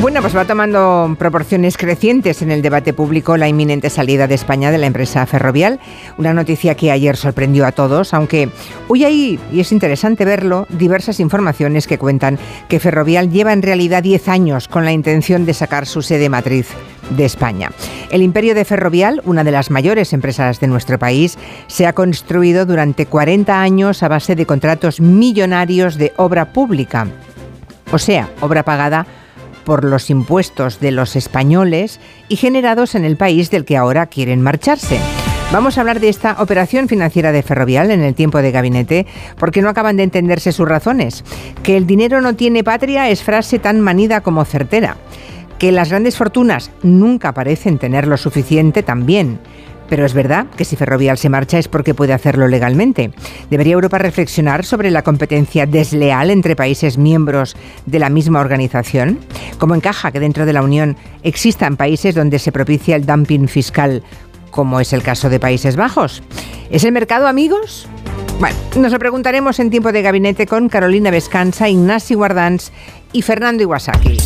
Bueno, pues va tomando proporciones crecientes en el debate público la inminente salida de España de la empresa ferrovial, una noticia que ayer sorprendió a todos, aunque hoy hay, y es interesante verlo, diversas informaciones que cuentan que Ferrovial lleva en realidad 10 años con la intención de sacar su sede matriz de España. El imperio de Ferrovial, una de las mayores empresas de nuestro país, se ha construido durante 40 años a base de contratos millonarios de obra pública, o sea, obra pagada por los impuestos de los españoles y generados en el país del que ahora quieren marcharse. Vamos a hablar de esta operación financiera de Ferrovial en el tiempo de gabinete porque no acaban de entenderse sus razones. Que el dinero no tiene patria es frase tan manida como certera. Que las grandes fortunas nunca parecen tener lo suficiente también. Pero es verdad que si Ferrovial se marcha es porque puede hacerlo legalmente. ¿Debería Europa reflexionar sobre la competencia desleal entre países miembros de la misma organización? ¿Cómo encaja que dentro de la Unión existan países donde se propicia el dumping fiscal, como es el caso de Países Bajos? ¿Es el mercado, amigos? Bueno, nos lo preguntaremos en tiempo de gabinete con Carolina Vescanza, Ignacio Guardans y Fernando Iwasaki.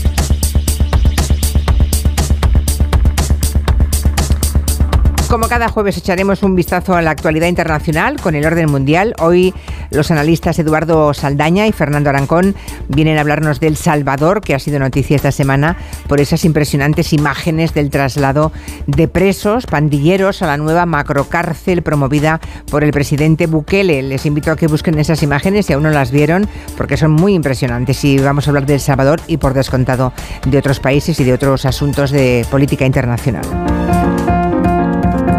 Como cada jueves echaremos un vistazo a la actualidad internacional con el orden mundial. Hoy los analistas Eduardo Saldaña y Fernando Arancón vienen a hablarnos del Salvador, que ha sido noticia esta semana por esas impresionantes imágenes del traslado de presos pandilleros a la nueva macrocárcel promovida por el presidente Bukele. Les invito a que busquen esas imágenes si aún no las vieron, porque son muy impresionantes. Y vamos a hablar del Salvador y por descontado de otros países y de otros asuntos de política internacional.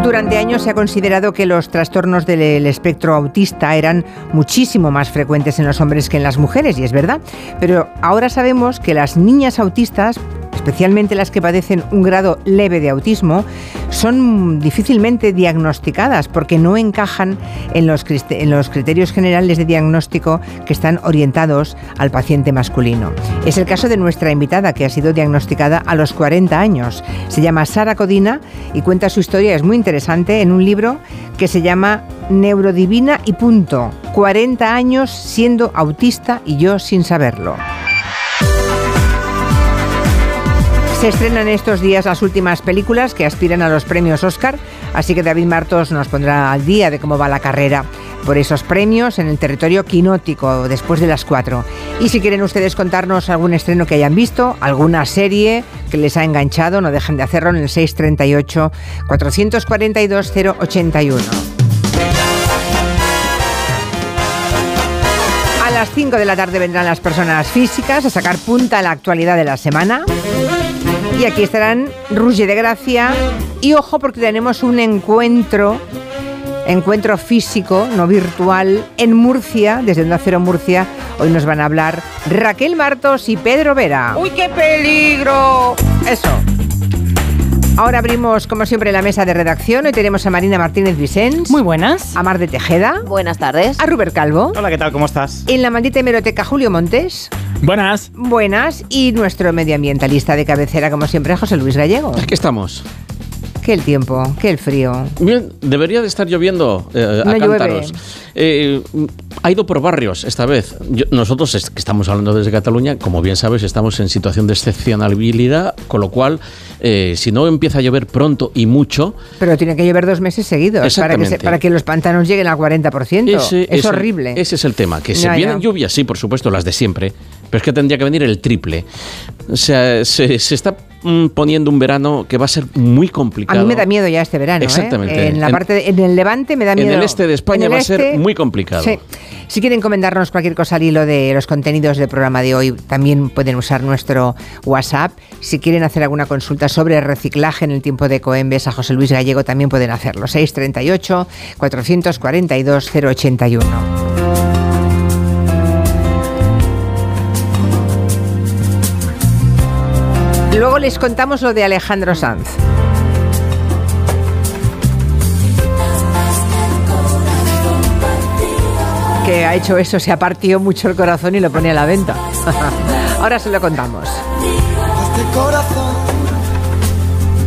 Durante años se ha considerado que los trastornos del espectro autista eran muchísimo más frecuentes en los hombres que en las mujeres, y es verdad. Pero ahora sabemos que las niñas autistas especialmente las que padecen un grado leve de autismo, son difícilmente diagnosticadas porque no encajan en los, en los criterios generales de diagnóstico que están orientados al paciente masculino. Es el caso de nuestra invitada que ha sido diagnosticada a los 40 años. Se llama Sara Codina y cuenta su historia, es muy interesante, en un libro que se llama Neurodivina y punto. 40 años siendo autista y yo sin saberlo. Se estrenan estos días las últimas películas que aspiran a los premios Oscar, así que David Martos nos pondrá al día de cómo va la carrera por esos premios en el territorio quinótico después de las cuatro. Y si quieren ustedes contarnos algún estreno que hayan visto, alguna serie que les ha enganchado, no dejen de hacerlo en el 638 442 081. A las 5 de la tarde vendrán las personas físicas a sacar punta a la actualidad de la semana. Y aquí estarán Ruge de Gracia. Y ojo porque tenemos un encuentro, encuentro físico, no virtual, en Murcia, desde Onda Cero Murcia. Hoy nos van a hablar Raquel Martos y Pedro Vera. ¡Uy, qué peligro! Eso. Ahora abrimos, como siempre, la mesa de redacción. Hoy tenemos a Marina Martínez Vicens. Muy buenas. A Mar de Tejeda. Buenas tardes. A Ruber Calvo. Hola, ¿qué tal? ¿Cómo estás? En la maldita hemeroteca, Julio Montes. Buenas. Buenas. Y nuestro medioambientalista de cabecera, como siempre, José Luis Gallego. Aquí estamos. Que el tiempo, que el frío. Bien, debería de estar lloviendo eh, a No cántaros. Eh, ha ido por barrios esta vez. Yo- nosotros que estamos hablando desde Cataluña, como bien sabes, estamos en situación de excepcionalidad, con lo cual, eh, si no empieza a llover pronto y mucho, Pero tiene que llover dos meses seguidos para que, se- para que los pantanos lleguen al 40%. ese es horrible. ese es el tema. Que se Ya, vienen lluvias, sí, por supuesto, las de siempre, pero es que tendría que venir el triple. O sea, se, se está poniendo un verano que va a ser muy A complicado. mí me da miedo ya este verano. ¿eh? Exactamente. En la En- parte de- en el Levante me da en miedo. el este de España En va a ser este, muy complicado. Sí. Si quieren comentarnos cualquier cosa al hilo de los contenidos del programa de hoy, también pueden usar nuestro WhatsApp. Si quieren hacer alguna consulta sobre reciclaje en el tiempo de Coembes a José Luis Gallego, también pueden hacerlo. 638 442 081. Les contamos lo de Alejandro Sanz. Que ha hecho eso, se ha partido mucho el corazón y lo pone a la venta. Ahora se lo contamos. Este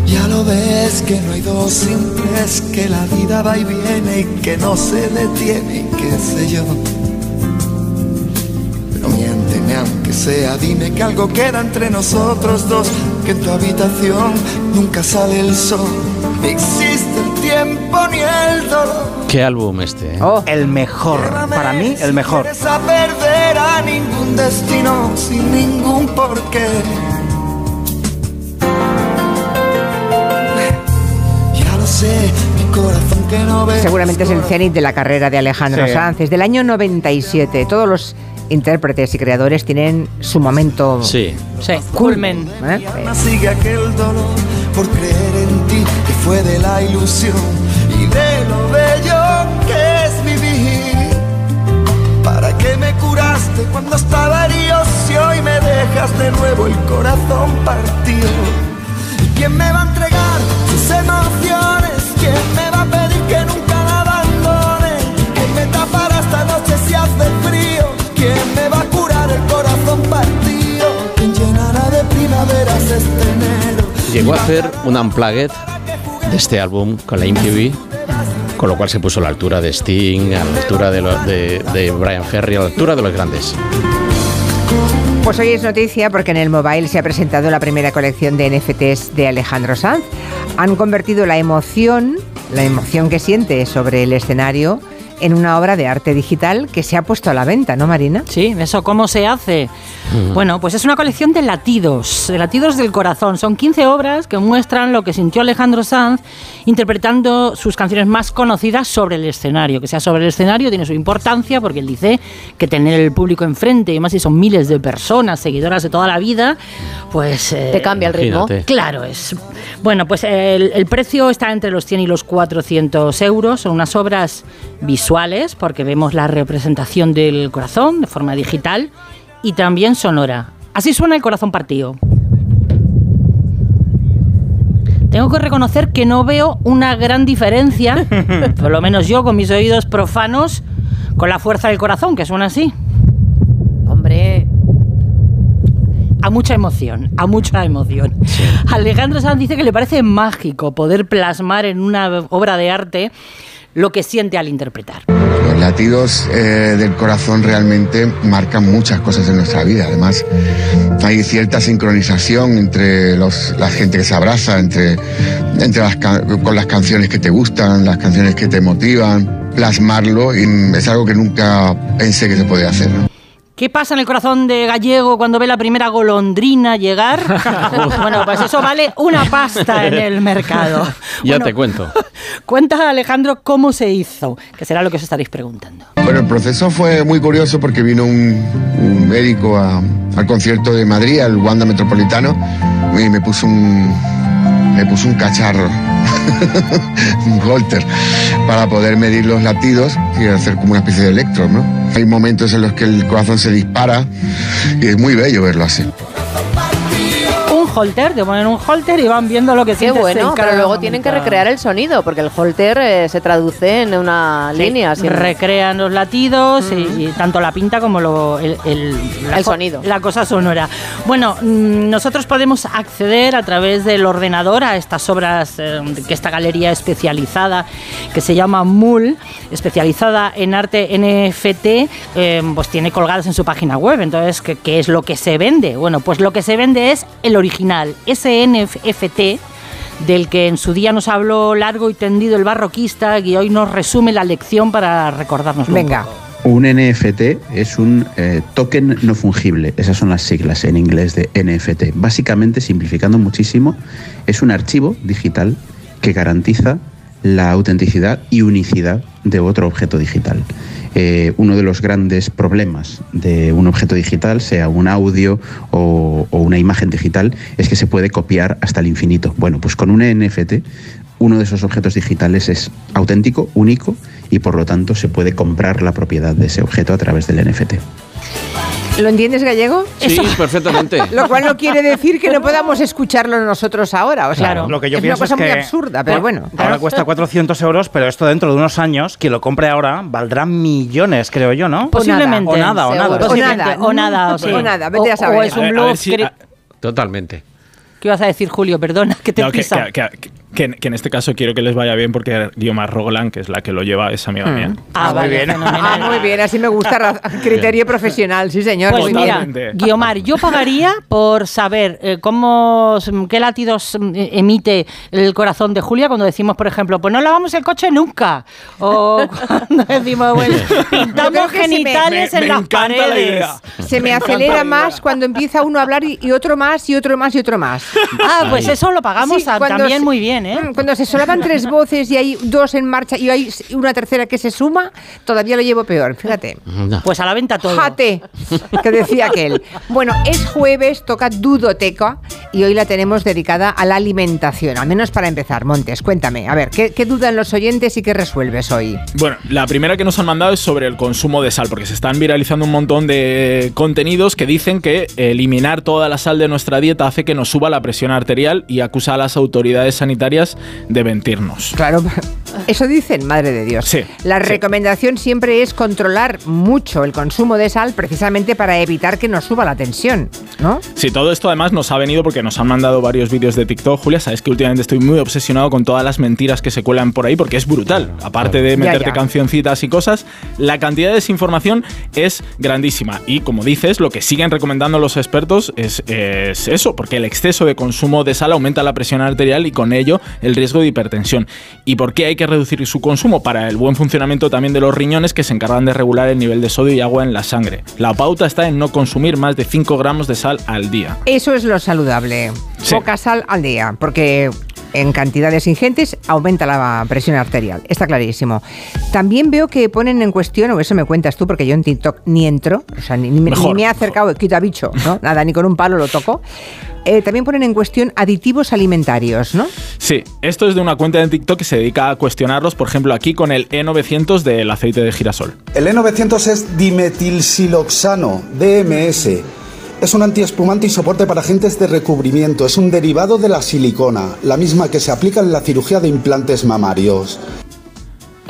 ya lo ves que no hay dos simples, que la vida va y viene y que no se detiene qué sé yo. que sea, dime que algo queda entre nosotros dos, que en tu habitación nunca sale el sol, ni existe el tiempo ni el dolor. ¿Qué álbum este? eh? Oh, El mejor, para mí, el mejor. Si a perder a ningún destino sin ningún porqué. Ya lo sé, mi corazón que no ve. seguramente es el cenit de la carrera de Alejandro Sí. Sanz. Es del año 97. Todos los intérpretes y creadores tienen su momento. Sí. Sí, culmen. ¿eh? Sigue aquel dolor por creer en ti que fue de la ilusión y de lo bello que es vivir. ¿Para qué me curaste cuando estaba herido si hoy me dejas de nuevo el corazón partido? ¿Y quién me va a entregar sus emociones? ¿Quién me va a pedir que nunca la abandone? ¿Quién me tapará esta noche si hace frío? Llegó a hacer un unplugged de este álbum con la MTV, con lo cual se puso a la altura de Sting, a la altura de, de Brian Ferry, a la altura de los grandes. Pues hoy es noticia porque en el mobile se ha presentado la primera colección de NFTs de Alejandro Sanz. Han convertido la emoción, la emoción que siente sobre el escenario, en una obra de arte digital que se ha puesto a la venta, ¿no, Marina? Sí, ¿eso cómo se hace? Bueno, pues es una colección de latidos, de latidos del corazón. Son 15 obras que muestran lo que sintió Alejandro Sanz interpretando sus canciones más conocidas sobre el escenario. Que sea sobre el escenario tiene su importancia porque él dice que tener el público enfrente, y más si son miles de personas, seguidoras de toda la vida, pues... eh, Te cambia el ritmo. Imagínate. Claro, es. Bueno, pues el, el precio está entre los 100 y los 400 euros. Son unas obras visuales, porque vemos la representación del corazón de forma digital y también sonora. Así suena el corazón partido. Tengo que reconocer que no veo una gran diferencia, por lo menos yo con mis oídos profanos, con la fuerza del corazón, que suena así. Hombre, a mucha emoción, a mucha emoción. Alejandro Sanz dice que le parece mágico poder plasmar en una obra de arte lo que siente al interpretar. Los latidos eh, del corazón realmente marcan muchas cosas en nuestra vida. Además, hay cierta sincronización entre los- la gente que se abraza, entre, entre las, con las canciones que te gustan, las canciones que te motivan. Plasmarlo y es algo que nunca pensé que se podía hacer. ¿no? ¿Qué pasa en el corazón de Gallego cuando ve la primera golondrina llegar? bueno, pues eso vale una pasta en el mercado. Ya Bueno, te cuento. Cuenta Alejandro cómo se hizo, que será lo que os estaréis preguntando. Bueno, el proceso fue muy curioso porque vino un, un médico a- al concierto de Madrid, al Wanda Metropolitano, y me puso un, me puso un cacharro, un holter, para poder medir los latidos y hacer como una especie de electro, ¿no? Hay momentos en los que el corazón se dispara y es muy bello verlo así. Un holter, te ponen un holter y van viendo lo que qué sientes bueno, en pero luego tienen que recrear el sonido, porque el holter eh, se traduce en una Sí, línea. sin- recrean los latidos y, y tanto la pinta como lo- el, el- la El sonido. La cosa sonora. Bueno, mm, nosotros podemos acceder a través del ordenador a estas obras eh, que esta galería especializada que se llama MUL, especializada en arte NFT, eh, pues tiene colgadas en su página web. Entonces, ¿qué, qué es lo que se vende? Bueno, pues lo que se vende es el original, ese NFT del que en su día nos habló largo y tendido el barroquista y hoy nos resume la lección para recordarnos. Venga. Un NFT es un eh, token no fungible, esas son las siglas en inglés de NFT. Básicamente, simplificando muchísimo, es un archivo digital que garantiza la autenticidad y unicidad de otro objeto digital. Eh, uno de los grandes problemas de un objeto digital, sea un audio o, o una imagen digital, es que se puede copiar hasta el infinito. Bueno, pues con un NFT uno de esos objetos digitales es auténtico, único y por lo tanto se puede comprar la propiedad de ese objeto a través del NFT. ¿Lo entiendes, Gallego? Sí, perfectamente. Lo cual no quiere decir que no podamos escucharlo nosotros ahora. O sea, Claro. Lo que yo es una cosa es muy que absurda, pero bueno. Ahora cuesta 400 euros, pero esto dentro de unos años, quien lo compre ahora, valdrá millones, creo yo, ¿no? Posiblemente. O nada, o nada. O nada, o nada, o, sí. o nada, vete a saber. o es un blog. si- cre- a- Totalmente. ¿Qué ibas a decir, Julio? Perdona, que te No, que, pisa. que- que- Que, que en este caso quiero que les vaya bien porque Guiomar Rogolan, que es la que lo lleva, es amiga mía. Ah, muy vale, bien. Ah, muy bien, así me gusta. Criterio profesional, sí, señor. Pues muy mira. Guiomar, yo pagaría por saber eh, cómo, qué latidos mm, emite el corazón de Julia cuando decimos, por ejemplo, pues no lavamos el coche nunca. O cuando decimos, bueno, pintamos genitales me- en me las la paredes. idea. Se me acelera más cuando empieza uno a hablar y, y otro más y otro más y otro más. Ah, pues eso lo pagamos Sí, a- cuando también se- muy bien, ¿eh? Mm, Cuando se solapan tres voces y hay dos en marcha y hay una tercera que se suma, todavía lo llevo peor, fíjate. Pues a la venta todo. Jate, que decía aquel. Bueno, es jueves, toca Dudoteca y hoy la tenemos dedicada a la alimentación, al menos para empezar. Montes, cuéntame, a ver, ¿qué, qué dudan los oyentes y qué resuelves hoy? Bueno, la primera que nos han mandado es sobre el consumo de sal, porque se están viralizando un montón de contenidos que dicen que eliminar toda la sal de nuestra dieta hace que nos suba la presión arterial y acusa a las autoridades sanitarias de mentirnos. Claro, eso dicen, madre de Dios. Sí, La sí. recomendación siempre es controlar mucho el consumo de sal precisamente para evitar que nos suba la tensión, ¿no? Sí, todo esto además nos ha venido porque nos han mandado varios vídeos de TikTok. Julia, sabes que últimamente estoy muy obsesionado con todas las mentiras que se cuelan por ahí porque es brutal. Aparte de Ya, meterte ya. cancioncitas y cosas, la cantidad de desinformación es grandísima. Y como dices, lo que siguen recomendando los expertos es, es eso, porque el exceso de consumo de sal aumenta la presión arterial y con ello el riesgo de hipertensión. ¿Y por qué hay que reducir su consumo? Para el buen funcionamiento también de los riñones que se encargan de regular el nivel de sodio y agua en la sangre. La pauta está en no consumir más de 5 gramos de sal al día. Eso es lo saludable. Sí. Poca sal al día, porque en cantidades ingentes aumenta la presión arterial. Está clarísimo. También veo que ponen en cuestión, o eso me cuentas tú, porque yo en TikTok ni entro, o sea, ni, me- Mejor, ni me he acercado, quita bicho, ¿no? Nada, ni con un palo lo toco. Eh, también ponen en cuestión aditivos alimentarios, ¿no? Sí, esto es de una cuenta de TikTok que se dedica a cuestionarlos, por ejemplo, aquí con el E900 del aceite de girasol. El E900 es dimetilsiloxano, DMS. Es un antiespumante y soporte para agentes de recubrimiento. Es un derivado de la silicona, la misma que se aplica en la cirugía de implantes mamarios.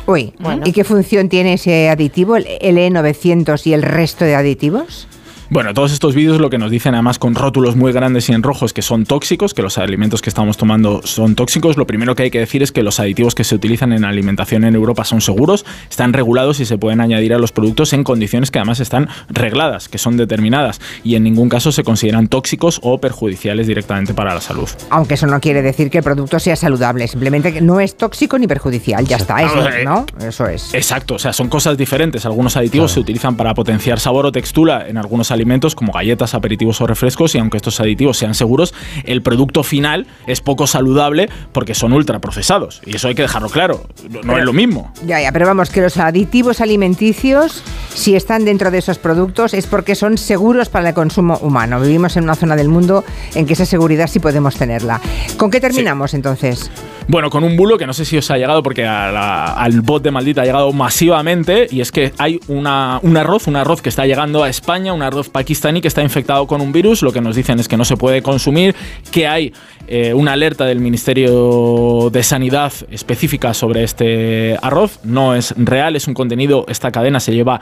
Uy, ¿y qué función tiene ese aditivo, el E900 y el resto de aditivos? Bueno, todos estos vídeos lo que nos dicen además con rótulos muy grandes y en rojos que son tóxicos, que los alimentos que estamos tomando son tóxicos. Lo primero que hay que decir es que los aditivos que se utilizan en alimentación en Europa son seguros, están regulados y se pueden añadir a los productos en condiciones que además están regladas, que son determinadas y en ningún caso se consideran tóxicos o perjudiciales directamente para la salud. Aunque eso no quiere decir que el producto sea saludable, simplemente que no es tóxico ni perjudicial, ya está, eso, ¿no? Eso es. Exacto, o sea, son cosas diferentes. Algunos aditivos se utilizan para potenciar sabor o textura en algunos alimentos como galletas, aperitivos o refrescos y aunque estos aditivos sean seguros, el producto final es poco saludable porque son ultraprocesados. Y eso hay que dejarlo claro, no, no es lo mismo. Ya, ya, pero vamos, que los aditivos alimenticios, si están dentro de esos productos, es porque son seguros para el consumo humano. Vivimos en una zona del mundo en que esa seguridad sí podemos tenerla. ¿Con qué terminamos entonces? Bueno, con un bulo que no sé si os ha llegado porque al bot de maldita ha llegado masivamente y es que hay un arroz, un arroz que está llegando a España, un arroz pakistaní que está infectado con un virus. Lo que nos dicen es que no se puede consumir, que hay eh, una alerta del Ministerio de Sanidad específica sobre este arroz. No es real, es un contenido, esta cadena se lleva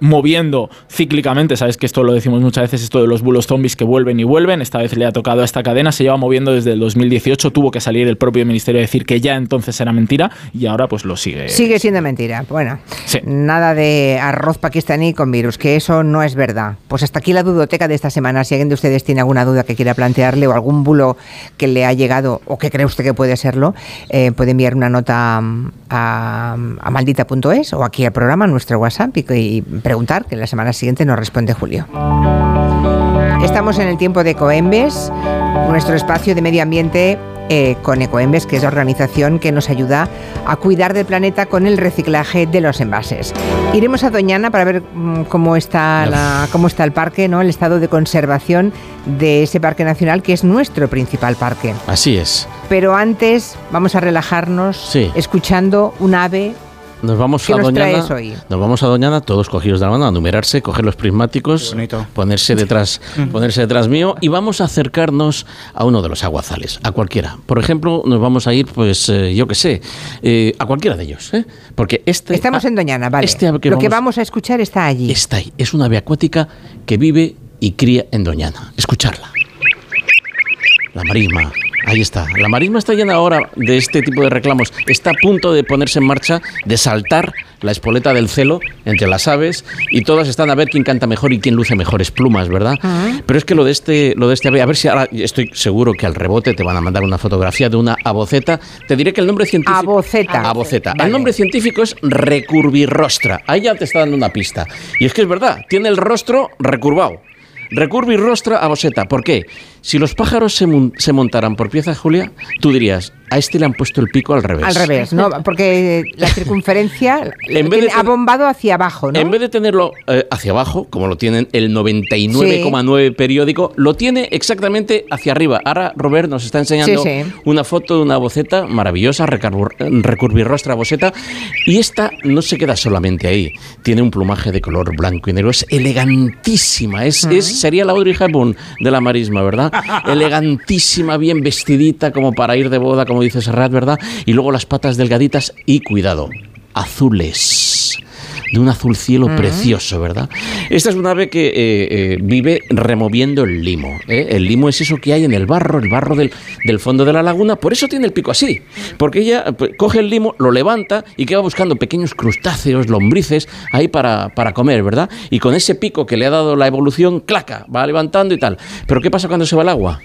moviendo cíclicamente, sabes que esto lo decimos muchas veces, esto de los bulos zombies que vuelven y vuelven, esta vez le ha tocado a esta cadena, se lleva moviendo desde el 2018, tuvo que salir el propio ministerio a decir que ya entonces era mentira y ahora pues lo sigue. Sigue siendo mentira. Bueno, Sí. nada de arroz pakistaní con virus, que eso no es verdad. Pues hasta aquí la dudoteca de esta semana. Si alguien de ustedes tiene alguna duda que quiera plantearle o algún bulo que le ha llegado o que cree usted que puede serlo, eh, puede enviar una nota mm, a, a maldita.es o aquí al programa, nuestro WhatsApp y, y preguntar, que la semana siguiente nos responde Julio. Estamos en el tiempo de Ecoembes, nuestro espacio de medio ambiente eh, con Ecoembes, que es la organización que nos ayuda a cuidar del planeta con el reciclaje de los envases. Iremos a Doñana para ver mm, cómo está, la- cómo está el parque, ¿no? el estado de conservación de ese parque nacional, que es nuestro principal parque. Así es. Pero antes vamos a relajarnos Sí. escuchando un ave. Nos vamos ¿Qué a nos Doñana. traes hoy? Nos vamos a Doñana, todos cogidos de la mano, a numerarse, coger los prismáticos, ponerse detrás, ponerse detrás mío y vamos a acercarnos a uno de los aguazales, a cualquiera. Por ejemplo, nos vamos a ir, pues, eh, yo qué sé, eh, a cualquiera de ellos, ¿eh? Porque este Estamos en Doñana, vale. este ave que Lo que vamos- vamos a escuchar está allí. está ahí, es una ave acuática que vive y cría en Doñana. Escucharla. La marisma, Ahí está. La marisma está llena ahora de este tipo de reclamos. Está a punto de ponerse en marcha, de saltar la espoleta del celo entre las aves y todas están a ver quién canta mejor y quién luce mejores plumas, ¿verdad? Pero es que lo de este, lo de este ave, a ver si ahora estoy seguro que al rebote te van a mandar una fotografía de una aboceta. Te diré que el nombre científico. Aboceta. Aboceta. Vale. El nombre científico es recurvirrostra. Ahí ya te está dando una pista. Y es que es verdad, tiene el rostro recurvado. Recurvirrostra aboceta. ¿Por qué? Si los pájaros se, mon- se montaran por pieza, Julia, tú dirías, a este le han puesto el pico al revés. Al revés, ¿no? Porque la circunferencia En vez de tiene- ha bombado hacia abajo, ¿no? En vez de tenerlo eh, hacia abajo, como lo tienen el 99,9 periódico, lo tiene exactamente hacia arriba. Ahora Robert nos está enseñando Sí, sí. una foto de una boceta maravillosa, recurvirrostra boceta, y esta no se queda solamente ahí. Tiene un plumaje de color blanco y negro, es elegantísima, es, es- sería la Audrey Hepburn de la marisma, ¿verdad? Elegantísima, bien vestidita, como para ir de boda, como dice Serrat, ¿verdad? Y luego las patas delgaditas y cuidado, azules de un azul cielo precioso, ¿verdad? Esta es una ave que eh, eh, vive removiendo el limo. ¿eh? El limo es eso que hay en el barro, el barro del, del fondo de la laguna. Por eso tiene el pico así. Porque ella pues, coge el limo, lo levanta y que va buscando pequeños crustáceos, lombrices, ahí para, para comer, ¿verdad? Y con ese pico que le ha dado la evolución, claca, va levantando y tal. Pero ¿qué pasa cuando se va al agua?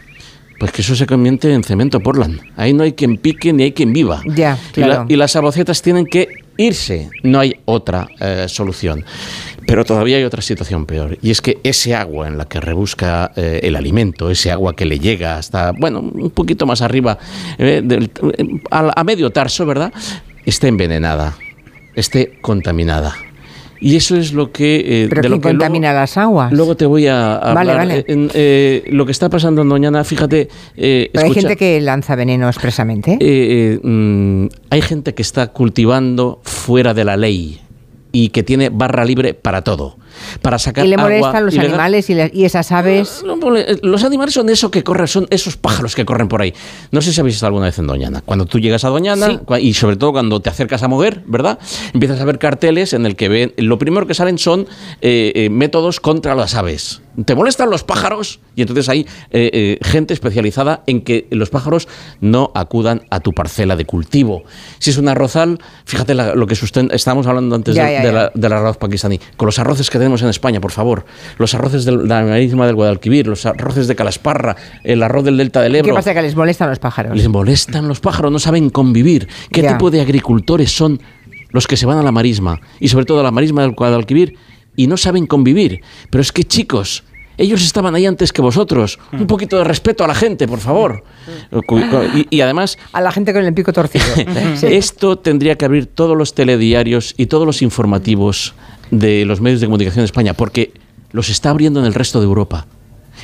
Pues que eso se convierte en cemento Portland. Ahí no hay quien pique ni hay quien viva. Ya, Y, la- claro. y las abocetas tienen que irse. No hay otra eh, solución. Pero todavía hay otra situación peor. Y es que ese agua en la que rebusca eh, el alimento, ese agua que le llega hasta, bueno, un poquito más arriba, eh, del- a, a medio tarso, ¿verdad? Esté envenenada, esté contaminada. Y eso es lo que... eh, Pero de lo ¿quién que luego- contamina las aguas? Luego te voy a hablar. Vale, vale. Eh, en, eh, lo que está pasando en Doñana, fíjate. eh, Pero hay escucha, gente que lanza veneno expresamente. eh, eh, mm, hay gente que está cultivando fuera de la ley y que tiene barra libre para todo. Para sacar y le agua molestan los ilegal. animales y, le- y esas aves. No, no, eh, Los animales son eso que corren, son esos pájaros que corren por ahí. No sé si habéis estado alguna vez en Doñana. Cuando tú llegas a Doñana, Sí. y sobre todo cuando te acercas a mover, ¿verdad? Empiezas a ver carteles en el que ven, lo primero que salen son eh, eh, métodos contra las aves. ¿Te molestan los pájaros? Y entonces hay eh, eh, gente especializada en que los pájaros no acudan a tu parcela de cultivo. Si es un arrozal, fíjate la- lo que sustenta. Estábamos hablando antes Ya, de- ya, de ya. la- del arroz pakistaní. Con los arroces que tenemos en España, por favor. Los arroces de la marisma del Guadalquivir, los arroces de Calasparra, el arroz del Delta del ¿Qué Ebro. pasa? Que les molestan los pájaros. Les molestan los pájaros, no saben convivir. ¿Qué tipo de agricultores son los que se van a la marisma? Y sobre todo a la marisma del Guadalquivir y no saben convivir. Pero es que, chicos, ellos estaban ahí antes que vosotros. Un poquito de respeto a la gente, por favor. Y, y además, A la gente con el pico torcido. Esto tendría que abrir todos los telediarios y todos los informativos de los medios de comunicación de España, porque los está abriendo en el resto de Europa.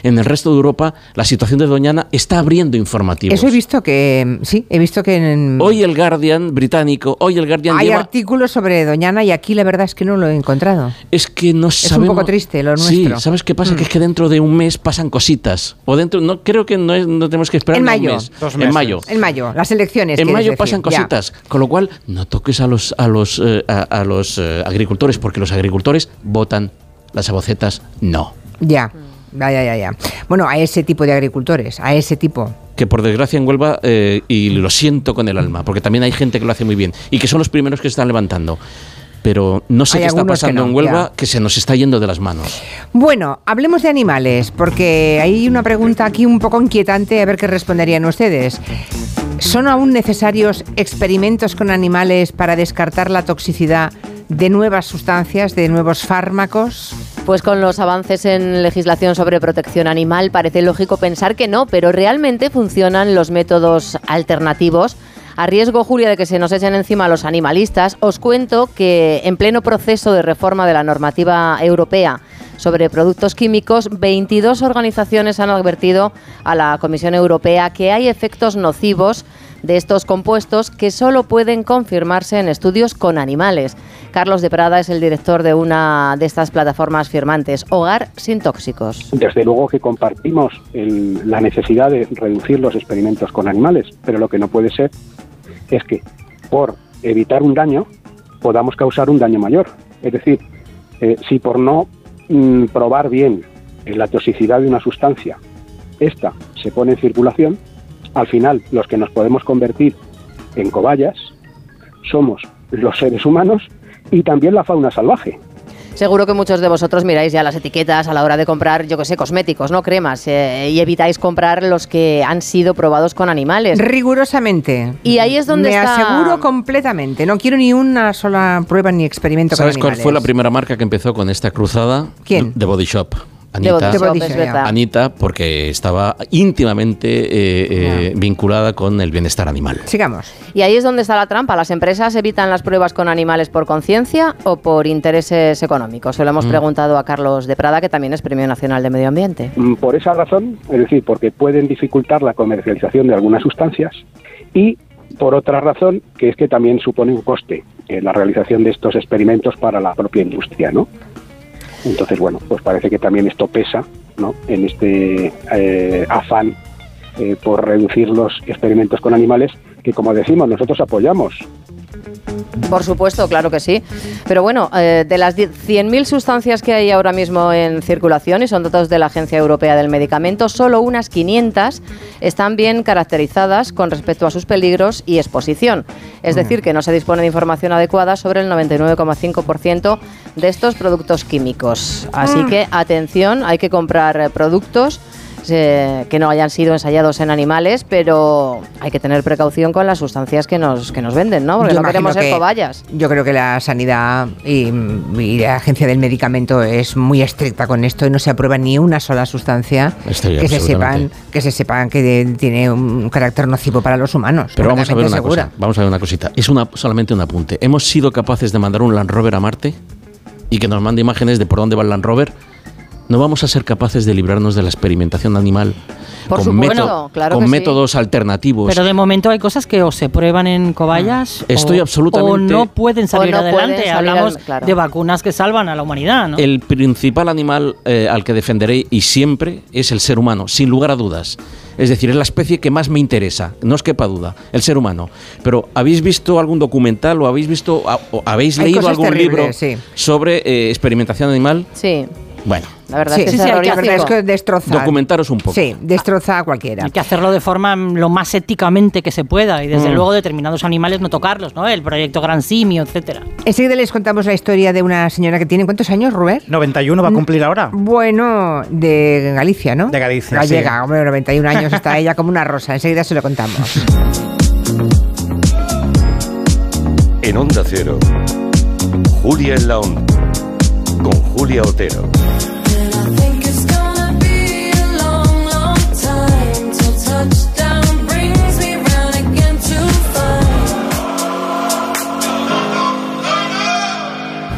En el resto de Europa, la situación de Doñana está abriendo informativos. Eso he visto que. Sí, he visto que en- Hoy el Guardian británico, hoy el Guardian hay lleva... artículos sobre Doñana y aquí la verdad es que no lo he encontrado. Es que no un sabemos... poco triste lo Sí, nuestro. ¿sabes qué pasa? Mm. Que es que dentro de un mes pasan cositas. O dentro... No, creo que no, es- no tenemos que esperar En ni un mayo. mes. Dos En meses. mayo. En mayo, las elecciones. En mayo decir, pasan ya. cositas, con lo cual no toques a los a los eh, a, a los eh, agricultores porque los agricultores votan, las abocetas no. Ya, ya, ya, ya, ya. Bueno, a ese tipo de agricultores, a ese tipo. Que por desgracia en Huelva eh, y lo siento con el alma, porque también hay gente que lo hace muy bien y que son los primeros que se están levantando. Pero no sé Hay qué está pasando no, en Huelva ya. que se nos está yendo de las manos. Bueno, hablemos de animales, porque hay una pregunta aquí un poco inquietante, a ver qué responderían ustedes. ¿Son aún necesarios experimentos con animales para descartar la toxicidad de nuevas sustancias, de nuevos fármacos? Pues con los avances en legislación sobre protección animal parece lógico pensar que no, pero realmente funcionan los métodos alternativos. A riesgo, Julia, de que se nos echen encima los animalistas, os cuento que en pleno proceso de reforma de la normativa europea sobre productos químicos, 22 organizaciones han advertido a la Comisión Europea que hay efectos nocivos de estos compuestos que solo pueden confirmarse en estudios con animales. Carlos de Prada es el director de una de estas plataformas firmantes, Hogar sin Tóxicos. Desde luego que compartimos el- la necesidad de reducir los experimentos con animales, pero lo que no puede ser es que por evitar un daño podamos causar un daño mayor. Es decir, eh, si por no mm, probar bien eh, la toxicidad de una sustancia, esta se pone en circulación, al final los que nos podemos convertir en cobayas somos los seres humanos y también la fauna salvaje. Seguro que muchos de vosotros miráis ya las etiquetas a la hora de comprar, yo que sé, cosméticos, ¿no? Cremas, eh, y evitáis comprar los que han sido probados con animales. Rigurosamente. Y ahí es donde Me está- aseguro completamente. No quiero ni una sola prueba ni experimento ¿Sabes con cuál animales. fue la primera marca que empezó con esta cruzada? ¿Quién? The Body Shop. Body Anita, Shop, es verdad. Anita, porque estaba íntimamente eh, eh, vinculada con el bienestar animal. Sigamos. Y ahí es donde está la trampa. ¿Las empresas evitan las pruebas con animales por conciencia o por intereses económicos? Se lo hemos Mm. preguntado a Carlos de Prada, que también es Premio Nacional de Medio Ambiente. Mm, Por esa razón, es decir, porque pueden dificultar la comercialización de algunas sustancias y por otra razón, que es que también supone un coste eh, la realización de estos experimentos para la propia industria, ¿no? Entonces, bueno, pues parece que también esto pesa, ¿no? En este eh, afán eh, por reducir los experimentos con animales que, como decimos, nosotros apoyamos. Por supuesto, claro que sí. Pero bueno, eh, de las 10 100.000 sustancias que hay ahora mismo en circulación, y son datos de la Agencia Europea del Medicamento, solo unas 500 están bien caracterizadas con respecto a sus peligros y exposición. Es decir, que no se dispone de información adecuada sobre el 99,5% de estos productos químicos. Así Mm. que atención, hay que comprar productos eh, que no hayan sido ensayados en animales, pero hay que tener precaución con las sustancias que nos, que nos venden, ¿no? Porque Yo no queremos ser cobayas. Yo creo que la sanidad y, y la agencia del medicamento es muy estricta con esto y no se aprueba ni una sola sustancia Estoy que se sepan que se sepan que de- tiene un carácter nocivo para los humanos. Pero vamos a ver una completamente cosa. Vamos a ver una cosita. Es una, solamente un apunte. ¿Hemos sido capaces de mandar un Land Rover a Marte y que nos mande imágenes de por dónde va el Land Rover? ¿No vamos a ser capaces de librarnos de la experimentación animal Por con, supuesto, método- claro con que sí. métodos alternativos? Pero de momento hay cosas que o se prueban en cobayas Estoy o, absolutamente- o no pueden salir pueden adelante. salir Hablamos al- claro. de vacunas que salvan a la humanidad, ¿no? El principal animal eh, al que defenderé y siempre es el ser humano, sin lugar a dudas. Es decir, es la especie que más me interesa, no os quepa duda, el ser humano. Pero ¿habéis visto algún documental o habéis visto o habéis Hay leído algún libro sí. sobre eh, experimentación animal? Sí, Bueno, la verdad Sí, es que sí, es sí, hay que- la verdad es terrorífico. que destroza. documentaros un poco. Sí, destroza a cualquiera. Hay que hacerlo de forma mm, lo más éticamente que se pueda y desde Mm. luego determinados animales no tocarlos, ¿no? El proyecto Gran Simio, etcétera. Enseguida les contamos la historia de una señora que tiene ¿cuántos años, Ruber? 91 va a cumplir ahora. Bueno, de Galicia, ¿no? De Galicia, Gallega, sí. hombre, 91 años está ella como una rosa. Enseguida se lo contamos. En Onda Cero, Julia en la Onda, con Julia Otero.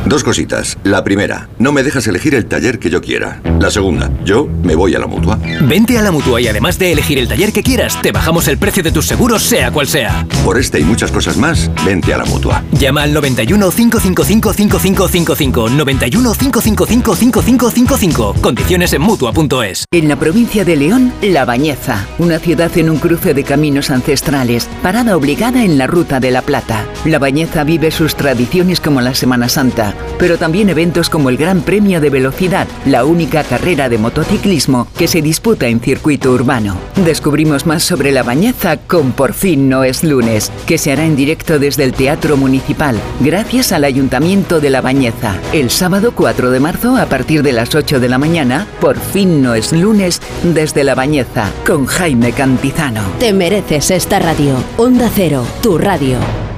Dos cositas. La primera, no me dejas elegir el taller que yo quiera. La segunda, yo me voy a la mutua. Vente a la mutua y además de elegir el taller que quieras, te bajamos el precio de tus seguros, sea cual sea. Por esta y muchas cosas más, vente a la mutua. Llama al 91 555 5555. 91 555 5555. Condiciones en mutua.es. En la provincia de León, La Bañeza, una ciudad en un cruce de caminos ancestrales, parada obligada en la Ruta de la Plata. La Bañeza vive sus tradiciones como la Semana Santa, pero también eventos como el Gran Premio de Velocidad, la única carrera de motociclismo que se disputa en circuito urbano. Descubrimos más sobre La Bañeza con Por fin no es lunes, que se hará en directo desde el Teatro Municipal, gracias al Ayuntamiento de La Bañeza. El sábado 4 de marzo, a partir de las 8 de la mañana, Por fin no es lunes, desde La Bañeza, con Jaime Cantizano. Te mereces esta radio. Onda Cero, tu radio.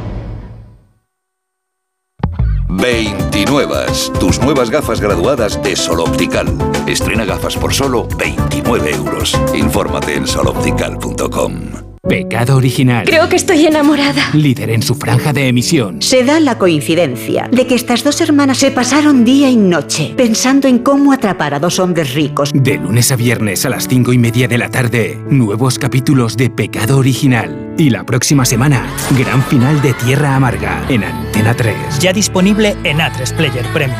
29. Tus nuevas gafas graduadas de Sol Optical. Estrena gafas por solo 29 euros. Infórmate en soloptical.com. Pecado original. Creo que estoy enamorada. Líder en su franja de emisión. Se da la coincidencia de que estas dos hermanas se pasaron día y noche pensando en cómo atrapar a dos hombres ricos. De lunes a viernes a las cinco y media de la tarde, nuevos capítulos de Pecado Original. Y la próxima semana, gran final de Tierra Amarga en Antena 3. Ya disponible en A3 Player Premium.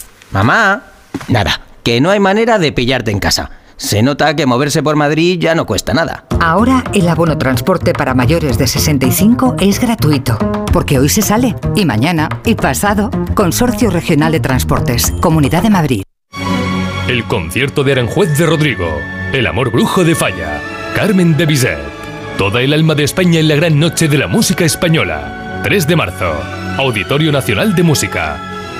mamá. Nada, que no hay manera de pillarte en casa. Se nota que moverse por Madrid ya no cuesta nada. Ahora el abono transporte para mayores de 65 es gratuito, porque hoy se sale, y mañana, y pasado. Consorcio Regional de Transportes, Comunidad de Madrid. El concierto de Aranjuez de Rodrigo, El amor brujo de Falla, Carmen de Bizet, Toda el alma de España en la gran noche de la música española. 3 de marzo, Auditorio Nacional de Música.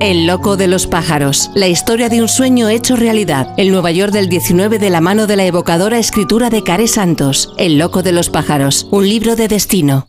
El loco de los pájaros, la historia de un sueño hecho realidad. El Nueva York del 19 de la mano de la evocadora escritura de Care Santos. El loco de los pájaros, un libro de destino.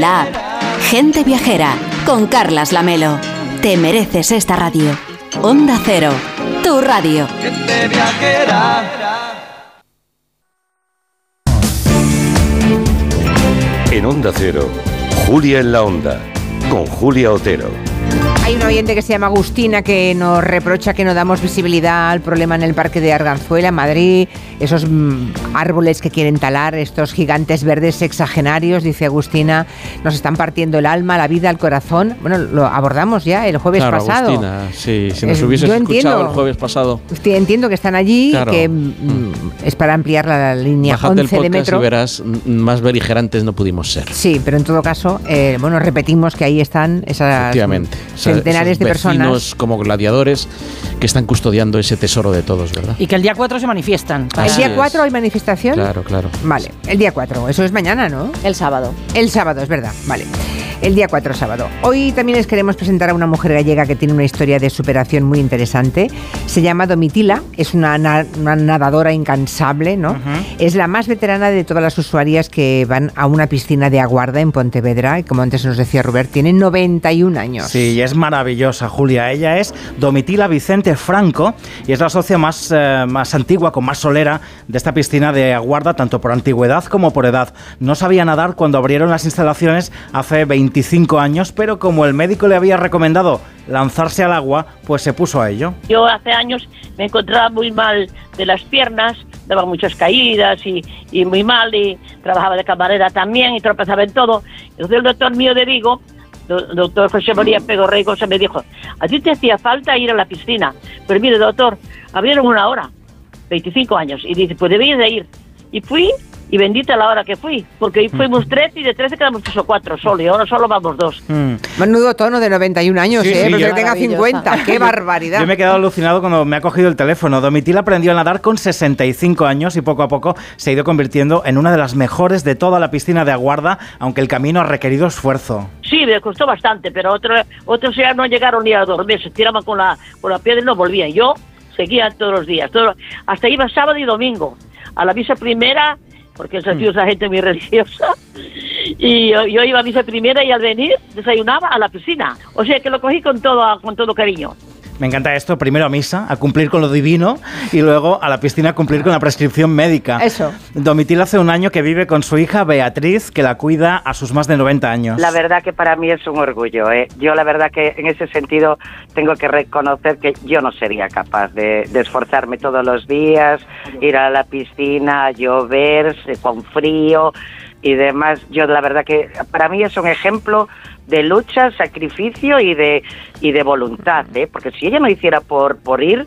la app. Gente viajera. Con Carlas Lamelo. Te mereces esta radio. Onda Cero. Tu radio. En Onda Cero, Julia en la Onda, con Julia Otero. Hay un oyente que se llama Agustina que nos reprocha que no damos visibilidad al problema en el parque de Arganzuela, en Madrid, esos mm, árboles que quieren talar, estos gigantes verdes sexagenarios, dice Agustina, nos están partiendo el alma, la vida, el corazón. Bueno, lo abordamos ya el jueves Claro, pasado. Agustina, sí, si nos Eh, hubieses escuchado entiendo. el jueves pasado. Entiendo que están allí, Claro. que mm, es para ampliar la línea Bájate el 11 de podcast metro. y verás, más beligerantes no pudimos ser. Sí, pero en todo caso, eh, bueno, repetimos que ahí están esas Efectivamente. O sea, centenares de personas. como gladiadores que están custodiando ese tesoro de todos, ¿verdad? Y que el día 4 se manifiestan. ¿El día 4 hay manifestación? Claro, claro. Vale, el día 4, eso es mañana, ¿no? El sábado. El sábado, es verdad, vale. El día 4, sábado. Hoy también les queremos presentar a una mujer gallega que tiene una historia de superación muy interesante. Se llama Domitila, es una, na- una nadadora incansable, ¿no? Es la más veterana de todas las usuarias que van a una piscina de aguarda en Pontevedra y como antes nos decía Robert, tiene 91 años. Sí, y es maravillosa, Julia. Ella es Domitila Vicente Franco y es la socia más, eh, más antigua, con más solera de esta piscina de Aguarda, tanto por antigüedad como por edad. No sabía nadar cuando abrieron las instalaciones hace 25 años, pero como el médico le había recomendado lanzarse al agua, pues se puso a ello. Yo hace años me encontraba muy mal de las piernas, daba muchas caídas y, y muy mal, y trabajaba de camarera también y tropezaba en todo. Entonces el doctor mío de Vigo, doctor José María Pegorrey Cosa, me dijo, a ti te hacía falta ir a la piscina. Pero mire, doctor, abrieron una hora, 25 años, y dice, pues debías de ir. Y fui, y bendita la hora que fui, porque fuimos tres y de tres quedamos tres o cuatro solo, y ahora solo vamos dos. Menudo tono de 91 años, Sí, ¿eh? sí, Pero que tenga 50. ¡Qué barbaridad! Yo me he quedado alucinado cuando me ha cogido el teléfono. Domitila aprendió a nadar con 65 años y poco a poco se ha ido convirtiendo en una de las mejores de toda la piscina de Aguarda, aunque el camino ha requerido esfuerzo. Sí, me costó bastante, pero otros otros ya no llegaron ni a dormir, se tiraban con la, con la piedra y no volvían. Yo seguía todos los días, todo- hasta iba sábado y domingo. A la misa primera, porque esa tío es gente muy religiosa, y yo, yo iba a misa primera y al venir desayunaba a la piscina. O sea que lo cogí con todo, con todo cariño. Me encanta esto, primero a misa, a cumplir con lo divino, y luego a la piscina a cumplir con la prescripción médica. Eso. Domitila hace un año que vive con su hija Beatriz, que la cuida a sus más de 90 años. La verdad que para mí es un orgullo. ¿eh? Yo la verdad que en ese sentido tengo que reconocer que yo no sería capaz de, de esforzarme todos los días, ir a la piscina, llover, eh, con frío y demás. Yo la verdad que para mí es un ejemplo de lucha, sacrificio y de, y de voluntad. ¿eh? Porque si ella no hiciera por, por ir,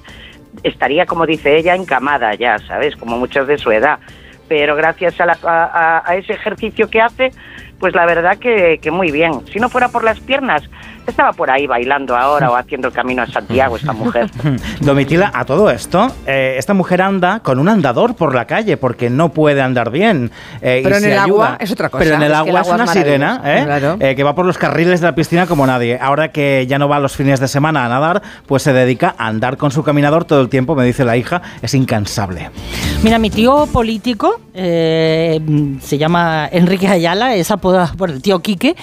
estaría, como dice ella, encamada ya, ¿sabes? Como muchos de su edad. Pero gracias a, la- a- a ese ejercicio que hace, pues la verdad que, que muy bien. Si no fuera por las piernas, estaba por ahí bailando ahora o haciendo el camino a Santiago esta mujer. Domitila, a todo esto, eh, esta mujer anda con un andador por la calle porque no puede andar bien. eh, y Pero en se el ayuda. agua es otra cosa. Pero en el Es que el agua es agua una sirena. ¿eh? Claro. Eh, que va por los carriles de la piscina como nadie. Ahora que ya no va los fines de semana a nadar, pues se dedica a andar con su caminador todo el tiempo, me dice la hija, es incansable. Mira, mi tío político eh, se llama Enrique Ayala, es apodado por el tío Quique.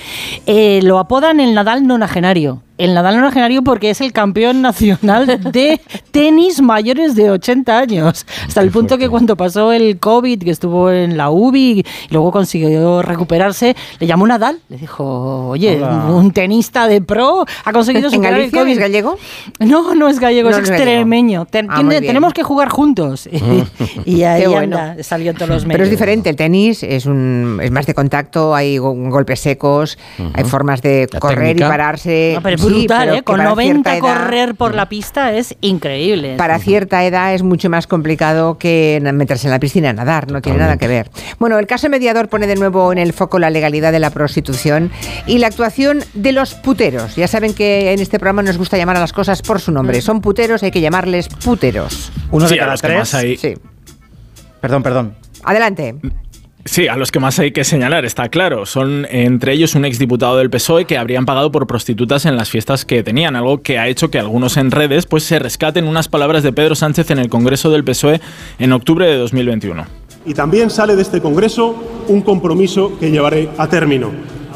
eh, lo apodan el Nadal nonagenario. El Nadal nonagenario porque es el campeón nacional de tenis mayores de 80 años. Hasta el punto que cuando pasó el COVID, que estuvo en la UBI y luego consiguió recuperarse, le llamó Nadal. Le dijo, oye, Hola. un tenista de pro ha conseguido ¿En superar el Galicia COVID. es gallego? No, no es gallego, No, es no extremeño. Ten- Ah, tiene- tenemos que jugar juntos. y ahí Qué bueno. anda, salió en todos los medios. Pero es diferente, el tenis es, un, es más de contacto, hay go- golpes secos, hay formas de correr técnica. y pararse. No, pero es Sí, brutal, pero ¿eh? Con para 90 cierta edad- correr por la pista es increíble. Para cierta edad es mucho más complicado que meterse en la piscina a nadar, no tiene nada que ver. Bueno, el caso mediador pone de nuevo en el foco la legalidad de la prostitución y la actuación de los puteros. Ya saben que en este programa nos gusta llamar a las cosas por su nombre. Son puteros, hay que llamarles puteros. Uno Sí, de cada tres. más hay- Sí. Perdón, perdón. Adelante. Sí, a los que más hay que señalar, está claro. Son entre ellos un exdiputado del PSOE que habrían pagado por prostitutas en las fiestas que tenían, algo que ha hecho que algunos en redes pues se rescaten unas palabras de Pedro Sánchez en el Congreso del PSOE en octubre de 2021. Y también sale de este Congreso un compromiso que llevaré a término.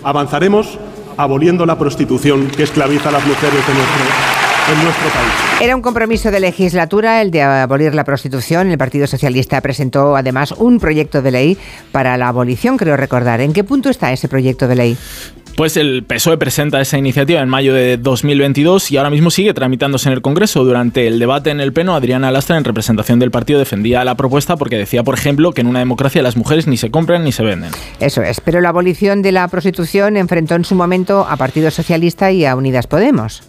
Avanzaremos aboliendo la prostitución que esclaviza a las mujeres de nuestro, en nuestro país. Era un compromiso de legislatura el de abolir la prostitución. El Partido Socialista presentó además un proyecto de ley para la abolición, creo recordar. ¿En qué punto está ese proyecto de ley? Pues el PSOE presenta esa iniciativa en mayo de 2022 y ahora mismo sigue tramitándose en el Congreso. Durante el debate en el Pleno, Adriana Lastra, en representación del partido, defendía la propuesta porque decía, por ejemplo, que en una democracia las mujeres ni se compran ni se venden. Eso es. Pero la abolición de la prostitución enfrentó en su momento a Partido Socialista y a Unidas Podemos.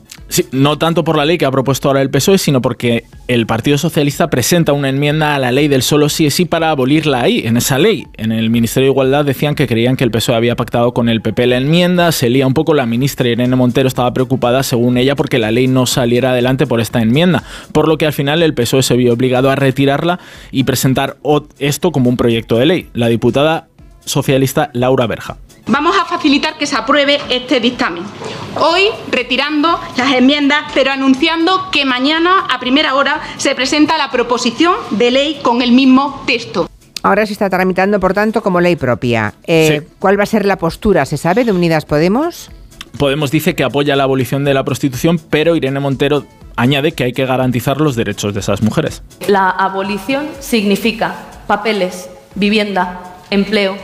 No tanto por la ley que ha propuesto ahora el PSOE, sino porque el Partido Socialista presenta una enmienda a la ley del solo sí es sí para abolirla ahí, en esa ley. En el Ministerio de Igualdad decían que creían que el PSOE había pactado con el PP la enmienda, se lía un poco, la ministra Irene Montero estaba preocupada, según ella, porque la ley no saliera adelante por esta enmienda, por lo que al final el PSOE se vio obligado a retirarla y presentar esto como un proyecto de ley. La diputada socialista Laura Berja. Vamos a facilitar que se apruebe este dictamen. Hoy retirando las enmiendas, pero anunciando que mañana a primera hora se presenta la proposición de ley con el mismo texto. Ahora se está tramitando, por tanto, como ley propia. Eh, ¿Cuál va a ser la postura, se sabe, de Unidas Podemos? Podemos dice que apoya la abolición de la prostitución, pero Irene Montero añade que hay que garantizar los derechos de esas mujeres. La abolición significa papeles, vivienda, empleo,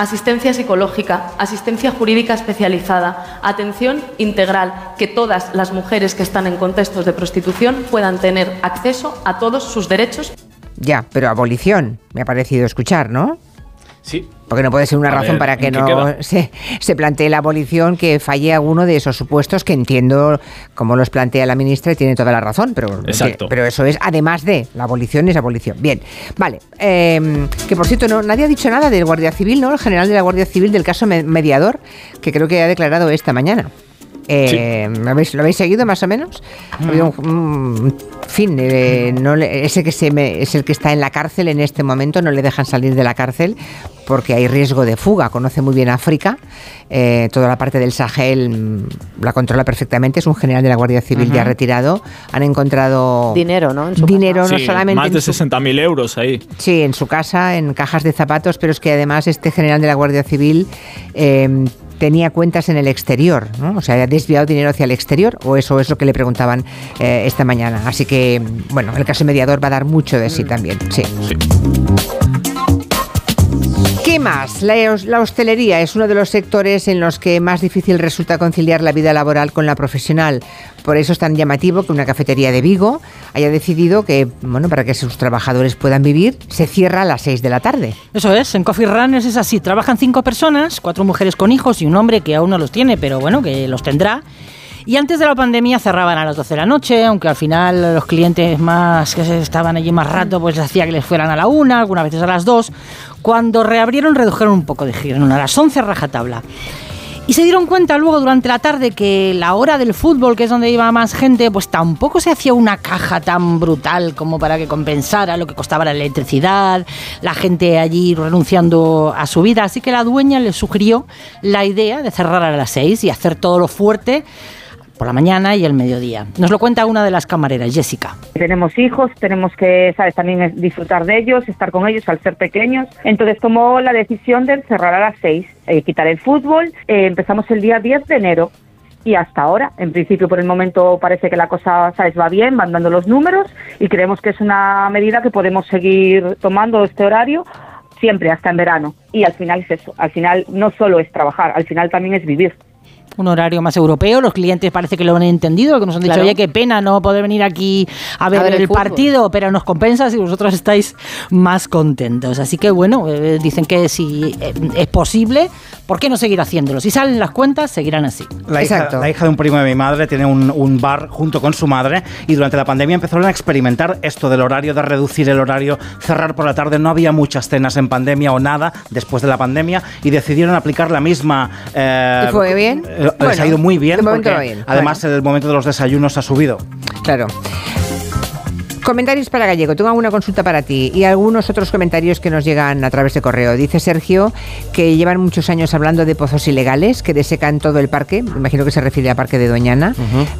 asistencia psicológica, asistencia jurídica especializada, atención integral, que todas las mujeres que están en contextos de prostitución puedan tener acceso a todos sus derechos. Ya, pero abolición, me ha parecido escuchar, ¿no? Sí. Porque no puede ser una A razón ver, para que ¿en qué no se, se plantee la abolición que falle alguno de esos supuestos que entiendo como los plantea la ministra y tiene toda la razón, pero, Exacto. pero eso es además de la abolición es abolición. Bien, vale. eh, que por cierto, no, nadie ha dicho nada del Guardia Civil, ¿no? El general de la Guardia Civil del caso me- mediador, que creo que ha declarado esta mañana. Eh, ¿lo, habéis, lo habéis seguido más o menos? Ha habido un, un fin, eh, no le- ese que se me- es el que está en la cárcel en este momento, no le dejan salir de la cárcel porque hay riesgo de fuga. Conoce muy bien África, eh, toda la parte del Sahel mm, la controla perfectamente. Es un general de la Guardia Civil ya retirado. Han encontrado dinero, ¿no? En su dinero no Sí, solamente más de su 60.000 euros ahí. Sí, en su casa, en cajas de zapatos, pero es que además este general de la Guardia Civil tenía cuentas en el exterior, ¿no? O sea, ha desviado dinero hacia el exterior, o eso es lo que le preguntaban eh, esta mañana. Así que, bueno, el caso mediador va a dar mucho de sí también, sí. ¿Qué más? La, la hostelería es uno de los sectores en los que más difícil resulta conciliar la vida laboral con la profesional. Por eso es tan llamativo que una cafetería de Vigo haya decidido que, bueno, para que sus trabajadores puedan vivir, se cierra a las 6 de la tarde. Eso es, en Coffee Runners es así. Trabajan cinco personas, cuatro mujeres con hijos y un hombre que aún no los tiene, pero bueno, que los tendrá. Y antes de la pandemia cerraban a las 12 de la noche, aunque al final los clientes más que estaban allí más rato, pues hacía que les fueran a la una, algunas veces a las dos. Cuando reabrieron, redujeron un poco de giro, a las 11 rajatabla. Y se dieron cuenta luego durante la tarde que la hora del fútbol, que es donde iba más gente, pues tampoco se hacía una caja tan brutal como para que compensara lo que costaba la electricidad, la gente allí renunciando a su vida. Así que la dueña le sugirió la idea de cerrar a las seis y hacer todo lo fuerte por la mañana y el mediodía. Nos lo cuenta una de las camareras, Jessica. Tenemos hijos, tenemos que, sabes, también disfrutar de ellos, estar con ellos al ser pequeños. Entonces tomó la decisión de cerrar a las seis, eh, quitar el fútbol. Eh, empezamos el día 10 de enero y hasta ahora, en principio por el momento parece que la cosa, sabes, va bien, van dando los números y creemos que es una medida que podemos seguir tomando este horario siempre hasta en verano. Y al final es eso, al final no solo es trabajar, al final también es vivir. Un horario más europeo. Los clientes parece que lo han entendido, que nos han dicho, Claro. oye, qué pena no poder venir aquí a ver, ver el el, fútbol". partido, pero nos compensa si vosotros estáis más contentos. Así que bueno, eh, dicen que si eh, es posible, ¿por qué no seguir haciéndolo? Si salen las cuentas, seguirán así. La hija, la hija de un primo de mi madre tiene un, un bar junto con su madre y durante la pandemia empezaron a experimentar esto del horario, de reducir el horario, cerrar por la tarde. No había muchas cenas en pandemia o nada después de la pandemia y decidieron aplicar la misma... eh, ¿Y fue bien? Les Bueno, ha ido muy bien de momento porque va bien. además el momento de los desayunos ha subido. Claro. Comentarios para Gallego. Tengo alguna consulta para ti y algunos otros comentarios que nos llegan a través de correo. Dice Sergio que llevan muchos años hablando de pozos ilegales que desecan todo el parque. Me imagino que se refiere al parque de Doñana.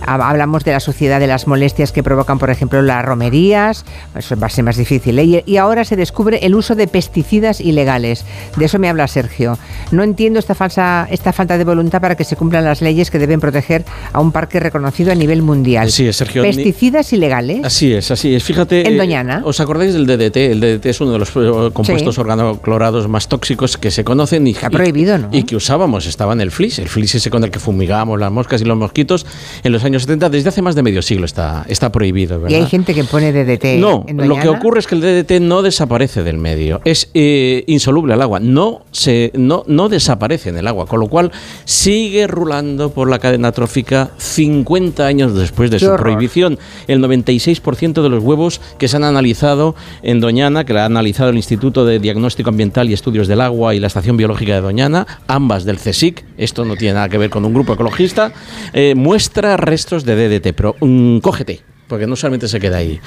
Hab- Hablamos de la suciedad de las molestias que provocan, por ejemplo, las romerías. Eso va a ser más difícil. ¿eh? Y, ahora se descubre el uso de pesticidas ilegales. De eso me habla Sergio. No entiendo esta, falsa, esta falta de voluntad para que se cumplan las leyes que deben proteger a un parque reconocido a nivel mundial. Sí, Sergio. Pesticidas ilegales. Así es, así es. Fíjate. En eh, Doñana. ¿Os acordáis del DDT? El DDT es uno de los eh, compuestos Sí. organoclorados más tóxicos que se conocen y, Está prohibido, ¿no? y que usábamos. Estaba en el FLIS, el FLIS ese con el que fumigábamos las moscas y los mosquitos en los años 70. Desde hace más de medio siglo está, está prohibido, ¿verdad? Y hay gente que pone DDT. No, en lo que ocurre es que el DDT no desaparece del medio, es eh, insoluble al agua, no, se, no, no desaparece en el agua, con lo cual sigue rulando por la cadena trófica 50 años después de Qué su horror. prohibición. El 96% de los huevos que se han analizado en Doñana, que la ha analizado el Instituto de Diagnóstico Ambiental y Estudios del Agua y la Estación Biológica de Doñana, ambas del CSIC, esto no tiene nada que ver con un grupo ecologista, eh, muestra restos de DDT, pero mm, cógete. Porque no solamente se queda ahí.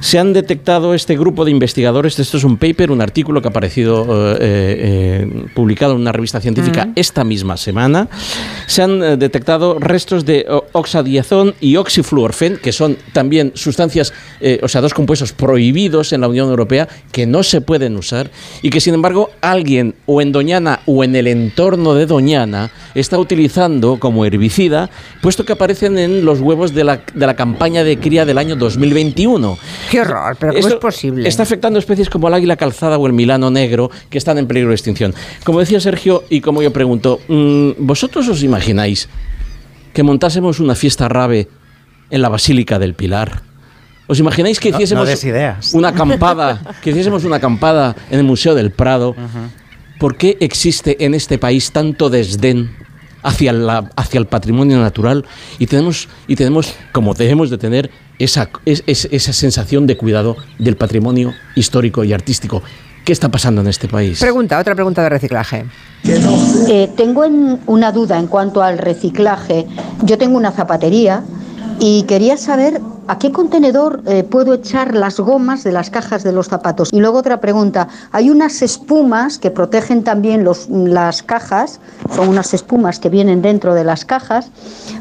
Se han detectado este grupo de investigadores, esto es un paper, un artículo que ha aparecido eh, eh, publicado en una revista científica Mm. esta misma semana, se han eh, detectado restos de oxadiazón y oxifluorfen, que son también sustancias, eh, o sea, dos compuestos prohibidos en la Unión Europea que no se pueden usar y que sin embargo alguien o en Doñana o en el entorno de Doñana está utilizando como herbicida, puesto que aparecen en los huevos de la, de la campaña de cría del año 2021. Qué horror, pero ¿cómo Esto es posible? Está afectando especies como el águila calzada o el milano negro que están en peligro de extinción. Como decía Sergio, y como yo pregunto, mm, ¿vosotros os imagináis que montásemos una fiesta rave en la Basílica del Pilar? ¿Os imagináis que No- no hiciésemos ideas. una acampada, que hiciésemos una acampada en el Museo del Prado? ¿Por qué existe en este país tanto desdén hacia, la, hacia el patrimonio natural y tenemos, y tenemos, como debemos de tener, esa, es- es- esa sensación de cuidado del patrimonio histórico y artístico? ¿Qué está pasando en este país? Pregunta, otra pregunta de reciclaje. Eh, tengo en- una duda en cuanto al reciclaje. Yo tengo una zapatería y quería saber a qué contenedor eh, puedo echar las gomas de las cajas de los zapatos. Y luego otra pregunta. Hay unas espumas que protegen también los- las cajas, son unas espumas que vienen dentro de las cajas.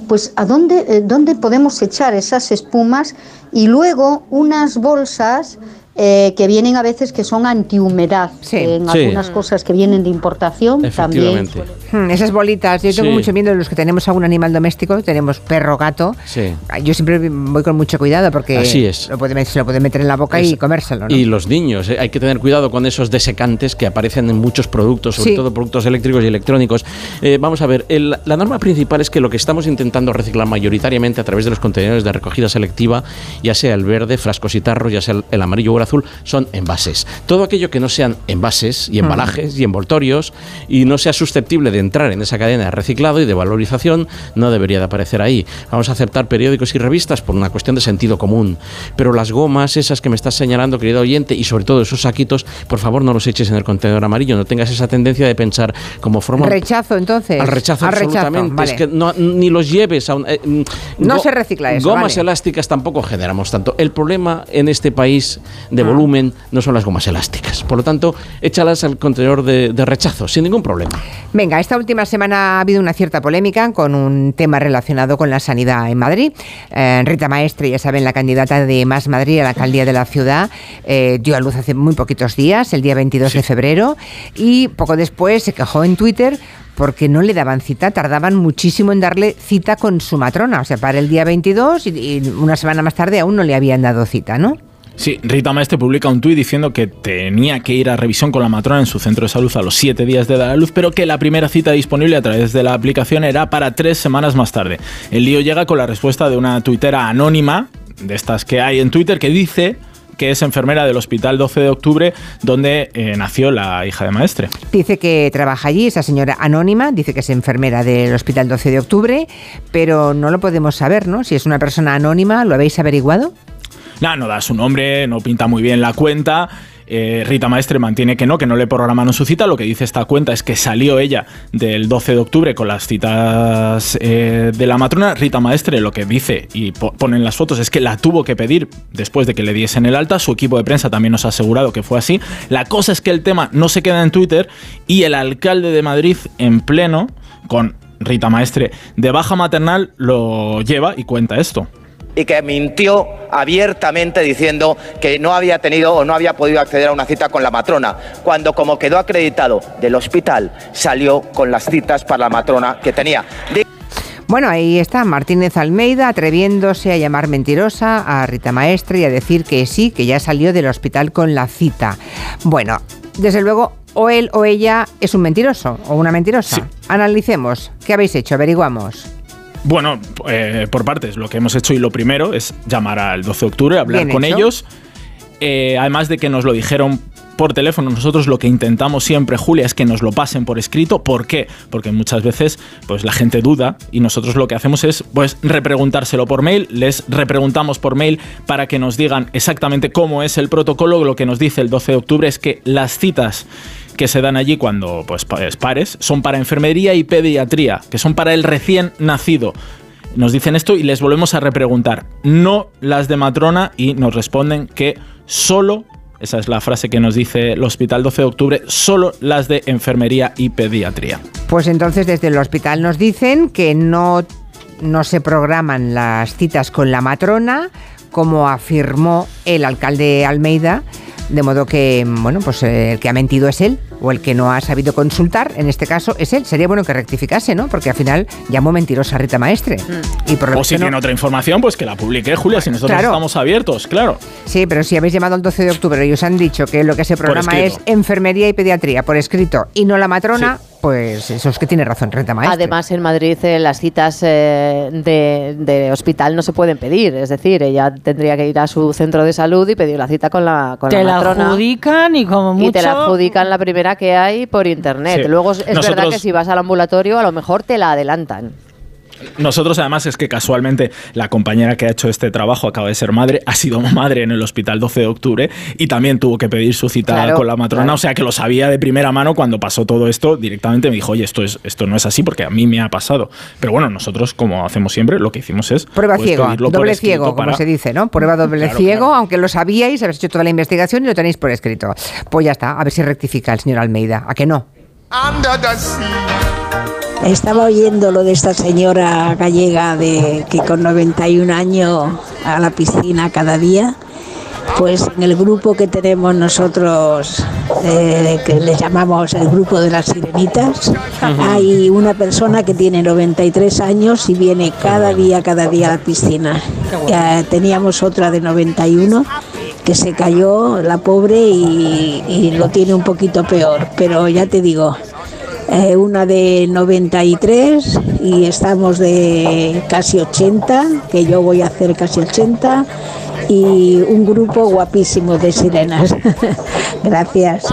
Pues ¿a dónde, eh, dónde podemos echar esas espumas? Y luego unas bolsas eh, que vienen a veces que son antihumedad. En Sí. algunas cosas que vienen de importación también. Efectivamente. Hmm, esas bolitas, yo tengo Sí. mucho miedo de los que tenemos algún animal doméstico, tenemos perro, gato. Sí. Yo siempre voy con mucho cuidado porque Así es. Lo puede, se lo puede meter en la boca y comérselo. ¿no? Y los niños, eh, hay que tener cuidado con esos desecantes que aparecen en muchos productos, sobre Sí. todo productos eléctricos y electrónicos. Eh, vamos a ver, el- la norma principal es que lo que estamos intentando reciclar mayoritariamente a través de los contenedores de recogida selectiva, ya sea el verde, frascos y tarros, ya sea el, el amarillo o el azul, son envases. Todo aquello que no sean envases y embalajes y envoltorios y no sea susceptible de entrar en esa cadena de reciclado y de valorización, no debería de aparecer ahí. Vamos a aceptar periódicos y revistas por una cuestión de sentido común. Pero las gomas, esas que me estás señalando, querido oyente, y sobre todo esos saquitos, por favor no los eches en el contenedor amarillo, no tengas esa tendencia de pensar como forma Rechazo, entonces. al rechazo Al rechazo, absolutamente. vale. Es que no, ni los lleves a un, eh, mm, No se recicla eso, Gomas vale. elásticas tampoco generamos tanto. El problema en este país de Ah. volumen no son las gomas elásticas. Por lo tanto, échalas al contenedor de, de rechazo, sin ningún problema. Venga, esta última semana ha habido una cierta polémica con un tema relacionado con la sanidad en Madrid. Eh, Rita Maestre, ya saben, la candidata de Más Madrid a la alcaldía de la ciudad, eh, dio a luz hace muy poquitos días, el día 22 de febrero, y poco después se quejó en Twitter porque no le daban cita, tardaban muchísimo en darle cita con su matrona, o sea, para el día 22 y, y una semana más tarde aún no le habían dado cita, ¿no? Sí, Rita Maestre publica un tuit diciendo que tenía que ir a revisión con la matrona en su centro de salud a los siete días de dar a luz, pero que la primera cita disponible a través de la aplicación era para tres semanas más tarde. El lío llega con la respuesta de una tuitera anónima, de estas que hay en Twitter, que dice que es enfermera del Hospital 12 de Octubre, donde eh, nació la hija de Maestre. Dice que trabaja allí, esa señora anónima, dice que es enfermera del Hospital 12 de Octubre, pero no lo podemos saber, ¿no? Si es una persona anónima, ¿lo habéis averiguado? Nada, no da su nombre, no pinta muy bien la cuenta. Eh, Rita Maestre mantiene que no, que no le programaron su cita. Lo que dice esta cuenta es que salió ella del 12 de octubre con las citas eh, de la matrona. Rita Maestre lo que dice y po- ponen las fotos es que la tuvo que pedir después de que le diesen el alta. Su equipo de prensa también nos ha asegurado que fue así. La cosa es que el tema no se queda en Twitter y el alcalde de Madrid en pleno con Rita Maestre de baja maternal lo lleva y cuenta esto. Y que mintió abiertamente diciendo que no había tenido o no había podido acceder a una cita con la matrona, cuando como quedó acreditado del hospital salió con las citas para la matrona que tenía. De- Bueno, ahí está Martínez Almeida atreviéndose a llamar mentirosa a Rita Maestre y a decir que sí, que ya salió del hospital con la cita. Bueno, desde luego, o él o ella es un mentiroso o una mentirosa. Analicemos. ¿Qué habéis hecho? Averiguamos. Bueno, eh, por partes, lo que hemos hecho y lo primero es llamar al 12 de octubre, hablar Bien con hecho. ellos. Eh, además de que nos lo dijeron por teléfono, nosotros lo que intentamos siempre, Julia, es que nos lo pasen por escrito. ¿Por qué? Porque muchas veces pues, la gente duda y nosotros lo que hacemos es pues, repreguntárselo por mail. Les repreguntamos por mail para que nos digan exactamente cómo es el protocolo. Lo que nos dice el 12 de octubre es que las citas que se dan allí cuando pues pa- es pares son para enfermería y pediatría, que son para el recién nacido. nos dicen esto y les volvemos a repreguntar. No las de matrona y nos responden que solo esa es la frase que nos dice el Hospital 12 de Octubre, solo las de enfermería y pediatría. Pues entonces desde el hospital nos dicen que no, no se programan las citas con la matrona, como afirmó el alcalde Almeida, de modo que, bueno, pues eh, el que ha mentido es él, o el que no ha sabido consultar, en este caso es él. Sería bueno que rectificase, ¿no? Porque al final llamó mentirosa a Rita Maestre. Mm. Y por lo o si no- tiene otra información, pues que la publique, Julia, si nosotros Claro. estamos abiertos, claro. Sí, pero si habéis llamado el 12 de octubre y os han dicho que lo que se programa es enfermería y pediatría por escrito y no la matrona, pues eso es que tiene razón Rita Maestre. Además, en Madrid eh, las citas eh, de, de hospital no se pueden pedir. Es decir, ella tendría que ir a su centro de salud y pedir la cita con la, con Te la adjudican y como mucho... Y te la adjudican la primera que hay por internet. Sí. Luego es verdad que si vas al ambulatorio a lo mejor te la adelantan. Nosotros además es que casualmente la compañera que ha hecho este trabajo acaba de ser madre, ha sido madre en el hospital 12 de octubre y también tuvo que pedir su cita Claro, con la matrona, claro. o sea que lo sabía de primera mano cuando pasó todo esto, directamente me dijo, oye, esto, es, esto no es así porque a mí me ha pasado. Pero bueno, nosotros como hacemos siempre, lo que hicimos es... Prueba pues, ciego, pedirlo por doble ciego, como para- se dice, ¿no? Prueba doble Claro, ciego, aunque lo sabíais, habéis hecho toda la investigación y lo tenéis por escrito. Pues ya está, a ver si rectifica el señor Almeida. ¿A que no? Estaba oyendo lo de esta señora gallega de que con 91 años a la piscina cada día. Pues en el grupo que tenemos nosotros, eh, que le llamamos el grupo de las sirenitas, hay una persona que tiene 93 años y viene cada día, cada día a la piscina. Teníamos otra de 91 que se cayó, la pobre, y, y lo tiene un poquito peor. Pero ya te digo, eh, una de 93 y estamos de casi 80, que yo voy a hacer casi 80, y un grupo guapísimo de sirenas. Gracias.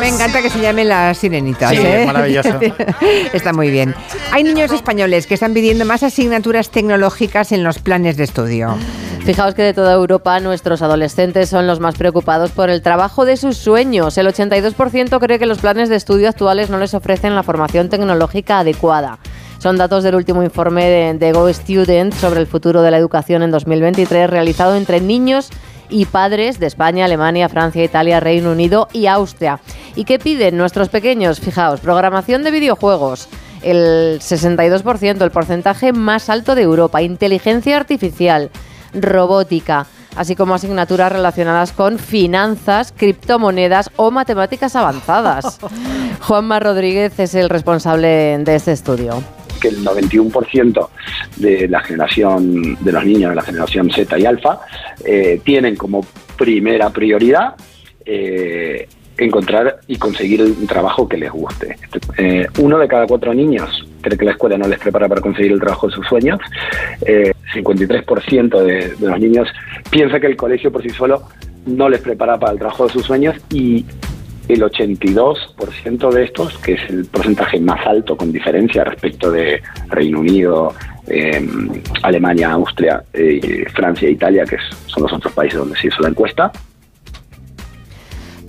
Me encanta que se llame las sirenitas. Sí, ¿eh? maravilloso. Está muy bien. Hay niños españoles que están pidiendo más asignaturas tecnológicas en los planes de estudio. Fijaos que de toda Europa nuestros adolescentes son los más preocupados por el trabajo de sus sueños. El 82% cree que los planes de estudio actuales no les ofrecen la formación tecnológica adecuada. Son datos del último informe de, de Go Student sobre el futuro de la educación en 2023 realizado entre niños y padres de España, Alemania, Francia, Italia, Reino Unido y Austria. ¿Y qué piden nuestros pequeños? Fijaos, programación de videojuegos, el 62%, el porcentaje más alto de Europa, inteligencia artificial, robótica, así como asignaturas relacionadas con finanzas, criptomonedas o matemáticas avanzadas. Juanma Rodríguez es el responsable de este estudio. Que el 91% de la generación de los niños de la generación Z y Alfa eh, tienen como primera prioridad eh, encontrar y conseguir un trabajo que les guste. Eh, uno de cada cuatro niños cree que la escuela no les prepara para conseguir el trabajo de sus sueños. Eh, 53% de, de los niños piensa que el colegio por sí solo no les prepara para el trabajo de sus sueños y el 82% de estos, que es el porcentaje más alto con diferencia respecto de Reino Unido, eh, Alemania, Austria, eh, Francia e Italia, que son los otros países donde se hizo la encuesta,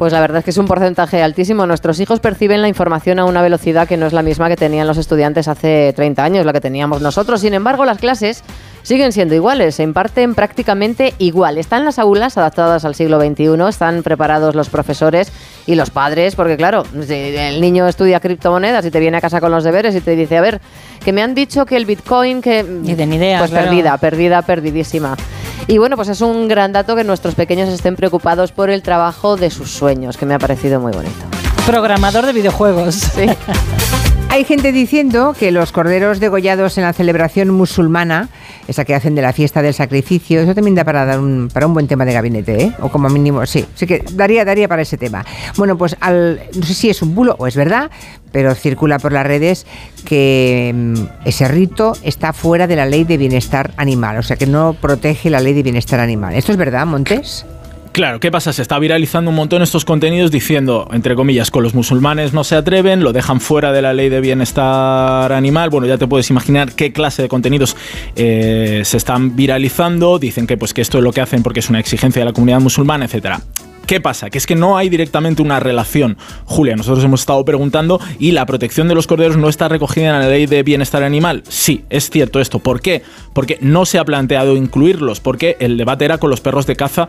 Pues la verdad es que es un porcentaje altísimo. Nuestros hijos perciben la información a una velocidad que no es la misma que tenían los estudiantes hace 30 años, la que teníamos nosotros. Sin embargo, las clases siguen siendo iguales, se imparten prácticamente igual. Están las aulas adaptadas al siglo XXI, están preparados los profesores y los padres, porque claro, si el niño estudia criptomonedas y te viene a casa con los deberes y te dice, a ver, que me han dicho que el Bitcoin, que... Ni de ni idea, Pues claro. perdida, perdida, perdidísima. Y bueno, pues es un gran dato que nuestros pequeños estén preocupados por el trabajo de sus sueños, que me ha parecido muy bonito. Programador de videojuegos. Hay gente diciendo que los corderos degollados en la celebración musulmana, esa que hacen de la fiesta del sacrificio, eso también da para dar un, para un buen tema de gabinete, ¿eh? O como mínimo, sí, sí que daría, daría para ese tema. Bueno, pues al, no sé si es un bulo o es verdad, pero circula por las redes que mm, ese rito está fuera de la ley de bienestar animal, o sea que no protege la ley de bienestar animal. ¿Esto es verdad, Montes? Claro, ¿qué pasa? Se está viralizando un montón estos contenidos diciendo, entre comillas, con los musulmanes no se atreven, lo dejan fuera de la ley de bienestar animal. Bueno, ya te puedes imaginar qué clase de contenidos eh, se están viralizando. Dicen que, pues, que esto es lo que hacen porque es una exigencia de la comunidad musulmana, etcétera. ¿Qué pasa? Que es que no hay directamente una relación. Julia, nosotros hemos estado preguntando y la protección de los corderos no está recogida en la ley de bienestar animal. Sí, es cierto esto. ¿Por qué? Porque no se ha planteado incluirlos, porque el debate era con los perros de caza,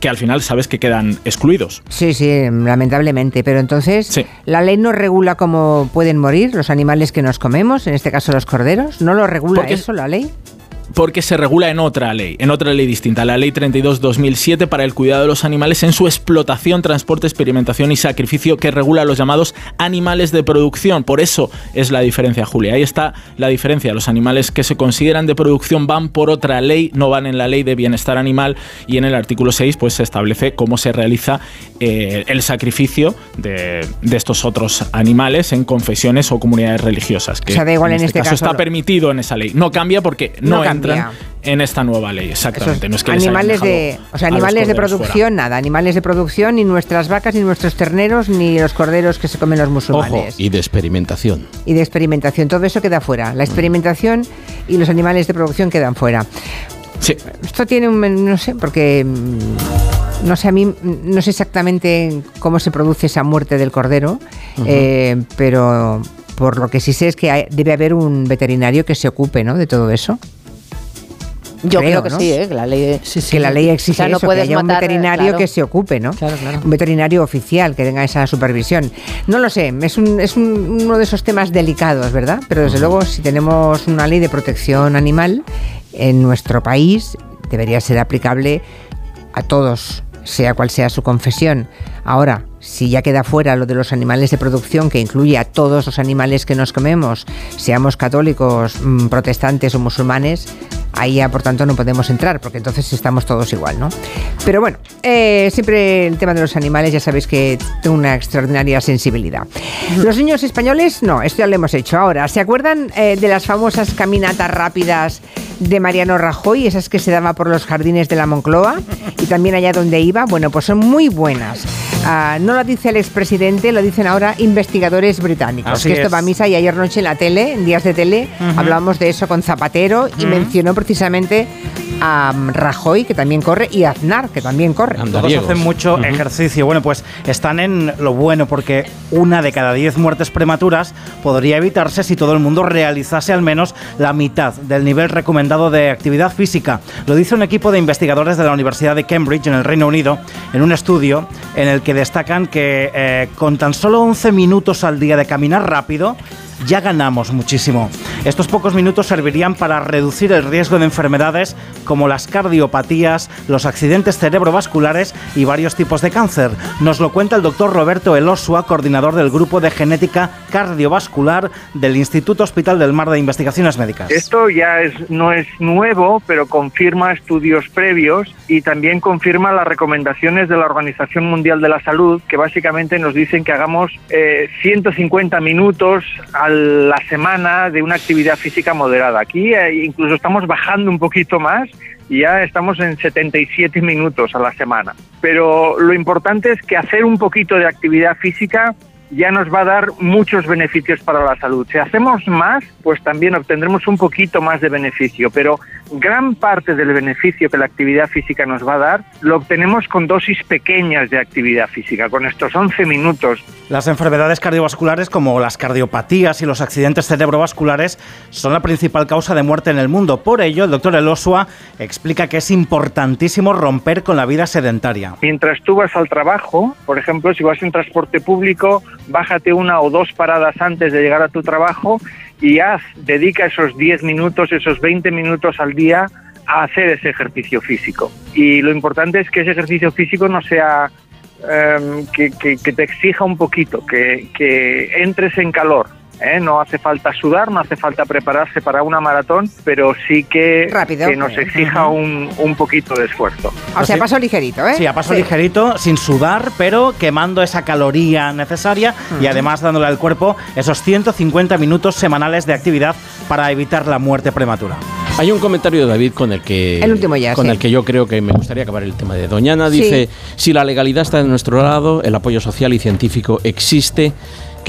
que al final sabes que quedan excluidos. Sí, sí, lamentablemente. Pero entonces, ¿la ley no regula cómo pueden morir los animales que nos comemos, en este caso los corderos? ¿No lo regula eso la ley? Porque se regula en otra ley, en otra ley distinta, la Ley 32-2007 para el cuidado de los animales en su explotación, transporte, experimentación y sacrificio que regula los llamados animales de producción. Por eso es la diferencia, Julia. Ahí está la diferencia. Los animales que se consideran de producción van por otra ley, no van en la Ley de Bienestar Animal y en el artículo 6 pues se establece cómo se realiza eh, el sacrificio de, estos otros animales en confesiones o comunidades religiosas. Que o sea, da igual en, este, este caso, está permitido en esa ley. No cambia porque no, no en esta nueva ley, exactamente. no es que animales de, o sea, animales de producción, nada, animales de producción, ni nuestras vacas, ni nuestros terneros, ni los corderos que se comen los musulmanes. y de experimentación. Y de experimentación, todo eso queda fuera. La experimentación y los animales de producción quedan fuera. Sí. Esto tiene un, no sé, porque mm, no sé a mí, no sé exactamente cómo se produce esa muerte del cordero, eh, pero por lo que sí sé es que debe haber un veterinario que se ocupe, ¿no? De todo eso. Yo creo, que sí, ¿eh? que la ley, que la ley exige no que haya un veterinario que se ocupe, ¿no? Un veterinario oficial que tenga esa supervisión. No lo sé, es, un, es uno de esos temas delicados, ¿verdad? Pero desde luego, si tenemos una ley de protección animal en nuestro país, debería ser aplicable a todos, sea cual sea su confesión. Ahora, si ya queda fuera lo de los animales de producción, que incluye a todos los animales que nos comemos, seamos católicos, mm, protestantes o musulmanes, ahí ya por tanto no podemos entrar, porque entonces estamos todos igual, ¿no? Pero bueno, eh, siempre el tema de los animales, ya sabéis que tengo una extraordinaria sensibilidad. Los niños españoles, no, esto ya lo hemos hecho ahora. ¿Se acuerdan eh, de las famosas caminatas rápidas de Mariano Rajoy, esas que se daba por los jardines de la Moncloa y también allá donde iba? Bueno, pues son muy buenas. Ah, no lo dice el expresidente, lo dicen ahora investigadores británicos. que esto va a misa y ayer noche en la tele, en días de tele, hablamos de eso con Zapatero y mencionó precisamente a Rajoy, que también corre, y a Aznar, que también corre. Todos hacen mucho ejercicio. Bueno, pues están en lo bueno, porque una de cada diez muertes prematuras podría evitarse si todo el mundo realizase al menos la mitad del nivel recomendado de actividad física. Lo dice un equipo de investigadores de la Universidad de Cambridge, en el Reino Unido, en un estudio en el que destacan que eh, con tan solo 11 minutos al día de caminar rápido, ya ganamos muchísimo. Estos pocos minutos servirían para reducir el riesgo de enfermedades como las cardiopatías, los accidentes cerebrovasculares y varios tipos de cáncer. Nos lo cuenta el doctor Roberto Elosua, coordinador del Grupo de Genética Cardiovascular del Instituto Hospital del Mar de Investigaciones Médicas. Esto ya es, no es nuevo, pero confirma estudios previos y también confirma las recomendaciones de la Organización Mundial de la Salud, que básicamente nos dicen que hagamos 150 eh, minutos a la semana de una actividad física moderada. Aquí eh, incluso estamos bajando un poquito más y ya estamos en 77 minutos a la semana. Pero lo importante es que hacer un poquito de actividad física ya nos va a dar muchos beneficios para la salud. Si hacemos más, pues también obtendremos un poquito más de beneficio, pero gran parte del beneficio que la actividad física nos va a dar lo obtenemos con dosis pequeñas de actividad física, con estos 11 minutos. Las enfermedades cardiovasculares como las cardiopatías y los accidentes cerebrovasculares son la principal causa de muerte en el mundo. Por ello, el doctor Elosua explica que es importantísimo romper con la vida sedentaria. Mientras tú vas al trabajo, por ejemplo, si vas en transporte público, bájate una o dos paradas antes de llegar a tu trabajo y haz, dedica esos 10 minutos, esos 20 minutos al día a hacer ese ejercicio físico. Y lo importante es que ese ejercicio físico no sea em, que, te exija un poquito, que, que entres en calor, ¿eh? No hace falta sudar, no hace falta prepararse para una maratón, pero sí que, que nos exija un, un, poquito de esfuerzo. O sea, a paso ligerito, ¿eh? Sí, a paso ligerito, sin sudar, pero quemando esa caloría necesaria y además dándole al cuerpo esos 150 minutos semanales de actividad para evitar la muerte prematura. Hay un comentario de David con el que el último ya, con el que yo creo que me gustaría acabar el tema de Doñana. Dice, si la legalidad está de nuestro lado, el apoyo social y científico existe,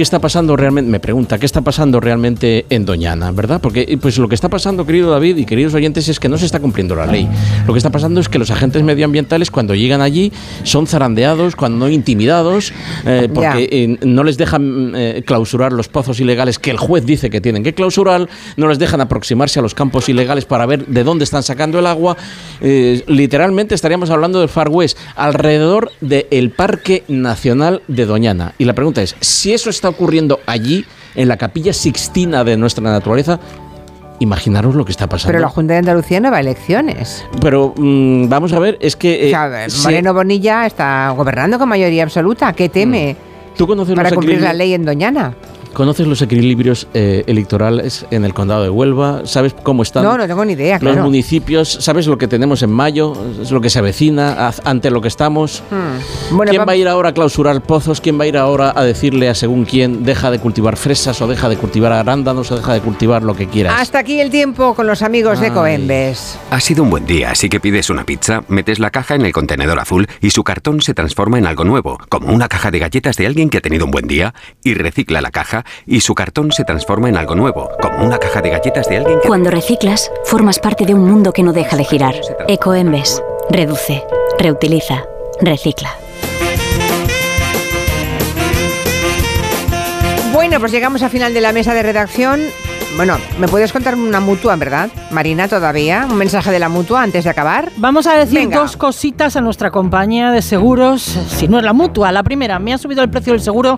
¿qué está pasando realmente? Me pregunta, ¿qué está pasando realmente en Doñana, verdad? Porque pues lo que está pasando, querido David y queridos oyentes, es que no se está cumpliendo la ley. Lo que está pasando es que los agentes medioambientales cuando llegan allí son zarandeados, cuando no intimidados, eh, porque eh, no les dejan eh, clausurar los pozos ilegales que el juez dice que tienen que clausurar, no les dejan aproximarse a los campos ilegales para ver de dónde están sacando el agua. literalmente estaríamos hablando del Far West, alrededor del Parque Nacional de Doñana. Y la pregunta es, si eso está ocurriendo allí, en la capilla sixtina de nuestra naturaleza, imaginaros lo que está pasando. Pero la Junta de Andalucía no va a elecciones. Pero mm, vamos a ver, es que... Eh, Moreno Bonilla está gobernando con mayoría absoluta. ¿Qué teme? ¿Tú conoces para cumplir la ley en Doñana? ¿Conoces los equilibrios eh, electorales en el condado de Huelva? ¿Sabes cómo están no, no tengo ni idea, los municipios? ¿Sabes lo que tenemos en mayo? ¿Es lo que se avecina ante lo que estamos? Hmm. ¿Quién va a ir ahora a clausurar pozos? ¿Quién va a ir ahora a decirle a según quién deja de cultivar fresas o deja de cultivar arándanos o deja de cultivar lo que quieras? Hasta aquí el tiempo con los amigos de Coembes. Ha sido un buen día, así que pides una pizza, metes la caja en el contenedor azul y su cartón se transforma en algo nuevo, como una caja de galletas de alguien que ha tenido un buen día y recicla la caja y su cartón se transforma en algo nuevo, como una caja de galletas de alguien que... Cuando reciclas, formas parte de un mundo que no deja de girar. Ecoembes. Reduce, reutiliza, recicla. Bueno, pues llegamos al final de la mesa de redacción. Bueno, ¿me puedes contar una mutua, verdad? Marina, todavía. ¿Un mensaje de la mutua antes de acabar? Vamos a decir dos cositas a nuestra compañía de seguros. Si no es la mutua, la primera, me ha subido el precio del seguro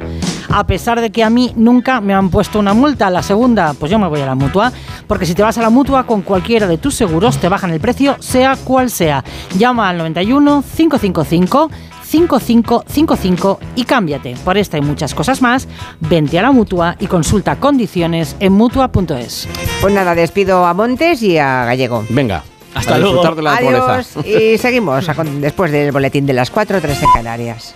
a pesar de que a mí nunca me han puesto una multa. La segunda, pues yo me voy a la mutua, porque si te vas a la mutua con cualquiera de tus seguros, te bajan el precio, sea cual sea. Llama al 91 555 5555 y cámbiate. Por esta y muchas cosas más, vente a la mutua y consulta condiciones en mutua.es. Pues nada, despido a Montes y a Gallego. Venga. Hasta luego. De la Adiós y seguimos después del boletín de las 4, 3 en Canarias.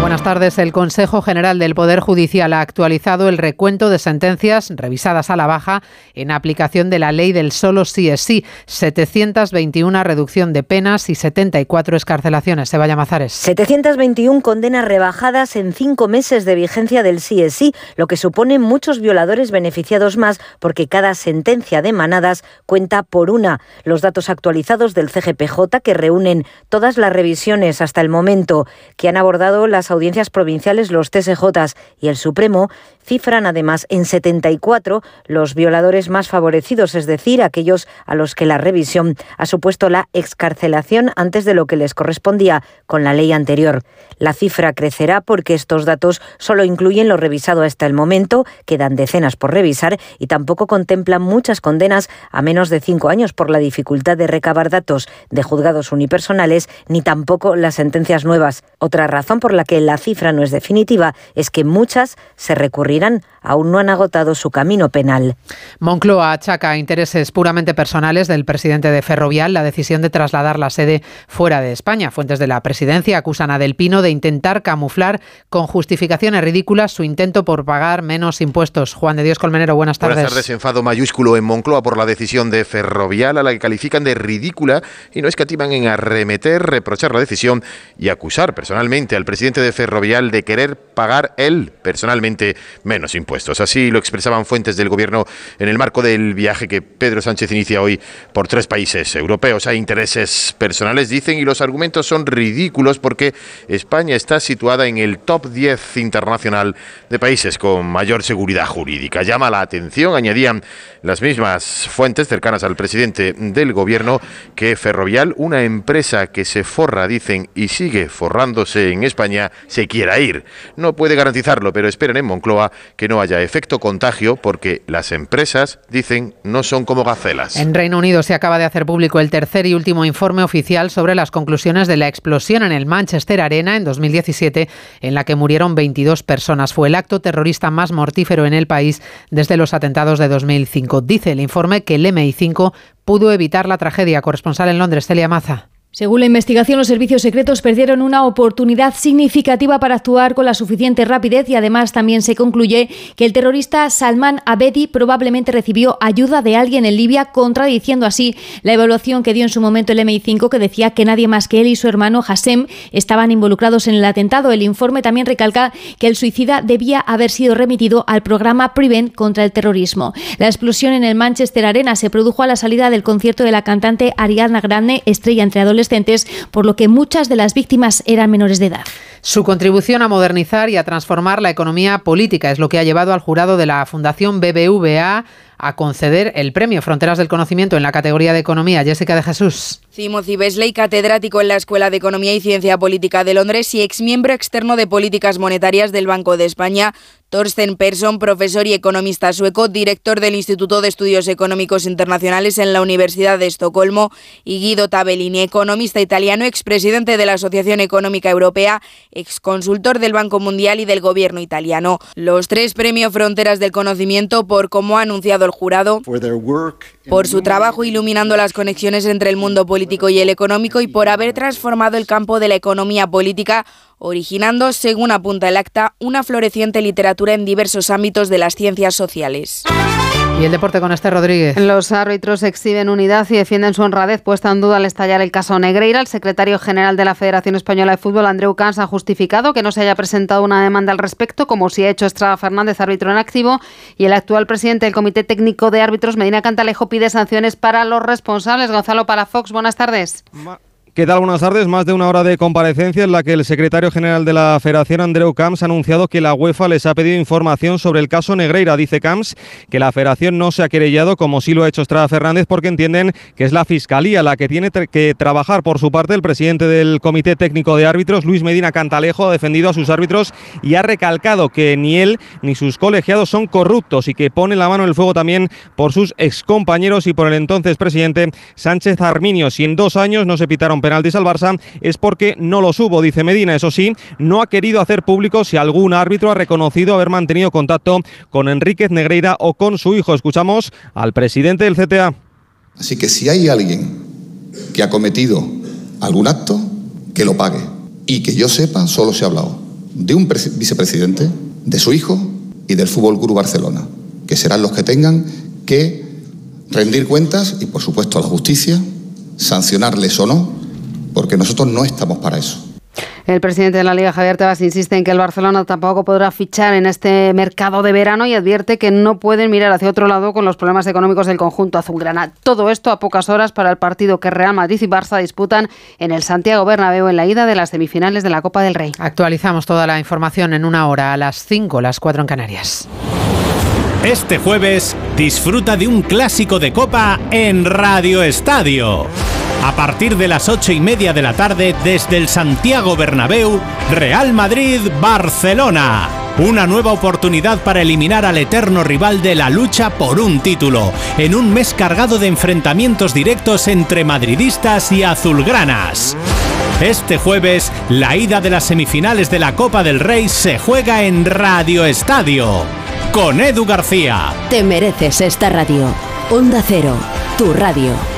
Buenas tardes. El Consejo General del Poder Judicial ha actualizado el recuento de sentencias revisadas a la baja en aplicación de la ley del solo sí es sí. 721 reducción de penas y 74 escarcelaciones. Se vaya Mazares. 721 condenas rebajadas en cinco meses de vigencia del sí es sí, lo que supone muchos violadores beneficiados más porque cada sentencia de manadas cuenta por una. Los datos actualizados del CGPJ que reúnen todas las revisiones hasta el momento que han abordado las audiencias provinciales, los TSJ y el Supremo cifran además en 74 los violadores más favorecidos, es decir, aquellos a los que la revisión ha supuesto la excarcelación antes de lo que les correspondía con la ley anterior. La cifra crecerá porque estos datos solo incluyen lo revisado hasta el momento, quedan decenas por revisar y tampoco contemplan muchas condenas a menos de cinco años por la dificultad de recabar datos de juzgados unipersonales ni tampoco las sentencias nuevas. Otra razón por la que la cifra no es definitiva es que muchas se recurrirán, aún no han agotado su camino penal. Moncloa achaca a intereses puramente personales del presidente de Ferrovial la decisión de trasladar la sede fuera de España. Fuentes de la presidencia acusan a Del Pino de intentar camuflar con justificaciones ridículas su intento por pagar menos impuestos. Juan de Dios Colmenero, buenas tardes. Buenas tardes. Enfado mayúsculo en Moncloa por la decisión de Ferrovial, a la que califican de ridícula y no escatiman en arremeter, reprochar la decisión y acusar personalmente al presidente de Ferrovial de querer pagar él personalmente menos impuestos. Así lo expresaban fuentes del gobierno en el marco del viaje que Pedro Sánchez inicia hoy por tres países europeos. Hay intereses personales, dicen, y los argumentos son ridículos porque España está situada en el top 10 internacional de países con mayor seguridad jurídica. Llama la atención, añadían las mismas fuentes cercanas al presidente del gobierno, que Ferrovial, una empresa que se forra, dicen, y sigue forrándose en España, se quiera ir. No puede garantizarlo, pero esperan en Moncloa que no haya efecto contagio porque las empresas, dicen, no son como gacelas. En Reino Unido se acaba de hacer público el tercer y último informe oficial sobre las conclusiones de la explosión en el Manchester Arena en 2017, en la que murieron 22 personas. Fue el acto terrorista más mortífero en el país desde los atentados de 2005. Dice el informe que el MI5 pudo evitar la tragedia. Corresponsal en Londres, Celia Maza. Según la investigación, los servicios secretos perdieron una oportunidad significativa para actuar con la suficiente rapidez y además también se concluye que el terrorista Salman Abedi probablemente recibió ayuda de alguien en Libia, contradiciendo así la evaluación que dio en su momento el MI5 que decía que nadie más que él y su hermano Hassem estaban involucrados en el atentado. El informe también recalca que el suicida debía haber sido remitido al programa Prevent contra el terrorismo. La explosión en el Manchester Arena se produjo a la salida del concierto de la cantante Ariana Grande, estrella entre adolescentes por lo que muchas de las víctimas eran menores de edad. Su contribución a modernizar y a transformar la economía política es lo que ha llevado al jurado de la Fundación BBVA a conceder el premio Fronteras del Conocimiento en la categoría de Economía. Jessica de Jesús. Timothy Besley, catedrático en la Escuela de Economía y Ciencia Política de Londres y exmiembro externo de Políticas Monetarias del Banco de España, Thorsten Persson, profesor y economista sueco, director del Instituto de Estudios Económicos Internacionales en la Universidad de Estocolmo, y Guido Tabellini, economista italiano, expresidente de la Asociación Económica Europea, exconsultor del Banco Mundial y del Gobierno italiano. Los tres premios Fronteras del Conocimiento por cómo ha anunciado el jurado, por su trabajo iluminando las conexiones entre el mundo político y el económico y por haber transformado el campo de la economía política originando, según apunta el acta, una floreciente literatura en diversos ámbitos de las ciencias sociales. Y el deporte con este Rodríguez. Los árbitros exhiben unidad y defienden su honradez puesta en duda al estallar el caso Negreira. El secretario general de la Federación Española de Fútbol, Andreu Cans, ha justificado que no se haya presentado una demanda al respecto, como si ha hecho Estrada Fernández, árbitro en activo. Y el actual presidente del Comité Técnico de Árbitros, Medina Cantalejo, pide sanciones para los responsables. Gonzalo Palafox, buenas tardes. ¿Qué tal? Buenas tardes. Más de una hora de comparecencia en la que el secretario general de la Federación, Andreu Camps, ha anunciado que la UEFA les ha pedido información sobre el caso Negreira. Dice Camps que la Federación no se ha querellado, como sí lo ha hecho Estrada Fernández, porque entienden que es la Fiscalía la que tiene que trabajar. Por su parte, el presidente del Comité Técnico de Árbitros, Luis Medina Cantalejo, ha defendido a sus árbitros y ha recalcado que ni él ni sus colegiados son corruptos y que pone la mano en el fuego también por sus excompañeros y por el entonces presidente Sánchez Arminio. Si en dos años no se pitaron penaltis al Barça es porque no los hubo, dice Medina. Eso sí, no ha querido hacer público si algún árbitro ha reconocido haber mantenido contacto con Enríquez Negreira o con su hijo. Escuchamos al presidente del CTA. Así que si hay alguien que ha cometido algún acto, que lo pague. Y que yo sepa, solo se ha hablado de un vicepresidente, de su hijo y del Fútbol Club Barcelona, que serán los que tengan que rendir cuentas y, por supuesto, a la justicia, sancionarles o no, porque nosotros no estamos para eso. El presidente de la Liga, Javier Tebas, insiste en que el Barcelona tampoco podrá fichar en este mercado de verano y advierte que no pueden mirar hacia otro lado con los problemas económicos del conjunto azulgrana. Todo esto a pocas horas para el partido que Real Madrid y Barça disputan en el Santiago Bernabéu en la ida de las semifinales de la Copa del Rey. Actualizamos toda la información en una hora, a las 5, las 4 en Canarias. Este jueves disfruta de un clásico de Copa en Radio Estadio. A partir de las ocho y media de la tarde, desde el Santiago Bernabéu, Real Madrid-Barcelona. Una nueva oportunidad para eliminar al eterno rival de la lucha por un título, en un mes cargado de enfrentamientos directos entre madridistas y azulgranas. Este jueves, la ida de las semifinales de la Copa del Rey se juega en Radio Estadio, con Edu García. Te mereces esta radio. Onda Cero, tu radio.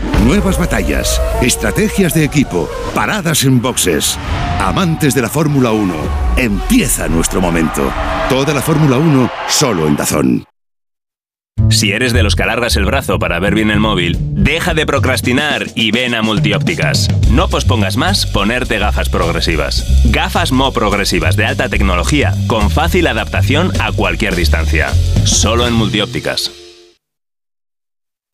Nuevas batallas, estrategias de equipo, paradas en boxes. Amantes de la Fórmula 1, empieza nuestro momento. Toda la Fórmula 1 solo en Dazón. Si eres de los que alargas el brazo para ver bien el móvil, deja de procrastinar y ven a Multiópticas. No pospongas más ponerte gafas progresivas. Gafas Mo progresivas de alta tecnología con fácil adaptación a cualquier distancia. Solo en Multiópticas.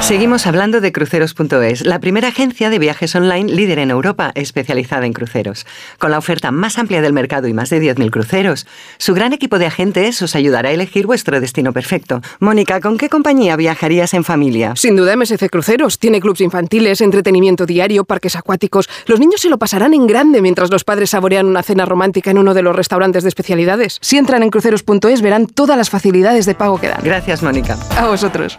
Seguimos hablando de cruceros.es, la primera agencia de viajes online líder en Europa especializada en cruceros. Con la oferta más amplia del mercado y más de 10.000 cruceros, su gran equipo de agentes os ayudará a elegir vuestro destino perfecto. Mónica, ¿con qué compañía viajarías en familia? Sin duda MSC Cruceros. Tiene clubs infantiles, entretenimiento diario, parques acuáticos. Los niños se lo pasarán en grande mientras los padres saborean una cena romántica en uno de los restaurantes de especialidades. Si entran en cruceros.es verán todas las facilidades de pago que dan. Gracias, Mónica. A vosotros.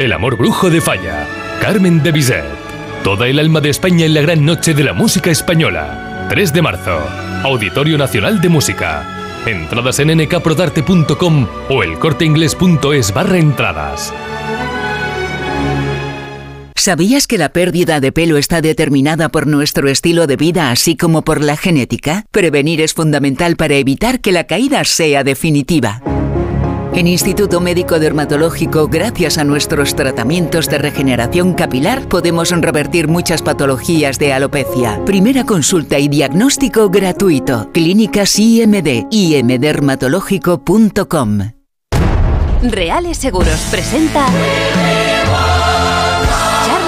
El amor brujo de Falla. Carmen de Bizet. Toda el alma de España en la gran noche de la música española. 3 de marzo. Auditorio Nacional de Música. Entradas en nkprodarte.com o elcorteingles.es barra entradas. ¿Sabías que la pérdida de pelo está determinada por nuestro estilo de vida así como por la genética? Prevenir es fundamental para evitar que la caída sea definitiva. En Instituto Médico Dermatológico, gracias a nuestros tratamientos de regeneración capilar, podemos revertir muchas patologías de alopecia. Primera consulta y diagnóstico gratuito. Clínicas IMD, imdermatológico.com. Reales Seguros presenta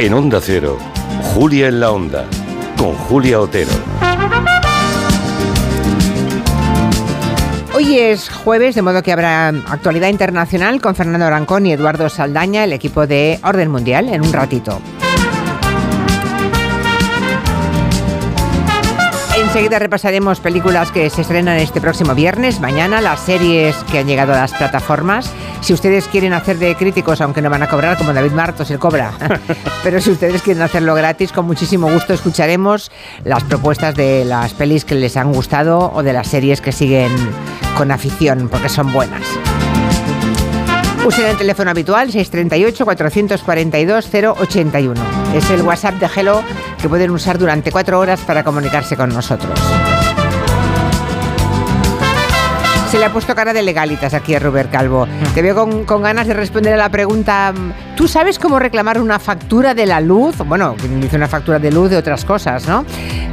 En Onda Cero, Julia en la Onda, con Julia Otero. Hoy es jueves, de modo que habrá actualidad internacional con Fernando Arancón y Eduardo Saldaña, el equipo de Orden Mundial, en un ratito. Enseguida repasaremos películas que se estrenan este próximo viernes, mañana, las series que han llegado a las plataformas. Si ustedes quieren hacer de críticos, aunque no van a cobrar, como David Martos, él cobra. Pero si ustedes quieren hacerlo gratis, con muchísimo gusto escucharemos las propuestas de las pelis que les han gustado o de las series que siguen con afición, porque son buenas. Usen el teléfono habitual 638-442-081. Es el WhatsApp de Hello que pueden usar durante cuatro horas para comunicarse con nosotros. Se le ha puesto cara de legalitas aquí a Robert Calvo. Mm. Te veo con, con ganas de responder a la pregunta. ¿Tú sabes cómo reclamar una factura de la luz? Bueno, dice una factura de luz de otras cosas, ¿no?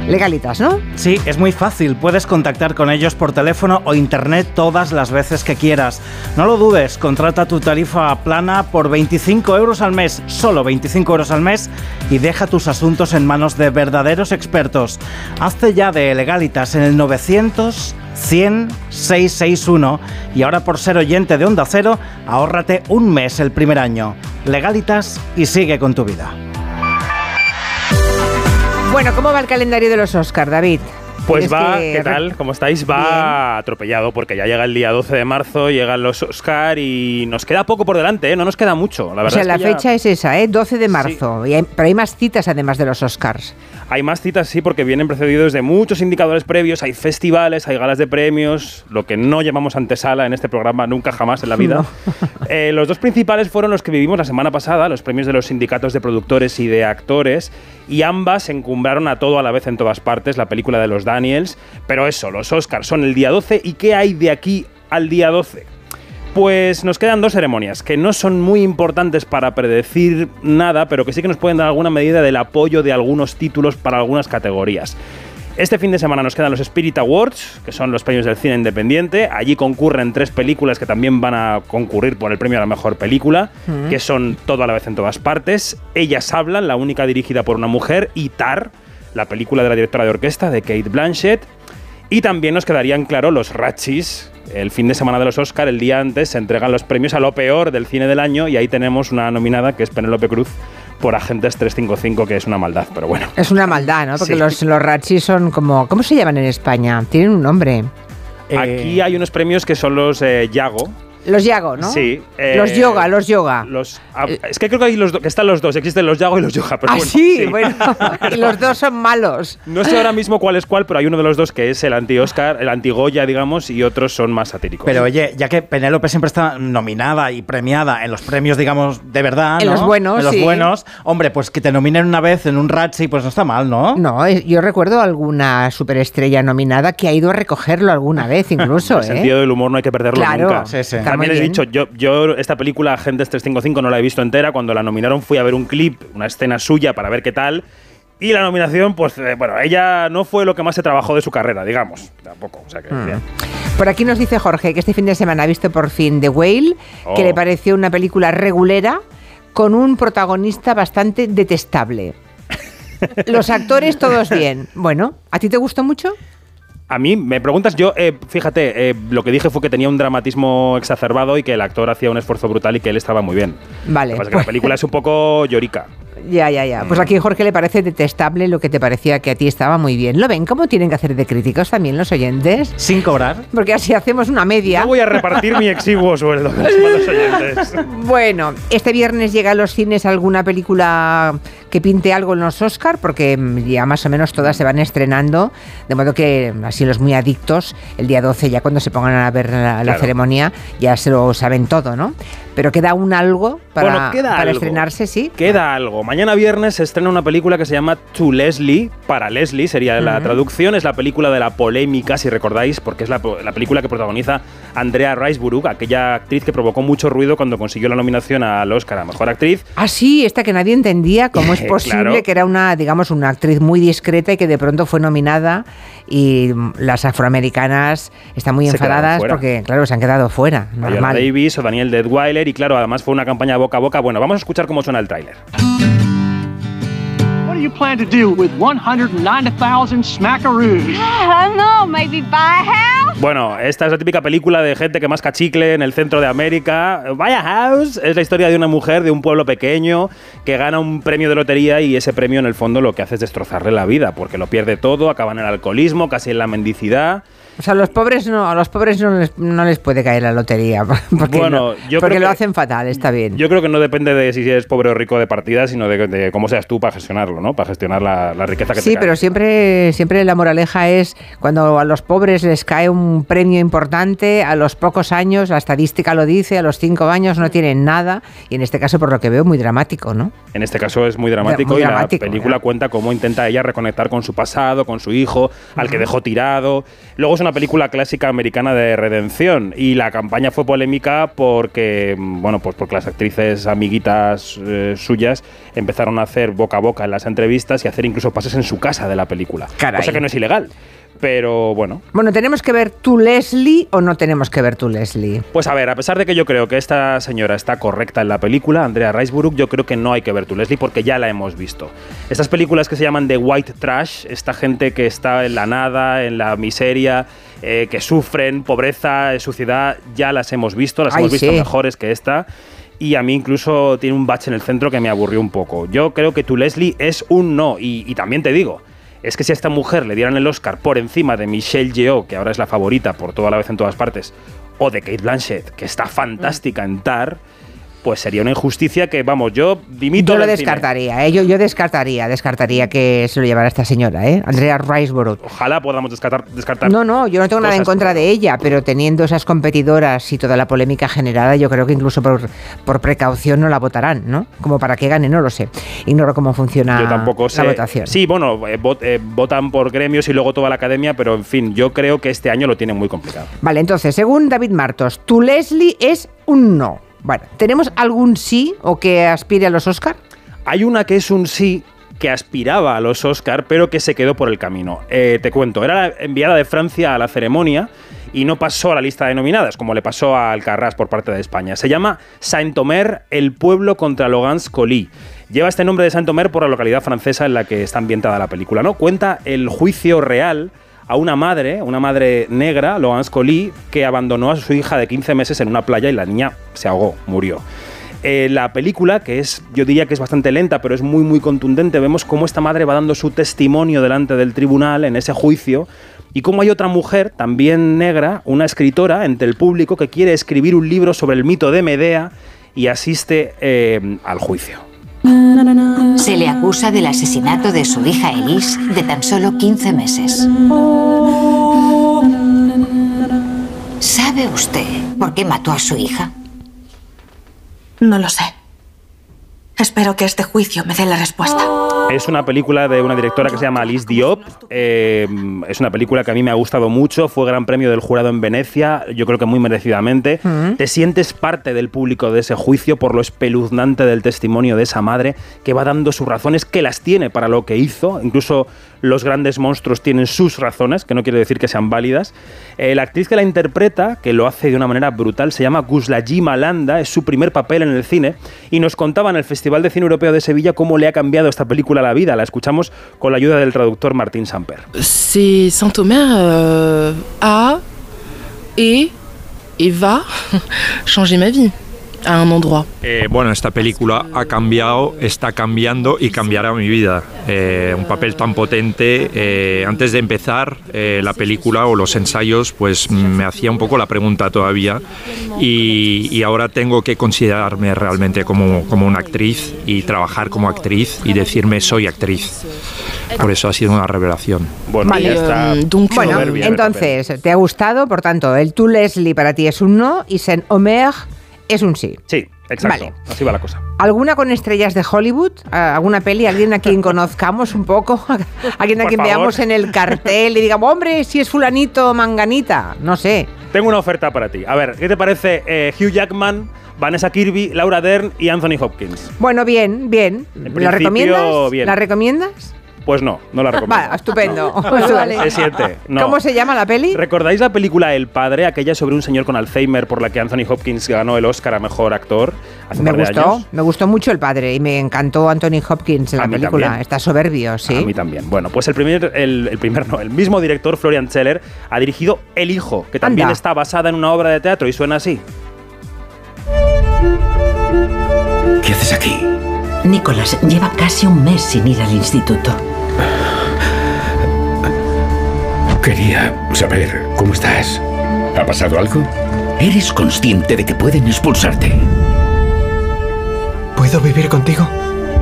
Legalitas, ¿no? Sí, es muy fácil. Puedes contactar con ellos por teléfono o internet todas las veces que quieras. No lo dudes, contrata tu tarifa plana por 25 euros al mes, solo 25 euros al mes, y deja tus asuntos en manos de verdaderos expertos. Hazte ya de legalitas en el 900 100 661 y ahora por ser oyente de Onda Cero, ahórrate un mes el primer año. Legalitas y sigue con tu vida. Bueno, ¿cómo va el calendario de los Oscar, David? Pues va, que ¿qué tal? ¿Cómo estáis? Va atropellado porque ya llega el día 12 de marzo, llegan los Oscar y nos queda poco por delante, ¿eh? No nos queda mucho, la O verdad. sea, es la ya fecha es esa, ¿eh? 12 de marzo. Y hay- pero hay más citas además de los Oscars. Hay más citas, sí, porque vienen precedidos de muchos indicadores previos, hay festivales, hay galas de premios, lo que no llamamos antesala en este programa nunca jamás en la vida. Eh, los dos principales fueron los que vivimos la semana pasada, los premios de los sindicatos de productores y de actores, y ambas encumbraron a todo a la vez en todas partes, la película de los Daniels, pero eso, los Oscars son el día 12, ¿y qué hay de aquí al día 12? Pues nos quedan dos ceremonias que no son muy importantes para predecir nada, pero que sí que nos pueden dar alguna medida del apoyo de algunos títulos para algunas categorías. Este fin de semana nos quedan los Spirit Awards, que son los premios del cine independiente. Allí concurren tres películas que también van a concurrir por el premio a la mejor película, Mm. que son todo a la vez en todas partes. Ellas hablan, la única dirigida por una mujer, y Tar, la película de la directora de orquesta de Kate Blanchett. Y también nos quedarían claro los Ratchis. El fin de semana de los Oscar, el día antes, se entregan los premios a lo peor del cine del año y ahí tenemos una nominada que es Penélope Cruz por Agentes 355, que es una maldad, pero bueno. Es una maldad, ¿no? Porque Sí. los, los Ratchis son como... ¿Cómo se llaman en España? Tienen un nombre. Aquí hay unos premios que son los eh, Yago. Los Yago, ¿no? Sí. Los eh, yoga, los yoga. Los, ah, es que creo que, hay los do- que están los dos, existen los Yago y los Yoga. Pero ah, bueno, sí, bueno. y los dos son malos. No sé ahora mismo cuál es cuál, pero hay uno de los dos que es el anti-Oscar, el anti-Goya, digamos, y otros son más satíricos. Pero oye, ya que Penélope siempre está nominada y premiada en los premios, digamos, de verdad, En ¿no? los buenos, En los sí. buenos, hombre, pues que te nominen una vez en un Ratchi, pues no está mal, ¿no? No, eh, yo recuerdo alguna superestrella nominada que ha ido a recogerlo alguna vez incluso, el ¿eh? sentido del humor no hay que perderlo Claro, nunca. sí, sí. También muy he dicho, yo, yo esta película Agentes 355 no la he visto entera. Cuando la nominaron fui a ver un clip, una escena suya para ver qué tal. Y la nominación, pues eh, bueno, ella no fue lo que más se trabajó de su carrera, digamos. Tampoco, o sea que Mm. Por aquí nos dice Jorge que este fin de semana ha visto por fin The Whale, que Oh. le pareció una película regulera con un protagonista bastante detestable. Los actores todos bien. Bueno, ¿a ti te gustó mucho? A mí me preguntas, yo, eh, fíjate, eh, lo que dije fue que tenía un dramatismo exacerbado y que el actor hacía un esfuerzo brutal y que él estaba muy bien. Vale. Lo que pasa es que la película es un poco llorica. Ya, ya, ya. Mm. Pues aquí a Jorge le parece detestable lo que te parecía que a ti estaba muy bien. ¿Lo ven? ¿Cómo tienen que hacer de críticos también los oyentes? Sin cobrar. Porque así hacemos una media. No voy a repartir mi exiguo sueldo con los oyentes. Bueno, este viernes llega a los cines alguna película que pinte algo en los Oscar, porque mm, ya más o menos todas se van estrenando, de modo que mm, así los muy adictos, el día 12 ya cuando se pongan a ver la, la Claro. ceremonia, ya se lo saben todo, ¿no? Pero queda un algo para, Bueno, queda para algo. estrenarse, sí. Queda algo. Mañana viernes se estrena una película que se llama To Leslie, para Leslie sería la traducción, es la película de la polémica, si recordáis, porque es la, la película que protagoniza Andrea Riseborough, aquella actriz que provocó mucho ruido cuando consiguió la nominación al Oscar a Mejor Actriz. Ah, sí, esta que nadie entendía cómo es posible Claro. que era una, digamos, una actriz muy discreta y que de pronto fue nominada y las afroamericanas están muy Se enfadadas porque, claro, se han quedado fuera. Normal. Davis o Daniel Deadweiler y claro, además fue una campaña boca a boca. Bueno, vamos a escuchar cómo suena el tráiler. What do you plan to do with 190,000 smackaroos? I don't know, maybe buy a house? Bueno, esta es la típica película de gente que masca chicle en el centro de América. Vaya House es la historia de una mujer de un pueblo pequeño que gana un premio de lotería y ese premio en el fondo lo que hace es destrozarle la vida porque lo pierde todo, acaba en el alcoholismo, casi en la mendicidad. O sea, a los pobres no, a los pobres no les, no les puede caer la lotería. Porque, Bueno, no- yo porque creo lo que- hacen fatal, está bien. Yo creo que no depende de si eres pobre o rico de partida, sino de, de cómo seas tú para gestionarlo, ¿no? Para gestionar la, la riqueza que Sí, cae. pero siempre, siempre la moraleja es cuando a los pobres les cae un premio importante, a los pocos años, la estadística lo dice, a los cinco años no tienen nada, y en este caso, por lo que veo, muy dramático, ¿no? En este caso es muy dramático Muy y dramático, la película ¿eh? cuenta cómo intenta ella reconectar con su pasado, con su hijo, al que Ujú. dejó tirado. Luego es una película clásica americana de redención y la campaña fue polémica porque, bueno, pues porque las actrices amiguitas eh, suyas empezaron a hacer boca a boca en las entrevistas y hacer incluso pases en su casa de la película. Caray. Cosa que no es ilegal. Pero bueno, Bueno, ¿tenemos que ver tu Leslie o no tenemos que ver tu Leslie? Pues a ver, a pesar de que yo creo que esta señora está correcta en la película, Andrea Riseborough, yo creo que no hay que ver tu Leslie porque ya la hemos visto. Estas películas que se llaman de white trash, esta gente que está en la nada, en la miseria, eh, que sufren pobreza, eh, suciedad, ya las hemos visto, las Ay, hemos visto sí. mejores que esta. Y a mí incluso tiene un bache en el centro que me aburrió un poco. Yo creo que tu Leslie es un no. Y, y también te digo, es que si a esta mujer le dieran el Oscar por encima de Michelle Yeoh, que ahora es la favorita por toda la vez en todas partes, o de Kate Blanchett, que está fantástica en Tar, pues sería una injusticia que, vamos, yo dimito Yo lo descartaría, ¿eh? yo, yo descartaría, descartaría que se lo llevara esta señora, ¿eh? Andrea Riseborough. Ojalá podamos descartar. descartar No, no, yo no tengo nada en contra de ella, pero teniendo esas competidoras y toda la polémica generada, yo creo que incluso por, por precaución no la votarán, ¿no? Como para que gane, no lo sé. Ignoro cómo funciona Yo tampoco sé. la votación. Sí, bueno, eh, vot- eh, votan por gremios y luego toda la academia, pero en fin, yo creo que este año lo tienen muy complicado. Vale, entonces, según David Martos, tu Leslie es un no. Bueno, ¿tenemos algún sí o que aspire a los Oscar? Hay una que es un sí que aspiraba a los Oscar, pero que se quedó por el camino. Eh, te cuento, era la enviada de Francia a la ceremonia y no pasó a la lista de nominadas, como le pasó a Alcarrás por parte de España. Se llama Saint-Omer, el pueblo contra Logans Colly. Lleva este nombre de Saint-Omer por la localidad francesa en la que está ambientada la película. ¿no? Cuenta el juicio real a una madre, una madre negra, Logans Colly, que abandonó a su hija de 15 meses en una playa y la niña se ahogó, murió. Eh, la película, que es, yo diría que es bastante lenta, pero es muy, muy contundente, vemos cómo esta madre va dando su testimonio delante del tribunal en ese juicio y cómo hay otra mujer, también negra, una escritora entre el público que quiere escribir un libro sobre el mito de Medea y asiste eh, al juicio. Se le acusa del asesinato de su hija Elise de tan solo 15 meses. ¿Sabe usted por qué mató a su hija? No lo sé. Espero que este juicio me dé la respuesta. Es una película de una directora que se llama Alice Diop. Eh, es una película que a mí me ha gustado mucho. Fue gran premio del jurado en Venecia. Yo creo que muy merecidamente. Mm. Te sientes parte del público de ese juicio por lo espeluznante del testimonio de esa madre que va dando sus razones, que las tiene para lo que hizo. Incluso los grandes monstruos tienen sus razones, que no quiere decir que sean válidas. Eh, la actriz que la interpreta, que lo hace de una manera brutal, se llama Guslaji Malanda. Es su primer papel en el cine. Y nos contaba en el Festival de Cine Europeo de Sevilla cómo le ha cambiado esta película la vida. La escuchamos con la ayuda del traductor Martín Samper. C'est Saint-Omer euh, a et, et va changer ma vie à un endroit. Eh, bueno, esta película ha cambiado, está cambiando y cambiará mi vida. Eh, un papel tan potente. eh, antes de empezar eh, la película o los ensayos, pues me hacía un poco la pregunta todavía y, y ahora tengo que considerarme realmente como, como una actriz y trabajar como actriz y decirme soy actriz. Por eso ha sido una revelación. Bueno, Vale. ya está. Bueno, soberbia. entonces, ¿te ha gustado? Por tanto, el tu Leslie para ti es un no y Saint Omer es un sí. Sí, exacto. Vale. Así va la cosa. ¿Alguna con estrellas de Hollywood? ¿A- ¿Alguna peli? ¿Alguien a quien conozcamos un poco? ¿Alguien a Por quien favor. veamos en el cartel y digamos, hombre, si es fulanito o manganita? No sé. Tengo una oferta para ti. A ver, ¿qué te parece eh, Hugh Jackman, Vanessa Kirby, Laura Dern y Anthony Hopkins? Bueno, bien, bien. ¿La recomiendas? bien. ¿La recomiendas? Pues no, no la recomiendo. Vale, estupendo. No. Se siente. No. ¿Cómo se llama la peli? ¿Recordáis la película El Padre, aquella sobre un señor con Alzheimer por la que Anthony Hopkins ganó el Oscar a Mejor Actor hace un Me par de gustó, años? me gustó mucho el padre y me encantó Anthony Hopkins en A la película. también. Está soberbio, sí. A mí también. Bueno, pues el primer, el, el primer no, el mismo director, Florian Zeller, ha dirigido El Hijo, que también Anda. está basada en una obra de teatro y suena así. ¿Qué haces aquí? Nicolás lleva casi un mes sin ir al instituto. Quería saber cómo estás. ¿Ha pasado algo? ¿Eres consciente de que pueden expulsarte? ¿Puedo vivir contigo?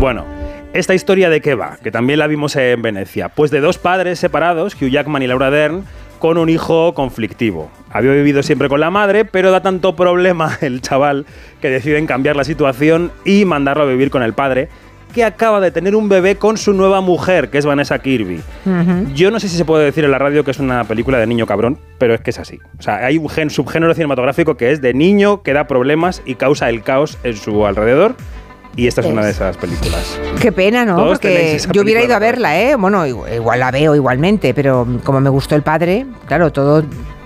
Bueno, ¿esta historia de qué va? Que también la vimos en Venecia. Pues de dos padres separados, Hugh Jackman y Laura Dern, con un hijo conflictivo. Había vivido siempre con la madre, pero da tanto problema el chaval que deciden cambiar la situación y mandarlo a vivir con el padre, que acaba de tener un bebé con su nueva mujer, que es Vanessa Kirby. Yo no sé si se puede decir en la radio que es una película de niño cabrón, pero es que es así. O sea, hay un gen, subgénero cinematográfico que es de niño que da problemas y causa el caos en su alrededor. Y esta es, una de esas películas. Qué pena, ¿no? Todos Porque yo hubiera ido a verla, ¿eh? Bueno, igual la veo igualmente, pero como me gustó el padre, claro, todo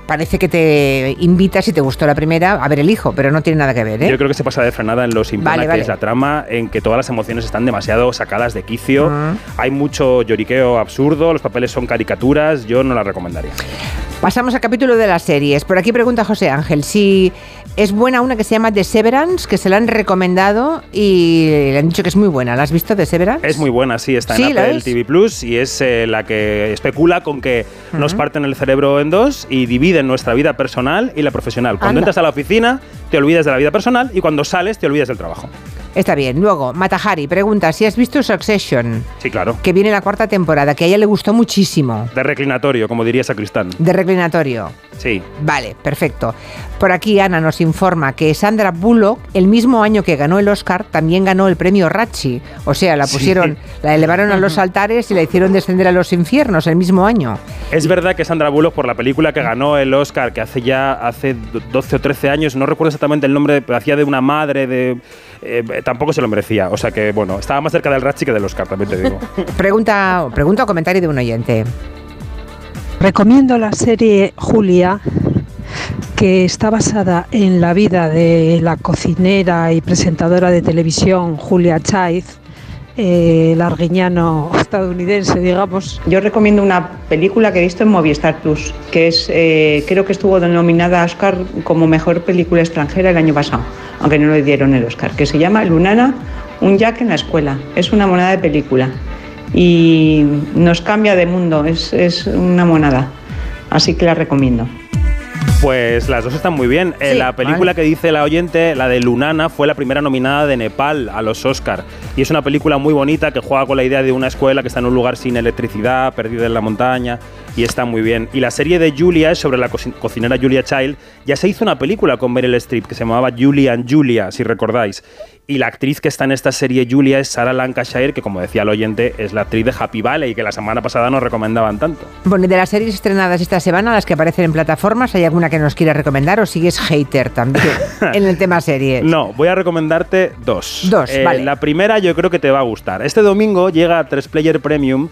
parece que te invita, si te gustó la primera, a ver el hijo, pero no tiene nada que ver, ¿eh? Yo creo que se pasa de frenada en lo simplona Vale, que vale. es la trama, en que todas las emociones están demasiado sacadas de quicio. Ah. Hay mucho lloriqueo absurdo, los papeles son caricaturas, yo no la recomendaría. Pasamos al capítulo de las series. Por aquí pregunta José Ángel si es buena una que se llama The Severance, que se la han recomendado y le han dicho que es muy buena. ¿La has visto, The Severance? Es muy buena, sí, está Sí, en ¿la Apple? TV Plus y es eh, la que especula con que nos parten el cerebro en dos y dividen nuestra vida personal y la profesional. Cuando Anda. entras a la oficina, te olvidas de la vida personal y cuando sales, te olvidas del trabajo. Está bien. Luego, Matahari pregunta si has visto Succession, Sí, claro. que viene la cuarta temporada, que a ella le gustó muchísimo. De reclinatorio, como diría Sacristán. De reclinatorio. Sí. Vale, perfecto. Por aquí Ana nos informa que Sandra Bullock, el mismo año que ganó el Oscar, también ganó el premio Ratchi. O sea, la Sí. pusieron, la elevaron a los altares y la hicieron descender a los infiernos el mismo año. Es verdad que Sandra Bullock, por la película que ganó el Oscar, que hace ya hace 12 o 13 años, no recuerdo exactamente el nombre, pero hacía de una madre, de eh, tampoco se lo merecía. O sea que, bueno, estaba más cerca del Ratchi que del Oscar, también te digo. Pregunta, pregunta o comentario de un oyente. Recomiendo la serie Julia, que está basada en la vida de la cocinera y presentadora de televisión Julia Child, eh, larguiñano estadounidense, digamos. Yo recomiendo una película que he visto en Movistar Plus, que es, eh, creo que estuvo denominada a Oscar como mejor película extranjera el año pasado, aunque no le dieron el Oscar, que se llama Lunana, un Jack en la escuela. Es una monada de película y nos cambia de mundo, es, es una monada. Así que la recomiendo. Pues las dos están muy bien. Eh, la película vale. que dice la oyente, la de Lunana, fue la primera nominada de Nepal a los Oscar. Y es una película muy bonita que juega con la idea de una escuela que está en un lugar sin electricidad, perdida en la montaña, y está muy bien. Y la serie de Julia es sobre la co- cocinera Julia Child. Ya se hizo una película con Meryl Streep que se llamaba Julia and Julia, si recordáis. Y la actriz que está en esta serie Julia es Sarah Lancashire, que como decía el oyente, es la actriz de Happy Valley, que la semana pasada nos recomendaban tanto. Bueno, y de las series estrenadas esta semana, las que aparecen en plataformas, ¿hay alguna que nos quieras recomendar o sigues hater también en el tema series? No, voy a recomendarte dos. Dos, Eh, vale. La primera yo creo que te va a gustar. Este domingo llega a 3Player Premium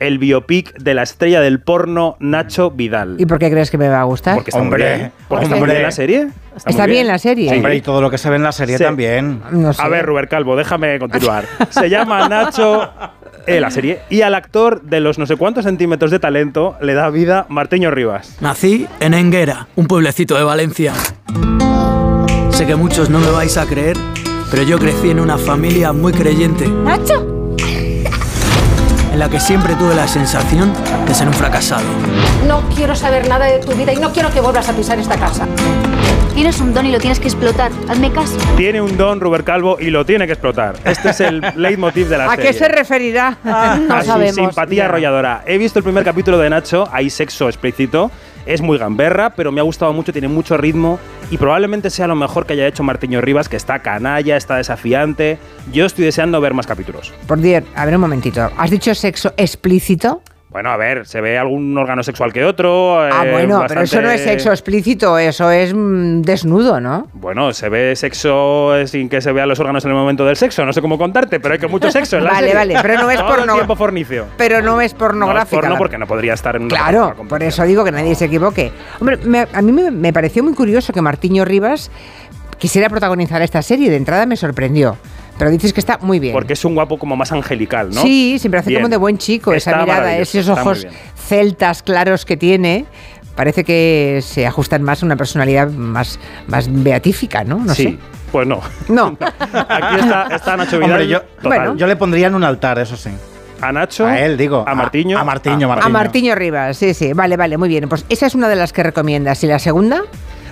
el biopic de la estrella del porno Nacho Vidal. ¿Y por qué crees que me va a gustar? Porque está muy bien. Porque está muy hombre. bien la serie. Está muy bien la serie. Hombre, y todo lo que se ve en la serie Sí. también. A ver, Ruber Calvo, déjame continuar. Se llama Nacho eh, la serie y al actor de los no sé cuántos centímetros de talento le da vida Marteño Rivas. Nací en Enguera, un pueblecito de Valencia. Sé que muchos no me vais a creer, pero yo crecí en una familia muy creyente, ¿Nacho? En la que siempre tuve la sensación de ser un fracasado. No quiero saber nada de tu vida y no quiero que vuelvas a pisar esta casa. Tienes un don y lo tienes que explotar. Hazme caso. Tiene un don Ruber Calvo y lo tiene que explotar. Este es el leitmotiv de la ¿A serie. qué se referirá? a su simpatía arrolladora. He visto el primer capítulo de Nacho, hay sexo explícito. Es muy gamberra, pero me ha gustado mucho, tiene mucho ritmo y probablemente sea lo mejor que haya hecho Martiño Rivas, que está canalla, está desafiante. Yo estoy deseando ver más capítulos. Por Dios, a ver un momentito. ¿Has dicho sexo explícito? Bueno, a ver, se ve algún órgano sexual que otro. ah, eh, bueno, pero eso no es sexo explícito, eso es mm, desnudo, ¿no? Bueno, se ve sexo sin que se vean los órganos en el momento del sexo. No sé cómo contarte, pero hay que mucho sexo en la Vale, serie. vale, pero no es Todo el porno- tiempo fornicio. Pero no es No es porno porque no podría estar en Claro, por eso digo que nadie se equivoque. Hombre, me- a mí me, me pareció muy curioso que Martiño Rivas quisiera protagonizar esta serie. De entrada me sorprendió. Pero dices que está muy bien. Porque es un guapo como más angelical, ¿no? Sí, siempre hace Bien. como de buen chico, esa mirada, esos ojos celtas claros que tiene. Parece que se ajustan más a una personalidad más, más beatífica, ¿no? No sí, sé. pues no. No. Aquí está, está Nacho Vidal. Hombre, yo, total. yo le pondría en un altar, eso sí. A Nacho. A él, digo. A Martiño. A, Martiño, Ah, A Martiño Rivas, sí, sí. Vale, vale, muy bien. Pues esa es una de las que recomiendas. ¿Y la segunda?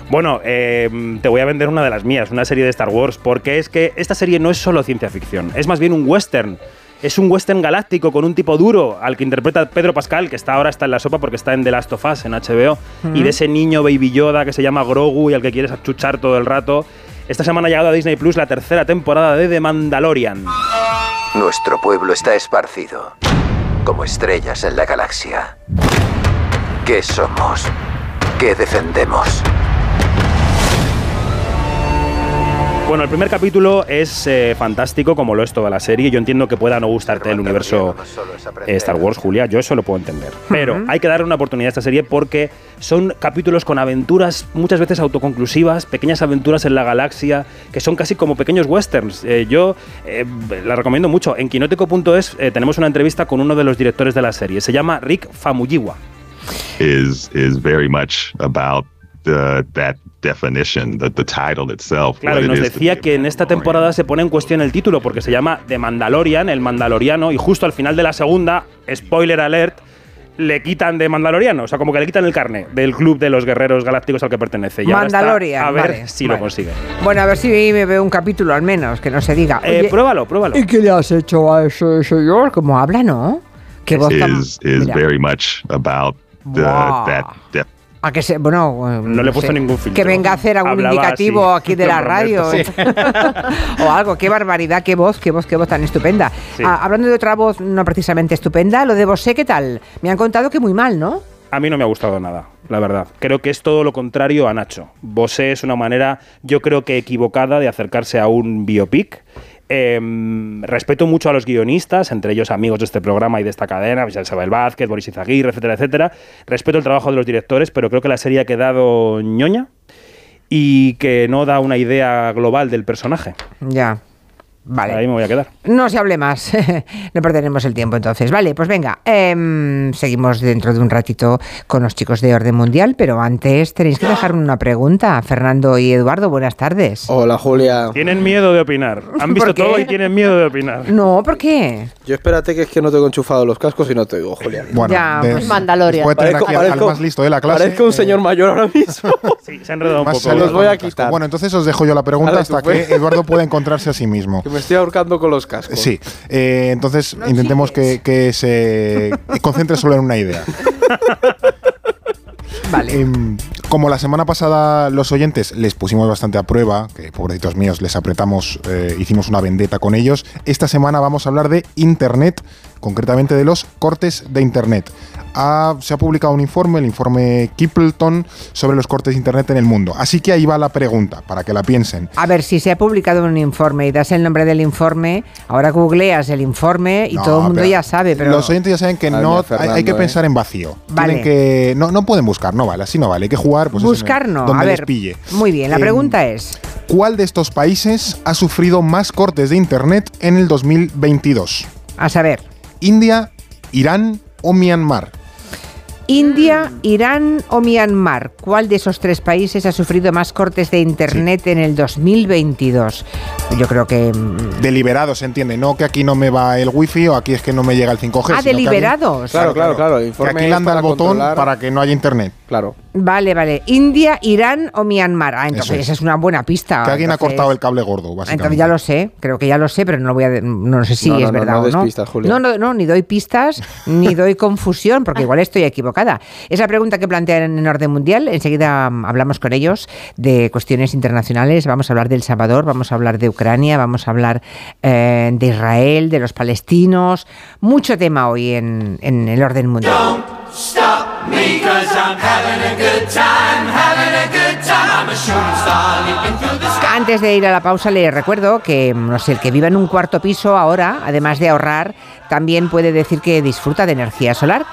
Bueno, eh, te voy a vender una de las mías, una serie de Star Wars, porque es que esta serie no es solo ciencia ficción, es más bien un western. Es un western galáctico con un tipo duro al que interpreta Pedro Pascal, que está ahora está en la sopa porque está en The Last of Us en HBO, y de ese niño Baby Yoda que se llama Grogu y al que quieres achuchar todo el rato. Esta semana ha llegado a Disney Plus la tercera temporada de The Mandalorian. Nuestro pueblo está esparcido, como estrellas en la galaxia. ¿Qué somos? ¿Qué defendemos? Bueno, el primer capítulo es eh, fantástico, como lo es toda la serie. Yo entiendo que pueda no gustarte el universo eh, Star Wars, Julia. Yo eso lo puedo entender. Pero hay que darle una oportunidad a esta serie porque son capítulos con aventuras muchas veces autoconclusivas, pequeñas aventuras en la galaxia, que son casi como pequeños westerns. Eh, yo eh, la recomiendo mucho. En quinótico.es eh, tenemos una entrevista con uno de los directores de la serie. Se llama Rick Famuyiwa. is is very much about that definition, the, the title itself. Claro, y nos decía que en esta temporada se pone en cuestión el título porque se llama The Mandalorian, el Mandaloriano, y justo al final de la segunda, spoiler alert, le quitan de Mandaloriano, o sea, como que le quitan el carne del club de los guerreros galácticos al que pertenece. Y ahora está Mandalorian, a ver vale, si vale. lo consigue. Bueno, a ver si me veo un capítulo al menos, que no se diga. Eh, Oye, pruébalo, pruébalo. ¿Y qué le has hecho a ese señor? Como habla, ¿no? Qué voz tan... is is very much about the Wow. that A que se, bueno, eh, No le he puesto sé, ningún filtro. Que venga a hacer algún Hablaba indicativo así, aquí de la prometo, radio. sí. o algo, qué barbaridad, qué voz, qué voz, qué voz tan estupenda. Sí. Ah, hablando de otra voz no precisamente estupenda, lo de Bosé, ¿qué tal? Me han contado que muy mal, ¿no? A mí no me ha gustado nada, la verdad. Creo que es todo lo contrario a Nacho. Bosé es una manera, yo creo que equivocada, de acercarse a un biopic. Em, respeto mucho a los guionistas, entre ellos amigos de este programa y de esta cadena, Vicente Vázquez, Boris Izaguirre, etcétera, etcétera. Respeto el trabajo de los directores, pero creo que la serie ha quedado ñoña y que no da una idea global del personaje. Ya. Vale. Ahí me voy a quedar. No se hable más, no perderemos el tiempo entonces. Vale, pues venga, em, seguimos dentro de un ratito con los chicos de Orden Mundial, pero antes tenéis que dejarme una pregunta. Fernando y Eduardo, buenas tardes. Hola, Julia. Tienen miedo de opinar. Han visto todo y tienen miedo de opinar. No, ¿por qué? Yo espérate que es que no tengo enchufado los cascos y no te oigo, Julia. Bueno, Ya, pues Mandalorian. Puede tener Parezco- aquí al- al parezco- más listo de la clase. Parezco un señor mayor ahora mismo. Sí, se ha enredado un poco. se los voy a casco. quitar. Bueno, entonces os dejo yo la pregunta hasta tú que. Eduardo pueda encontrarse a sí mismo. que me estoy ahorcando con los cascos. Sí, eh, entonces intentemos que, que se concentre solo en una idea. Vale. Em, como la semana pasada los oyentes les pusimos bastante a prueba, que pobrecitos míos les apretamos, eh, hicimos una vendetta con ellos, esta semana vamos a hablar de Internet, concretamente de los cortes de Internet. Ha- se ha publicado un informe, el informe Kipleton, sobre los cortes de Internet en el mundo. Así que ahí va la pregunta, para que la piensen. A ver, si se ha publicado un informe y das el nombre del informe, ahora googleas el informe y No, todo el mundo ya sabe, pero... Los oyentes ya saben que Ay, no hay, que eh. pensar en vacío. Vale. Tienen que, no, no pueden buscar, no vale, así no vale. Hay que jugar pues, eso, Buscar no, donde a les ver. pille. Muy bien, la pregunta es... ¿Cuál de estos países ha sufrido más cortes de Internet en el 2022? A saber, ¿India, Irán o Myanmar? India, Irán o Myanmar. ¿Cuál de esos tres países ha sufrido más cortes de Internet en el 2022? Yo creo que... mm, Deliberado, se entiende. No que aquí no me va el wifi o aquí es que no me llega el 5G. Ah, que aquí- deliberados. Claro, claro, claro. Que aquí le anda el botón controlar- para que no haya Internet. Claro. Vale, vale. India, Irán o Myanmar. Ah, entonces es. esa es una buena pista. Que alguien ha Entonces- cortado el cable gordo, básicamente. Entonces ya lo sé, creo que ya lo sé, pero no lo voy a, no sé si No, no, es no, verdad no o des no. pistas, Julia. No, no, no, ni doy pistas, ni doy confusión, porque igual estoy equivocada. Es la pregunta que plantean en orden mundial. Enseguida mm, hablamos con ellos de cuestiones internacionales. Vamos a hablar del Salvador, vamos a hablar de Ucrania, vamos a hablar eh, de Israel, de los palestinos. Mucho tema hoy en, en el orden mundial. Antes de ir a la pausa, le recuerdo que, no sé, el que viva en un cuarto piso ahora, además de ahorrar, también puede decir que disfruta de energía solar.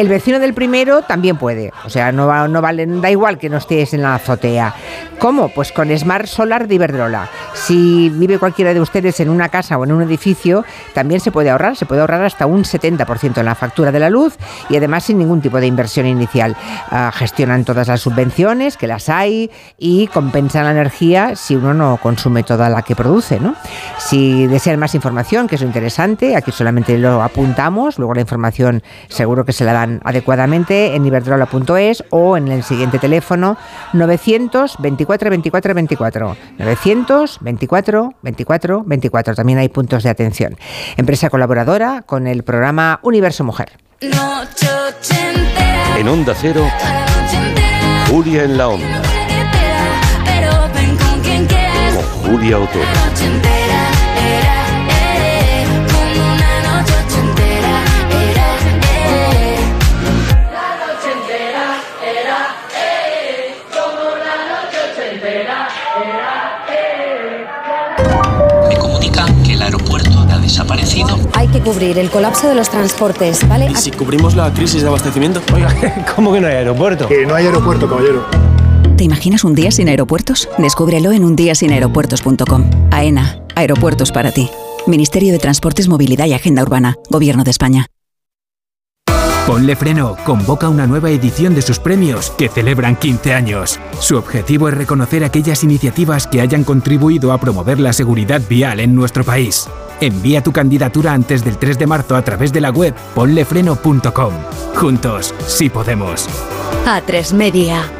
El vecino del primero también puede, o sea, no, va- vale, da igual que no estés en la azotea. ¿Cómo? Pues con Smart Solar de Iberdrola. Si vive cualquiera de ustedes en una casa o en un edificio, también se puede ahorrar, se puede ahorrar hasta un 70% en la factura de la luz y además sin ningún tipo de inversión inicial. Ah, gestionan todas las subvenciones, que las hay, y compensan la energía si uno no consume toda la que produce, ¿no? Si desean más información, que es lo interesante, aquí solamente lo apuntamos, luego la información seguro que se la dan adecuadamente en iberdrola.es o en el siguiente teléfono 924 24 24 924 24 24 también hay puntos de atención. Empresa colaboradora con el programa Universo Mujer. En Onda Cero, Julia en la Onda, con Julia Otero. Que cubrir el colapso de los transportes, ¿vale? ¿Y si cubrimos la crisis de abastecimiento? Oiga, ¿Cómo que no hay aeropuerto? Que no hay aeropuerto, caballero. ¿Te imaginas un día sin aeropuertos? Descúbrelo en undiasinaeropuertos.com. AENA, aeropuertos para ti. Ministerio de Transportes, Movilidad y Agenda Urbana, Gobierno de España. Ponle Freno convoca una nueva edición de sus premios que celebran 15 años. Su objetivo es reconocer aquellas iniciativas que hayan contribuido a promover la seguridad vial en nuestro país. Envía tu candidatura antes del 3 de marzo a través de la web ponlefreno.com. Juntos, sí podemos. A3 Media.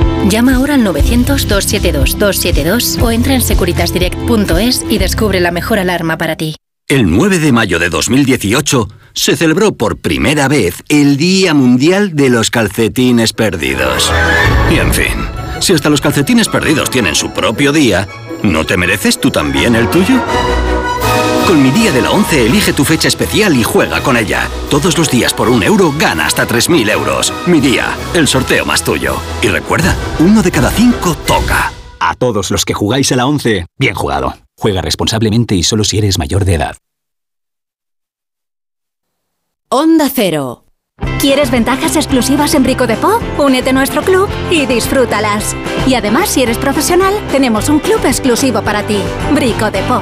Llama ahora al 900-272-272 o entra en securitasdirect.es y descubre la mejor alarma para ti. El 9 de mayo de 2018 se celebró por primera vez el Día Mundial de los Calcetines Perdidos. Y en fin, si hasta los calcetines perdidos tienen su propio día, ¿no te mereces tú también el tuyo? Con mi día de la 11 elige tu fecha especial y juega con ella. Todos los días por un euro gana hasta 3.000 euros. Mi día, el sorteo más tuyo. Y recuerda, uno de cada cinco toca. A todos los que jugáis a la 11, bien jugado. Juega responsablemente y solo si eres mayor de edad. Onda Cero. ¿Quieres ventajas exclusivas en Brico de Po? Únete a nuestro club y disfrútalas. Y además, si eres profesional, tenemos un club exclusivo para ti. Brico de Po.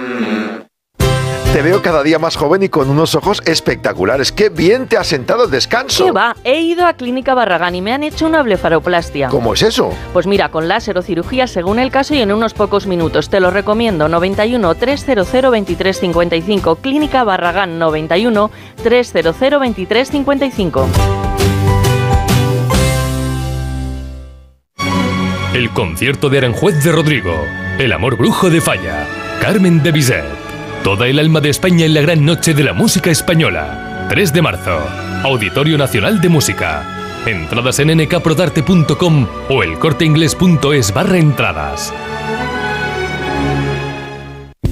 Te veo cada día más joven y con unos ojos espectaculares. ¡Qué bien te ha sentado el descanso! ¿Qué va? He ido a Clínica Barragán y me han hecho una blefaroplastia. ¿Cómo es eso? Pues mira, con láser o cirugía según el caso y en unos pocos minutos. Te lo recomiendo. 91 300 2355. Clínica Barragán 91 300 2355. El concierto de Aranjuez de Rodrigo. El amor brujo de Falla. Carmen de Bizet. Toda el alma de España en la gran noche de la música española. 3 de marzo. Auditorio Nacional de Música. Entradas en nkprodarte.com o elcorteingles.es barra entradas.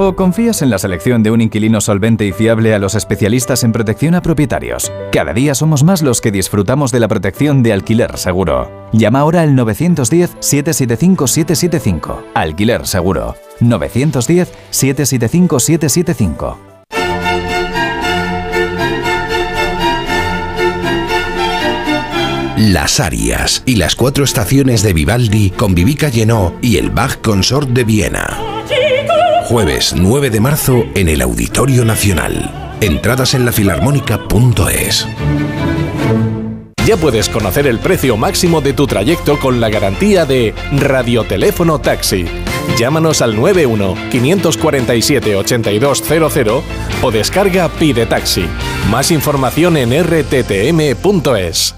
¿O confías en la selección de un inquilino solvente y fiable a los especialistas en protección a propietarios? Cada día somos más los que disfrutamos de la protección de alquiler seguro. Llama ahora al 910-775-775. Alquiler seguro. 910-775-775. Las Arias y las cuatro estaciones de Vivaldi con Vivica Llenó y el Bach Consort de Viena. Jueves 9 de marzo en el Auditorio Nacional. Entradas en lafilarmónica.es. Ya puedes conocer el precio máximo de tu trayecto con la garantía de Radioteléfono Taxi. Llámanos al 91 547 8200 o descarga Pide Taxi. Más información en rttm.es.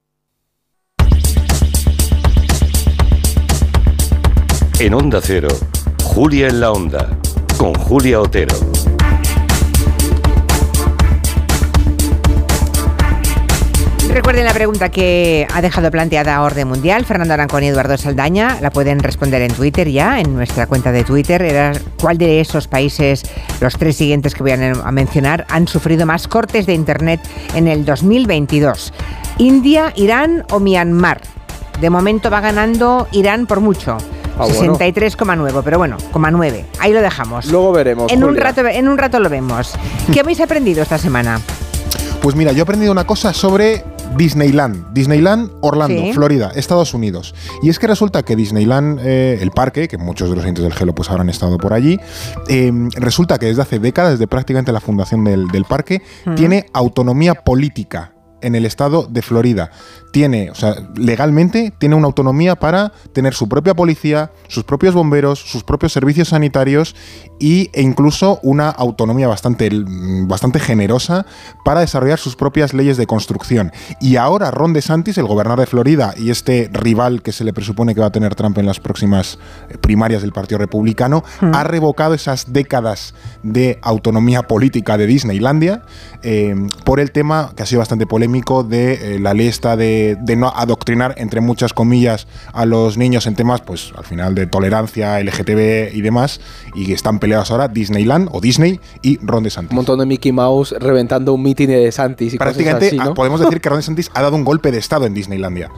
En Onda Cero, Julia en la Onda, con Julia Otero. Recuerden la pregunta que ha dejado planteada Orden Mundial Fernando Arancón y Eduardo Saldaña. La pueden responder en Twitter ya, en nuestra cuenta de Twitter. Era cuál de esos países, los tres siguientes que voy a mencionar, han sufrido más cortes de Internet en el 2022. India, Irán o Myanmar. De momento va ganando Irán por mucho. Ah, bueno. 63,9, pero bueno, 9. Ahí lo dejamos. Luego veremos. En un, rato, en un rato lo vemos. ¿Qué habéis aprendido esta semana? Pues mira, yo he aprendido una cosa sobre Disneyland. Disneyland, Orlando, Sí. Florida, Estados Unidos. Y es que resulta que Disneyland, eh, el parque, que muchos de los oyentes del Gelo pues habrán estado por allí, eh, resulta que desde hace décadas, desde prácticamente la fundación del, del parque, Mm. tiene autonomía política en el estado de Florida. Tiene, o sea, legalmente tiene una autonomía para tener su propia policía, sus propios bomberos, sus propios servicios sanitarios y, e incluso una autonomía bastante, bastante generosa para desarrollar sus propias leyes de construcción. Y ahora Ron DeSantis, el gobernador de Florida y este rival que se le presupone que va a tener Trump en las próximas eh, primarias del Partido Republicano, Mm. ha revocado esas décadas de autonomía política de Disneylandia eh, por el tema que ha sido bastante polémico de eh, la ley esta de, de no adoctrinar, entre muchas comillas, a los niños en temas, pues al final de tolerancia, LGTB y demás, y están peleados ahora Disneyland o Disney y Ron DeSantis. Un montón de Mickey Mouse reventando un mitin de Santis y Prácticamente cosas así, ¿no? ah, podemos decir que Ron DeSantis ha dado un golpe de estado en Disneylandia.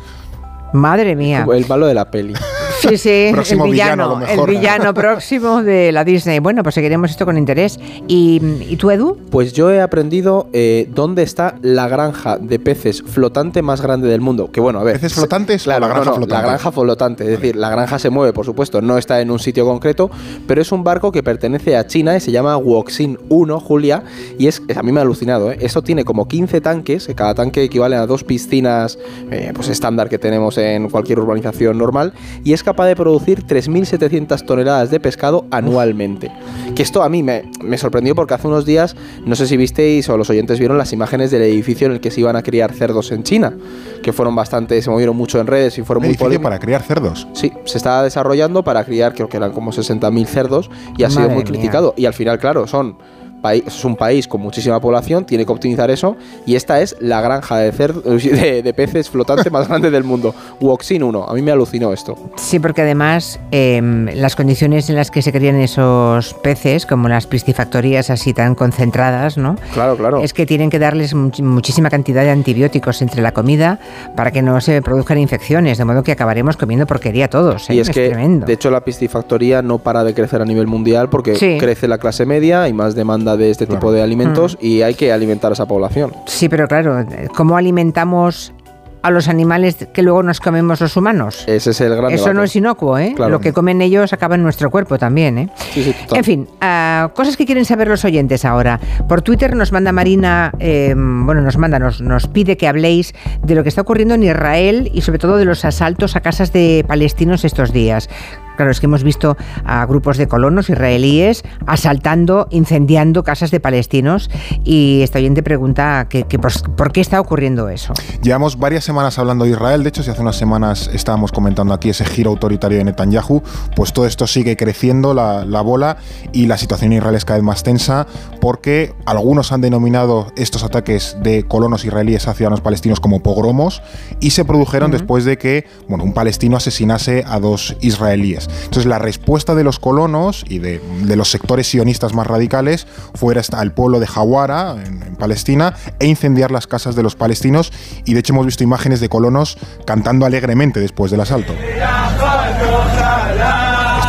Madre mía. El malo de la peli. Sí, sí, el villano, el villano próximo de la Disney. Bueno, pues seguiremos esto con interés. ¿Y, y tú, Edu? Pues yo he aprendido eh, dónde está la granja de peces flotante más grande del mundo. Que bueno, a ver. ¿Peces flotantes Claro, o la granja no, no, flotante? La granja flotante. Es decir, la granja se mueve, por supuesto, no está en un sitio concreto, pero es un barco que pertenece a China y se llama Woxin 1, Julia. Y es, a mí me ha alucinado, ¿eh? Eso tiene como 15 tanques, que cada tanque equivale a dos piscinas eh, pues estándar que tenemos en cualquier urbanización normal. Y es capaz de producir 3.700 toneladas de pescado anualmente. Que esto a mí me, me sorprendió porque hace unos días, no sé si visteis o los oyentes vieron las imágenes del edificio en el que se iban a criar cerdos en China, que fueron bastante, se movieron mucho en redes y fueron muy edificio polémicos. para criar cerdos. Sí, se está desarrollando para criar, creo que eran como 60.000 cerdos y ha sido muy mía. criticado. Y al final, claro, son paí- es un país con muchísima población, tiene que optimizar eso y esta es la granja de, de, de peces flotante más grande del mundo. Woxin 1, a mí me alucinó esto. Sí, porque además em, las condiciones en las que se crían esos peces, como las piscifactorías así tan concentradas, ¿no? Claro, claro. Es que tienen que darles much- muchísima cantidad de antibióticos entre la comida para que no se produzcan infecciones, de modo que acabaremos comiendo porquería todos. ¿eh? Y es que, tremendo. de hecho, la piscifactoría no para de crecer a nivel mundial porque Sí. crece la clase media, hay más demanda de este tipo de alimentos Mm. y hay que alimentar a esa población. Sí, pero claro, ¿cómo alimentamos a los animales que luego nos comemos los humanos? Ese es el gran Eso debate. no es inocuo, ¿eh? Claro. Lo que comen ellos acaba en nuestro cuerpo también, ¿eh? Sí, sí, total. En fin, ah, cosas que quieren saber los oyentes ahora. Por Twitter nos manda Marina, eh, bueno, nos manda, nos, nos pide que habléis de lo que está ocurriendo en Israel y sobre todo de los asaltos a casas de palestinos estos días. Claro, es que hemos visto a grupos de colonos israelíes asaltando, incendiando casas de palestinos y esta oyente pregunta que, que por, por qué está ocurriendo eso. Llevamos varias semanas hablando de Israel, de hecho, si hace unas semanas estábamos comentando aquí ese giro autoritario de Netanyahu, pues todo esto sigue creciendo, la, la bola, y la situación en Israel es cada vez más tensa, porque algunos han denominado estos ataques de colonos israelíes a ciudadanos palestinos como pogromos, y se produjeron después de que bueno, un palestino asesinase a dos israelíes. Entonces, la respuesta de los colonos y de, los sectores sionistas más radicales fue ir hasta el pueblo de Hawara, en, en Palestina, e incendiar las casas de los palestinos. Y de hecho, hemos visto imágenes de colonos cantando alegremente después del asalto.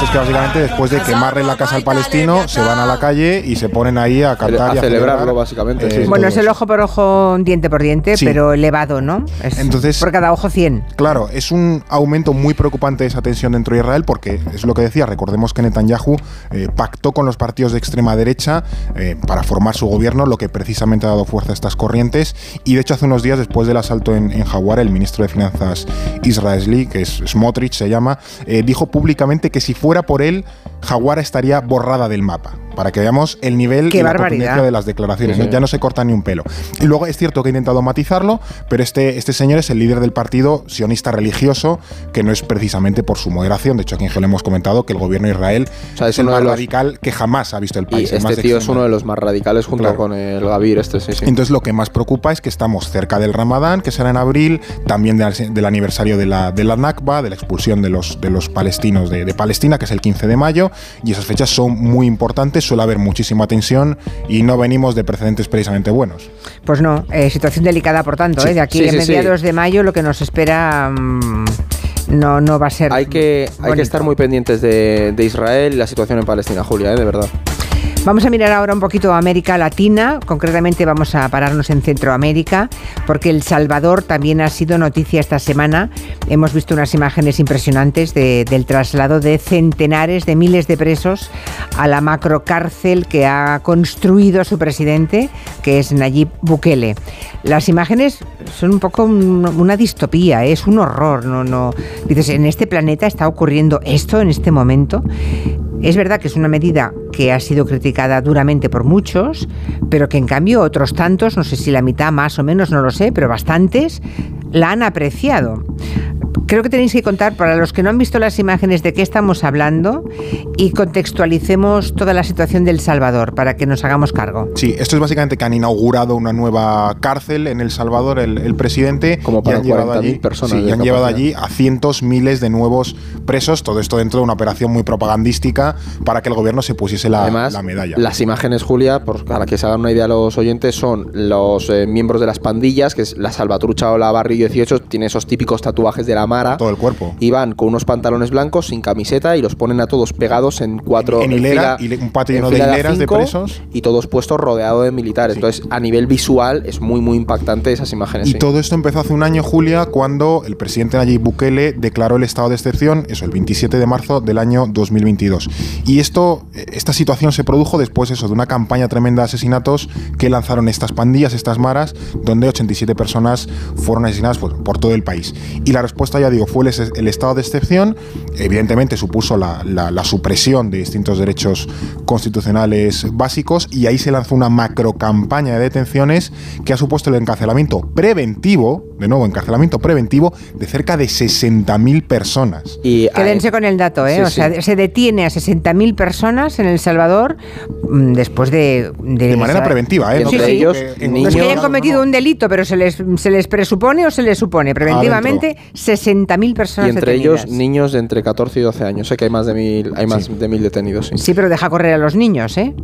Es que básicamente después de quemarle la casa al palestino, se van a la calle y se ponen ahí a cantar A y a celebrarlo, celebrar, básicamente, eh, sí. Bueno, es el ojo por ojo, diente por diente, Sí. pero elevado, ¿no? Es Entonces- por cada ojo 100. Claro, es un aumento muy preocupante de esa tensión dentro de Israel porque es lo que decía, recordemos que Netanyahu eh, pactó con los partidos de extrema derecha eh, para formar su gobierno, lo que precisamente ha dado fuerza a estas corrientes y de hecho hace unos días después del asalto en, en Hawara, el ministro de Finanzas israelí, que es Smotrich se llama, eh, dijo públicamente que si fuera por él, Jaguara estaría borrada del mapa para que veamos el nivel Qué y la contundencia de las declaraciones. ¿no? Ya no se corta ni un pelo. Y luego es cierto que he intentado matizarlo, pero este, este señor es el líder del partido sionista religioso, que no es precisamente por su moderación. De hecho, aquí en Gel hemos comentado que el gobierno de Israel es, el uno más de los- radical que jamás ha visto el Y país. más este tío es uno de los más radicales junto Claro. con el Gavir, este, sí, sí. Entonces lo que más preocupa es que estamos cerca del Ramadán, que será en abril, también de- del aniversario de la, de la Nakba, de la expulsión de los, de los palestinos de, de Palestina, que es el 15 de mayo, y esas fechas son muy importantes, suele haber muchísima tensión y no venimos de precedentes precisamente buenos. Pues no, eh, situación delicada por tanto, Sí. ¿eh? de aquí Sí, a sí, mediados de mayo lo que nos espera mm, no, no va a ser... Hay que, hay que estar muy pendientes de, de Israel y la situación en Palestina, Julia, ¿eh? de verdad. Vamos a mirar ahora un poquito a América Latina, concretamente vamos a pararnos en Centroamérica, porque El Salvador también ha sido noticia esta semana. Hemos visto unas imágenes impresionantes de- del traslado de centenares de miles de presos a la macrocárcel que ha construido su presidente, que es Nayib Bukele. Las imágenes son un poco un- una distopía, ¿eh? es un horror. No, no. Dices, en este planeta está ocurriendo esto en este momento. Es verdad que es una medida que ha sido criticada duramente por muchos, pero que en cambio otros tantos, no sé si la mitad más o menos, no lo sé, pero bastantes, la han apreciado. Creo que tenéis que contar, para los que no han visto las imágenes, de qué estamos hablando y contextualicemos toda la situación del Salvador para que nos hagamos cargo. Sí, esto es básicamente que han inaugurado una nueva cárcel en El Salvador, el, el presidente, Como para y han llevado 40.000 allí, personas sí, y han llevado allí a cientos, miles de nuevos presos, todo esto dentro de una operación muy propagandística para que el gobierno se pusiese la, Además, la medalla. las imágenes, Julia, por, para que se hagan una idea los oyentes, son los eh, miembros de las pandillas, que es la Salvatrucha o la Barrio 18, tiene esos típicos tatuajes de la Mara. Todo el cuerpo. Y van con unos pantalones blancos, sin camiseta, y los ponen a todos pegados en cuatro... En hilera, fila- hile- un patio en lleno de hileras de presos. Y todos puestos rodeados de militares. Entonces, a nivel visual, es muy, muy impactante esas imágenes. Y sí. todo esto empezó hace un año, Julia, cuando el presidente Nayib Bukele declaró el estado de excepción, eso, el 27 de marzo del año 2022. Y esto, eh, esta situación se produjo después eso, de una campaña tremenda de asesinatos que lanzaron estas pandillas, estas maras, donde 87 personas fueron asesinadas pues, por todo el país. Y la respuesta, ya digo, fue el, el estado de excepción. Evidentemente supuso la, la- la supresión de distintos derechos constitucionales básicos y ahí se lanzó una macro campaña de detenciones que ha supuesto el encarcelamiento preventivo, de nuevo, encarcelamiento preventivo de cerca de 60.000 personas. Y, Quédense con el dato, ¿eh? sí, o sea, sí. se detiene a 60.000 personas en El Salvador mm, después de... De manera preventiva, ¿eh? No Sí, ellos, que en- No es que hayan cometido un delito, pero se les, se les presupone o se les supone preventivamente 60.000 personas Y entre detenidas. ellos niños de entre 14 y 12 años. Sé que hay más de mil, hay más de mil detenidos. Sí, Sí, pero deja correr a los niños, ¿eh?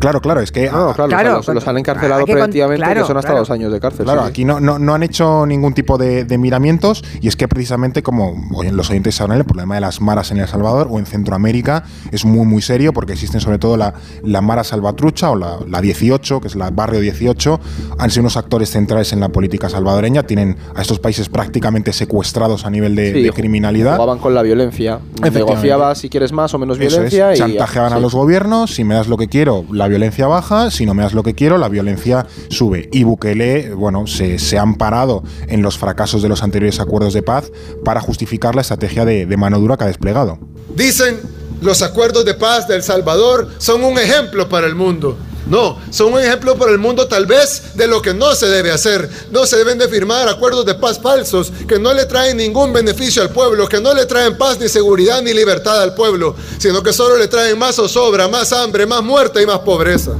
Claro, claro, es que... No, claro, Claro, los, los han encarcelado con- preventivamente, claro, que son hasta claro. dos años de cárcel. Claro, sí, aquí no, no, no han hecho ningún tipo de, de miramientos y es que precisamente como los oyentes sabrán, el problema de las maras en El Salvador o en Centroamérica es muy muy serio porque existen sobre todo la, la mara salvatrucha o la, la 18, que es la barrio 18, han sido unos actores centrales en la política salvadoreña, tienen a estos países prácticamente secuestrados a nivel de, Sí, de criminalidad. Jugaban con la violencia. Negociaba si quieres más o menos Eso es, violencia. y chantajeaban a sí. los gobiernos, si me das lo que quiero, la violencia baja, si no me das lo que quiero, la violencia sube. Y Bukele, bueno, se, se ha amparado en los fracasos de los anteriores acuerdos de paz para justificar la estrategia de, de mano dura que ha desplegado. Dicen los acuerdos de paz de El Salvador son un ejemplo para el mundo. No, son un ejemplo para el mundo tal vez de lo que no se debe hacer. No se deben de firmar acuerdos de paz falsos que no le traen ningún beneficio al pueblo, que no le traen paz ni seguridad ni libertad al pueblo, sino que solo le traen más zozobra, más hambre, más muerte y más pobreza.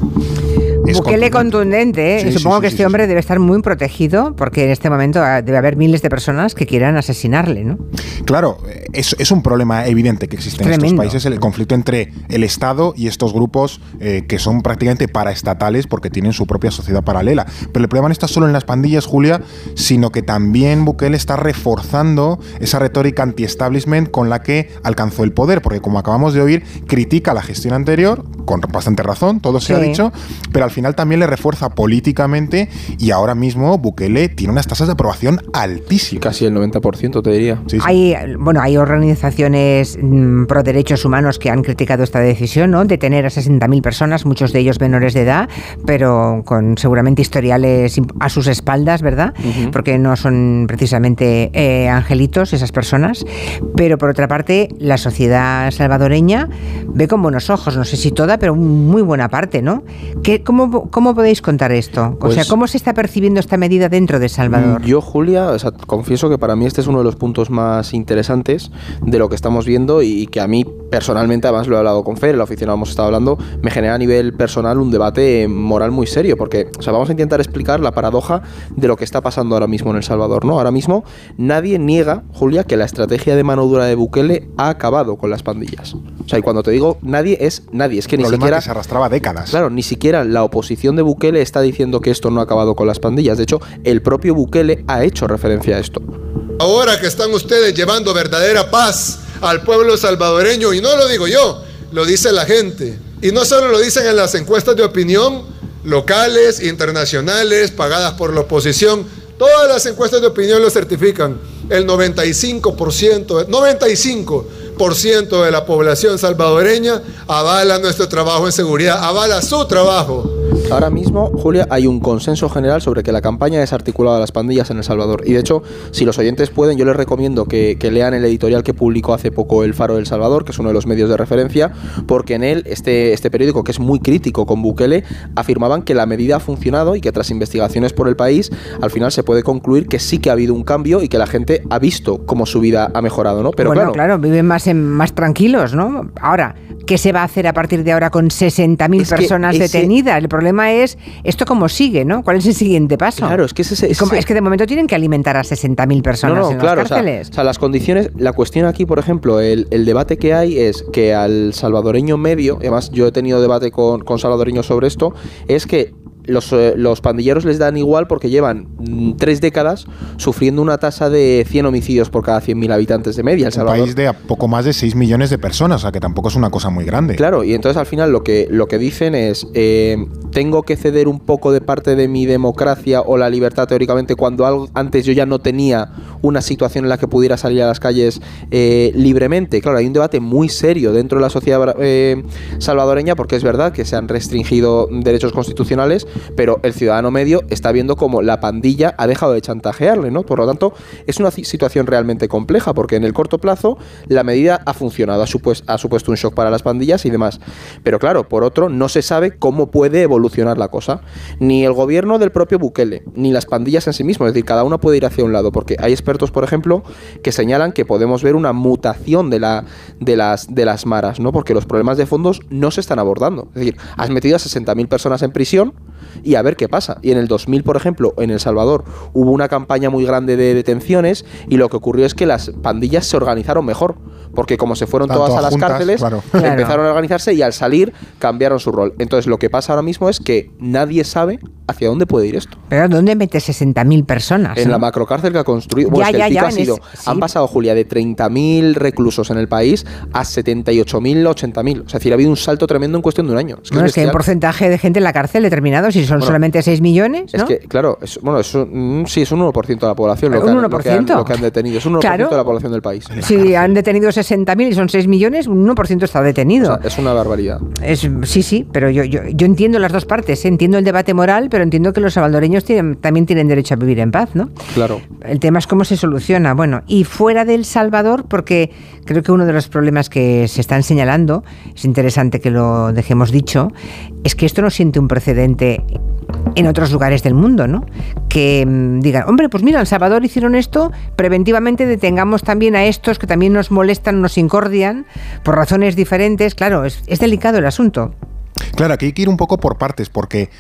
Bukele contundente, ¿eh? Sí, supongo sí, que este hombre debe estar muy protegido porque en este momento ah, debe haber miles de personas que quieran asesinarle, ¿no? Claro, es, es un problema evidente que existe en estos países, el conflicto entre el Estado y estos grupos eh, que son prácticamente paraestatales porque tienen su propia sociedad paralela. Pero el problema no está solo en las pandillas, Julia, sino que también Bukele está reforzando esa retórica anti-establishment con la que alcanzó el poder, porque como acabamos de oír, critica la gestión anterior, con bastante razón, todo se ha dicho, pero al final final también le refuerza políticamente y ahora mismo Bukele tiene unas tasas de aprobación altísimas. Casi el 90% te diría. Hay, bueno, hay organizaciones mm, pro derechos humanos que han criticado esta decisión, ¿no? De tener a 60.000 personas, muchos de ellos menores de edad, pero con seguramente historiales a sus espaldas, ¿verdad? Porque no son precisamente eh, angelitos esas personas. Pero por otra parte, la sociedad salvadoreña ve con buenos ojos, no sé si toda, pero muy buena parte, ¿no? ¿Qué, cómo, ¿Cómo podéis contar esto? o sea, Pues- ¿cómo se está percibiendo esta medida dentro de Salvador? Yo, Julia, o sea, confieso que para mí este es uno de los puntos más interesantes de lo que estamos viendo y que a mí personalmente, además lo he hablado con Fer, en la oficina hemos estado hablando, me genera a nivel personal un debate moral muy serio, porque, o sea, vamos a intentar explicar la paradoja de lo que está pasando ahora mismo en El Salvador, ¿no? Ahora mismo nadie niega, Julia, que la estrategia de mano dura de Bukele ha acabado con las pandillas. O sea, y cuando te digo nadie, es nadie, es que ni siquiera... que se arrastraba décadas. Claro, ni siquiera la oposición de Bukele está diciendo que esto no ha acabado con las pandillas. De hecho, el propio Bukele ha hecho referencia a esto. Ahora que están ustedes llevando verdadera paz al pueblo salvadoreño, y no lo digo yo, lo dice la gente. Y no solo lo dicen en las encuestas de opinión locales, internacionales, pagadas por la oposición, todas las encuestas de opinión lo certifican. El 95%, 95% de la población salvadoreña avala nuestro trabajo en seguridad, avala su trabajo. Ahora mismo, Julia, hay un consenso general sobre que la campaña ha desarticulado a las pandillas en El Salvador. Y de hecho, si los oyentes pueden, yo les recomiendo que, que lean el editorial que publicó hace poco El Faro del Salvador, que es uno de los medios de referencia, porque en él, este, este periódico, que es muy crítico con Bukele, afirmaban que la medida ha funcionado y que tras investigaciones por el país, al final se puede concluir que sí que ha habido un cambio y que la gente ha visto cómo su vida ha mejorado, ¿no? Pero bueno, claro, viven más, más tranquilos, ¿no? Ahora, ¿qué se va a hacer a partir de ahora con 60.000 Es que personas ese- detenidas? El problema es esto cómo sigue, ¿no? ¿Cuál es el siguiente paso? Claro, es que ese- ese- Como- ese- es que de momento tienen que alimentar a 60.000 personas no, no, en claro, las o sea, cárceles. o sea, las condiciones, la cuestión aquí, por ejemplo, el, el debate que hay es que al salvadoreño medio, y además yo he tenido debate con, con salvadoreños sobre esto, es que los, eh, los pandilleros les dan igual porque llevan mm, tres décadas sufriendo una tasa de 100 homicidios por cada 100.000 habitantes de media. El Un Salvador, país de a poco más de 6 millones de personas, o sea que tampoco es una cosa muy grande. Claro, y entonces al final lo que, lo que dicen es, eh, tengo que ceder un poco de parte de mi democracia o la libertad teóricamente cuando algo, antes yo ya no tenía una situación en la que pudiera salir a las calles eh, libremente. Claro, hay un debate muy serio dentro de la sociedad eh, salvadoreña porque es verdad que se han restringido derechos constitucionales, pero el ciudadano medio está viendo como la pandilla ha dejado de chantajearle, ¿no? Por lo tanto, es una ci- situación realmente compleja porque en el corto plazo la medida ha funcionado, ha, supues- ha supuesto un shock para las pandillas y demás. Pero claro, por otro, no se sabe cómo puede evolucionar la cosa. Ni el gobierno del propio Bukele, ni las pandillas en sí mismo. Es decir, cada una puede ir hacia un lado, porque hay expertos, por ejemplo, que señalan que podemos ver una mutación de, las, de las maras, ¿no? Porque los problemas de fondos no se están abordando. Es decir, has metido a 60.000 personas en prisión y a ver qué pasa. Y en el 2000, por ejemplo, en El Salvador hubo una campaña muy grande de detenciones y lo que ocurrió es que las pandillas se organizaron mejor, porque como se fueron Tanto todas a las juntas, cárceles, claro. empezaron a organizarse y al salir cambiaron su rol. Entonces lo que pasa ahora mismo es que nadie sabe hacia dónde puede ir esto. Pero ¿dónde metes 60.000 personas? En no? la macrocárcel que ha construido. Bueno, Ya, es que ya, el pico ya, ha en sido. ese- sí. Han pasado, Julia, de 30.000 reclusos en el país a 78.000, 80.000. O sea, es decir, ha habido un salto tremendo en cuestión de un año. Es que, Bueno, es es que hay un porcentaje de gente en la cárcel determinado, si son Bueno, solamente 6 millones, ¿no? Es que, claro, es, bueno, es un, mm, sí, es un 1% de la población. Lo ¿Un que, han, lo que han- 1%? lo que han detenido. Es un 1% Claro. de la población del país. Si han detenido 60.000 y son 6 millones, un 1% está detenido. O sea, es una barbaridad. Es, sí, sí, pero yo, yo, yo entiendo las dos partes. ¿eh? Entiendo el debate moral, pero entiendo que los salvadoreños tienen, también tienen derecho a vivir en paz, ¿no? Claro. El tema es cómo se soluciona. Bueno, y fuera del Salvador, porque creo que uno de los problemas que se están señalando, es interesante que lo dejemos dicho, es que esto no siente un precedente en otros lugares del mundo, ¿no? Que mm, digan, hombre, pues mira, en Salvador hicieron esto, preventivamente detengamos también a estos que también nos molestan, nos incordian, por razones diferentes. Claro, es, es delicado el asunto. Claro, aquí hay que ir un poco por partes, porque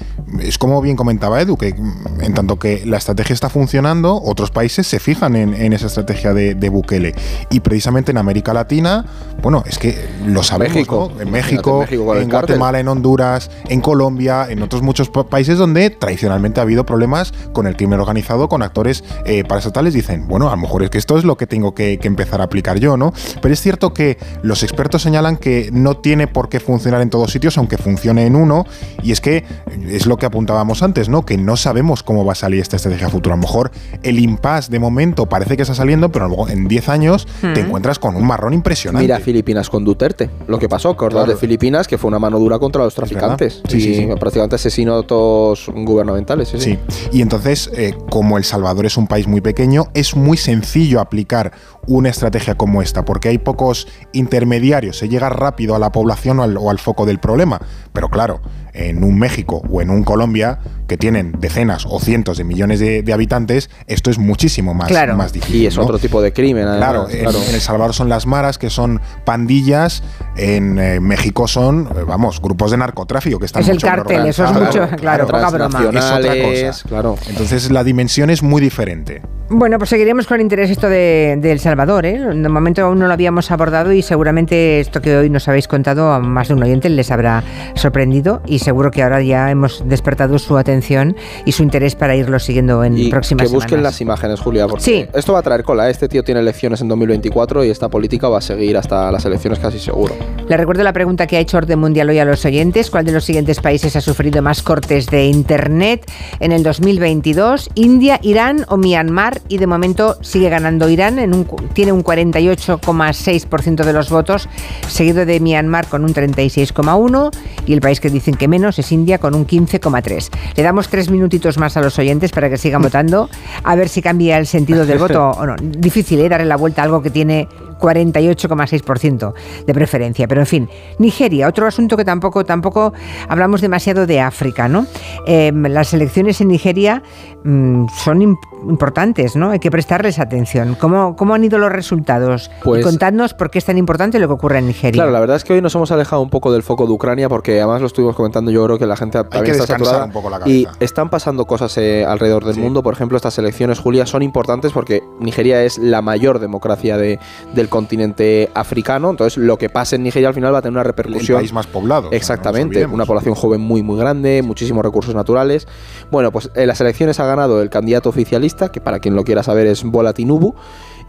es como bien comentaba Edu, que en tanto que la estrategia está funcionando, otros países se fijan en, en esa estrategia de, de Bukele. Y precisamente en América Latina, bueno, es que lo sabemos, México. ¿no? En México, en cártel. Guatemala, en Honduras, en Colombia, en otros muchos pa- países donde tradicionalmente ha habido problemas con el crimen organizado, con actores eh, paraestatales, dicen, bueno, a lo mejor es que esto es lo que tengo que, que empezar a aplicar yo, ¿no? Pero es cierto que los expertos señalan que no tiene por qué funcionar en todos sitios, aunque funcione funcione en uno. Y es que es lo que apuntábamos antes, ¿no? Que no sabemos cómo va a salir esta estrategia futura. A lo mejor el impasse de momento parece que está saliendo, pero luego en 10 años te encuentras con un marrón impresionante. Mira Filipinas con Duterte, lo que pasó, acordad de Filipinas, que fue una mano dura contra los traficantes. Sí, y sí, sí. prácticamente asesinatos gubernamentales. Sí, sí. Sí, y entonces, eh, como El Salvador es un país muy pequeño, es muy sencillo aplicar una estrategia como esta, porque hay pocos intermediarios, se llega rápido a la población o al, o al foco del problema. Pero claro, en un México o en un Colombia, que tienen decenas o cientos de millones de, de habitantes, esto es muchísimo más, Claro. más difícil. Y es ¿no? otro tipo de crimen, Claro, además, en, claro. en El Salvador son las maras, que son pandillas, en eh, México son, eh, vamos, grupos de narcotráfico que están Es el mucho cártel, eso es mucho, claro, poca broma. Es otra cosa. claro. Entonces la dimensión es muy diferente. Bueno, pues seguiremos con interés esto de, de El Salvador. ¿eh? De momento aún no lo habíamos abordado y seguramente esto que hoy nos habéis contado a más de un oyente les habrá sorprendido y seguro que ahora ya hemos despertado su atención y su interés para irlo siguiendo en Y próximas que busquen semanas. las imágenes, Julia, porque Sí. esto va a traer cola. ¿eh? Este tío tiene elecciones en 2024 y esta política va a seguir hasta las elecciones casi seguro. Le recuerdo la pregunta que ha hecho Orden Mundial hoy a los oyentes. ¿Cuál de los siguientes países ha sufrido más cortes de Internet en el 2022? ¿India, Irán o Myanmar? Y de momento sigue ganando Irán, en un tiene un 48,6% de los votos, seguido de Myanmar con un 36,1% y el país que dicen que menos es India con un 15,3%. Le damos tres minutitos más a los oyentes para que sigan votando, a ver si cambia el sentido del voto o no. Difícil, ¿eh? Darle la vuelta a algo que tiene 48,6% de preferencia. Pero en fin, Nigeria, otro asunto que tampoco, tampoco hablamos demasiado de África, ¿no? Eh, las elecciones en Nigeria mm, son im- importantes, ¿no? Hay que prestarles atención. ¿Cómo, cómo han ido los resultados? Pues- y contadnos por qué es tan importante lo que ocurre en Nigeria. Claro, la verdad es que hoy nos hemos alejado un poco del foco de Ucrania porque además lo estuvimos comentando yo creo que la gente también que está saturada un poco la y están pasando cosas eh, alrededor del mundo. Por ejemplo, estas elecciones, Julia, son importantes porque Nigeria es la mayor democracia de- del continente africano. Entonces, lo que pase en Nigeria al final va a tener una El repercusión. país más poblado. o sea, no nos Exactamente, una población joven muy muy grande, muchísimos recursos naturales. Bueno, pues en las elecciones ha ganado el candidato oficialista, que para quien lo quiera saber es Bola Tinubu.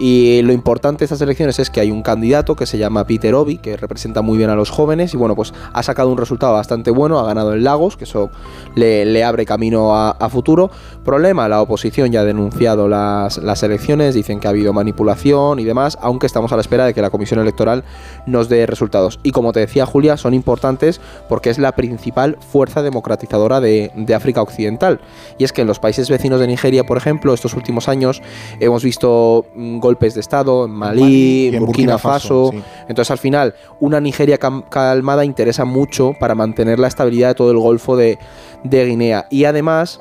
Y lo importante de estas elecciones es que hay un candidato que se llama Peter Obi, que representa muy bien a los jóvenes y bueno, pues ha sacado un resultado bastante bueno, ha ganado en Lagos, que eso le, abre camino a, futuro. Problema, la oposición ya ha denunciado las, las elecciones, dicen que ha habido manipulación y demás, aunque estamos a la espera de que la Comisión Electoral nos dé resultados. Y como te decía Julia, son importantes porque es la principal fuerza democratizadora de, de África Occidental. Y es que en los países vecinos de Nigeria, por ejemplo, estos últimos años hemos visto mm, golpes de Estado en Malí, en Burkina, Burkina Faso. Faso, sí. Entonces, al final, una Nigeria calmada interesa mucho para mantener la estabilidad de todo el Golfo de, de Guinea. Y además,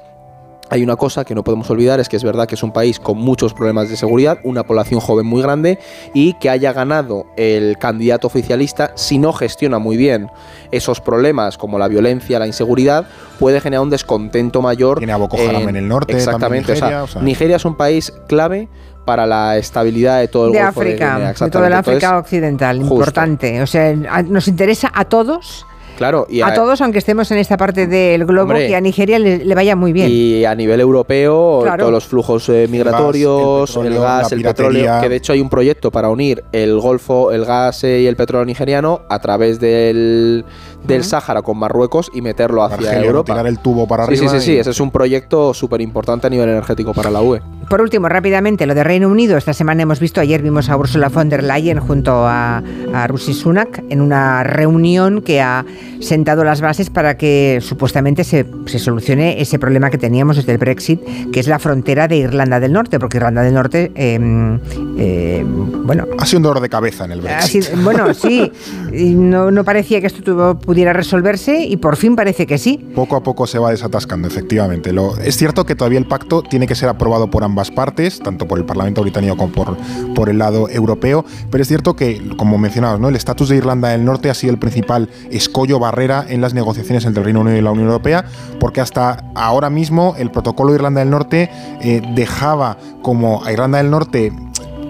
hay una cosa que no podemos olvidar, es que es verdad que es un país con muchos problemas de seguridad, una población joven muy grande y que haya ganado el candidato oficialista, si no gestiona muy bien esos problemas como la violencia, la inseguridad, puede generar un descontento mayor. Tiene a Boko Haram en el norte, Exactamente, también o, sea, Nigeria, o sea. Nigeria es un país clave para la estabilidad de todo el de Golfo África, de Guinea. de, toda la África Entonces, occidental, justo. importante. O sea, nos interesa a todos, Claro, y a todos, aunque estemos en esta parte del globo, Hombre. que a Nigeria le, le vaya muy bien. Y a nivel europeo, Claro. todos los flujos eh, migratorios, el el, petróleo, gas, el petróleo, que de hecho hay un proyecto para unir el Golfo, el gas eh, y el petróleo nigeriano a través del, del Sáhara con Marruecos y meterlo hacia Argelia, Europa. tirar el tubo para sí, sí, arriba sí, sí, y- ese es un proyecto súper importante a nivel energético para la. UE. Por último, rápidamente, lo de Reino Unido. Esta semana hemos visto, ayer vimos a Ursula von der Leyen junto a, a Rishi Sunak en una reunión que ha sentado las bases para que supuestamente se, se solucione ese problema que teníamos desde el Brexit, que es la frontera de Irlanda del Norte, porque Irlanda del Norte, eh, eh, bueno, Ha sido un dolor de cabeza en el Brexit. sido- bueno, sí, no, no parecía que esto tuvo- pudiera resolverse y por fin parece que sí. Poco a poco se va desatascando, efectivamente. Lo, es cierto que todavía el pacto tiene que ser aprobado por ambas partes, tanto por el Parlamento británico como por, por el lado europeo, pero es cierto que, como mencionabas, ¿no? el estatus de Irlanda del Norte ha sido el principal escollo barrera en las negociaciones entre el Reino Unido y la Unión Europea, porque hasta ahora mismo el protocolo de Irlanda del Norte eh, dejaba como a Irlanda del Norte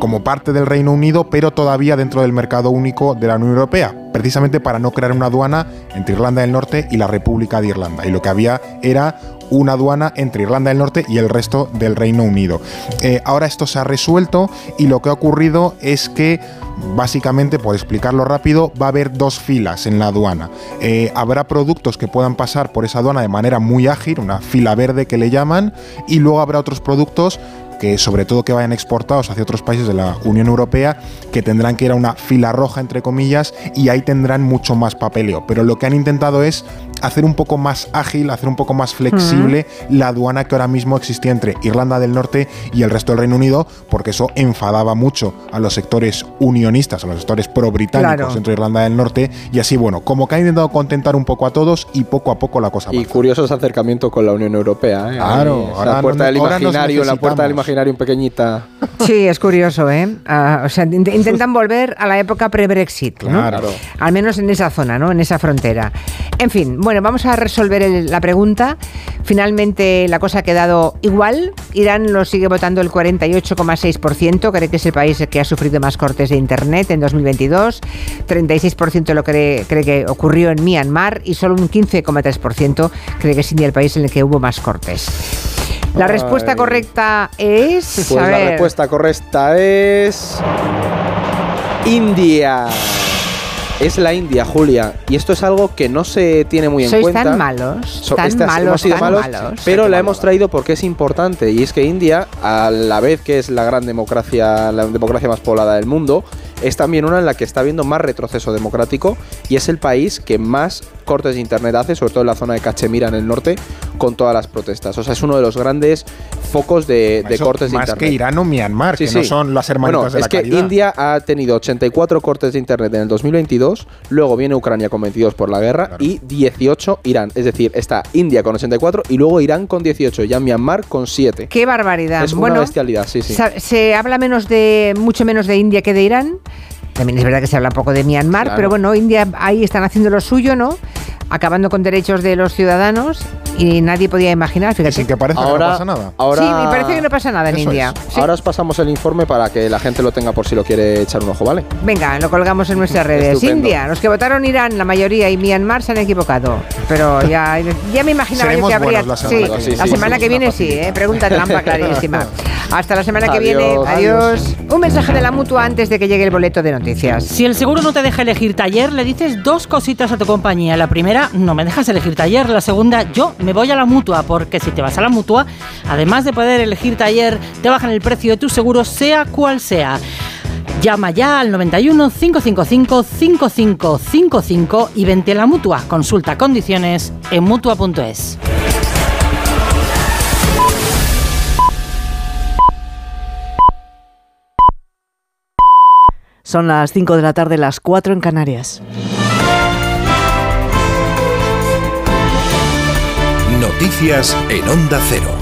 como parte del Reino Unido, pero todavía dentro del mercado único de la Unión Europea. precisamente para no crear una aduana entre Irlanda del Norte y la República de Irlanda. Y lo que había era una aduana entre Irlanda del Norte y el resto del Reino Unido. Eh, ahora esto se ha resuelto y lo que ha ocurrido es que básicamente, por explicarlo rápido, va a haber dos filas en la aduana. Eh, habrá productos que puedan pasar por esa aduana de manera muy ágil, una fila verde que le llaman, y luego habrá otros productos que sobre todo que vayan exportados hacia otros países de la Unión Europea, que tendrán que ir a una fila roja, entre comillas, y ahí tendrán mucho más papeleo. Pero lo que han intentado es hacer un poco más ágil, hacer un poco más flexible la aduana que ahora mismo existía entre Irlanda del Norte y el resto del Reino Unido, porque eso enfadaba mucho a los sectores unionistas, a los sectores pro-británicos Claro. entre Irlanda del Norte, y así, bueno, como que ha intentado contentar un poco a todos y poco a poco la cosa Y curioso ese acercamiento con la Unión Europea. ¿eh? Claro, Ahí, ahora la puerta no- del ahora nos imaginario, la puerta del necesitamos. Imaginario pequeñita. Sí, es curioso, ¿eh? Ah, o sea, int- intentan volver a la época pre-Brexit, ¿no? Claro. Al menos en esa zona, ¿no? En esa frontera. En fin, bueno, vamos a resolver el- la pregunta. Finalmente la cosa ha quedado igual. Irán lo sigue votando el 48,6%, cree que es el país que ha sufrido más cortes de Internet en 2022. 36% lo cree, cree que ocurrió en Myanmar y solo un 15,3% cree que es India el país en el que hubo más cortes. La Ay. respuesta correcta es... Pues a la ver, respuesta correcta es. India. Es la India, Julia. Y esto es algo que no se tiene muy en Sois cuenta. tan malos, So- tan estas- malos, hemos sido tan malos, malos. pero la hemos traído porque es importante y es que India, a la vez que es la gran democracia, la democracia más poblada del mundo, es también una en la que está habiendo más retroceso democrático y es el país que más cortes de internet hace, sobre todo en la zona de Cachemira en el norte, con todas las protestas. O sea, es uno de los grandes focos de, de Eso, cortes de más internet. que Irán o Myanmar, Sí, que no sí. son las hermanitas Bueno, de la es que caridad. India ha tenido 84 cortes de internet en el 2022, luego viene Ucrania con 22 por la guerra y 18 Irán. Es decir, está India con 84 y luego Irán con 18, ya Myanmar con 7. Qué barbaridad. Es una bueno, bestialidad, sí, sí. se habla menos de mucho menos de India que de Irán. También es verdad que se habla poco de Myanmar, Claro. pero bueno, India ahí están haciendo lo suyo, ¿no? Acabando con derechos de los ciudadanos y nadie podía imaginar, fíjate. que parece Ahora- que no pasa nada. ahora- Sí, me parece que no pasa nada en India. Sí. Ahora os pasamos el informe para que la gente lo tenga por si lo quiere echar un ojo, ¿vale? Venga, lo colgamos en nuestras redes. Estupendo. India, los que votaron Irán, la mayoría, y Myanmar se han equivocado. Pero ya, ya me imaginaba yo que habría. la semana sí, que viene. la Sí, semana sí, que viene sí, ¿eh? pregunta trampa clarísima. Hasta la semana que Adiós. viene. Adiós. Un mensaje de la mutua antes de que llegue el boleto de Si el seguro no te deja elegir taller, le dices dos cositas a tu compañía. La primera, no me dejas elegir taller. La segunda, yo me voy a la mutua, porque si te vas a la mutua, además de poder elegir taller, te bajan el precio de tu seguro, sea cual sea. Llama ya al 91 555 5555 y vente a la mutua. Consulta condiciones en mutua.es. Son las 5 de la tarde, las 4 en Canarias. Noticias en Onda Cero.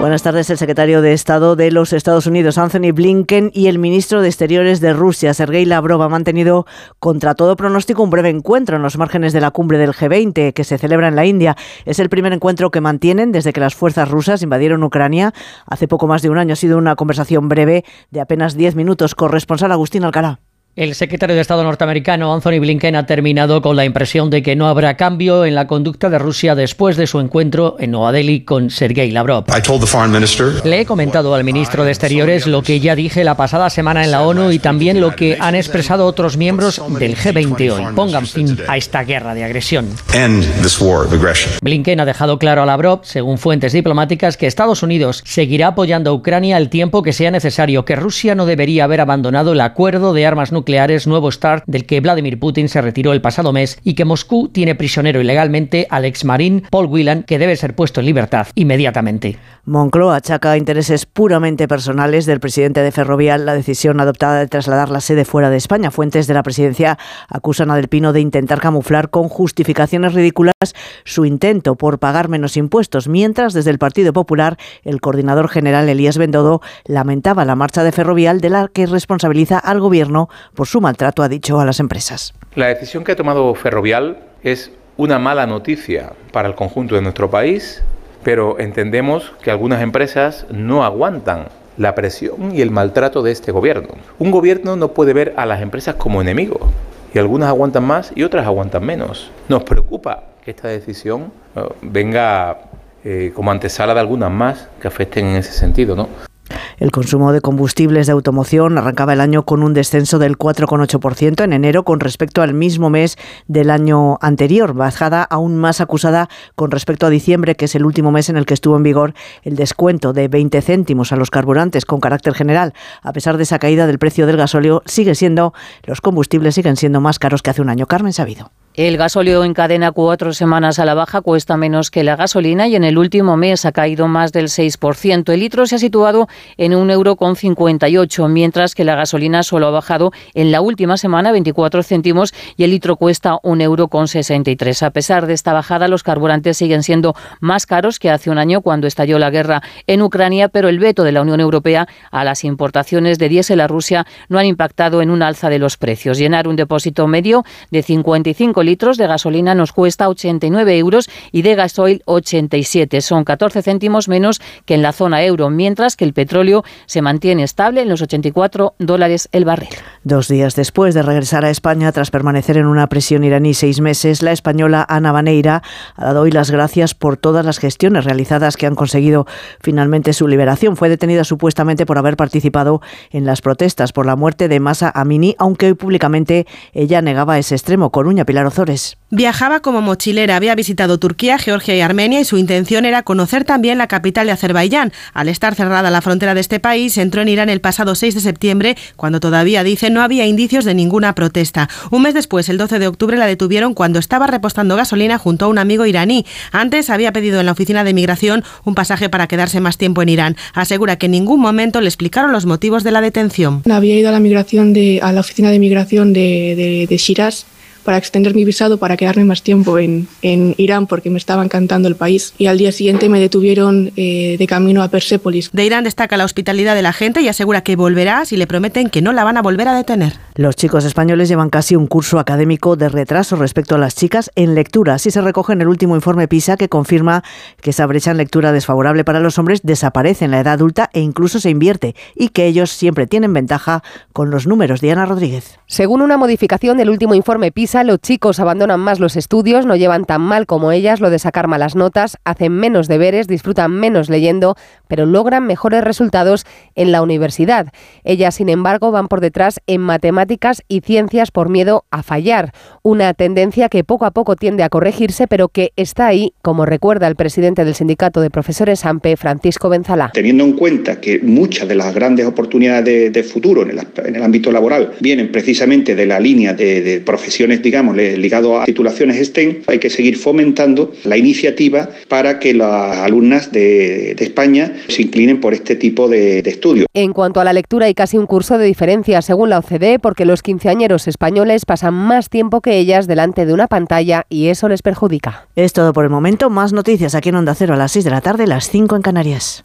Buenas tardes, el secretario de Estado de los Estados Unidos, Anthony Blinken, y el ministro de Exteriores de Rusia, Sergei Lavrov, han mantenido contra todo pronóstico un breve encuentro en los márgenes de la cumbre del G20 que se celebra en la India. Es el primer encuentro que mantienen desde que las fuerzas rusas invadieron Ucrania hace poco más de un año. Ha sido una conversación breve de apenas 10 minutos. Corresponsal Agustín Alcalá. El secretario de Estado norteamericano Anthony Blinken ha terminado con la impresión de que no habrá cambio en la conducta de Rusia después de su encuentro en Nueva Delhi con Sergei Lavrov. Le he comentado al ministro de Exteriores lo que ya dije la pasada semana en la ONU y también lo que han expresado otros miembros del G20 hoy. Pongan fin a esta guerra de agresión. Blinken ha dejado claro a Lavrov, según fuentes diplomáticas, que Estados Unidos seguirá apoyando a Ucrania el tiempo que sea necesario, que Rusia no debería haber abandonado el acuerdo de armas nucleares Nuevo START del que Vladimir Putin se retiró el pasado mes y que Moscú tiene prisionero ilegalmente al exmarín Paul Whelan, que debe ser puesto en libertad inmediatamente. Moncloa achaca intereses puramente personales del presidente de Ferrovial la decisión adoptada de trasladar la sede fuera de España. Fuentes de la presidencia acusan a Del Pino de intentar camuflar con justificaciones ridículas su intento por pagar menos impuestos, mientras desde el Partido Popular el coordinador general Elías Bendodo lamentaba la marcha de Ferrovial de la que responsabiliza al gobierno por su maltrato, ha dicho, a las empresas. La decisión que ha tomado Ferrovial es una mala noticia para el conjunto de nuestro país, pero entendemos que algunas empresas no aguantan la presión y el maltrato de este gobierno. Un gobierno no puede ver a las empresas como enemigos. y algunas aguantan más y otras aguantan menos. Nos preocupa que esta decisión eh, venga eh, como antesala de algunas más que afecten en ese sentido, ¿no? El consumo de combustibles de automoción arrancaba el año con un descenso del 4,8% en enero con respecto al mismo mes del año anterior, bajada aún más acusada con respecto a diciembre, que es el último mes en el que estuvo en vigor el descuento de 20 céntimos a los carburantes con carácter general. A pesar de esa caída del precio del gasóleo, sigue siendo los combustibles siguen siendo más caros que hace un año. Carmen Sabido. El gasóleo encadena cuatro semanas a la baja, cuesta menos que la gasolina y en el último mes ha caído más del 6%. El litro se ha situado en un euro con 58, mientras que la gasolina solo ha bajado en la última semana 24 céntimos y el litro cuesta un euro con 63. A pesar de esta bajada, los carburantes siguen siendo más caros que hace un año cuando estalló la guerra en Ucrania, pero el veto de la Unión Europea a las importaciones de diésel a Rusia no han impactado en un alza de los precios. Llenar un depósito medio de 55 litros de gasolina nos cuesta 89 euros y de gasoil 87. Son 14 céntimos menos que en la zona euro, mientras que el petróleo se mantiene estable en los 84 dólares el barril. Dos días después de regresar a España tras permanecer en una prisión iraní seis meses, la española Ana Baneira ha dado hoy las gracias por todas las gestiones realizadas que han conseguido finalmente su liberación. Fue detenida supuestamente por haber participado en las protestas por la muerte de Masa Amini, aunque hoy públicamente ella negaba ese extremo. Coruña, Pilar Ozores. Viajaba como mochilera, había visitado Turquía, Georgia y Armenia y su intención era conocer también la capital de Azerbaiyán. Al estar cerrada la frontera de este país, entró en Irán el pasado 6 de septiembre, cuando todavía, dice, no había indicios de ninguna protesta. Un mes después, el 12 de octubre, la detuvieron cuando estaba repostando gasolina junto a un amigo iraní. Antes había pedido en la oficina de migración un pasaje para quedarse más tiempo en Irán. Asegura que en ningún momento le explicaron los motivos de la detención. Había ido a la migración de, a la oficina de migración de, de, de Shiraz para extender mi visado para quedarme más tiempo en, en Irán porque me estaba encantando el país. Y al día siguiente me detuvieron eh, de camino a Persépolis. De Irán destaca la hospitalidad de la gente y asegura que volverá si le prometen que no la van a volver a detener. Los chicos españoles llevan casi un curso académico de retraso respecto a las chicas en lectura. Así se recoge en el último informe PISA que confirma que esa brecha en lectura desfavorable para los hombres desaparece en la edad adulta e incluso se invierte y que ellos siempre tienen ventaja con los números. Diana Rodríguez. Según una modificación del último informe PISA, los chicos abandonan más los estudios, no llevan tan mal como ellas lo de sacar malas notas, hacen menos deberes, disfrutan menos leyendo, pero logran mejores resultados en la universidad. Ellas, sin embargo, van por detrás en matemáticas y ciencias por miedo a fallar, una tendencia que poco a poco tiende a corregirse, pero que está ahí, como recuerda el presidente del Sindicato de Profesores AMPE, Francisco Benzalá. Teniendo en cuenta que muchas de las grandes oportunidades de, futuro en el, ámbito laboral vienen precisamente de la línea de profesiones, digamos, ligado a titulaciones STEM, hay que seguir fomentando la iniciativa para que las alumnas de, de España se inclinen por este tipo de, de estudios. En cuanto a la lectura, hay casi un curso de diferencia según la OCDE, porque los quinceañeros españoles pasan más tiempo que ellas delante de una pantalla y eso les perjudica. Es todo por el momento. Más noticias aquí en Onda Cero a las 6 de la tarde, las 5 en Canarias.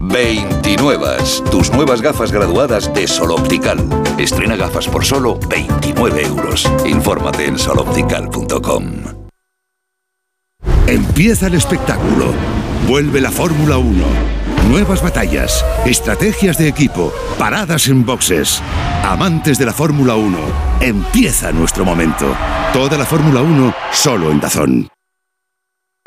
29. Tus nuevas gafas graduadas de Sol Optical. Estrena gafas por solo 29 euros. Infórmate en soloptical.com. Empieza el espectáculo. Vuelve la Fórmula 1. Nuevas batallas, estrategias de equipo, paradas en boxes. Amantes de la Fórmula 1, empieza nuestro momento. Toda la Fórmula 1 solo en Dazón.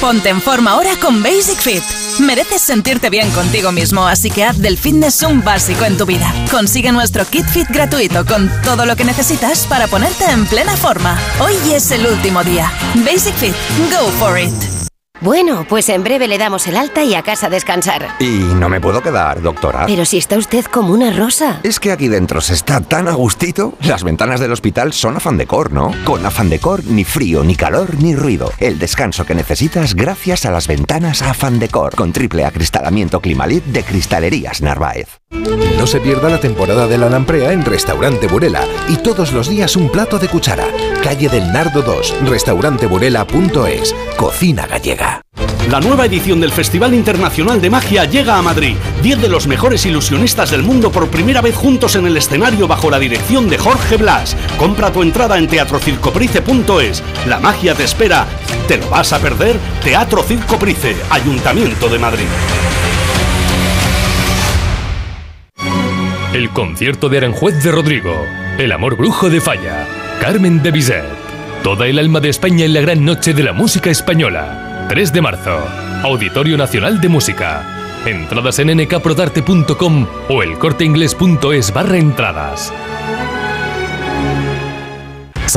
Ponte en forma ahora con Basic Fit. Mereces sentirte bien contigo mismo, así que haz del fitness un básico en tu vida. Consigue nuestro kit fit gratuito con todo lo que necesitas para ponerte en plena forma. Hoy es el último día. Basic Fit, go for it. Bueno, pues en breve le damos el alta y a casa a descansar. Y no me puedo quedar, doctora. Pero si está usted como una rosa. Es que aquí dentro se está tan a gustito. Las ventanas del hospital son afán decor, ¿no? Con afán decor, ni frío, ni calor, ni ruido. El descanso que necesitas gracias a las ventanas afán decor. Con triple acristalamiento Climalit de Cristalerías Narváez. No se pierda la temporada de la lamprea en Restaurante Burela y todos los días un plato de cuchara. Calle del Nardo 2, restauranteburela.es. Cocina gallega. La nueva edición del Festival Internacional de Magia llega a Madrid. Diez de los mejores ilusionistas del mundo por primera vez juntos en el escenario bajo la dirección de Jorge Blas. Compra tu entrada en teatrocircoprice.es. La magia te espera. ¿Te lo vas a perder? Teatro Circoprice, Ayuntamiento de Madrid. El concierto de Aranjuez de Rodrigo, El amor brujo de Falla, Carmen de Bizet, toda el alma de España en la gran noche de la música española. 3 de marzo, Auditorio Nacional de Música. Entradas en nkprodarte.com o elcorteingles.es barra entradas.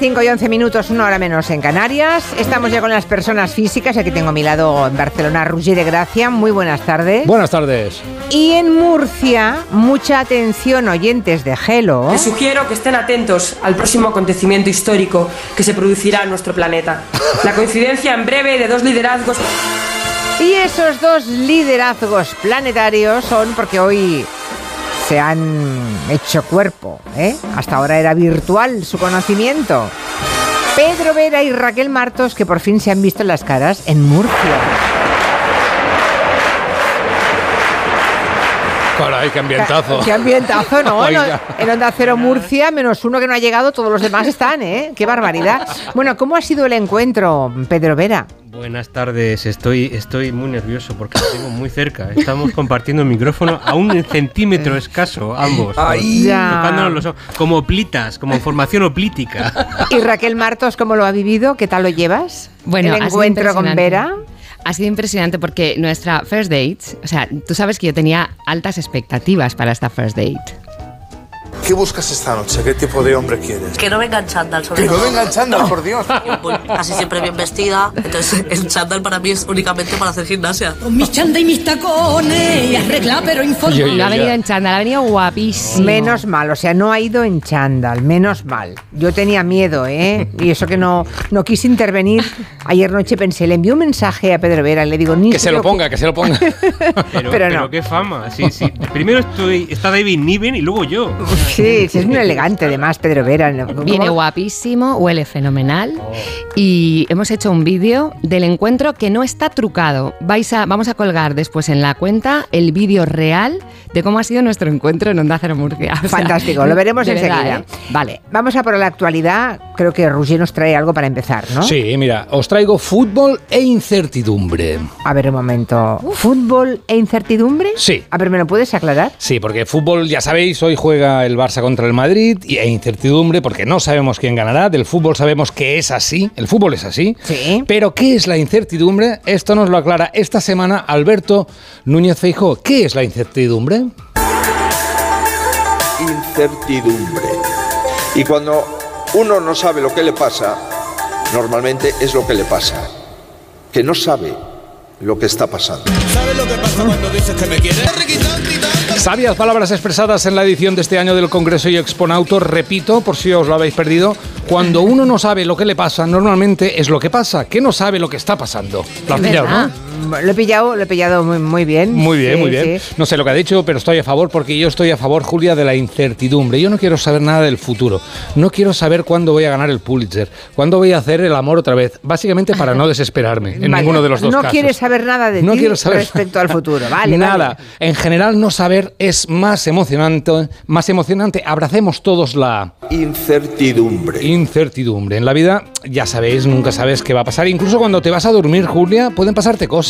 5 y 11 minutos, una hora menos en Canarias. Estamos ya con las personas físicas. Aquí tengo a mi lado en Barcelona Roger de Gracia. Muy buenas tardes. Buenas tardes. Y en Murcia, mucha atención, oyentes de Gelo. Les sugiero que estén atentos al próximo acontecimiento histórico que se producirá en nuestro planeta. La coincidencia en breve de dos liderazgos. Y esos dos liderazgos planetarios son porque hoy se han hecho cuerpo. ¿eh? Hasta ahora era virtual su conocimiento. Pedro Vera y Raquel Martos, que por fin se han visto las caras en Murcia. Caray, qué ambientazo. Qué ambientazo, ¿no? Oiga. En Onda Cero Murcia, menos uno que no ha llegado, todos los demás están, ¿eh? Qué barbaridad. Bueno, ¿cómo ha sido el encuentro, Pedro Vera? Buenas tardes, estoy, estoy muy nervioso porque lo tengo muy cerca. Estamos compartiendo el micrófono a un centímetro escaso, ambos. Ay. Ya. Tocándonos los ojos, como plitas, como formación oplítica. ¿Y Raquel Martos cómo lo ha vivido? ¿Qué tal lo llevas? Bueno, el encuentro con. Vera. Ha sido impresionante porque nuestra first date, o sea, tú sabes que yo tenía altas expectativas para esta first date. ¿Qué buscas esta noche? ¿Qué tipo de hombre quieres? Que no venga en chándal, sobre Que no venga en chándal, por Dios. Voy casi siempre bien vestida, entonces el chándal para mí es únicamente para hacer gimnasia. Con mis chandas y mis tacones, arregla pero informa. no ha venido en chándal, ha venido guapísimo. Menos mal, o sea, no ha ido en chándal, menos mal. Yo tenía miedo, ¿eh? Y eso que no, no quise intervenir. Ayer noche pensé, le envié un mensaje a Pedro Vera y le digo, ni Que se lo ponga, que se lo ponga. Pero, Pero no. qué fama. Sí, sí. Primero estoy, está David Niven y luego yo. Sí, sí, es muy elegante además, Pedro Vera. Viene guapísimo, huele fenomenal y hemos hecho un vídeo del encuentro que no está trucado. Vais a, vamos a colgar después en la cuenta el vídeo real de cómo ha sido nuestro encuentro en Onda Cero Murcia. O sea, Fantástico, lo veremos de verdad, enseguida. ¿eh? Vale. Vamos a por la actualidad. Creo que Roger nos trae algo para empezar, ¿no? Sí, mira, os traigo fútbol e incertidumbre. A ver, un momento. ¿Fútbol e incertidumbre? Sí. A ver, ¿me lo puedes aclarar? Sí, porque fútbol, ya sabéis, hoy juega el Barça contra el Madrid y e incertidumbre porque no sabemos quién ganará. Del fútbol sabemos que es así, el fútbol es así. Sí. Pero ¿qué es la incertidumbre? Esto nos lo aclara esta semana Alberto Núñez Feijóo. ¿Qué es la incertidumbre? incertidumbre. Y cuando uno no sabe lo que le pasa, normalmente es lo que le pasa, que no sabe lo que está pasando. ¿Sabes lo que pasa cuando dices que me quieres? Sabias palabras expresadas en la edición de este año del Congreso y Exponauto. Repito, por si os lo habéis perdido, cuando uno no sabe lo que le pasa, normalmente es lo que pasa, que no sabe lo que está pasando. Lo has Es pillado, verdad. ¿no? Lo he pillado, lo he pillado muy, muy bien. Muy bien, Sí, muy bien. sí. No sé lo que ha dicho, pero estoy a favor porque yo estoy a favor, Julia, de la incertidumbre. Yo no quiero saber nada del futuro. No quiero saber cuándo voy a ganar el Pulitzer, cuándo voy a hacer el amor otra vez. Básicamente para no desesperarme en Vale. ninguno de los dos no casos. quieres saber nada de No ti quiero saber respecto al futuro. Vale, Nada. vale. En general, no saber es más emocionante. Más emocionante. Abracemos todos la Incertidumbre. incertidumbre. En la vida, ya sabéis, nunca sabes qué va a pasar. Incluso cuando te vas a dormir, Julia, pueden pasarte cosas.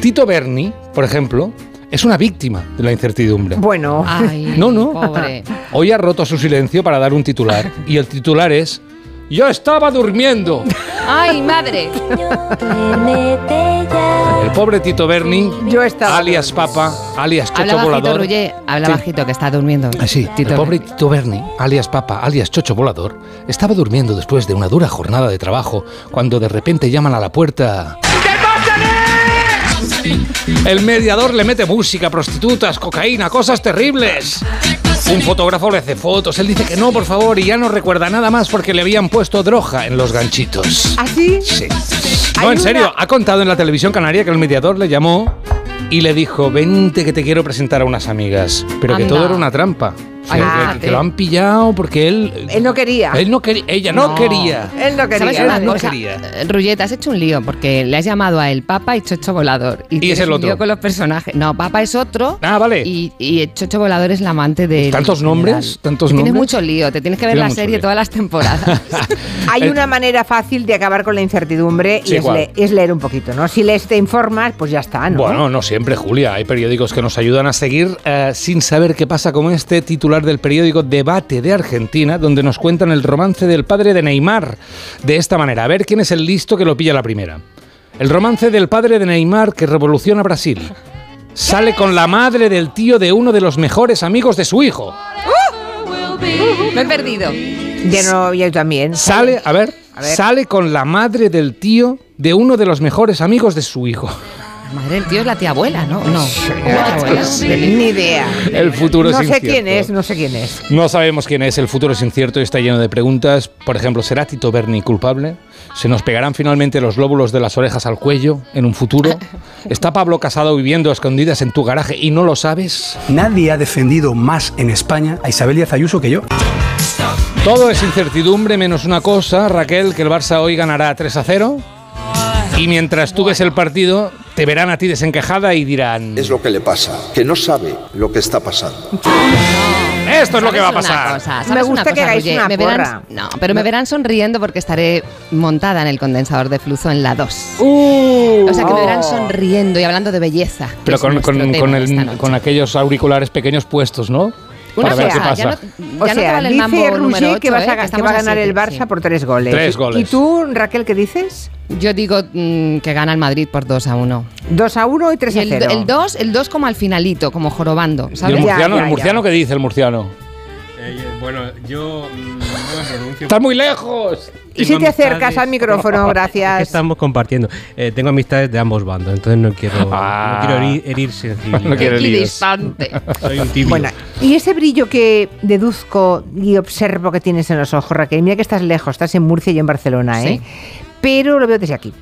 Tito Berni, por ejemplo, es una víctima de la incertidumbre. Bueno. Ay, No, no. pobre. Hoy ha roto su silencio para dar un titular. Y el titular es. Yo estaba durmiendo. ¡Ay, madre! El pobre Tito Berni, Yo estaba alias Papa, alias Habla Chocho bajito, Volador. Ruye. Habla Sí. bajito, que está durmiendo. Ah, sí, el pobre Tito Berni, alias Papa, alias Chocho Volador, estaba durmiendo después de una dura jornada de trabajo cuando de repente llaman a la puerta. El mediador le mete música, prostitutas, cocaína, cosas terribles. Un fotógrafo le hace fotos, él dice que no, por favor, y ya no recuerda nada más porque le habían puesto droga en los ganchitos. ¿Ah, sí? No, en serio, ha contado en la televisión canaria que el mediador le llamó y le dijo, vente que te quiero presentar a unas amigas. Pero que todo era una trampa. Ay, que- fíjate. que, lo han pillado porque él... Él no quería. Él no quería, ella no, quería. Él no quería. ¿Sabes una no cosa? quería. Eh, Ruyet, has hecho un lío porque le has llamado a el Papa y Chocho Volador. Y, Y es tienes el un otro. lío con los personajes. No, Papa es otro. Ah, vale. Y, y Chocho Volador es la amante de. ¿Tantos nombres? ¿Tantos Tienes nombres? mucho lío, te tienes que ver Tiene la serie lío. todas las temporadas. Hay El- una manera fácil de acabar con la incertidumbre Sí, y es, le- es leer un poquito, ¿no? Si lees te informas, pues ya está, ¿no? Bueno, no siempre, Julia. Hay periódicos que nos ayudan a seguir eh, sin saber qué pasa, como este titular del periódico Debate de Argentina, donde nos cuentan el romance del padre de Neymar. De esta manera, a ver quién es el listo que lo pilla la primera. El romance del padre de Neymar que revoluciona Brasil. Sale con la madre del tío de uno de los mejores amigos de su hijo. Me he perdido. Ya no, yo también. Sale, a ver, A ver. sale con la madre del tío de uno de los mejores amigos de su hijo. Madre del tío es la tía abuela, ¿no? No. Ni idea. El futuro No es sé incierto. quién es, no sé quién es. No sabemos quién es, el futuro es incierto y está lleno de preguntas. Por ejemplo, ¿será Tito Berni culpable? ¿Se nos pegarán finalmente los lóbulos de las orejas al cuello en un futuro? ¿Está Pablo Casado viviendo a escondidas en tu garaje y no lo sabes? Nadie ha defendido más en España a Isabel Díaz Ayuso que yo. Todo es incertidumbre menos una cosa, Raquel, que el Barça hoy ganará 3 a 0. Y mientras tú ves el partido, te verán a ti desencajada y dirán... Es lo que le pasa, que no sabe lo que está pasando. Esto es lo que va a ¿Sabes una pasar. cosa? Me ¿Sabes gusta una que cosa, hagáis Roger? una Me verán- no, pero me verán sonriendo porque estaré montada en el condensador de flujo en la 2. Uh, o sea que me verán oh. sonriendo y hablando de belleza. Pero con, con- con el- con aquellos auriculares pequeños puestos, ¿no? Una Para ver cosa, qué ya pasa. no- O ya no te sea, vale el dice ocho, que, vas a, ¿eh? Que que va a a ganar el Barça sí. por tres goles. Tres goles. ¿Y tú, Raquel, qué dices? Yo digo mm, que gana el Madrid por 2 a 1. 2 a 1 y 3 Y a el, 0. el 2, el 2 como al finalito, como jorobando, ¿Y el ¿sabes? Ya, murciano, ya, el ya. murciano qué dice el murciano? Eh, bueno, yo mm, no me pronuncio. ¡Estás muy lejos! Y si te acercas al micrófono, que gracias. estamos compartiendo. Eh, tengo amistades de ambos bandos, entonces no quiero, Ah. no quiero herir, herir sensibilidad. No quiero líos. Equidistante. Soy un tibio. Bueno, y ese brillo que deduzco y observo que tienes en los ojos, Raquel, mira que estás lejos, estás en Murcia y en Barcelona, ¿eh? Pero lo veo desde aquí.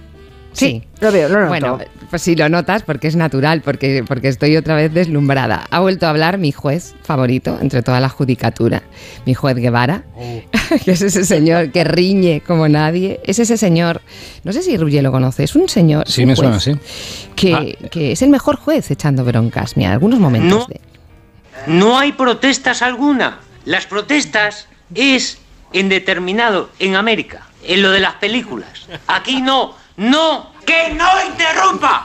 Sí, lo veo, lo noto. Bueno, pues sí lo notas porque es natural, porque, porque estoy otra vez deslumbrada. Ha vuelto a hablar mi juez favorito entre toda la judicatura, mi juez Guevara, que es ese señor que riñe como nadie. Es ese señor, no sé si Ruye lo conoce, es un señor Sí, un me suena así. Que, que es el mejor juez echando broncas. Mira, algunos momentos No. de... No hay protestas alguna. Las protestas es en determinado, en América, en lo de las películas. Aquí no, no, que no interrumpa.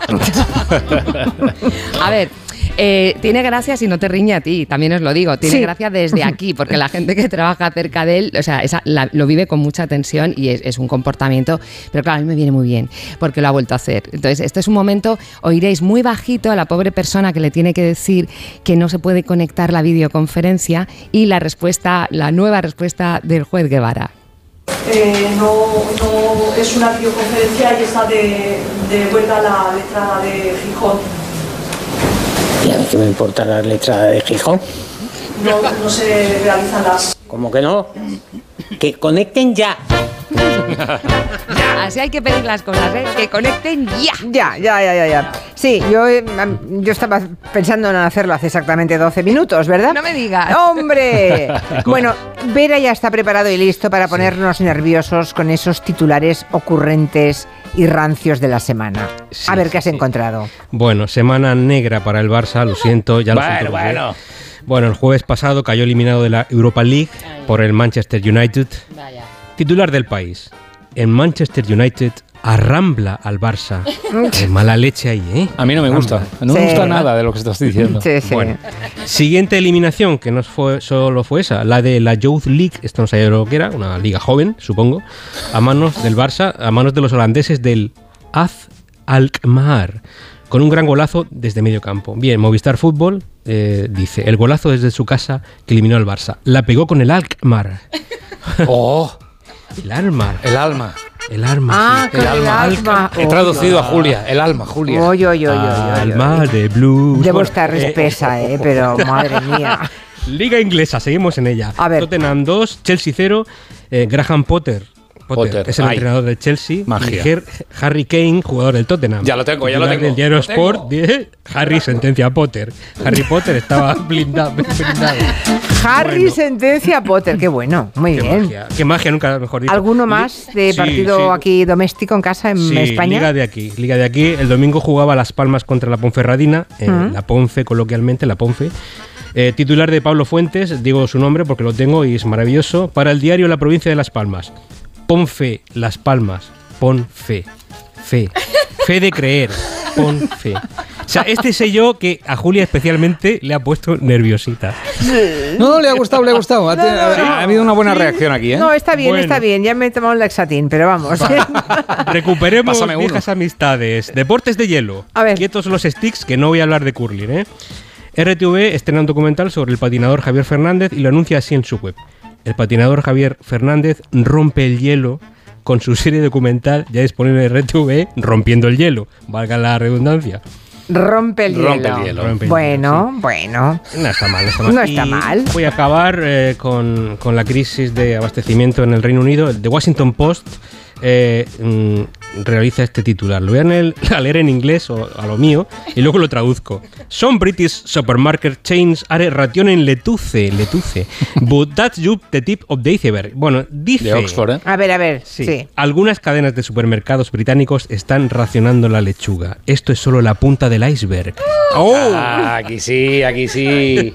A ver, eh, tiene gracia si no te riñe a ti, también os lo digo. Tiene Sí. gracia desde aquí, porque la gente que trabaja cerca de él, o sea, esa- la- lo vive con mucha tensión y es, es un comportamiento, pero claro, a mí me viene muy bien, porque lo ha vuelto a hacer. Entonces, este es un momento, oiréis muy bajito a la pobre persona que le tiene que decir que no se puede conectar la videoconferencia y la respuesta, la nueva respuesta del juez Guevara. Eh, no, no es una videoconferencia y está de, de vuelta la letra de Gijón. ¿Y a mí qué me importa la letra de Gijón? No, no se realizan las ¿Cómo que no? Que conecten ya. Así hay que pedir las cosas, ¿eh? que conecten ya. Ya, ya, ya, ya, ya. Sí, yo, eh, yo estaba pensando en hacerlo hace exactamente 12 minutos, ¿verdad? No me digas. ¡Hombre! bueno, Vera ya está preparado y listo para ponernos nerviosos con esos titulares ocurrentes y rancios de la semana. a ver qué has encontrado. Bueno, semana negra para el Barça, lo siento, ya lo Bueno, siento. Roger. bueno. Bueno, el jueves pasado cayó eliminado de la Europa League por el Manchester United. Titular del país. El Manchester United arrambla al Barça. Qué mala leche ahí, ¿eh? A mí no me gusta. No me gusta nada de lo que estás diciendo. Sí, sí. Bueno, siguiente eliminación, que no fue, solo fue esa, la de la Youth League, esto no sabía lo que era, una liga joven, supongo, a manos del Barça, a manos de los holandeses del Az Alkmaar, con un gran golazo desde medio campo. Bien, Movistar Fútbol eh, dice, el golazo desde su casa que eliminó al Barça. La pegó con el Alkmaar. ¡Oh! El Almar. El alma. El arma. Ah, sí. el alma. He Oh, traducido a no. Julia. El alma, Julia. Oy, oy, oy. Alma de blues. Debo estar eh, espesa, eh, pero madre mía. Liga inglesa, seguimos en ella. A ver. Tottenham 2, Chelsea 0. eh, Graham Potter. Potter, Potter, es el ay. entrenador del Chelsea. Magia. Y Harry Kane, jugador del Tottenham. Ya lo tengo, ya lo tengo, del diario Sport, dice, Harry sentencia a Potter. Harry Potter estaba blindado. blindado. Harry Bueno. sentencia a Potter, qué bueno, muy Qué bien. magia, qué magia, nunca mejor dicho. ¿Alguno más de Sí, partido sí. aquí doméstico en casa en Sí, España? Liga de aquí, Liga de aquí. El domingo jugaba Las Palmas contra la Ponferradina, eh, la Ponfe coloquialmente, la Ponfe. Eh, titular de Pablo Fuentes, digo su nombre porque lo tengo y es maravilloso, para el diario La Provincia de Las Palmas. Ponfe, Las Palmas, pon fe, fe, fe de creer, pon fe. O sea, este sé yo que a Julia especialmente le ha puesto nerviosita. No, le ha gustado, le ha gustado. Ha, habido una buena reacción aquí, ¿eh? No, está bien, Bueno. está bien. Ya me he tomado un laxatín, pero vamos. Recuperemos viejas amistades. Deportes de hielo. A ver. Quietos los sticks, que no voy a hablar de curling, ¿eh? RTV estrena un documental sobre el patinador Javier Fernández y lo anuncia así en su web. El patinador Javier Fernández rompe el hielo con su serie documental ya disponible en RTV, Rompiendo el hielo, valga la redundancia. Rompe el Rompe hielo. el hielo. Rompe el bueno, bueno. No está mal, no está mal. No está Y mal. Voy a acabar eh, con, con la crisis de abastecimiento en el Reino Unido. El The Washington Post eh, mm, realiza este titular. Lo voy a leer, a leer en inglés o a lo mío y luego lo traduzco. Some British supermarket chains are rationen letuce, letuce. But that's just the tip of the iceberg. Bueno, dice... De Oxford, ¿eh? A ver, a ver. Sí. Sí. Algunas cadenas de supermercados británicos están racionando la lechuga. Esto es solo la punta del iceberg. ¡Oh! Ah, aquí sí, aquí sí.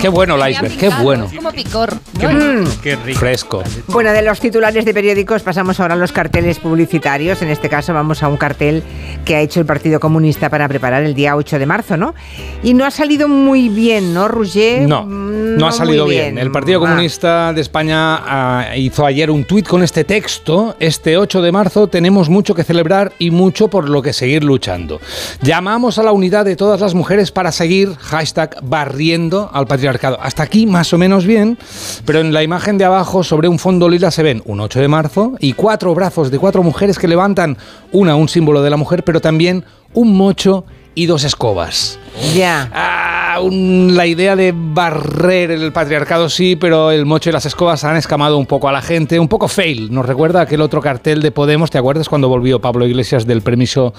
qué bueno el iceberg, qué bueno. Es como picor. Qué, Mm. qué rico. Fresco. Bueno, de los titulares de periódicos pasamos ahora a los carteles publicitarios. En este caso vamos a un cartel que ha hecho el Partido Comunista para preparar el día 8 de marzo, ¿no? Y no ha salido muy bien, ¿no, Roger? No, Mm, no ha salido muy bien. El Partido Ah. Comunista de España ah, hizo ayer un tuit con este texto. Este 8 de marzo tenemos mucho que celebrar y mucho por lo que seguir luchando. Llamamos a la unidad de todas las mujeres para seguir, hashtag, barriendo al patriarcado. Hasta aquí más o menos bien, pero en la imagen de abajo sobre un fondo lila se ven un 8 de marzo y cuatro brazos de cuatro mujeres que levantan una, un símbolo de la mujer, pero también un mocho y dos escobas. Ya. Ah, un- la idea de barrer el patriarcado sí, pero el mocho y las escobas han escamado un poco a la gente, un poco fail. Nos recuerda aquel otro cartel de Podemos, ¿te acuerdas cuando volvió Pablo Iglesias del permiso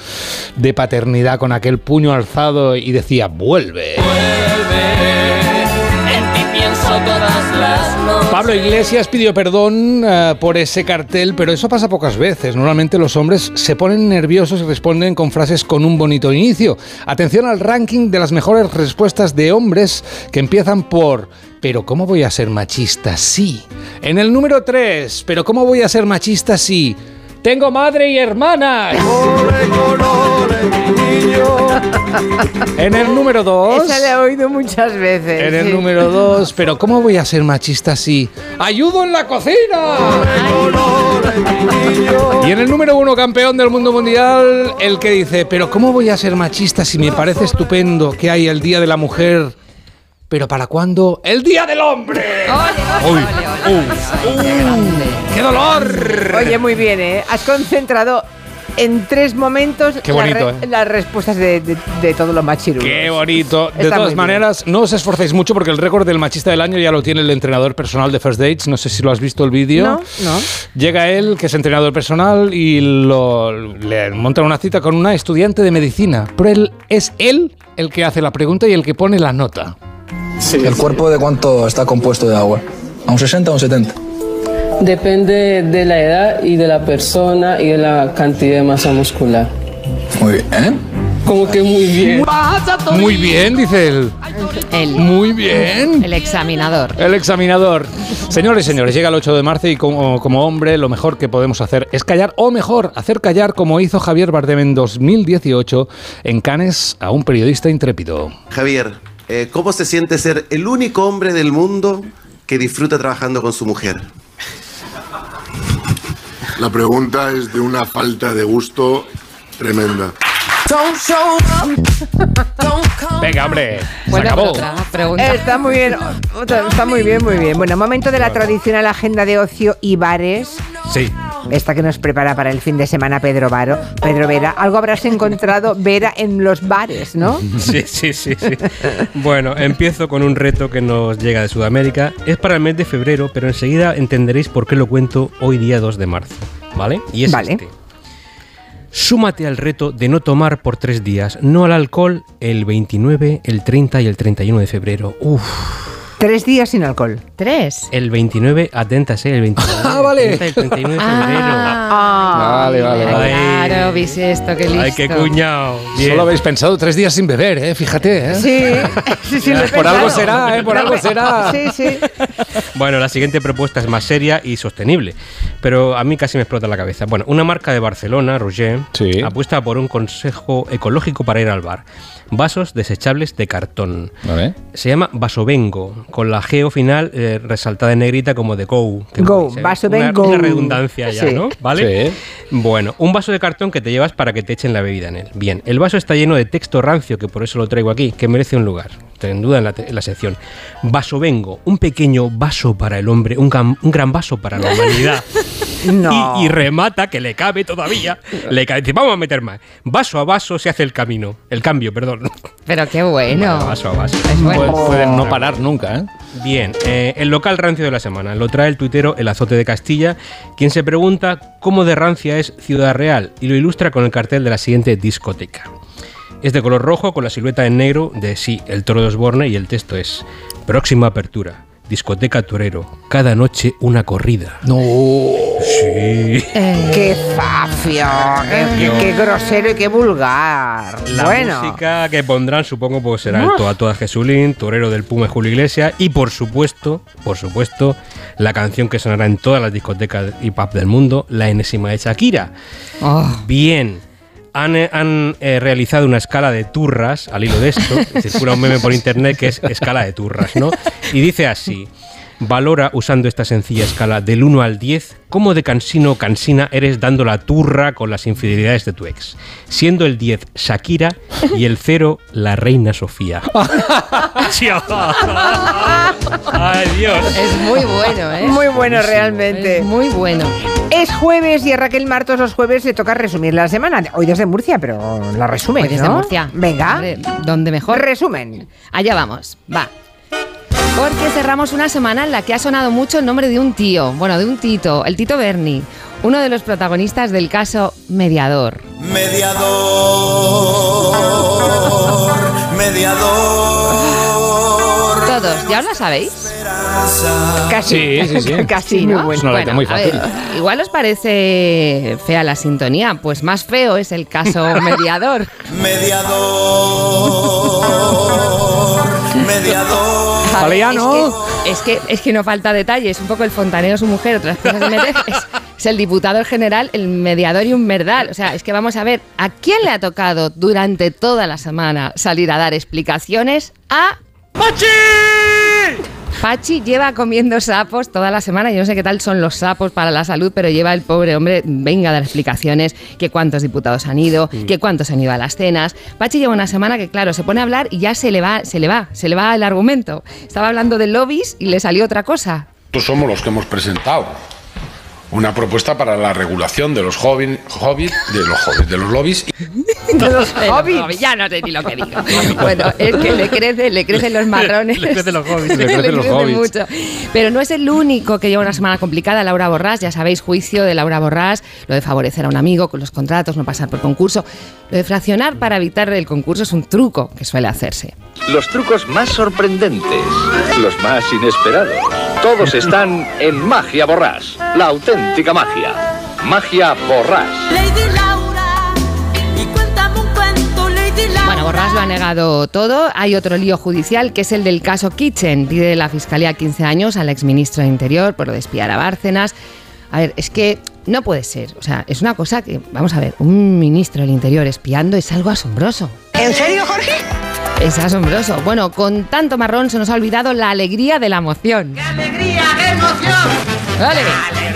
de paternidad con aquel puño alzado y decía, vuelve? Pienso Pablo Iglesias pidió perdón eh, por ese cartel, pero eso pasa pocas veces. Normalmente los hombres se ponen nerviosos y responden con frases con un bonito inicio. Atención al ranking de las mejores respuestas de hombres que empiezan por pero ¿cómo voy a ser machista si? En el número 3, pero ¿cómo voy a ser machista si? Tengo madre y hermanas. En el número 2. Esa la he oído muchas veces. En el sí. número 2, pero ¿cómo voy a ser machista si ayudo en la cocina? Y en el número 1, campeón del mundo mundial, el que dice, pero ¿cómo voy a ser machista si me parece estupendo que hay el Día de la Mujer? Pero ¿para cuándo? ¡El Día del Hombre! ¡Uh! ¡Qué dolor! Oye, muy bien, ¿eh? Has concentrado en tres momentos Qué las bonito, re- ¿eh? las respuestas de, de, de todos los machirulos. Qué bonito. De Está todas muy bien. maneras, no os esforcéis mucho porque el récord del machista del año ya lo tiene el entrenador personal de First Dates. No sé si lo has visto el vídeo. No, no. Llega él, que es entrenador personal, y lo, le montan una cita con una estudiante de medicina. Pero él es él el que hace la pregunta y el que pone la nota. ¿El cuerpo de cuánto está compuesto de agua? ¿A un 60 o un 70? Depende de la edad y de la persona y de la cantidad de masa muscular. Muy bien. ¿eh? Como que muy bien. Muy bien, dice él. El, Muy bien. el examinador. El examinador. Señores y señores, llega el 8 de marzo y como, como hombre lo mejor que podemos hacer es callar, o mejor, hacer callar como hizo Javier Bardem en 2018 en Cannes a un periodista intrépido. Javier, eh, ¿cómo se siente ser el único hombre del mundo que disfruta trabajando con su mujer? La pregunta es de una falta de gusto tremenda. Venga, hombre, se Bueno, acabó. otra pregunta. Está muy bien, otra- está muy bien, muy bien. Bueno, momento de la tradicional agenda de ocio y bares. Sí. Esta que nos prepara para el fin de semana Pedro Varo, Pedro Vera. Algo habrás encontrado, Vera, en los bares, ¿no? Sí, sí, sí, sí. Bueno, empiezo con un reto que nos llega de Sudamérica. Es para el mes de febrero, pero enseguida entenderéis por qué lo cuento hoy día 2 de marzo. ¿Vale? Y es Vale. este. Súmate al reto de no tomar por tres días, no al alcohol, el 29, el 30 y el 31 de febrero. Uf. Tres días sin alcohol. Tres. El 29, atentas, ¿eh? El 29. Ah, vale. El 30 y el 31 de febrero. Ah, Vale, vale, vale. Claro, viste esto, qué listo. Ay, qué cuñado. Bien. Solo habéis pensado tres días sin beber, ¿eh? Fíjate, ¿eh? Sí, sí, sí. lo he Por algo será, ¿eh? Por algo será. Sí, sí. Bueno, la siguiente propuesta es más seria y sostenible, pero a mí casi me explota la cabeza. Bueno, una marca de Barcelona, Roger, Sí. apuesta por un consejo ecológico para ir al bar. Vasos desechables de cartón. Vale. Se llama Vasovengo, con la geo final eh, resaltada en negrita como de Go. que Go. Vasovengo. Una, una redundancia ya, Sí. ¿no? ¿Vale? Sí. Bueno, un vaso de cartón que te llevas para que te echen la bebida en él. Bien, el vaso está lleno de texto rancio, que por eso lo traigo aquí, que merece un lugar. Sin duda en la, en sección. Vasovengo, un pequeño vaso para el hombre, un, gran- un gran vaso para la humanidad. No. Y, y remata, que le cabe todavía. Le cabe, dice, vamos a meter más. Vaso a vaso se hace el camino. El cambio, perdón. Pero qué bueno. Bueno, vaso a vaso. Pueden, pueden no parar nunca, ¿eh? Bien, eh, el local rancio de la semana lo trae el tuitero El Azote de Castilla, quien se pregunta cómo de rancia es Ciudad Real y lo ilustra con el cartel de la siguiente discoteca. Es de color rojo con la silueta en negro de sí, el toro de Osborne y el texto es Próxima apertura, discoteca torero, cada noche una corrida. No. Sí. ¡Qué fafio! Qué, qué- qué grosero y qué vulgar! La bueno, música que pondrán, supongo, pues será el. Toa Toa Jesulín, Torero del Pume Julio Iglesias y, por supuesto, por supuesto, la canción que sonará en todas las discotecas y pub del mundo, la enésima de Shakira. Bien. Han, eh, han, eh, realizado una escala de turras al hilo de esto. Circula un meme por internet que es escala de turras, ¿no? Y dice así: Valora usando esta sencilla escala del 1 al 10 cómo de cansino o cansina eres dando la turra con las infidelidades de tu ex. Siendo el 10 Shakira y el 0 la reina Sofía. ¡Ay, Dios! Es muy bueno, ¿eh? muy bueno realmente. Es muy bueno. Es jueves y a Raquel Martos los jueves le toca resumir la semana. Hoy desde Murcia, pero la resumen, Hoy desde ¿no? Murcia. Venga. ¿Dónde mejor? Resumen. Allá vamos, va. Porque cerramos una semana en la que ha sonado mucho el nombre de un tío, bueno, de un tito, el Tito Berni, uno de los protagonistas del caso Mediador. Mediador, mediador. Todos, ¿ya os la sabéis? Casi. Sí, sí, sí. Casi, ¿no? muy a ver, fácil. igual os parece fea la sintonía, pues más feo es el caso Mediador. Mediador, mediador. Es que, es, que, es que no falta detalle, es un poco el fontanero, su mujer, otras cosas de. Es, es el diputado el general, el mediador y un verdal. O sea, es que vamos a ver, ¿a quién le ha tocado durante toda la semana salir a dar explicaciones? A ¡Pachi! Pachi lleva comiendo sapos toda la semana. Yo no sé qué tal son los sapos para la salud, pero lleva el pobre hombre, venga a dar explicaciones, que cuántos diputados han ido, que cuántos han ido a las cenas. Pachi lleva una semana que, claro, se pone a hablar y ya se le va, se le va, se le va el argumento. Estaba hablando de lobbies y le salió otra cosa. Nosotros somos los que hemos presentado una propuesta para la regulación de los hobbies, hobbies de los hobbies, de los lobbies. De los De los hobbits. hobbits, Ya no sé ni lo que digo. Bueno, es que le crecen, le crecen los marrones. Le crecen los hobbits. Le crecen los mucho. Pero no es el único que lleva una semana complicada, Laura Borrás. Ya sabéis, juicio de Laura Borrás, lo de favorecer a un amigo con los contratos, no pasar por concurso. Lo de fraccionar para evitar el concurso es un truco que suele hacerse. Los trucos más sorprendentes, los más inesperados. Todos están en Magia Borrás, la auténtica magia. Magia Borrás. Lady Laura, y cuéntame un cuento, Lady Laura. Bueno, Borrás lo ha negado todo. Hay otro lío judicial que es el del caso Kitchen. Pide la fiscalía 15 años al exministro de Interior por lo de espiar a Bárcenas. A ver, es que no puede ser. O sea, es una cosa que, vamos a ver, un ministro del Interior espiando es algo asombroso. ¿En serio, Jorge? Es asombroso. Bueno, con tanto marrón se nos ha olvidado la alegría de la moción. ¡Alegría, qué emoción! Dale.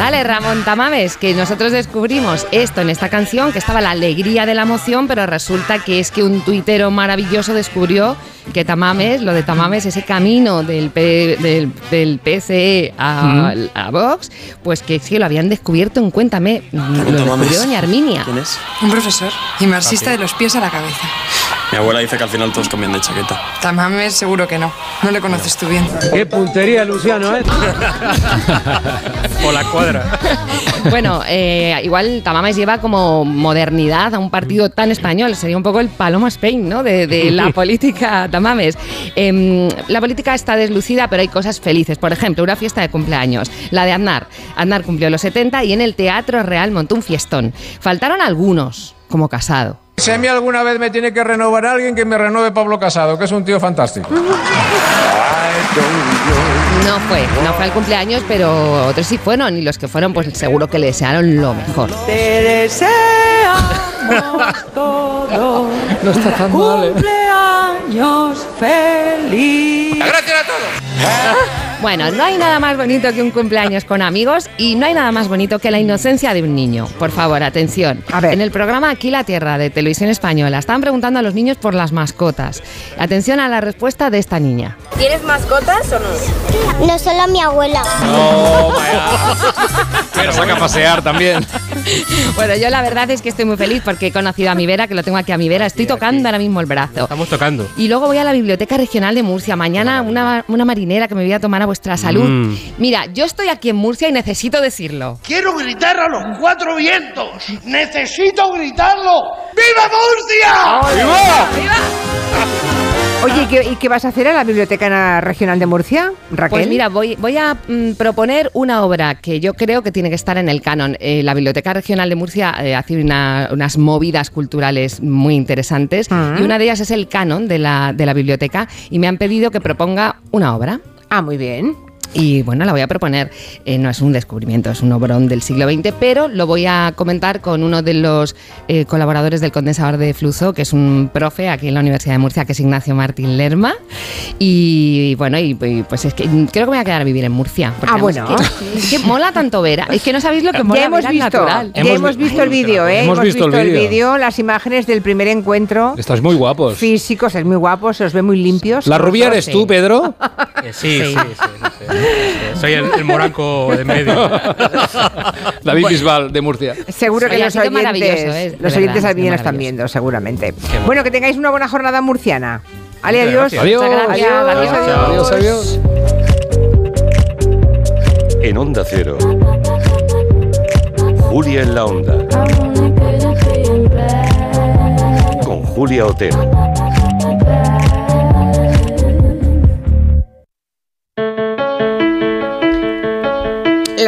Dale, Ramón Tamames, que nosotros descubrimos esto en esta canción, que estaba la alegría de la emoción, pero resulta que es que un tuitero maravilloso descubrió que Tamames, lo de Tamames, ese camino del, P- del, del PCE a, a Vox, pues que sí, lo habían descubierto en Cuéntame, lo descubrió Arminia. ¿Quién es? Un profesor y marxista de los pies a la cabeza. Mi abuela dice que al final todos cambian de chaqueta. Tamames seguro que no. No le conoces tú bien. ¡Qué puntería, Luciano, eh! O la cuadra. Bueno, eh, igual Tamames lleva como modernidad a un partido tan español. Sería un poco el Paloma Spain, ¿no? De, de la política Tamames. Em, la política está deslucida, pero hay cosas felices. Por ejemplo, una fiesta de cumpleaños. La de Aznar. Aznar cumplió los 70 y en el Teatro Real montó un fiestón. Faltaron algunos, como Casado. Si a mí alguna vez me tiene que renovar alguien, que me renueve Pablo Casado, que es un tío fantástico. No fue, no fue al cumpleaños, pero otros sí fueron y los que fueron, pues seguro que le desearon lo mejor. Te deseamos todos. No está tan mal, ¿eh? Cumpleaños feliz. Gracias a todos. Bueno, no hay nada más bonito que un cumpleaños con amigos y no hay nada más bonito que la inocencia de un niño. Por favor, atención. A ver. En el programa Aquí la Tierra de Televisión Española estaban preguntando a los niños por las mascotas. Atención a la respuesta de esta niña. ¿Tienes mascotas o no? No, solo mi abuela. No, vaya. Pero saca a pasear también. Bueno, yo la verdad es que estoy muy feliz porque he conocido a mi Vera, que lo tengo aquí a mi Vera. Estoy tocando ahora mismo el brazo. Estamos tocando. Y luego voy a la Biblioteca Regional de Murcia. Mañana una, una marinera que me voy a tomar a vuestra salud. Mm. Mira, yo estoy aquí en Murcia y necesito decirlo. Quiero gritar a los cuatro vientos. Necesito gritarlo. ¡Viva Murcia! Oye, ¿y qué, y qué vas a hacer a la Biblioteca Regional de Murcia, Raquel? Pues mira, voy, voy a mm, proponer una obra que yo creo que tiene que estar en el canon. Eh, la Biblioteca Regional de Murcia eh, hace una- unas movidas culturales muy interesantes Ah. y una de ellas es el canon de la, de la biblioteca y me han pedido que proponga una obra. Ah, muy bien. Y bueno, la voy a proponer. Eh, no es un descubrimiento, es un obrón del siglo XX, pero lo voy a comentar con uno de los eh, colaboradores del condensador de flujo, que es un profe aquí en la Universidad de Murcia, que es Ignacio Martín Lerma. Y bueno, y, y, pues es que creo que me voy a quedar a vivir en Murcia. porque Ah, bueno. Es que, mola tanto Vera. Es que no sabéis lo que mola ya hemos Vera visto, natural. ya hemos visto el vídeo, ¿eh? Hemos visto el vídeo. las imágenes del primer encuentro. Estás muy guapos. Físicos, es muy guapo, se os ve muy limpios. ¿La rubia eres Sí. tú, Pedro? Eh, sí, sí, sí, sí, sí, sí. Soy el, el moranco de medio. David Bisbal, de Murcia. Seguro que Oye, ha los sido oyentes, maravilloso, ¿eh? De los verdad, oyentes están maravilloso. viendo, seguramente. bueno. Bueno, que tengáis una buena jornada murciana. Ale, adiós. gracias. Adiós. Muchas gracias, Adiós, adiós. adiós. En Onda Cero. Julia en la Onda. Con Julia Otero.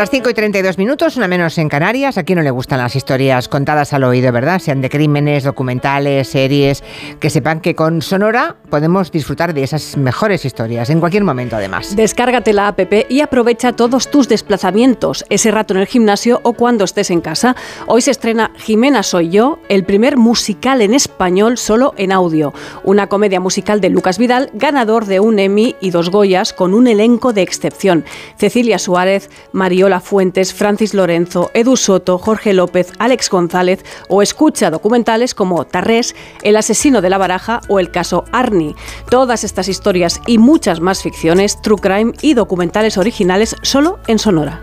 Las 5 y 32 minutos, una menos en Canarias. Aquí no le gustan las historias contadas al oído, ¿verdad? Sean de crímenes, documentales, series. Que sepan que con Sonora podemos disfrutar de esas mejores historias, en cualquier momento además. Descárgate la app y aprovecha todos tus desplazamientos, ese rato en el gimnasio o cuando estés en casa. Hoy se estrena Jimena Soy Yo, el primer musical en español solo en audio. Una comedia musical de Lucas Vidal, ganador de un Emmy y dos Goyas, con un elenco de excepción. Cecilia Suárez, Mariola Fuentes, Francis Lorenzo, Edu Soto, Jorge López, Alex González o escucha documentales como Tarrés, El asesino de la baraja o el caso Arnie. Todas estas historias y muchas más ficciones, true crime y documentales originales solo en Sonora.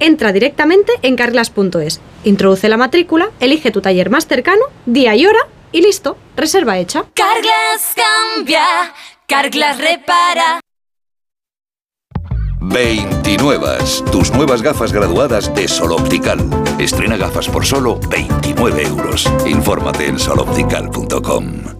Entra directamente en carglass.es, introduce la matrícula, elige tu taller más cercano, día y hora y listo, reserva hecha. Carglass cambia, Carglass repara. 29. Tus nuevas gafas graduadas de Sol Optical. Estrena gafas por solo 29 euros. Infórmate en soloptical.com.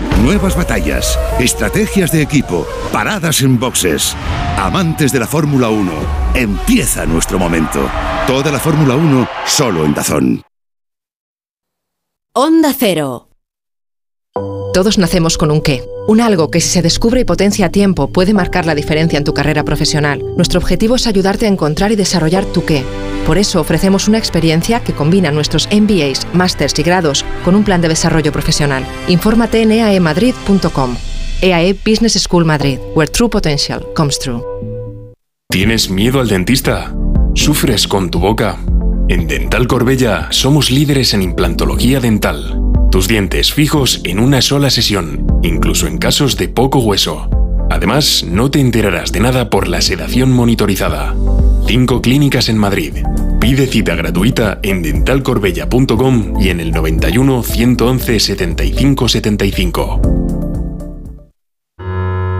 Nuevas batallas, estrategias de equipo, paradas en boxes. Amantes de la Fórmula 1, empieza nuestro momento. Toda la Fórmula 1 solo en Dazón. Onda Cero. Todos nacemos con un qué, un algo que si se descubre y potencia a tiempo puede marcar la diferencia en tu carrera profesional. Nuestro objetivo es ayudarte a encontrar y desarrollar tu qué. Por eso ofrecemos una experiencia que combina nuestros MBAs, másters y grados con un plan de desarrollo profesional. Infórmate en eaemadrid.com. EAE Business School Madrid, where true potential comes true. ¿Tienes miedo al dentista? ¿Sufres con tu boca? En Dental Corbella somos líderes en implantología dental. Tus dientes fijos en una sola sesión, incluso en casos de poco hueso. Además, no te enterarás de nada por la sedación monitorizada. Cinco clínicas en Madrid. Pide cita gratuita en dentalcorbella.com y en el 91 111 75 75.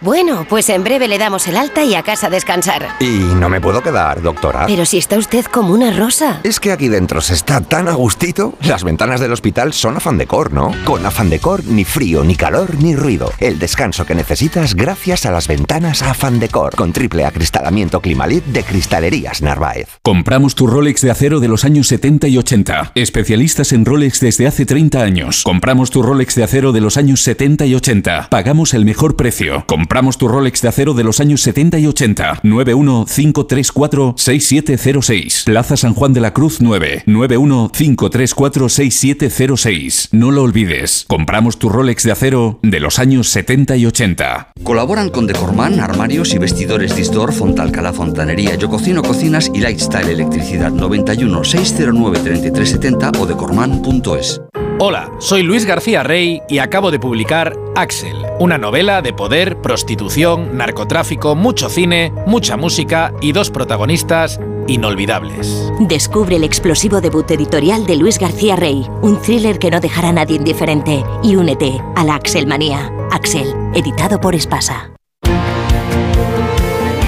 Bueno, pues en breve le damos el alta y a casa a descansar. Y no me puedo quedar, doctora. Pero si está usted como una rosa. Es que aquí dentro se está tan a gustito. Las ventanas del hospital son afán decor, ¿no? Con afán decor, ni frío, ni calor, ni ruido. El descanso que necesitas gracias a las ventanas afán decor. Con triple acristalamiento Climalit de Cristalerías Narváez. Compramos tu Rolex de acero de los años 70 y 80. Especialistas en Rolex desde hace 30 años. Compramos tu Rolex de acero de los años 70 y 80. Pagamos el mejor precio. Compramos tu Rolex de acero de los años 70 y 80. 915346706. Plaza San Juan de la Cruz 9. 915346706. No lo olvides. Compramos tu Rolex de acero de los años 70 y 80. Colaboran con Decorman, armarios y vestidores Distor, Fontalcala Fontanería, Yo Cocino Cocinas y Lifestyle Electricidad 91 609 3370 o decorman.es. Hola, soy Luis García Rey y acabo de publicar Axel, una novela de poder, prostitución, narcotráfico, mucho cine, mucha música y dos protagonistas inolvidables. Descubre el explosivo debut editorial de Luis García Rey, un thriller que no dejará a nadie indiferente. Y únete a la Axelmanía. Axel, editado por Espasa.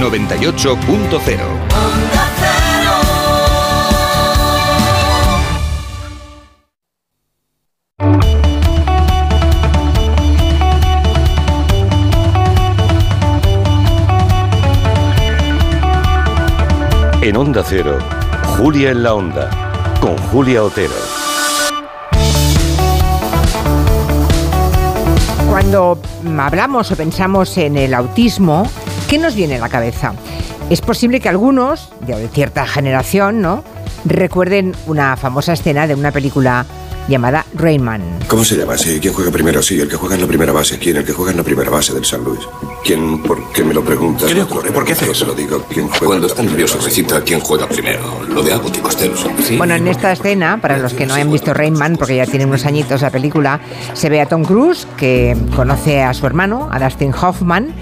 98.0 En Onda Cero, Julia en la Onda, con Julia Otero. Cuando hablamos o pensamos en el autismo, ¿qué nos viene a la cabeza? Es posible que algunos, de cierta generación, ¿no? recuerden una famosa escena de una película llamada Rayman. ¿Cómo se llama? Sí, ¿quién juega primero? Sí, el que juega en la primera base. ¿Quién? El que juega en la primera base del San Luis. ¿Quién? ¿Por qué me lo preguntas? ¿Qué le ocurre? ¿Por qué hace eso? lo digo. ¿Quién juega Cuando está nervioso recita quién juega primero. Lo de Abbott y Costello. Sí. Bueno, en esta escena, para los que no hayan visto Rayman, porque ya tiene unos añitos la película, se ve a Tom Cruise, que conoce a su hermano, a Dustin Hoffman,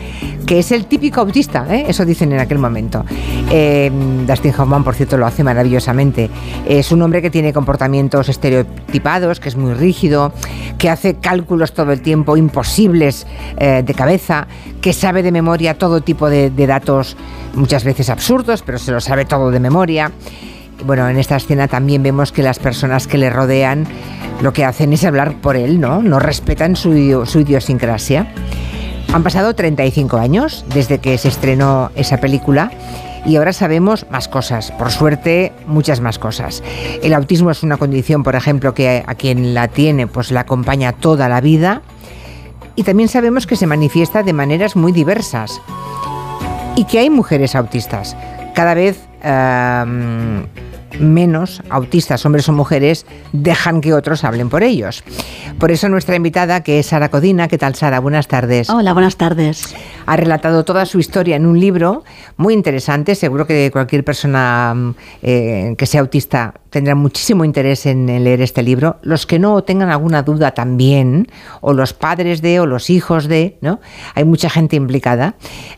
que es el típico autista, ¿eh? eso dicen en aquel momento. Eh, Dustin Hoffman, por cierto, lo hace maravillosamente. Es un hombre que tiene comportamientos estereotipados, que es muy rígido, que hace cálculos todo el tiempo imposibles eh, de cabeza, que sabe de memoria todo tipo de, de datos, muchas veces absurdos, pero se lo sabe todo de memoria. Bueno, en esta escena también vemos que las personas que le rodean lo que hacen es hablar por él, ¿no? No respetan su, su idiosincrasia. Han pasado 35 años desde que se estrenó esa película y ahora sabemos más cosas, por suerte muchas más cosas. El autismo es una condición, por ejemplo, que a quien la tiene pues la acompaña toda la vida y también sabemos que se manifiesta de maneras muy diversas y que hay mujeres autistas. Cada vez em, menos autistas, hombres o mujeres, dejan que otros hablen por ellos. Por eso nuestra invitada, que es Sara Codina, ¿qué tal Sara? Buenas tardes. Hola, buenas tardes. Ha relatado toda su historia en un libro muy interesante, seguro que cualquier persona mm, eh, que sea autista tendrá muchísimo interés en, leer este libro. Los que no tengan alguna duda también, o los padres de, o los hijos de, ¿no? Hay mucha gente implicada.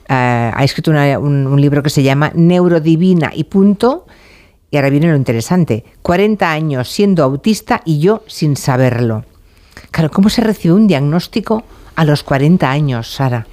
Eh, ha escrito un, un libro que se llama Neurodivina y punto y ahora viene lo interesante, 40 años siendo autista y yo sin saberlo. Claro, ¿cómo se recibe un diagnóstico a los 40 años, Sara?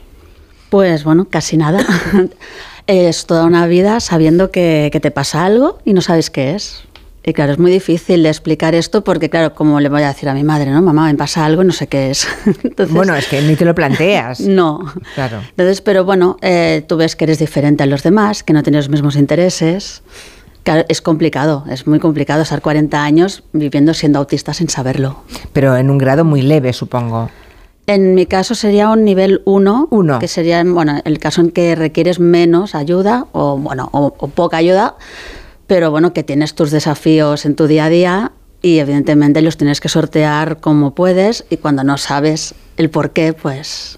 Pues bueno, casi nada. es toda una vida sabiendo que, te pasa algo y no sabes qué es. Y claro, es muy difícil de explicar esto porque, claro, como le voy a decir a mi madre, ¿no? Mamá, me pasa algo y no sé qué es. bueno, es que ni te lo planteas. No. Claro. Entonces, pero bueno, eh, tú ves que eres diferente a los demás, que no tienes los mismos intereses es complicado, es muy complicado estar 40 años viviendo siendo autista sin saberlo. Pero en un grado muy leve, supongo. En mi caso sería un nivel 1, que sería bueno, el caso en que requieres menos ayuda o, bueno, o, poca ayuda, pero bueno, que tienes tus desafíos en tu día a día y evidentemente los tienes que sortear como puedes y cuando no sabes el por qué, pues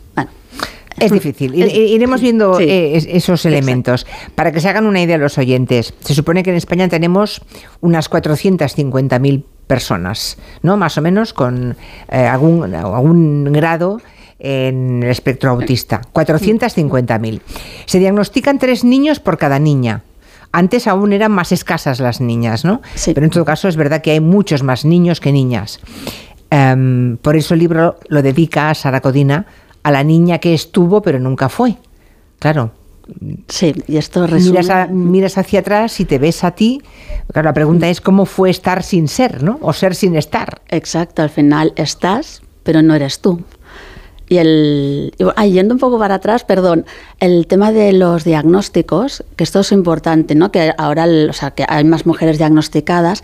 es difícil. Iremos viendo eh, esos elementos. Para que se hagan una idea los oyentes, se supone que en España tenemos unas 450.000 personas, ¿no? Más o menos con eh, algún, algún grado en el espectro autista. 450.000. Se diagnostican tres niños por cada niña. Antes aún eran más escasas las niñas, ¿no? Pero en todo caso es verdad que hay muchos más niños que niñas. Em, por eso el libro lo dedica a Sara Codina a la niña que estuvo pero nunca fue. Claro. Sí, y esto miras, miras, hacia atrás y te ves a ti. Claro, la pregunta es cómo fue estar sin ser, ¿no? O ser sin estar. Exacto, al final estás, pero no eres tú. Y el, yendo un poco para atrás, perdón, el tema de los diagnósticos, que esto es importante, ¿no? Que ahora, o sea, que hay más mujeres diagnosticadas,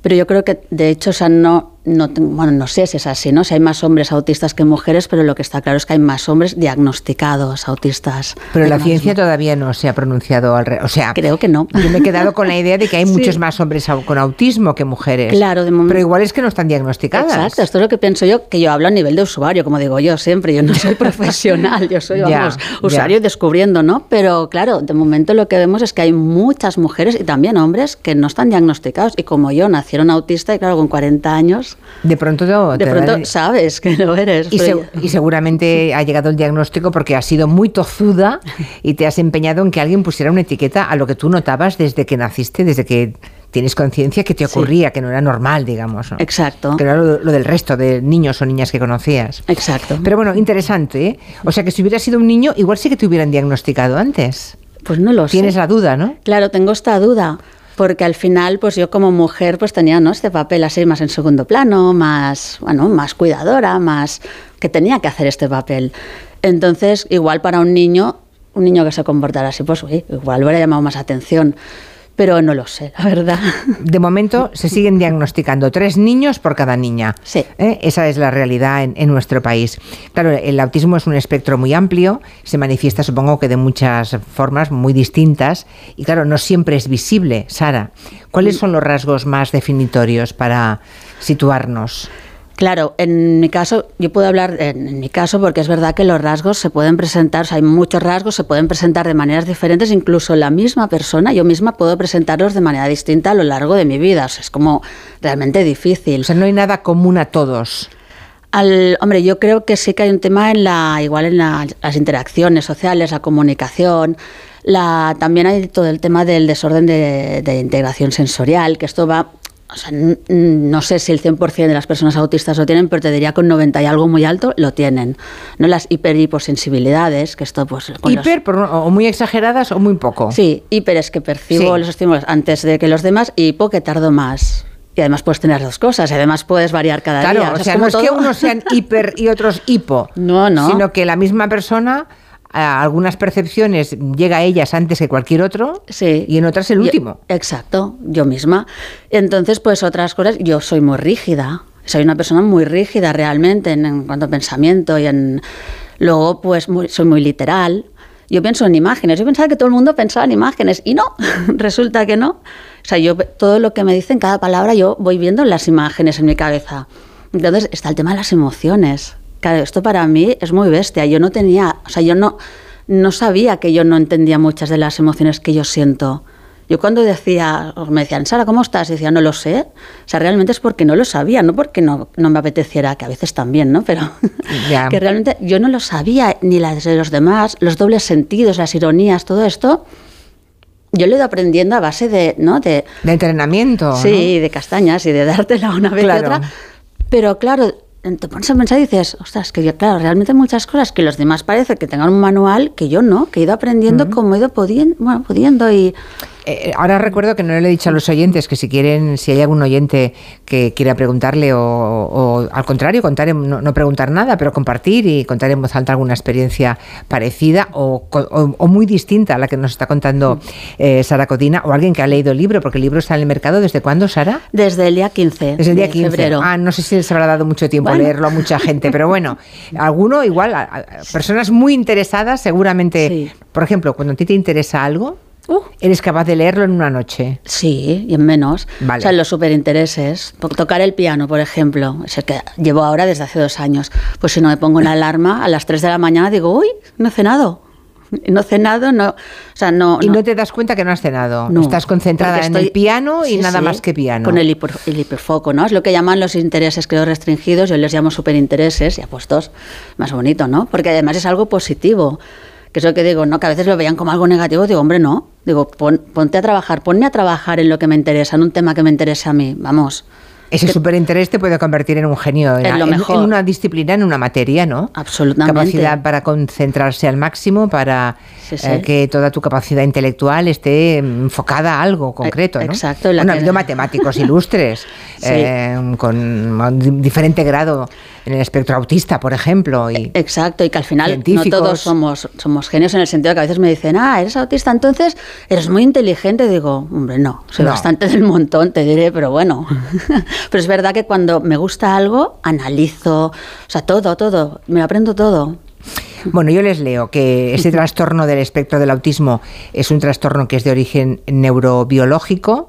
pero yo creo que de hecho, o sea, no, no, bueno, no sé si es así, ¿no? Si hay más hombres autistas que mujeres, pero lo que está claro es que hay más hombres diagnosticados autistas. Pero la ciencia todavía no se ha pronunciado al O sea, creo que no. Yo me he quedado con la idea de que hay muchos más hombres con autismo que mujeres. Claro, de momento. Pero igual es que no están diagnosticadas. Exacto, esto es lo que pienso yo, que yo hablo a nivel de usuario, como digo yo siempre. Yo no soy profesional, yo soy, vamos, usuario descubriendo, ¿no? Pero claro, de momento lo que vemos es que hay muchas mujeres y también hombres que no están diagnosticados. Y como yo nacieron autistas y claro, con 40 años de pronto, de pronto sabes que lo eres. Y, seguramente ha llegado el diagnóstico porque has sido muy tozuda y te has empeñado en que alguien pusiera una etiqueta a lo que tú notabas desde que naciste, desde que tienes conciencia que te ocurría, que no era normal, digamos. Exacto. Que era lo, del resto de niños o niñas que conocías. Exacto. Pero bueno, interesante. ¿eh? O sea que si hubieras sido un niño, igual sí que te hubieran diagnosticado antes. Pues no lo sé. Tienes la duda, ¿no? Claro, tengo esta duda porque al final pues yo como mujer pues tenía ¿no? este papel así más en segundo plano, más, bueno, más cuidadora, más que tenía que hacer este papel. Entonces, igual para un niño, un niño que se comportara así, pues igual hubiera llamado más atención pero no lo sé, la verdad. De momento se siguen diagnosticando tres niños por cada niña. Sí. ¿Eh? Esa es la realidad en, nuestro país. Claro, el autismo es un espectro muy amplio, se manifiesta supongo que de muchas formas muy distintas y claro, no siempre es visible. Sara, ¿cuáles son los rasgos más definitorios para situarnos? Claro, en mi caso, yo puedo hablar en, mi caso porque es verdad que los rasgos se pueden presentar, o sea, hay muchos rasgos, se pueden presentar de maneras diferentes, incluso la misma persona, yo misma puedo presentarlos de manera distinta a lo largo de mi vida, o sea, es como realmente difícil. O sea, no hay nada común a todos. Al, hombre, yo creo que sí que hay un tema en la, igual en las interacciones sociales, la comunicación, la, también hay todo el tema del desorden de, de integración sensorial, que esto va o sea, no sé si el 100% de las personas autistas lo tienen, pero te diría con 90 y algo muy alto lo tienen. No las hiper hiposensibilidades, que esto pues hiper o muy exageradas o muy poco. Sí, hiper es que percibo los estímulos antes de que los demás y hipo que tardo más. Y además puedes tener dos cosas, y además puedes variar cada día. Claro, o sea, no es que unos sean hiper y otros hipo. No, no. Sino que la misma persona a algunas percepciones llega a ellas antes que cualquier otro sí. y en otras el último. exacto, yo misma. Entonces, pues otras cosas, yo soy muy rígida, soy una persona muy rígida realmente en, cuanto a pensamiento y en... Luego, pues soy muy literal yo pienso en imágenes. Yo pensaba que todo el mundo pensaba en imágenes y no, resulta que no. O sea, yo todo lo que me dicen, cada palabra, yo voy viendo las imágenes en mi cabeza. Entonces está el tema de las emociones. Claro, esto para mí es muy bestia. Yo no tenía, o sea, yo no, no sabía que yo no entendía muchas de las emociones que yo siento. Yo cuando decía, me decían, Sara, ¿cómo estás? Y decía, no lo sé. O sea, realmente es porque no lo sabía, no porque no, no me apeteciera, que a veces también, ¿no? Pero Ya. que realmente yo no lo sabía, ni las de los demás, los dobles sentidos, las ironías, todo esto. Yo lo he ido aprendiendo a base de, ¿no? De, De entrenamiento. ¿no? Sí, de castañas y de dártela una vez Claro. y otra. Pero claro, te pones a pensar y dices, ostras, que yo, claro, realmente hay muchas cosas que los demás parece que tengan un manual que yo no, que he ido aprendiendo como he ido pudiendo, bueno, pudiendo y... Eh, ahora recuerdo que no le he dicho a los oyentes que si quieren, si hay algún oyente que quiera preguntarle o, o, al contrario, contar, no, no preguntar nada, pero compartir y contar en voz alta alguna experiencia parecida o, o- o muy distinta a la que nos está contando eh, Sara Codina o alguien que ha leído el libro, porque el libro está en el mercado ¿desde cuándo, Sara? Desde el día 15 Desde el día de 15. febrero. Ah, no sé si les habrá dado mucho tiempo Bueno. leerlo a mucha gente, pero bueno, alguno igual, a- a- personas muy interesadas seguramente, por ejemplo, cuando a ti te interesa algo, eres capaz de leerlo en una noche. Sí, y en menos. Vale. O sea, los superintereses. Tocar el piano, por ejemplo, es el que llevo ahora desde hace dos años. Pues si no me pongo una alarma a las 3 de la mañana, digo, uy, no he cenado. No he cenado, no. O sea, no. Y no te das cuenta que no has cenado. No, Estás concentrada porque en el estoy- piano y Sí, nada sí, más que piano. Con el, hiper- el hiperfoco, ¿no? Es lo que llaman los intereses, creo, restringidos. Yo les llamo superintereses y apuestos. Más bonito, ¿no? Porque además es algo positivo. Que es lo que digo, ¿no? Que a veces lo veían como algo negativo. Digo, hombre, no. Digo, pon- ponte a trabajar, ponme a trabajar en lo que me interesa, en un tema que me interese a mí. Vamos. Ese superinterés te puede convertir en un genio, en, una disciplina, en una materia, ¿no? Absolutamente. Capacidad para concentrarse al máximo, para Sí, sí. eh, que toda tu capacidad intelectual esté enfocada a algo concreto, ¿no? exacto, Bueno, ha que- habido matemáticos ilustres Sí. eh, con un diferente grado en el espectro autista, por ejemplo. Y Exacto, y que al final no todos somos, somos genios en el sentido que a veces me dicen, ah, eres autista, entonces eres muy inteligente. Digo, hombre, no, soy No. bastante del montón, te diré, pero bueno. pero es verdad que cuando me gusta algo, analizo, o sea, todo, todo, me lo aprendo todo. Bueno, yo les leo que ese trastorno del espectro del autismo es un trastorno que es de origen neurobiológico,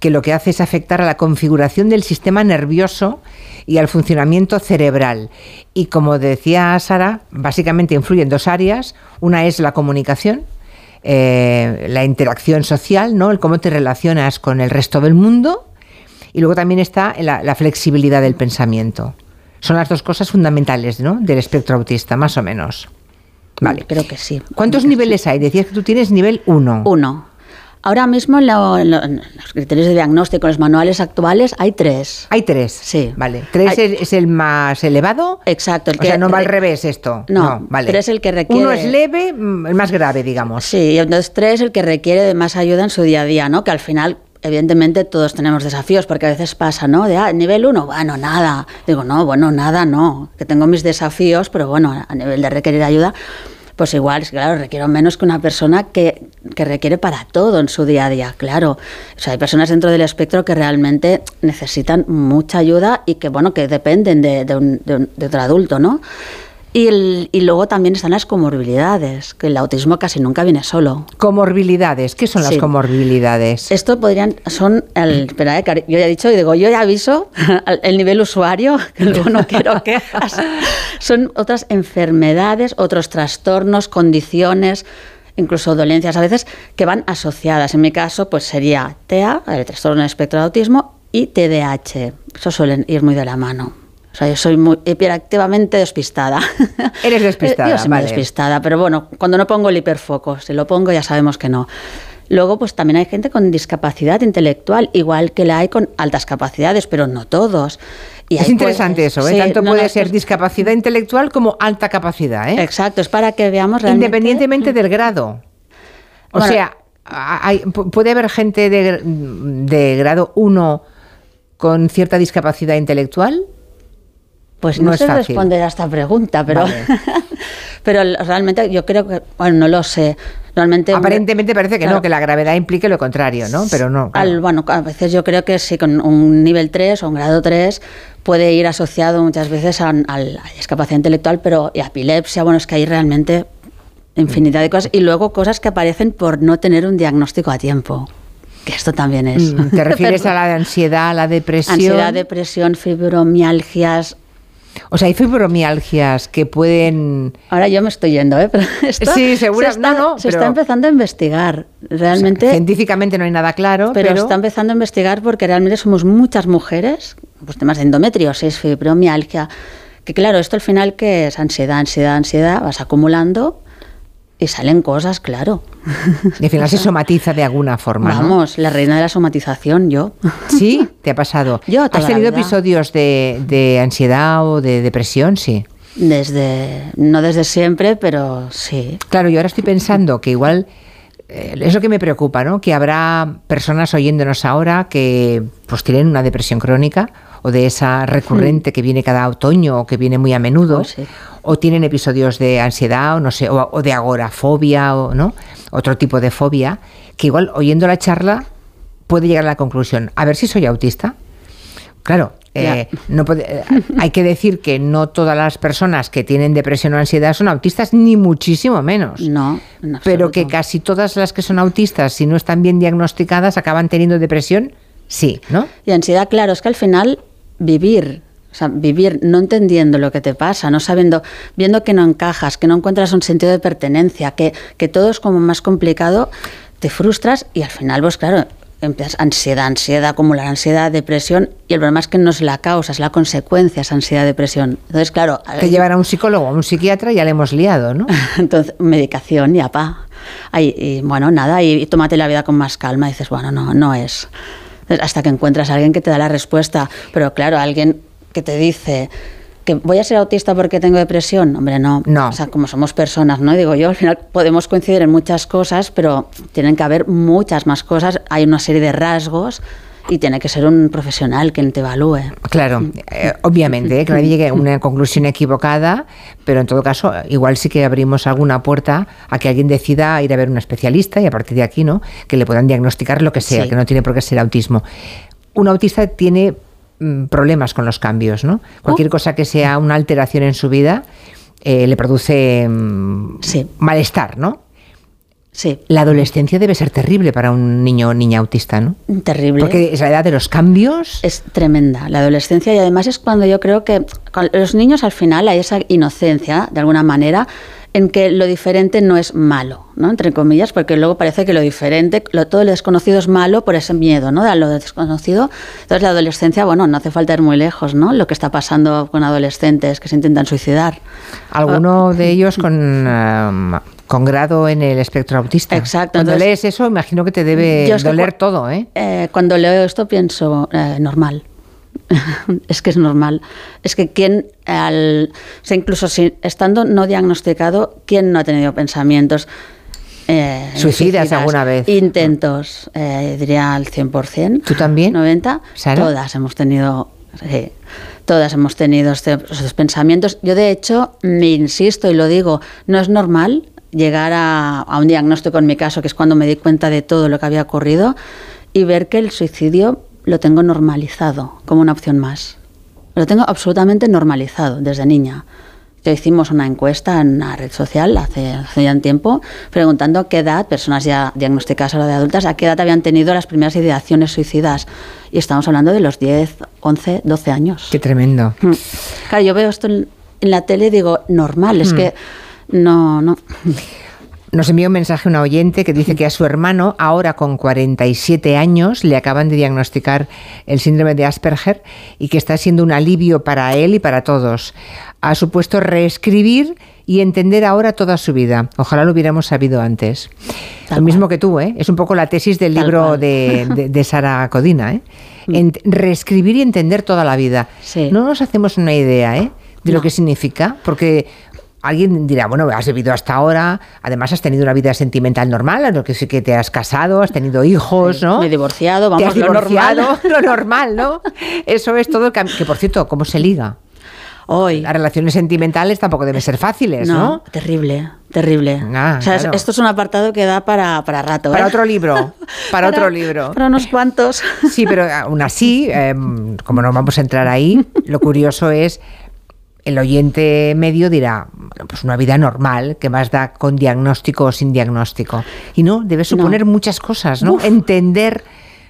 que lo que hace es afectar a la configuración del sistema nervioso y al funcionamiento cerebral. Y como decía Sara, básicamente influye en dos áreas. Una es la comunicación, eh, la interacción social, ¿no? el cómo te relacionas con el resto del mundo. Y luego también está la, la flexibilidad del pensamiento. Son las dos cosas fundamentales ¿no? del espectro autista, más o menos. Vale. Creo que sí. ¿Cuántos niveles hay? Decías que tú tienes nivel 1. Uno. Ahora mismo en, lo- en lo- en los criterios de diagnóstico, en los manuales actuales, hay tres. Hay tres. Sí. Vale. ¿Tres Hay- es, es el más elevado? Exacto. El o sea, no va al re- revés esto. No, vale. tres el que requiere- Uno es leve, mm, el más grave, digamos. Sí, y entonces tres, el que requiere de más ayuda en su día a día, ¿no? Que al final, evidentemente, todos tenemos desafíos, porque a veces pasa, ¿no? De, ah, nivel uno, bueno, nada. Digo, no, bueno, nada, no. Que tengo mis desafíos, pero bueno, a nivel de requerir ayuda, pues igual, claro, requiero menos que una persona que, que requiere para todo en su día a día, claro. O sea, hay personas dentro del espectro que realmente necesitan mucha ayuda y que, bueno, que dependen de, de un- de un- de otro adulto, ¿no? Y, el- y luego también están las comorbilidades, que el autismo casi nunca viene solo. Comorbilidades. ¿Qué son las Sí. comorbilidades? Esto podrían, son, el, espera, eh, yo ya he dicho, y digo, yo ya aviso al- el nivel usuario, que luego no quiero quejas. Son otras enfermedades, otros trastornos, condiciones, incluso dolencias a veces, que van asociadas. En mi caso, pues sería TEA, el trastorno del espectro de autismo, y TDAH. Eso suelen ir muy de la mano. O sea, yo soy muy hiperactivamente despistada. Eres despistada, Yo soy muy vale. despistada, pero bueno, cuando no pongo el hiperfoco, si lo pongo ya sabemos que no. Luego, pues también hay gente con discapacidad intelectual, igual que la hay con altas capacidades, pero no todos. Y es hay, interesante pues, eso, ¿eh? sí, Tanto no, puede no, ser es- discapacidad intelectual como alta capacidad, ¿eh? Exacto, es para que veamos realmente... Independientemente del grado. O Bueno, sea, hay- pu- puede haber gente de, de grado 1 con cierta discapacidad intelectual. Pues no, no es sé fácil. responder a esta pregunta, pero, Vale. pero realmente yo creo que, bueno, no lo sé. Realmente, Aparentemente parece que Claro. no, que la gravedad implique lo contrario, ¿no? Pero no. claro. Al- bueno, a veces yo creo que sí, con un nivel 3 o un grado 3 puede ir asociado muchas veces a, a la discapacidad intelectual, pero y a epilepsia, bueno, es que ahí realmente infinidad de cosas. Y luego cosas que aparecen por no tener un diagnóstico a tiempo. Que esto también es. Mm, ¿Te refieres a la ansiedad, a la depresión? Ansiedad, depresión, fibromialgias, O sea, hay fibromialgias que pueden... Ahora yo me estoy yendo, ¿eh? Pero esto Sí, seguro. Se está, No, no, se pero- está empezando a investigar. Realmente. científicamente no hay nada claro, pero, pero... está empezando a investigar porque realmente somos muchas mujeres, pues temas de endometriosis, fibromialgia, que claro, esto al final que es ansiedad, ansiedad, ansiedad, vas acumulando y salen cosas, claro. Y al final se somatiza de alguna forma, ¿no? Vamos, la reina de la somatización, yo. Sí, te ha pasado. Yo ¿Has toda tenido episodios de, de ansiedad o de depresión? Sí. Desde, no desde siempre, pero sí. Claro, yo ahora estoy pensando que igual es lo que me preocupa, ¿no? Que habrá personas oyéndonos ahora que pues tienen una depresión crónica o de esa recurrente que viene cada otoño o que viene muy a menudo, o tienen episodios de ansiedad o no sé, o, o de agorafobia o no, otro tipo de fobia, que igual oyendo la charla puede llegar a la conclusión, a ver si soy autista. Claro, eh, no puede- eh, hay que decir que no todas las personas que tienen depresión o ansiedad son autistas, ni muchísimo menos. No, Pero que casi todas las que son autistas, si no están bien diagnosticadas, acaban teniendo depresión, sí, ¿no? Y ansiedad, claro, es que al final vivir, o sea, vivir no entendiendo lo que te pasa, no sabiendo, viendo que no encajas, que no encuentras un sentido de pertenencia, que, que todo es como más complicado, te frustras y al final, pues claro, empiezas ansiedad, ansiedad, acumular ansiedad, depresión, y el problema es que no es la causa, es la consecuencia, esa ansiedad, depresión. Entonces, claro, Que llevar a un psicólogo o a un psiquiatra ya le hemos liado, ¿no? entonces, medicación y apa. Ay, y bueno, nada, y, y tómate la vida con más calma. Y dices, bueno, no, no es. Hasta que encuentras a alguien que te da la respuesta. Pero claro, alguien que te dice que voy a ser autista porque tengo depresión. Hombre, no. No. O sea, como somos personas, ¿no? Digo yo, al final podemos coincidir en muchas cosas, pero tienen que haber muchas más cosas. Hay una serie de rasgos y tiene que ser un profesional quien te evalúe. Claro, eh, obviamente, ¿eh? que nadie llegue a una conclusión equivocada, pero en todo caso, igual sí que abrimos alguna puerta a que alguien decida ir a ver un especialista y a partir de aquí, ¿no? Que le puedan diagnosticar lo que sea, Sí. que no tiene por qué ser autismo. Un autista tiene mm, problemas con los cambios, ¿no? Cualquier cosa que sea una alteración en su vida eh, le produce mm, malestar, ¿no? Sí. La adolescencia debe ser terrible para un niño o niña autista, ¿no? Terrible. Porque es la edad de los cambios. Es tremenda la adolescencia y además es cuando yo creo que los niños al final hay esa inocencia, de alguna manera, en que lo diferente no es malo, ¿no? Entre comillas, porque luego parece que lo diferente, lo, todo lo desconocido es malo por ese miedo, ¿no? A lo desconocido. Entonces la adolescencia, bueno, no hace falta ir muy lejos, ¿no? Lo que está pasando con adolescentes que se intentan suicidar. Alguno de ellos con, um, con grado en el espectro autista. Exacto, Cuando entonces- lees eso, imagino que te debe que doler todo, ¿eh? Eh, cuando leo esto pienso, eh, normal. es que es normal. Es que quien, al, o sea, incluso si, estando no diagnosticado, ¿quién no ha tenido pensamientos? eh, ¿Suicidas alguna vez? Intentos, eh, diría al 100%. ¿Tú también? 90. ¿Sara? Todas hemos tenido... sí, todas hemos tenido este- estos pensamientos. Yo, de hecho, me insisto y lo digo, no es normal llegar a, a un diagnóstico, en mi caso, que es cuando me di cuenta de todo lo que había ocurrido, y ver que el suicidio lo tengo normalizado como una opción más. Lo tengo absolutamente normalizado desde niña. Ya hicimos una encuesta en una red social hace, hace ya un tiempo preguntando a qué edad, personas ya diagnosticadas ahora de adultas, a qué edad habían tenido las primeras ideaciones suicidas. Y estamos hablando de los 10, 11, 12 años. Qué tremendo. Mm. Claro, yo veo esto en, en la tele y digo, normal, es Mm. que no, no. Nos envía un mensaje una oyente que dice que a su hermano, ahora con 47 años, le acaban de diagnosticar el síndrome de Asperger y que está siendo un alivio para él y para todos. Ha supuesto reescribir y entender ahora toda su vida. Ojalá lo hubiéramos sabido antes. lo mismo que tú, ¿eh? Es un poco la tesis del Tal libro de, de- de Sara Codina, ¿eh? Ent- reescribir y entender toda la vida. No nos hacemos una idea, ¿eh? De lo que significa, porque alguien dirá, bueno, has vivido hasta ahora, además has tenido una vida sentimental normal, a lo que sí que te has casado, has tenido hijos, ¿no? Me he divorciado, Te vamos, has lo divorciado, normal. lo normal, ¿no? Eso es todo cam- Que por cierto, ¿cómo se liga? Hoy. Las relaciones sentimentales tampoco deben ser fáciles, ¿no? terrible, terrible. Ah, o sea, claro. esto es un apartado que da para, para rato. Para ¿eh? otro libro, para, otro libro. Para unos cuantos. Sí, pero aún así, eh, como no vamos a entrar ahí, lo curioso es el oyente medio dirá, bueno, pues una vida normal, que más da con diagnóstico o sin diagnóstico. Y no, debe suponer muchas cosas, ¿no? Entender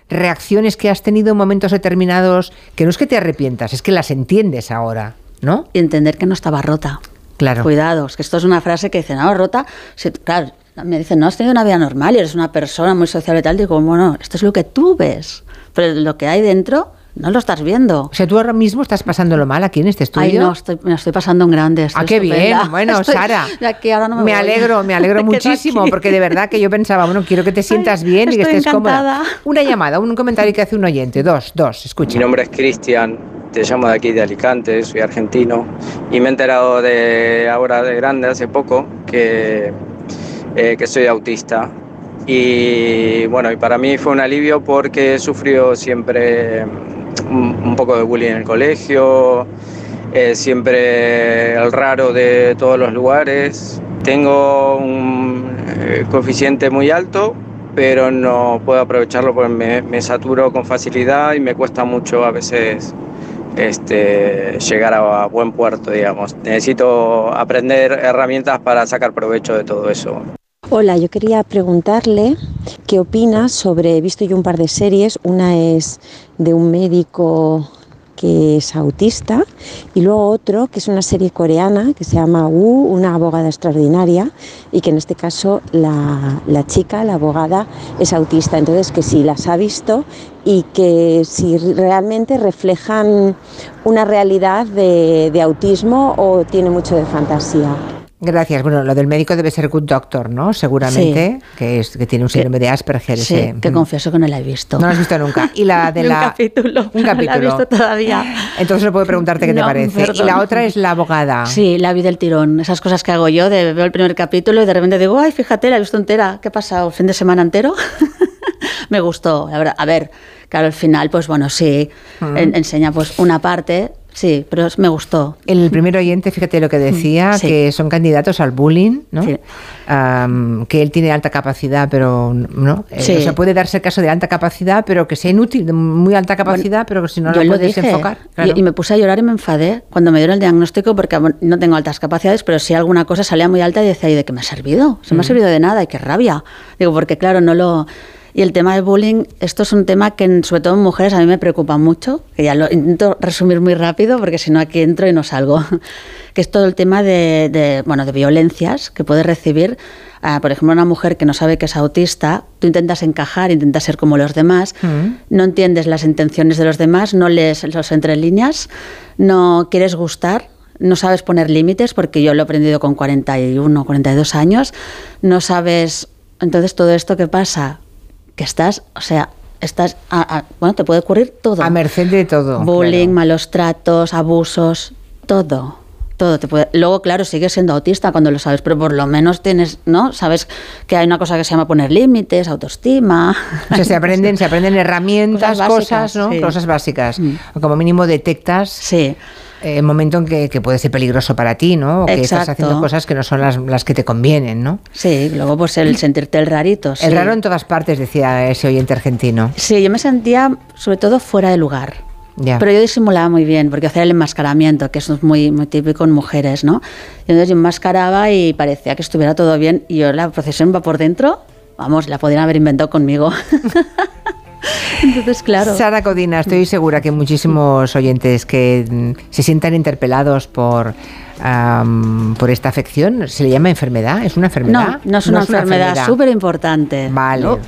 reacciones que has tenido en momentos determinados, que no es que te arrepientas, es que las entiendes ahora, ¿no? Y entender que no estaba rota. Claro. Cuidados, que esto es una frase que dicen, no, rota, si- claro, me dicen, no has tenido una vida normal y eres una persona muy sociable y tal, digo, bueno, esto es lo que tú ves, pero lo que hay dentro no lo estás viendo. O sea, tú ahora mismo estás pasándolo mal aquí en este estudio. Ay, no, estoy, me lo estoy pasando en grande. estoy Ah, qué bien. estupenda. Bueno, Estoy- Sara, aquí ahora no me, me voy. alegro, me alegro muchísimo, aquí. porque de verdad que yo pensaba, bueno, quiero que te sientas bien y que estés encantada. cómoda. Una llamada, un comentario que hace un oyente. Dos, dos, escucha. Mi nombre es Cristian, te llamo de aquí de Alicante, soy argentino y me he enterado de ahora de grande, hace poco, que, eh, que soy autista. Y bueno, y para mí fue un alivio porque he sufrido siempre un, poco de bullying en el colegio, eh, siempre el raro de todos los lugares. Tengo un eh, coeficiente muy alto, pero no puedo aprovecharlo porque me, me saturo con facilidad y me cuesta mucho a veces este, llegar a buen puerto, digamos. Necesito aprender herramientas para sacar provecho de todo eso. Hola, yo quería preguntarle qué opina sobre, he visto yo un par de series, una es de un médico que es autista y luego otro que es una serie coreana que se llama Wu, una abogada extraordinaria y que en este caso la, chica, la abogada, es autista. Entonces que si las ha visto y que si realmente reflejan una realidad de, de autismo o tiene mucho de fantasía. Gracias. Bueno, lo del médico debe ser Good Doctor, ¿no? Seguramente, que, es, que tiene un síndrome de Asperger. Sí, ese- que mm. confieso que no la he visto. No lo has visto nunca. Y la de Ni un la. capítulo. Un No la he capítulo. visto todavía. Entonces no puedo preguntarte qué te No, parece. Y perdón. la otra es la abogada. Sí, la vi del tirón. Esas cosas que hago yo, de veo el primer capítulo y de repente digo, ay, fíjate, la he visto entera. ¿Qué ha pasado? ¿El fin de semana entero? Me gustó, la verdad. A ver, claro, al final, pues bueno, sí, Mm. en- enseña pues una parte, sí, pero me gustó. El primer oyente, fíjate lo que decía, Sí. que son candidatos al bullying, ¿no? Am, que él tiene alta capacidad, pero no. Eh, Sí. o sea, puede darse el caso de alta capacidad, pero que sea inútil, de muy alta capacidad, pero que si no la lo puedes enfocar. Y- claro. Y, me puse a llorar y me enfadé cuando me dieron el diagnóstico porque no tengo altas capacidades, pero si alguna cosa salía muy alta y decía, ¿y de qué me ha servido? Se me ha Mm. servido de nada y qué rabia. Digo, porque claro, no lo... Y el tema del bullying, esto es un tema que sobre todo en mujeres a mí me preocupa mucho, que ya lo intento resumir muy rápido porque si no aquí entro y no salgo, que es todo el tema de, de, bueno, de violencias que puede recibir, ah, por ejemplo, una mujer que no sabe que es autista, tú intentas encajar, intentas ser como los demás, Mm. no entiendes las intenciones de los demás, no lees los entre líneas, no quieres gustar, no sabes poner límites, porque yo lo he aprendido con 41, 42 años, no sabes, entonces todo esto que pasa, que estás, o sea, estás, a- a- bueno, te puede ocurrir todo. A merced de todo. Bullying, malos tratos, abusos, todo. Todo te puede. Luego, claro, sigues siendo autista cuando lo sabes, pero por lo menos tienes, ¿no? Sabes que hay una cosa que se llama poner límites, autoestima. O sea, se aprenden, se aprenden herramientas, Cosas ¿no? sí. Mm. Cosas básicas. O como mínimo detectas eh, el momento en que, que puede ser peligroso para ti, ¿no? O que estás Exacto. haciendo cosas que no son las, las que te convienen, ¿no? Sí, luego pues el sentirte el rarito. sí. El raro en todas partes, decía ese oyente argentino. Sí, yo me sentía sobre todo fuera de lugar. Ya. Pero yo disimulaba muy bien, porque hacía el enmascaramiento, que eso es muy, muy típico en mujeres, ¿no? Y entonces yo enmascaraba y parecía que estuviera todo bien, y yo la procesión va por dentro, vamos, la podrían haber inventado conmigo. entonces, claro. Sara Codina, estoy segura que muchísimos oyentes que mm, se sientan interpelados por, por esta afección, ¿se le llama enfermedad? ¿Es una enfermedad? No, no es una enfermedad súper importante. Vale. ¿no?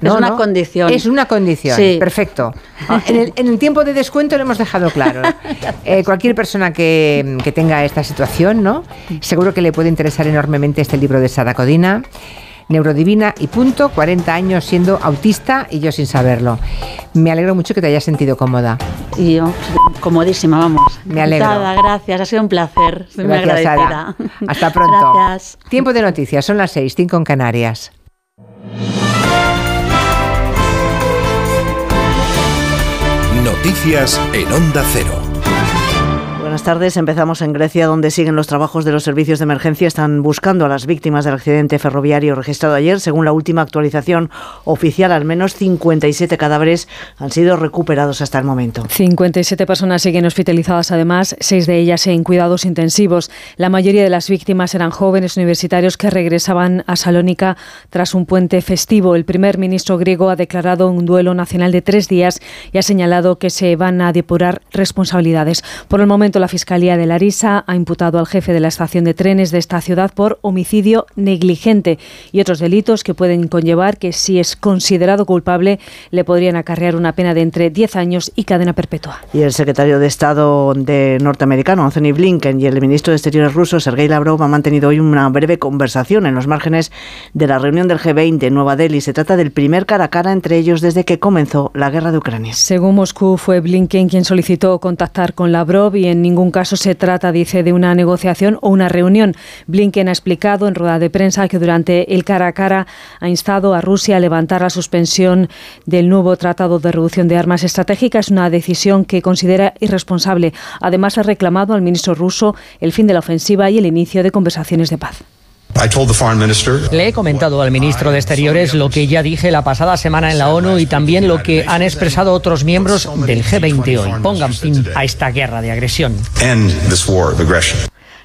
No, es una no, condición. Es una condición, Sí. perfecto. Ah, En el, en el tiempo de descuento lo hemos dejado claro. Eh, cualquier persona que, que tenga esta situación, ¿no? Seguro que le puede interesar enormemente este libro de Sara Codina. Neurodivina y punto, 40 años siendo autista y yo sin saberlo. Me alegro mucho que te hayas sentido cómoda. Y yo, comodísima, vamos. Me alegro. Gracias, ha sido un placer. Muy Gracias, Sara. agradecida. Hasta pronto. Gracias. Tiempo de noticias, son las 6, 5 en Canarias. Noticias en Onda Cero. Buenas tardes. Empezamos en Grecia, donde siguen los trabajos de los servicios de emergencia. Están buscando a las víctimas del accidente ferroviario registrado ayer. Según la última actualización oficial, al menos 57 cadáveres han sido recuperados hasta el momento. 57 personas siguen hospitalizadas, además, seis de ellas en cuidados intensivos. La mayoría de las víctimas eran jóvenes universitarios que regresaban a Salónica tras un puente festivo. El primer ministro griego ha declarado un duelo nacional de tres días y ha señalado que se van a depurar responsabilidades. Por el momento, la Fiscalía de Larisa ha imputado al jefe de la estación de trenes de esta ciudad por homicidio negligente y otros delitos que pueden conllevar que, si es considerado culpable, le podrían acarrear una pena de entre 10 años y cadena perpetua. Y el secretario de Estado de norteamericano, Anthony Blinken, y el ministro de Exteriores ruso, Sergei Lavrov, han mantenido hoy una breve conversación en los márgenes de la reunión del G20 en Nueva Delhi. Se trata del primer cara a cara entre ellos desde que comenzó la guerra de Ucrania. Según Moscú, fue Blinken quien solicitó contactar con Lavrov y en ningún caso se trata, dice, de una negociación o una reunión. Blinken ha explicado en rueda de prensa que durante el cara a cara ha instado a Rusia a levantar la suspensión del nuevo Tratado de Reducción de Armas Estratégicas, una decisión que considera irresponsable. Además, ha reclamado al ministro ruso el fin de la ofensiva y el inicio de conversaciones de paz. Le he comentado al ministro de Exteriores lo que ya dije la pasada semana en la ONU y también lo que han expresado otros miembros del G20 hoy. Pongan fin a esta guerra de agresión.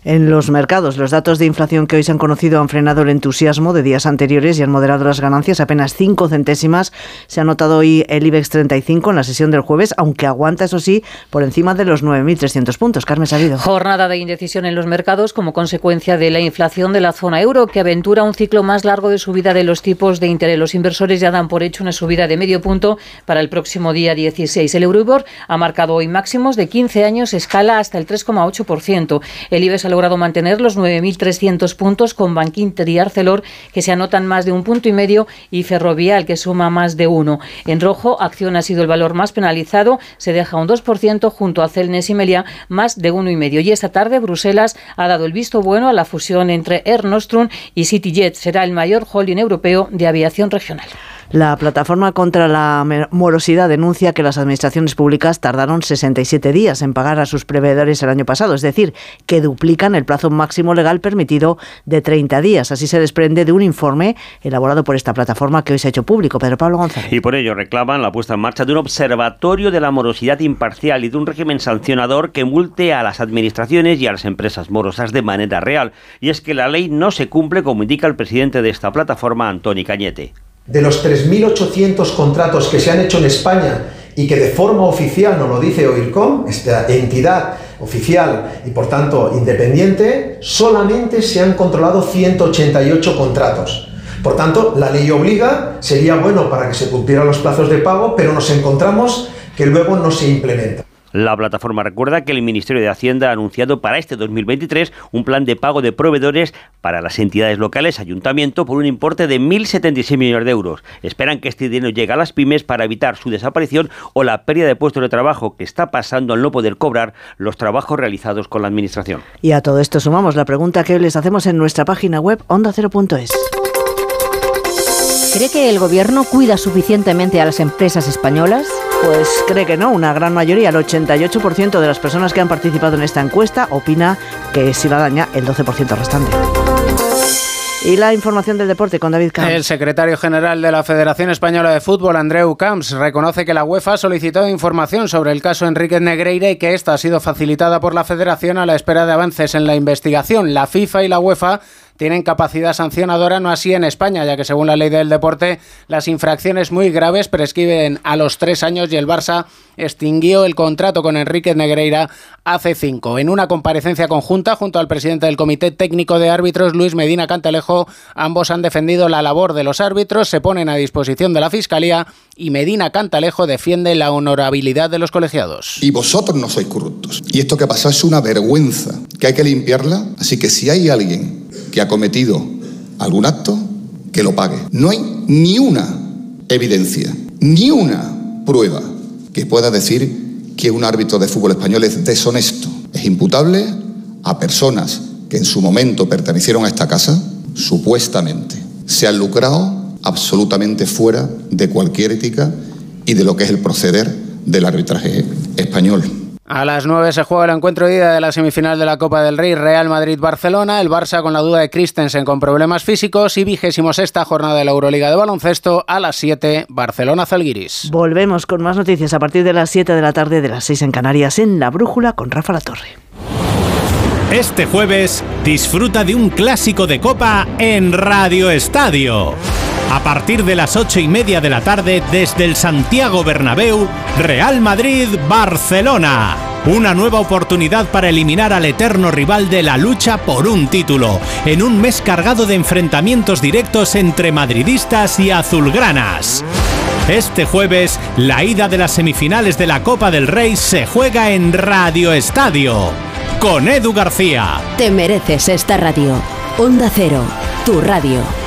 En los mercados, los datos de inflación que hoy se han conocido han frenado el entusiasmo de días anteriores y han moderado las ganancias apenas 5 centésimas. Se ha notado hoy el IBEX 35 en la sesión del jueves, aunque aguanta, eso sí, por encima de los 9.300 puntos. Carmen Sabido. Jornada de indecisión en los mercados como consecuencia de la inflación de la zona euro, que aventura un ciclo más largo de subida de los tipos de interés. Los inversores ya dan por hecho una subida de medio punto para el próximo día 16. El Euribor ha marcado hoy máximos de 15 años, escala hasta el 3,8%. El IBEX ha logrado mantener los 9.300 puntos con Bankinter y Arcelor, que se anotan más de un punto y medio, y Ferrovial, que suma más de uno. En rojo, Acción ha sido el valor más penalizado, se deja un 2% junto a Celnes y Melia, más de uno y medio. Y esta tarde, Bruselas ha dado el visto bueno a la fusión entre Air Nostrum y CityJet. Será el mayor holding europeo de aviación regional. La plataforma contra la morosidad denuncia que las administraciones públicas tardaron 67 días en pagar a sus proveedores el año pasado, es decir, que duplican el plazo máximo legal permitido de 30 días. Así se desprende de un informe elaborado por esta plataforma que hoy se ha hecho público. Pedro Pablo González. Y por ello reclaman la puesta en marcha de un observatorio de la morosidad imparcial y de un régimen sancionador que multe a las administraciones y a las empresas morosas de manera real. Y es que la ley no se cumple como indica el presidente de esta plataforma, Antoni Cañete de los 3.800 contratos que se han hecho en España y que de forma oficial nos lo dice OIRCOM, esta entidad oficial y por tanto independiente, solamente se han controlado 188 contratos. Por tanto, la ley obliga, sería bueno para que se cumplieran los plazos de pago, pero nos encontramos que luego no se implementa. La plataforma recuerda que el Ministerio de Hacienda ha anunciado para este 2023 un plan de pago de proveedores para las entidades locales, ayuntamiento, por un importe de 1.076 millones de euros. Esperan que este dinero llegue a las pymes para evitar su desaparición o la pérdida de puestos de trabajo que está pasando al no poder cobrar los trabajos realizados con la Administración. Y a todo esto sumamos la pregunta que hoy les hacemos en nuestra página web ondacero.es. ¿Cree que el gobierno cuida suficientemente a las empresas españolas? Pues cree que no, una gran mayoría, el 88% de las personas que han participado en esta encuesta opina que si la daña el 12% restante. Y la información del deporte con David Camps. El secretario general de la Federación Española de Fútbol, Andreu Camps, reconoce que la UEFA solicitó información sobre el caso Enrique Negreira y que esta ha sido facilitada por la Federación a la espera de avances en la investigación. La FIFA y la UEFA tienen capacidad sancionadora, no así en España, ya que según la ley del deporte, las infracciones muy graves prescriben a los tres años y el Barça extinguió el contrato con Enrique Negreira hace cinco. En una comparecencia conjunta junto al presidente del Comité Técnico de Árbitros, Luis Medina Cantalejo, ambos han defendido la labor de los árbitros, se ponen a disposición de la Fiscalía y Medina Cantalejo defiende la honorabilidad de los colegiados. Y vosotros no sois corruptos. Y esto que ha pasado es una vergüenza, que hay que limpiarla. Así que si hay alguien que ha cometido algún acto, que lo pague. No hay ni una evidencia, ni una prueba que pueda decir que un árbitro de fútbol español es deshonesto. Es imputable a personas que en su momento pertenecieron a esta casa, supuestamente. Se han lucrado absolutamente fuera de cualquier ética y de lo que es el proceder del arbitraje español. A las 9 se juega el encuentro de ida de la semifinal de la Copa del Rey, Real Madrid-Barcelona, el Barça con la duda de Christensen con problemas físicos y vigésimo sexta jornada de la Euroliga de baloncesto a las 7, Barcelona-Zalguiris. Volvemos con más noticias a partir de las 7 de la tarde de las 6 en Canarias en La Brújula con Rafa La Torre. Este jueves disfruta de un clásico de Copa en Radio Estadio. A partir de las ocho y media de la tarde, desde el Santiago Bernabéu, Real Madrid-Barcelona. Una nueva oportunidad para eliminar al eterno rival de la lucha por un título, en un mes cargado de enfrentamientos directos entre madridistas y azulgranas. Este jueves, la ida de las semifinales de la Copa del Rey se juega en Radio Estadio, con Edu García. Te mereces esta radio. Onda Cero, tu radio.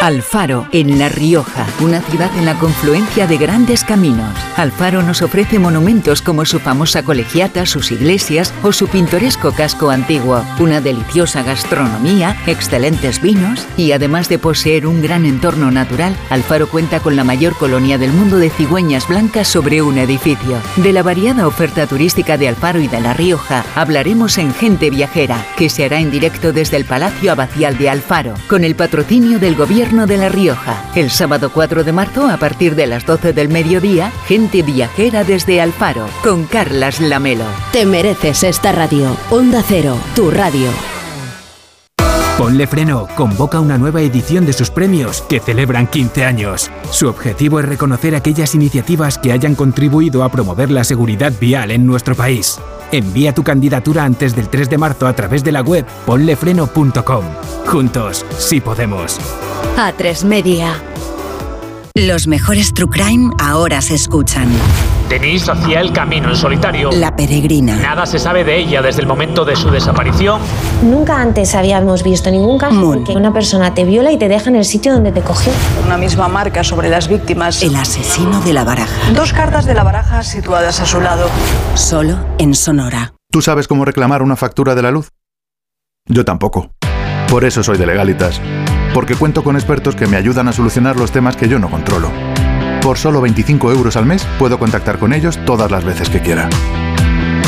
Alfaro, en La Rioja, una ciudad en la confluencia de grandes caminos. Alfaro nos ofrece monumentos como su famosa colegiata, sus iglesias o su pintoresco casco antiguo, una deliciosa gastronomía, excelentes vinos y además de poseer un gran entorno natural, Alfaro cuenta con la mayor colonia del mundo de cigüeñas blancas sobre un edificio. De la variada oferta turística de Alfaro y de La Rioja hablaremos en Gente Viajera, que se hará en directo desde el Palacio Abacial de Alfaro, con el patrocinio del Gobierno de La Rioja. El sábado 4 de marzo, a partir de las 12 del mediodía, gente viajera desde Alfaro, con Carlas Lamelo. Te mereces esta radio. Onda Cero, tu radio. Ponle Freno convoca una nueva edición de sus premios que celebran 15 años. Su objetivo es reconocer aquellas iniciativas que hayan contribuido a promover la seguridad vial en nuestro país. Envía tu candidatura antes del 3 de marzo a través de la web ponlefreno.com. Juntos, sí podemos. A3 Media. Los mejores True Crime ahora se escuchan. Denise hacía el camino en solitario. La peregrina. Nada se sabe de ella desde el momento de su desaparición. Nunca antes habíamos visto ningún caso en que una persona te viola y te deja en el sitio donde te cogió. Una misma marca sobre las víctimas. El asesino de la baraja. Dos cartas de la baraja situadas a su lado. Solo en Sonora. ¿Tú sabes cómo reclamar una factura de la luz? Yo tampoco. Por eso soy de Legalitas. Porque cuento con expertos que me ayudan a solucionar los temas que yo no controlo. Por solo 25 euros al mes puedo contactar con ellos todas las veces que quiera.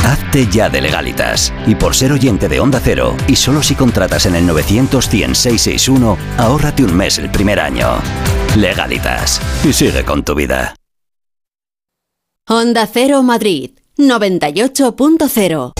Hazte ya de legalitas. Y por ser oyente de Onda Cero, y solo si contratas en el 900 100 661, ahórrate un mes el primer año. Legalitas. Y sigue con tu vida. Onda Cero Madrid 98.0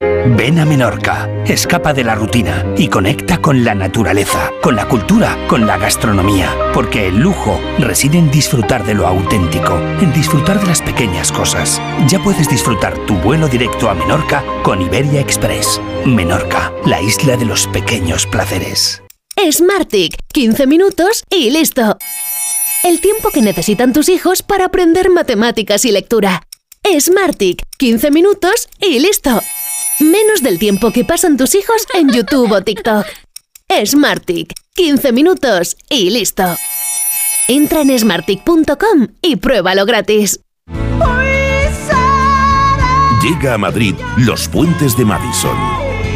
Ven a Menorca, escapa de la rutina y conecta con la naturaleza, con la cultura, con la gastronomía, porque el lujo reside en disfrutar de lo auténtico, en disfrutar de las pequeñas cosas. Ya puedes disfrutar tu vuelo directo a Menorca con Iberia Express. Menorca, la isla de los pequeños placeres. Smartick, 15 minutos y listo. El tiempo que necesitan tus hijos para aprender matemáticas y lectura. Smartick, 15 minutos y listo. Menos del tiempo que pasan tus hijos en YouTube o TikTok. Smartick, 15 minutos y listo. Entra en smartick.com y pruébalo gratis. Llega a Madrid Los Puentes de Madison.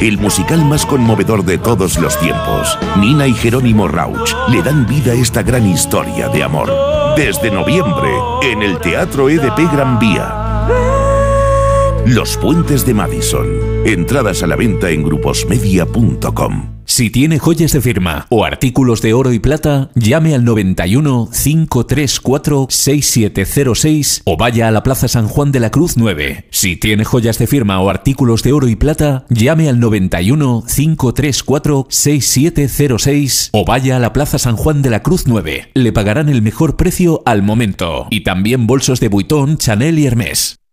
El musical más conmovedor de todos los tiempos. Nina y Jerónimo Rauch le dan vida a esta gran historia de amor. Desde noviembre, en el Teatro EDP Gran Vía. Los Puentes de Madison. Entradas a la venta en gruposmedia.com. Si tiene joyas de firma o artículos de oro y plata, llame al 91 534 6706 o vaya a la Plaza San Juan de la Cruz 9. Si tiene joyas de firma o artículos de oro y plata, llame al 91 534 6706 o vaya a la Plaza San Juan de la Cruz 9. Le pagarán el mejor precio al momento. Y también bolsos de Vuitton, Chanel y Hermès.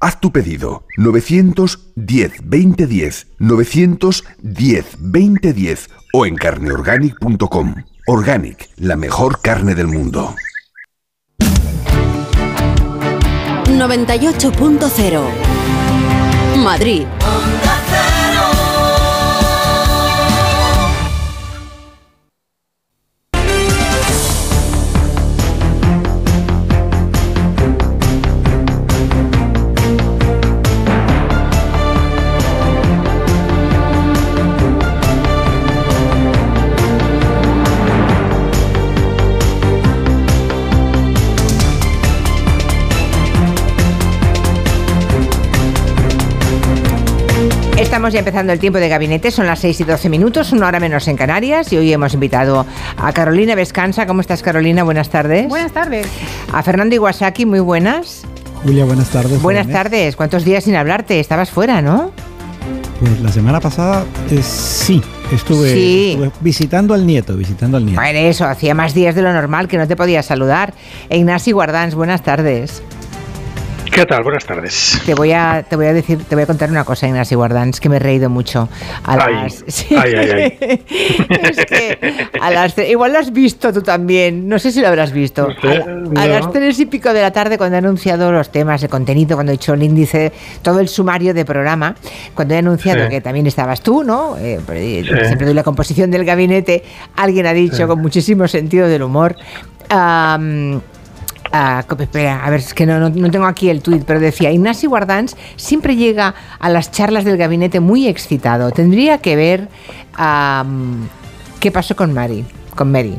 Haz tu pedido 910 2010 910 2010 o en carneorganic.com. Organic, la mejor carne del mundo. 98.0 Madrid. Estamos ya empezando el tiempo de gabinete, son las 6 y 12 minutos, una hora menos en Canarias y hoy hemos invitado a Carolina Vescanza. ¿Cómo estás Carolina? Buenas tardes. Buenas tardes. A Fernando Iwasaki, muy buenas. Julia, buenas tardes. Buenas tardes. ¿Cuántos días sin hablarte? Estabas fuera, ¿no? Pues la semana pasada eh, sí, estuve, Sí. estuve visitando al nieto, visitando al nieto. Bueno, eso, hacía más días de lo normal que no te podía saludar. E Ignasi Guardans, buenas tardes. ¿Qué tal? Buenas tardes. Te voy a, te voy a decir, te voy a contar una cosa, Ignasi Guardans, que me he reído mucho. A Ay, las, Sí. ay, ay, ay. Es que a las igual lo has visto tú también, no sé si lo habrás visto. A, la- a no. las tres y pico de la tarde, cuando he anunciado los temas de contenido, cuando he hecho el índice, todo el sumario de programa, cuando he anunciado Sí. que también estabas tú, ¿no? Eh, pero, eh, Sí. Siempre doy la composición del gabinete, alguien ha dicho con muchísimo sentido del humor. Ah, espera, a ver, es que no, no- tengo aquí el tuit, pero decía, Ignasi Guardans siempre llega a las charlas del gabinete muy excitado. Tendría que ver qué pasó con Mary, con Mary.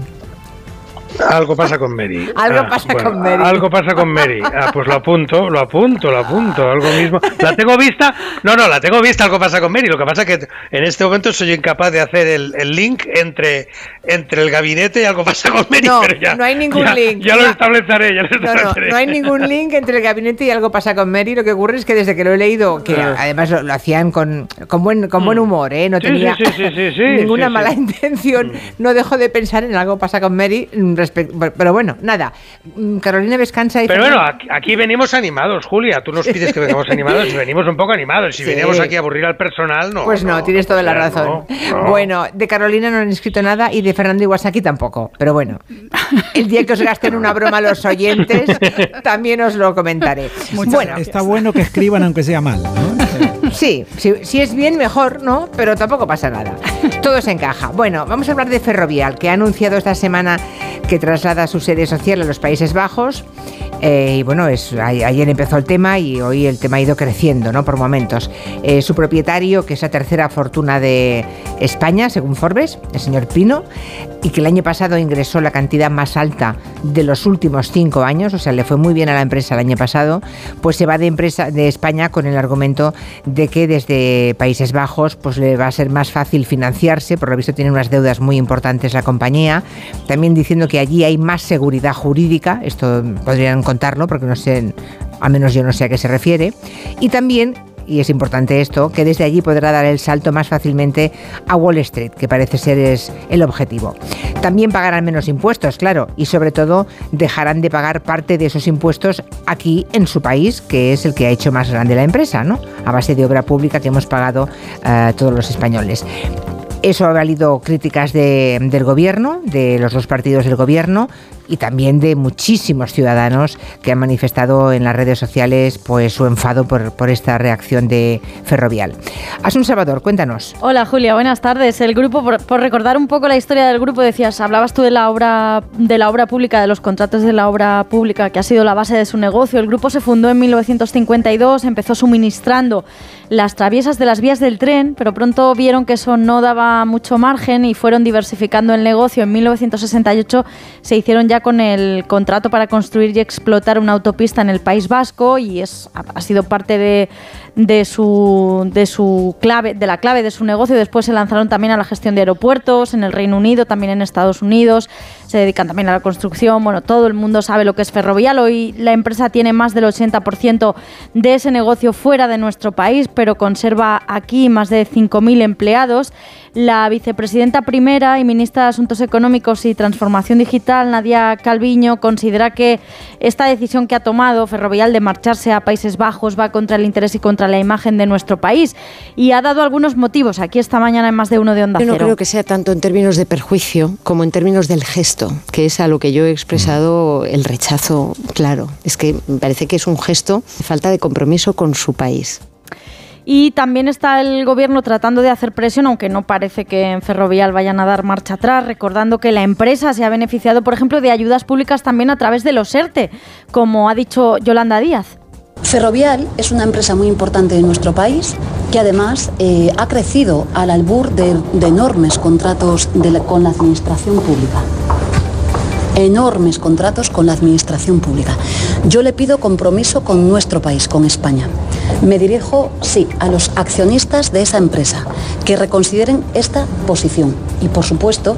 Algo pasa con Mary. Algo Ah, pasa bueno, con Mary. Algo pasa con Mary. Ah, pues lo apunto, lo apunto, lo apunto. Algo mismo. ¿La tengo vista? No, no, la tengo vista. Algo pasa con Mary. Lo que pasa es que en este momento soy incapaz de hacer el, el link entre, entre el gabinete y algo pasa con Mary. No, pero ya, no hay ningún ya- link. Ya lo No. estableceré. Ya lo No, no, estableceré. no hay ningún link entre el gabinete y algo pasa con Mary. Lo que ocurre es que desde que lo he leído, que Ah. además lo, lo hacían con, con, buen, con buen humor, ¿eh? no Sí, tenía sí, sí, ninguna mala intención, no dejo de pensar en algo pasa con Mary. Mm, respect- pero bueno, nada. Mm, Carolina Vescanza y Pero bueno, aquí, aquí venimos animados, Julia. Tú nos pides que vengamos animados y venimos un poco animados. Si Sí. venimos aquí a aburrir al personal, no. Pues no, tienes toda la razón. no, no. Bueno, de Carolina no han escrito nada y de Fernando Iwasaki tampoco. Pero bueno, el día que os gasten una broma los oyentes, también os lo comentaré. bueno, Está bueno que escriban aunque sea mal. ¿no? sí, si, es bien, mejor, ¿no? Pero tampoco pasa nada. Todo se encaja. Bueno, vamos a hablar de Ferrovial, que ha anunciado esta semana que traslada su sede social a los Países Bajos. Eh, y bueno, es, ayer empezó el tema y hoy el tema ha ido creciendo, ¿no? Por momentos. Eh, su propietario, que es la tercera fortuna de España, según Forbes, el señor Pino, y que el año pasado ingresó la cantidad más alta de los últimos cinco años, o sea, le fue muy bien a la empresa el año pasado, pues se va de empresa de España con el argumento de que desde Países Bajos pues le va a ser más fácil financiarse, por lo visto tiene unas deudas muy importantes la compañía, también diciendo que allí hay más seguridad jurídica, esto podrían contarlo porque no sé, al menos yo no sé a qué se refiere, y también y es importante esto, que desde allí podrá dar el salto más fácilmente a Wall Street, que parece ser el objetivo. También pagarán menos impuestos, claro, y sobre todo dejarán de pagar parte de esos impuestos aquí en su país, que es el que ha hecho más grande la empresa, ¿no? A base de obra pública que hemos pagado eh, todos los españoles. Eso ha valido críticas del gobierno, de los dos partidos del gobierno, y también de muchísimos ciudadanos que han manifestado en las redes sociales pues su enfado por, por esta reacción de Ferrovial. Asun Salvador, cuéntanos. Hola Julia, buenas tardes. El grupo, por, recordar un poco la historia del grupo, decías, hablabas tú de la obra de la obra pública, de los contratos de la obra pública, que ha sido la base de su negocio. El grupo se fundó en 1952, empezó suministrando las traviesas de las vías del tren, pero pronto vieron que eso no daba mucho margen y fueron diversificando el negocio. En 1968 se hicieron ya con el contrato para construir y explotar una autopista en el País Vasco y es, ha sido parte de, de su, de su clave, de la clave de su negocio. Después se lanzaron también a la gestión de aeropuertos en el Reino Unido, también en Estados Unidos. Se dedican también a la construcción. Bueno, todo el mundo sabe lo que es ferrovial. Hoy la empresa tiene más del 80% de ese negocio fuera de nuestro país, pero conserva aquí más de 5.000 empleados. La vicepresidenta primera y ministra de Asuntos Económicos y Transformación Digital, Nadia Calviño, considera que esta decisión que ha tomado Ferrovial de marcharse a Países Bajos va contra el interés y contra la imagen de nuestro país y ha dado algunos motivos aquí esta mañana en más de uno de Onda Yo no creo que sea tanto en términos de perjuicio como en términos del gesto, que es a lo que yo he expresado el rechazo claro. Es que me parece que es un gesto de falta de compromiso con su país. Y también está el gobierno tratando de hacer presión, aunque no parece que en Ferrovial vayan a dar marcha atrás, recordando que la empresa se ha beneficiado, por ejemplo, de ayudas públicas también a través de los ERTE, como ha dicho Yolanda Díaz. Ferrovial es una empresa muy importante en nuestro país que además eh, ha crecido al albur de, enormes contratos con la administración pública enormes contratos con la administración pública. Yo le pido compromiso con nuestro país, con España. Me dirijo, sí, a los accionistas de esa empresa, que reconsideren esta posición. Y, por supuesto,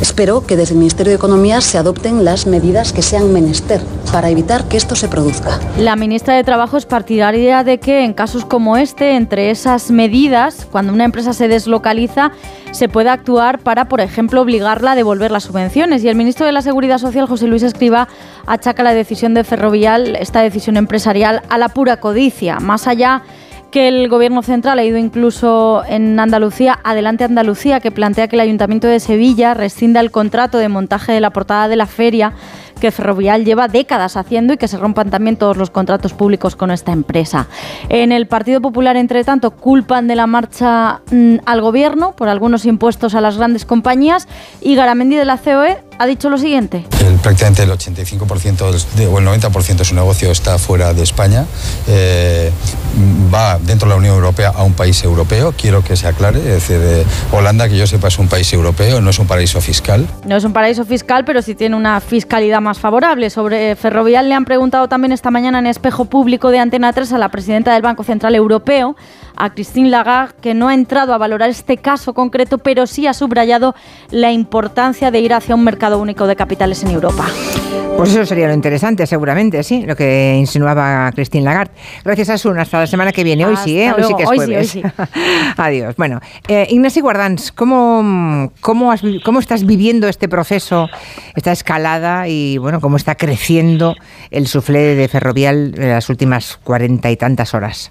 espero que desde el Ministerio de Economía se adopten las medidas que sean menester para evitar que esto se produzca. La ministra de Trabajo es partidaria de que en casos como este, entre esas medidas, cuando una empresa se deslocaliza, se pueda actuar para, por ejemplo, obligarla a devolver las subvenciones. Y el ministro de la Seguridad Social, José Luis Escriba, achaca la decisión de Ferrovial, esta decisión empresarial, a la pura codicia, más allá que el Gobierno central ha ido incluso en Andalucía, Adelante Andalucía, que plantea que el Ayuntamiento de Sevilla rescinda el contrato de montaje de la portada de la feria que Ferrovial lleva décadas haciendo y que se rompan también todos los contratos públicos con esta empresa. En el Partido Popular, entre tanto, culpan de la marcha mm, al Gobierno por algunos impuestos a las grandes compañías y Garamendi de la COE ha dicho lo siguiente. prácticamente el 85% de, o el 90% de su negocio está fuera de España. Eh, va dentro de la Unión Europea a un país europeo, quiero que se aclare. Es decir, eh, Holanda, que yo sepa, es un país europeo, no es un paraíso fiscal. No es un paraíso fiscal, pero sí tiene una fiscalidad más favorable. Sobre Ferrovial le han preguntado también esta mañana en espejo público de Antena 3 a la presidenta del Banco Central Europeo a Christine Lagarde, que no ha entrado a valorar este caso concreto, pero sí ha subrayado la importancia de ir hacia un mercado único de capitales en Europa. Pues eso sería lo interesante, seguramente, sí, lo que insinuaba Christine Lagarde. Gracias, Asun. Hasta la semana que viene. Hoy sí, ¿eh? Hoy sí que es jueves. Adiós. Bueno, eh, Ignacio Guardans, ¿cómo, cómo, ¿cómo estás viviendo este proceso, esta escalada y, bueno, cómo está creciendo el suflé de Ferrovial en las últimas cuarenta y tantas horas?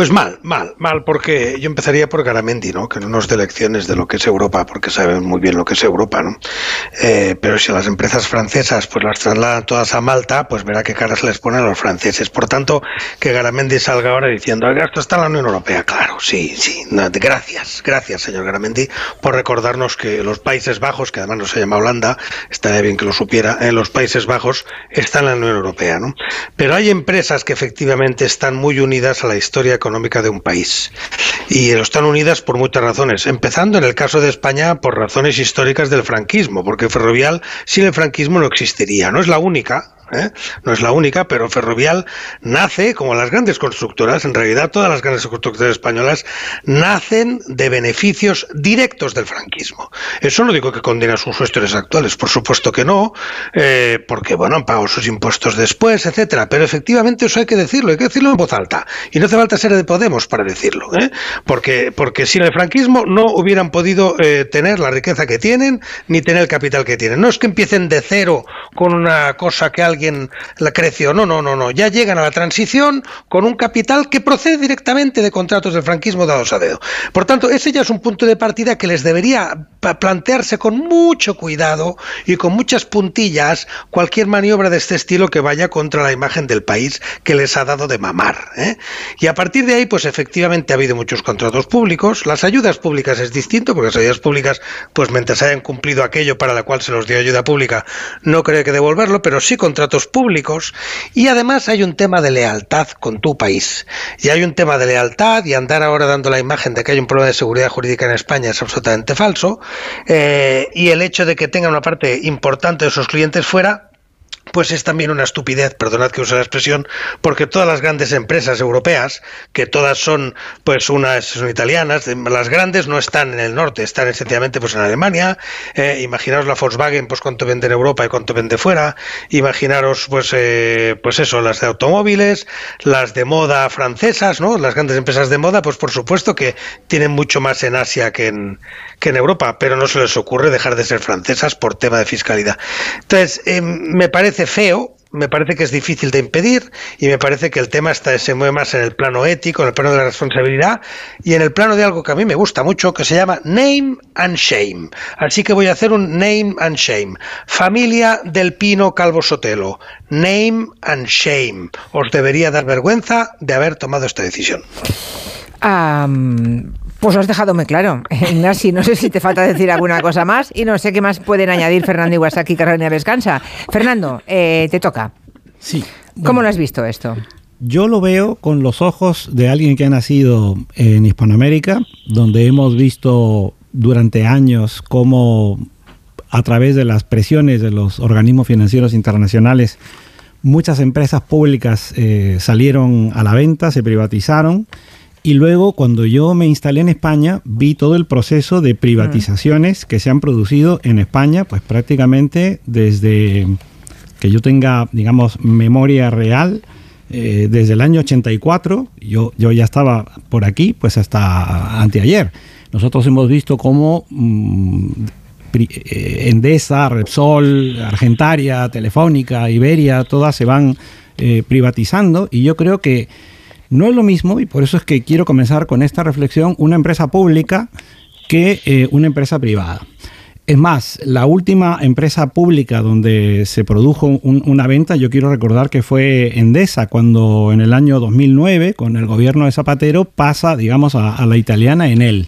Pues mal, mal, mal, porque yo empezaría por Garamendi, ¿no? Que no nos dé lecciones de lo que es Europa, porque saben muy bien lo que es Europa, ¿no? Eh, pero si las empresas francesas pues las trasladan todas a Malta, pues verá qué caras les ponen a los franceses. Por tanto, que Garamendi salga ahora diciendo, el gasto está en la Unión Europea. Claro, sí, sí. gracias, gracias, señor Garamendi, por recordarnos que los Países Bajos, que además no se llama Holanda, estaría bien que lo supiera, en los Países Bajos están en la Unión Europea, ¿no? Pero hay empresas que efectivamente están muy unidas a la historia económica de un país. Y están unidas por muchas razones, empezando en el caso de España por razones históricas del franquismo, porque Ferrovial sin el franquismo no existiría. No es la única, ¿eh? no es la única, pero Ferrovial nace, como las grandes constructoras, en realidad todas las grandes constructoras españolas nacen de beneficios directos del franquismo. Eso no digo que condena sus gestores actuales, por supuesto que no, eh, porque bueno, han pagado sus impuestos después, etcétera, pero efectivamente eso hay que decirlo, hay que decirlo en voz alta, y no hace falta ser de Podemos para decirlo, ¿eh? porque, porque sin el franquismo no hubieran podido eh, tener la riqueza que tienen, ni tener el capital que tienen. No es que empiecen de cero con una cosa que alguien la creció, no, no, no, no, ya llegan a la transición con un capital que procede directamente de contratos del franquismo dados a dedo. Por tanto, ese ya es un punto de partida que les debería plantearse con mucho cuidado y con muchas puntillas cualquier maniobra de este estilo que vaya contra la imagen del país que les ha dado de mamar. ¿eh? Y a partir de ahí, pues efectivamente ha habido muchos contratos públicos. Las ayudas públicas es distinto, porque las ayudas públicas, pues mientras hayan cumplido aquello para la cual se los dio ayuda pública, no creo que devolverlo, pero sí contratos públicos. Y además hay un tema de lealtad con tu país. Y hay un tema de lealtad y andar ahora dando la imagen de que hay un problema de seguridad jurídica en España es absolutamente falso. Eh, y el hecho de que tengan una parte importante de sus clientes fuera, pues es también una estupidez, perdonad que use la expresión, porque todas las grandes empresas europeas, que todas son, pues unas son italianas, las grandes no están en el norte, están esencialmente pues en Alemania, eh, imaginaros la Volkswagen, pues cuánto vende en Europa y cuánto vende fuera, imaginaros pues, eh, pues eso, las de automóviles, las de moda francesas, ¿no? Las grandes empresas de moda, pues por supuesto que tienen mucho más en Asia que en, que en Europa, pero no se les ocurre dejar de ser francesas por tema de fiscalidad. Entonces, eh, me parece feo, me parece que es difícil de impedir y me parece que el tema está, se mueve más en el plano ético, en el plano de la responsabilidad y en el plano de algo que a mí me gusta mucho que se llama name and shame. Así que voy a hacer un name and shame. Familia del Pino Calvo Sotelo. Name and shame. Os debería dar vergüenza de haber tomado esta decisión. Pues lo has dejado muy claro. Ignasi, no sé si te falta decir alguna cosa más y no sé qué más pueden añadir Fernando Iwasaki y Carolina Descansa. Fernando, eh, te toca. Sí. ¿Cómo lo has visto esto? Yo lo veo con los ojos de alguien que ha nacido en Hispanoamérica, donde hemos visto durante años cómo a través de las presiones de los organismos financieros internacionales muchas empresas públicas eh, salieron a la venta, se privatizaron y luego, cuando yo me instalé en España, vi todo el proceso de privatizaciones que se han producido en España, pues prácticamente desde que yo tenga, digamos, memoria real, eh, desde el año 84, yo, yo ya estaba por aquí, pues hasta anteayer. Nosotros hemos visto cómo mm, eh, Endesa, Repsol, Argentaria, Telefónica, Iberia, todas se van eh, privatizando y yo creo que no es lo mismo, y por eso es que quiero comenzar con esta reflexión, una empresa pública que eh, una empresa privada. Es más, la última empresa pública donde se produjo una venta, yo quiero recordar que fue Endesa, cuando en el año 2009, con el gobierno de Zapatero, pasa, digamos, a, a la italiana en él.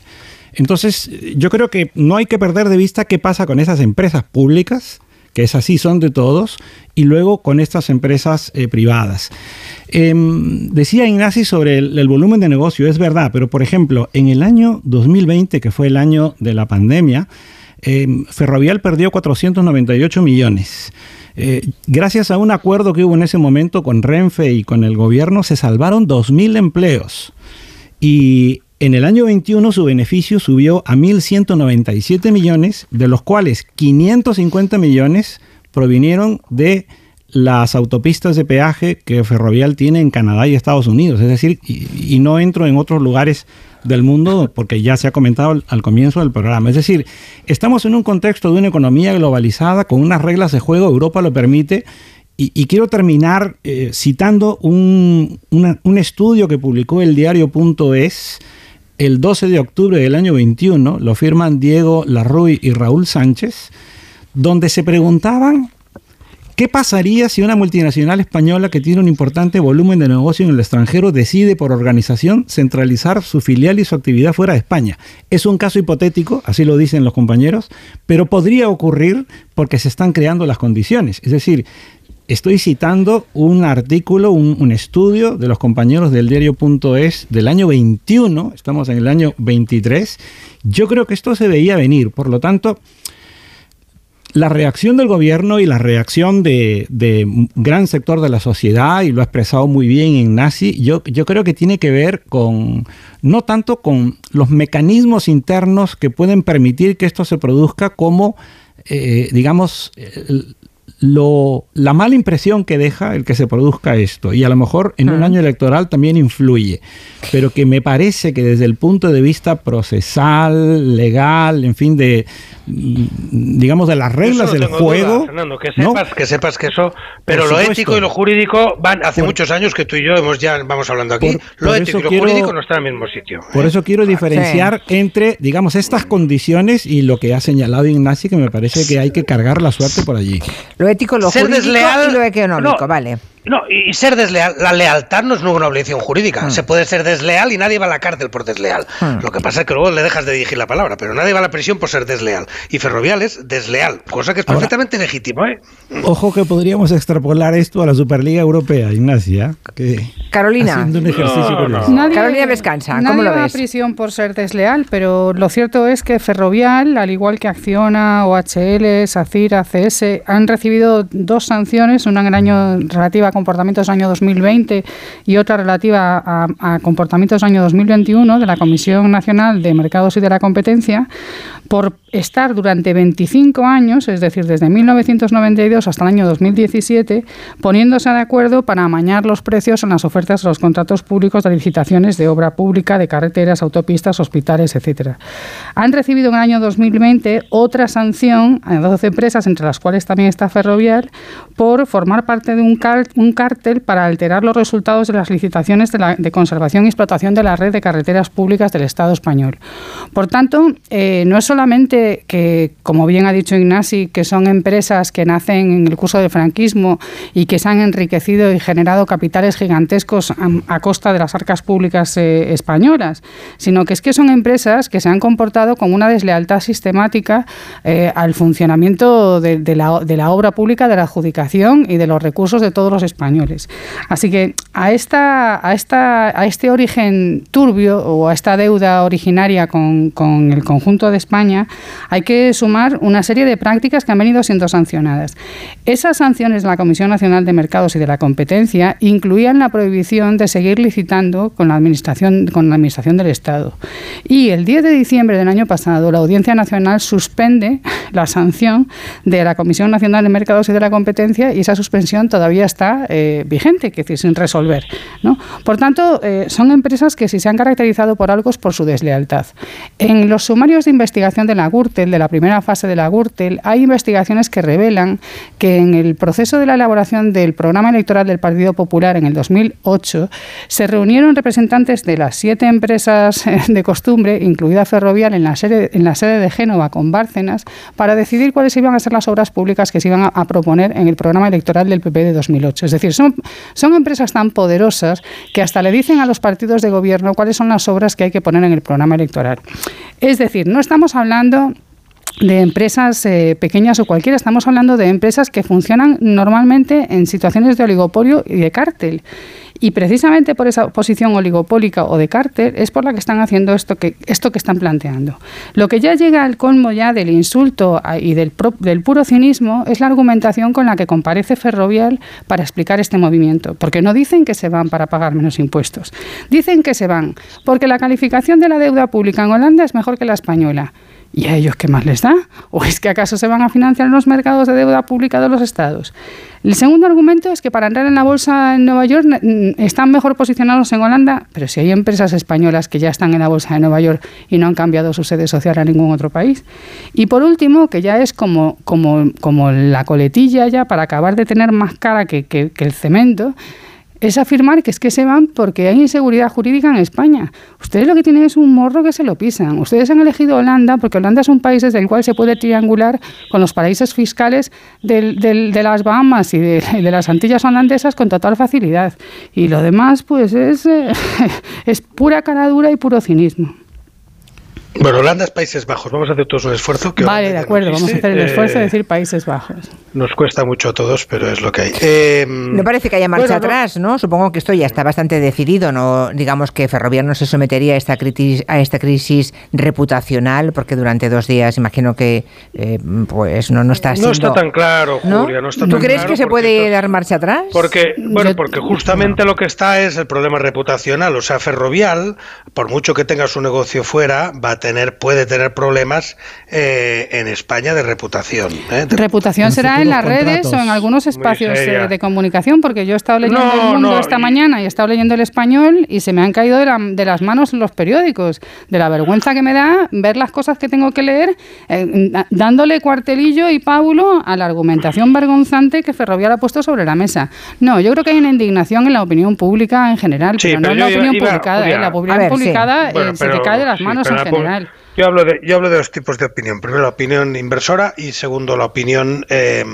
Entonces, yo creo que no hay que perder de vista qué pasa con esas empresas públicas que es así, son de todos, y luego con estas empresas eh, privadas. Em, decía Ignacio sobre el, volumen de negocio, es verdad, pero por ejemplo, en el año 2020, que fue el año de la pandemia, em, Ferrovial perdió 498 millones. Eh, gracias a un acuerdo que hubo en ese momento con Renfe y con el gobierno, se salvaron 2.000 empleos. Y en el año 21 su beneficio subió a 1.197 millones, de los cuales 550 millones provinieron de las autopistas de peaje que Ferrovial tiene en Canadá y Estados Unidos. Es decir, y, no entro en otros lugares del mundo porque ya se ha comentado al, comienzo del programa. Es decir, estamos en un contexto de una economía globalizada con unas reglas de juego, Europa lo permite. Y, quiero terminar eh, citando un, un estudio que publicó el diario.es el 12 de octubre del año 21, lo firman Diego Larruy y Raúl Sánchez, donde se preguntaban qué pasaría si una multinacional española que tiene un importante volumen de negocio en el extranjero decide por organización centralizar su filial y su actividad fuera de España. Es un caso hipotético, así lo dicen los compañeros, pero podría ocurrir porque se están creando las condiciones. Es decir, Estoy citando un artículo, un, estudio de los compañeros del diario.es del año 21, estamos en el año 23. Yo creo que esto se veía venir, por lo tanto, la reacción del gobierno y la reacción de, de, gran sector de la sociedad, y lo ha expresado muy bien Ignasi, yo, yo creo que tiene que ver con, no tanto con los mecanismos internos que pueden permitir que esto se produzca como, eh, digamos, lo, la mala impresión que deja el que se produzca esto, y a lo mejor en un año electoral también influye, pero que me parece que desde el punto de vista procesal, legal, en fin, de, mm, digamos, de las reglas del juego... Duda, Fernando, que sepas, que sepas que eso, pero lo ético y lo jurídico van, hace por, muchos años que tú y yo hemos ya, vamos hablando aquí, por, lo ético y lo quiero, jurídico no están en el mismo sitio. Por ¿eh? eso quiero diferenciar sí. entre, digamos, estas condiciones y lo que ha señalado Ignacio, que me parece que hay que cargar la suerte por allí. Lo ético, lo ser jurídico desleal, y lo económico, no, vale. No, y ser desleal, la lealtad no es una obligación jurídica. Hmm. Se puede ser desleal y nadie va a la cárcel por desleal. Hmm. Lo que pasa es que luego le dejas de dirigir la palabra, pero nadie va a la prisión por ser desleal. Y Ferrovial es desleal, cosa que es perfectamente legítimo. ¿eh? Ojo que podríamos extrapolar esto a la Superliga Europea, Ignacia. Que Carolina. Haciendo un ejercicio no, no. Nadie, Carolina Vescanza, ¿cómo nadie lo va ves? a prisión por ser desleal, pero lo cierto es que Ferrovial, al igual que Acciona, OHL, SACIR, ACS, han recibido dos sanciones, una en el año relativa comportamientos año 2020 y otra relativa a, comportamientos año 2021 de la Comisión Nacional de Mercados y de la Competencia por estar durante 25 años, es decir, desde 1992 hasta el año 2017, poniéndose de acuerdo para amañar los precios en las ofertas de los contratos públicos de licitaciones de obra pública, de carreteras, autopistas, hospitales, etcétera. Han recibido en el año 2020 otra sanción a 12 empresas, entre las cuales también está Ferrovial, por formar parte de un, un cártel para alterar los resultados de las licitaciones de, conservación y explotación de la red de carreteras públicas del Estado español. Por tanto, eh, no es solamente que, como bien ha dicho Ignasi, que son empresas que nacen en el curso del franquismo y que se han enriquecido y generado capitales gigantescos a, costa de las arcas públicas eh, españolas, sino que es que son empresas que se han comportado con una deslealtad sistemática eh, al funcionamiento de, la, de la obra pública, de la adjudicación y de los recursos de todos los españoles. Así que a, esta, a, esta, a este origen turbio o a esta deuda originaria con, el conjunto de España hay que sumar una serie de prácticas que han venido siendo sancionadas. Esas sanciones de la Comisión Nacional de Mercados y de la Competencia incluían la prohibición de seguir licitando con la administración, con la administración del Estado. Y el 10 de diciembre del año pasado, la Audiencia Nacional suspende la sanción de la Comisión Nacional de Mercados y de la Competencia y esa suspensión todavía está eh, vigente, que es decir, sin resolver. ¿No? Por tanto, eh, son empresas que si se han caracterizado por algo es por su deslealtad. En los sumarios de investigación de la Gürtel, de la primera fase de la Gürtel, hay investigaciones que revelan que en el proceso de la elaboración del programa electoral del Partido Popular en el 2008 se reunieron representantes de las siete empresas de costumbre, incluida Ferrovial, en la sede, en la sede de Génova con Bárcenas, para decidir cuáles iban a ser las obras públicas que se iban a, a proponer en el programa electoral del PP de 2008. Es decir, son, son empresas tan poderosas que hasta le dicen a los partidos de gobierno cuáles son las obras que hay que poner en el programa electoral. Es decir, no estamos hablando de empresas eh, pequeñas o cualquiera, estamos hablando de empresas que funcionan normalmente en situaciones de oligopolio y de cártel. Y precisamente por esa posición oligopólica o de cártel es por la que están haciendo esto que, esto que están planteando. Lo que ya llega al colmo ya del insulto y del, pro, del puro cinismo es la argumentación con la que comparece Ferrovial para explicar este movimiento. Porque no dicen que se van para pagar menos impuestos. Dicen que se van porque la calificación de la deuda pública en Holanda es mejor que la española. ¿Y a ellos qué más les da? ¿O es que acaso se van a financiar en los mercados de deuda pública de los estados? El segundo argumento es que para entrar en la bolsa en Nueva York están mejor posicionados en Holanda, pero si hay empresas españolas que ya están en la bolsa de Nueva York y no han cambiado su sede social a ningún otro país. Y por último, que ya es como, como, como la coletilla ya para acabar de tener más cara que, que, que el cemento, es afirmar que es que se van porque hay inseguridad jurídica en España. Ustedes lo que tienen es un morro que se lo pisan. Ustedes han elegido Holanda porque Holanda es un país desde el cual se puede triangular con los paraísos fiscales del, del, de las Bahamas y de, de, las Antillas holandesas con total facilidad. Y lo demás, pues, es, eh, es pura cara dura y puro cinismo. Bueno, Holanda es Países Bajos. Vamos a hacer todos un esfuerzo. Que vale, de acuerdo. Vamos a hacer el esfuerzo de eh, decir Países Bajos. Nos cuesta mucho a todos, pero es lo que hay. Eh, no parece que haya marcha bueno, no. atrás, ¿no? Supongo que esto ya está bastante decidido. No, digamos que Ferrovial no se sometería a esta crisis, a esta crisis reputacional, porque durante dos días, imagino que, eh, pues no, no está no siendo. está tan claro, ¿no? Julia. No está ¿Tú tan crees claro que se puede dar marcha atrás? Porque, bueno, porque justamente lo que está es el problema reputacional. O sea, Ferrovial, por mucho que tenga su negocio fuera, va a tener, puede tener problemas eh, en España de reputación. ¿eh? De- Reputación será en las redes o en algunos espacios eh, de comunicación, porque yo he estado leyendo No, El Mundo no, esta y- mañana y he estado leyendo El Español y se me han caído de, la- de las manos los periódicos, de la vergüenza que me da ver las cosas que tengo que leer, eh, dándole cuartelillo y pábulo a la argumentación vergonzante que Ferrovial ha puesto sobre la mesa. No, yo creo que hay una indignación en la opinión pública en general, Sí, pero no en la opinión iba- publicada. Eh, la a opinión ver, sí. publicada eh, Bueno, se te cae de las sí, manos en la general. Yo hablo, de, yo hablo de dos tipos de opinión. Primero, la opinión inversora y segundo, la opinión eh,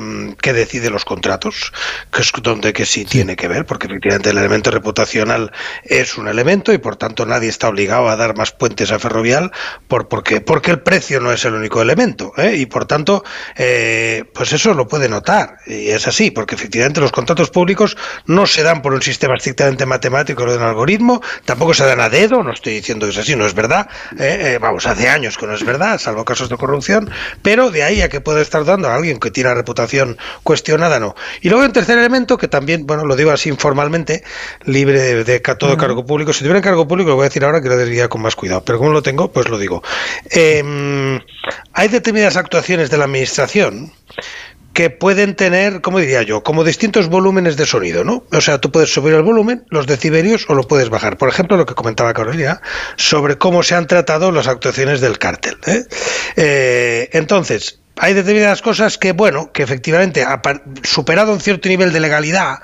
que decide los contratos, que es donde que sí, tiene que ver, porque efectivamente el elemento reputacional es un elemento y por tanto nadie está obligado a dar más puentes a Ferrovial por, porque, porque el precio no es el único elemento. ¿eh? Y por tanto, eh, pues eso lo puede notar. Y es así, porque efectivamente los contratos públicos no se dan por un sistema estrictamente matemático o de un algoritmo, tampoco se dan a dedo, no estoy diciendo que es así, no es verdad. ¿eh? Eh, vamos, hace años que no es verdad, salvo casos de corrupción, pero de ahí a que puede estar dando a alguien que tiene reputación cuestionada, no. Y luego un tercer elemento que también, bueno, lo digo así informalmente, libre de, todo cargo público. Si tuviera cargo público, lo voy a decir ahora que lo diría con más cuidado, pero como lo tengo, pues lo digo. Eh, hay determinadas actuaciones de la administración que pueden tener, como diría yo, como distintos volúmenes de sonido, ¿no? O sea, tú puedes subir el volumen, los decibelios, o lo puedes bajar. Por ejemplo, lo que comentaba Carolina sobre cómo se han tratado las actuaciones del cártel. ¿eh? Eh, entonces, hay determinadas cosas que, bueno, que efectivamente, superado un cierto nivel de legalidad,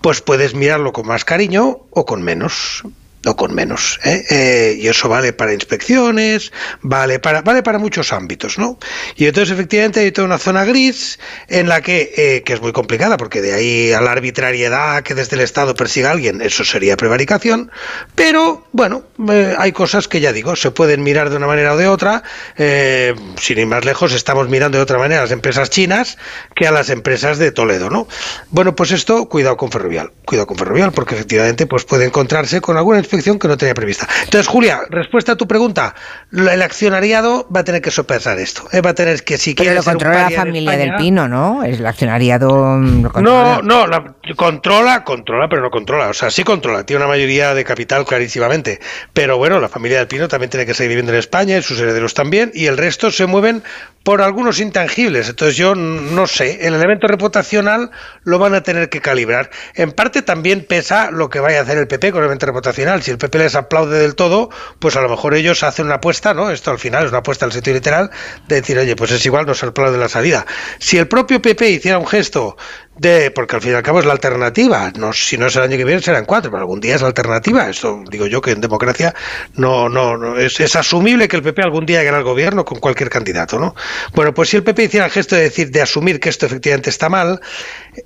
pues puedes mirarlo con más cariño o con menos o con menos ¿eh? Eh, y eso vale para inspecciones vale para vale para muchos ámbitos no y entonces efectivamente hay toda una zona gris en la que eh, que es muy complicada porque de ahí a la arbitrariedad que desde el Estado persiga a alguien eso sería prevaricación pero bueno eh, hay cosas que ya digo se pueden mirar de una manera o de otra sin ir más lejos estamos mirando de otra manera a las empresas chinas que a las empresas de Toledo no bueno pues esto cuidado con Ferrovial cuidado con Ferrovial porque efectivamente pues puede encontrarse con alguna inspección que no tenía prevista. Entonces, Julia, respuesta a tu pregunta, lo- el accionariado va a tener que sopesar esto, eh, va a tener que si Pero quiere lo ser un controla la familia del España- Pino, ¿no? Es el accionariado. mm, lo. No, no, la, controla, controla, pero no controla. O sea, sí controla, tiene una mayoría de capital clarísimamente. Pero bueno, la familia del Pino también tiene que seguir viviendo en España y sus herederos también, y el resto se mueven por algunos intangibles. Entonces yo no sé, el elemento reputacional lo van a tener que calibrar. En parte también pesa lo que vaya a hacer el PP con el elemento reputacional. Si el PP les aplaude del todo, pues a lo mejor ellos hacen una apuesta, ¿no? Esto al final es una apuesta al sentido literal, de decir, oye, pues es igual, nos aplaude la salida. Si el propio PP hiciera un gesto de, porque al fin y al cabo es la alternativa, no, si no es el año que viene serán cuatro, pero algún día es la alternativa, esto digo yo que en democracia no, no, no es, es asumible que el PP algún día gane al gobierno con cualquier candidato, ¿no? Bueno, pues si el PP hiciera el gesto de decir, de asumir que esto efectivamente está mal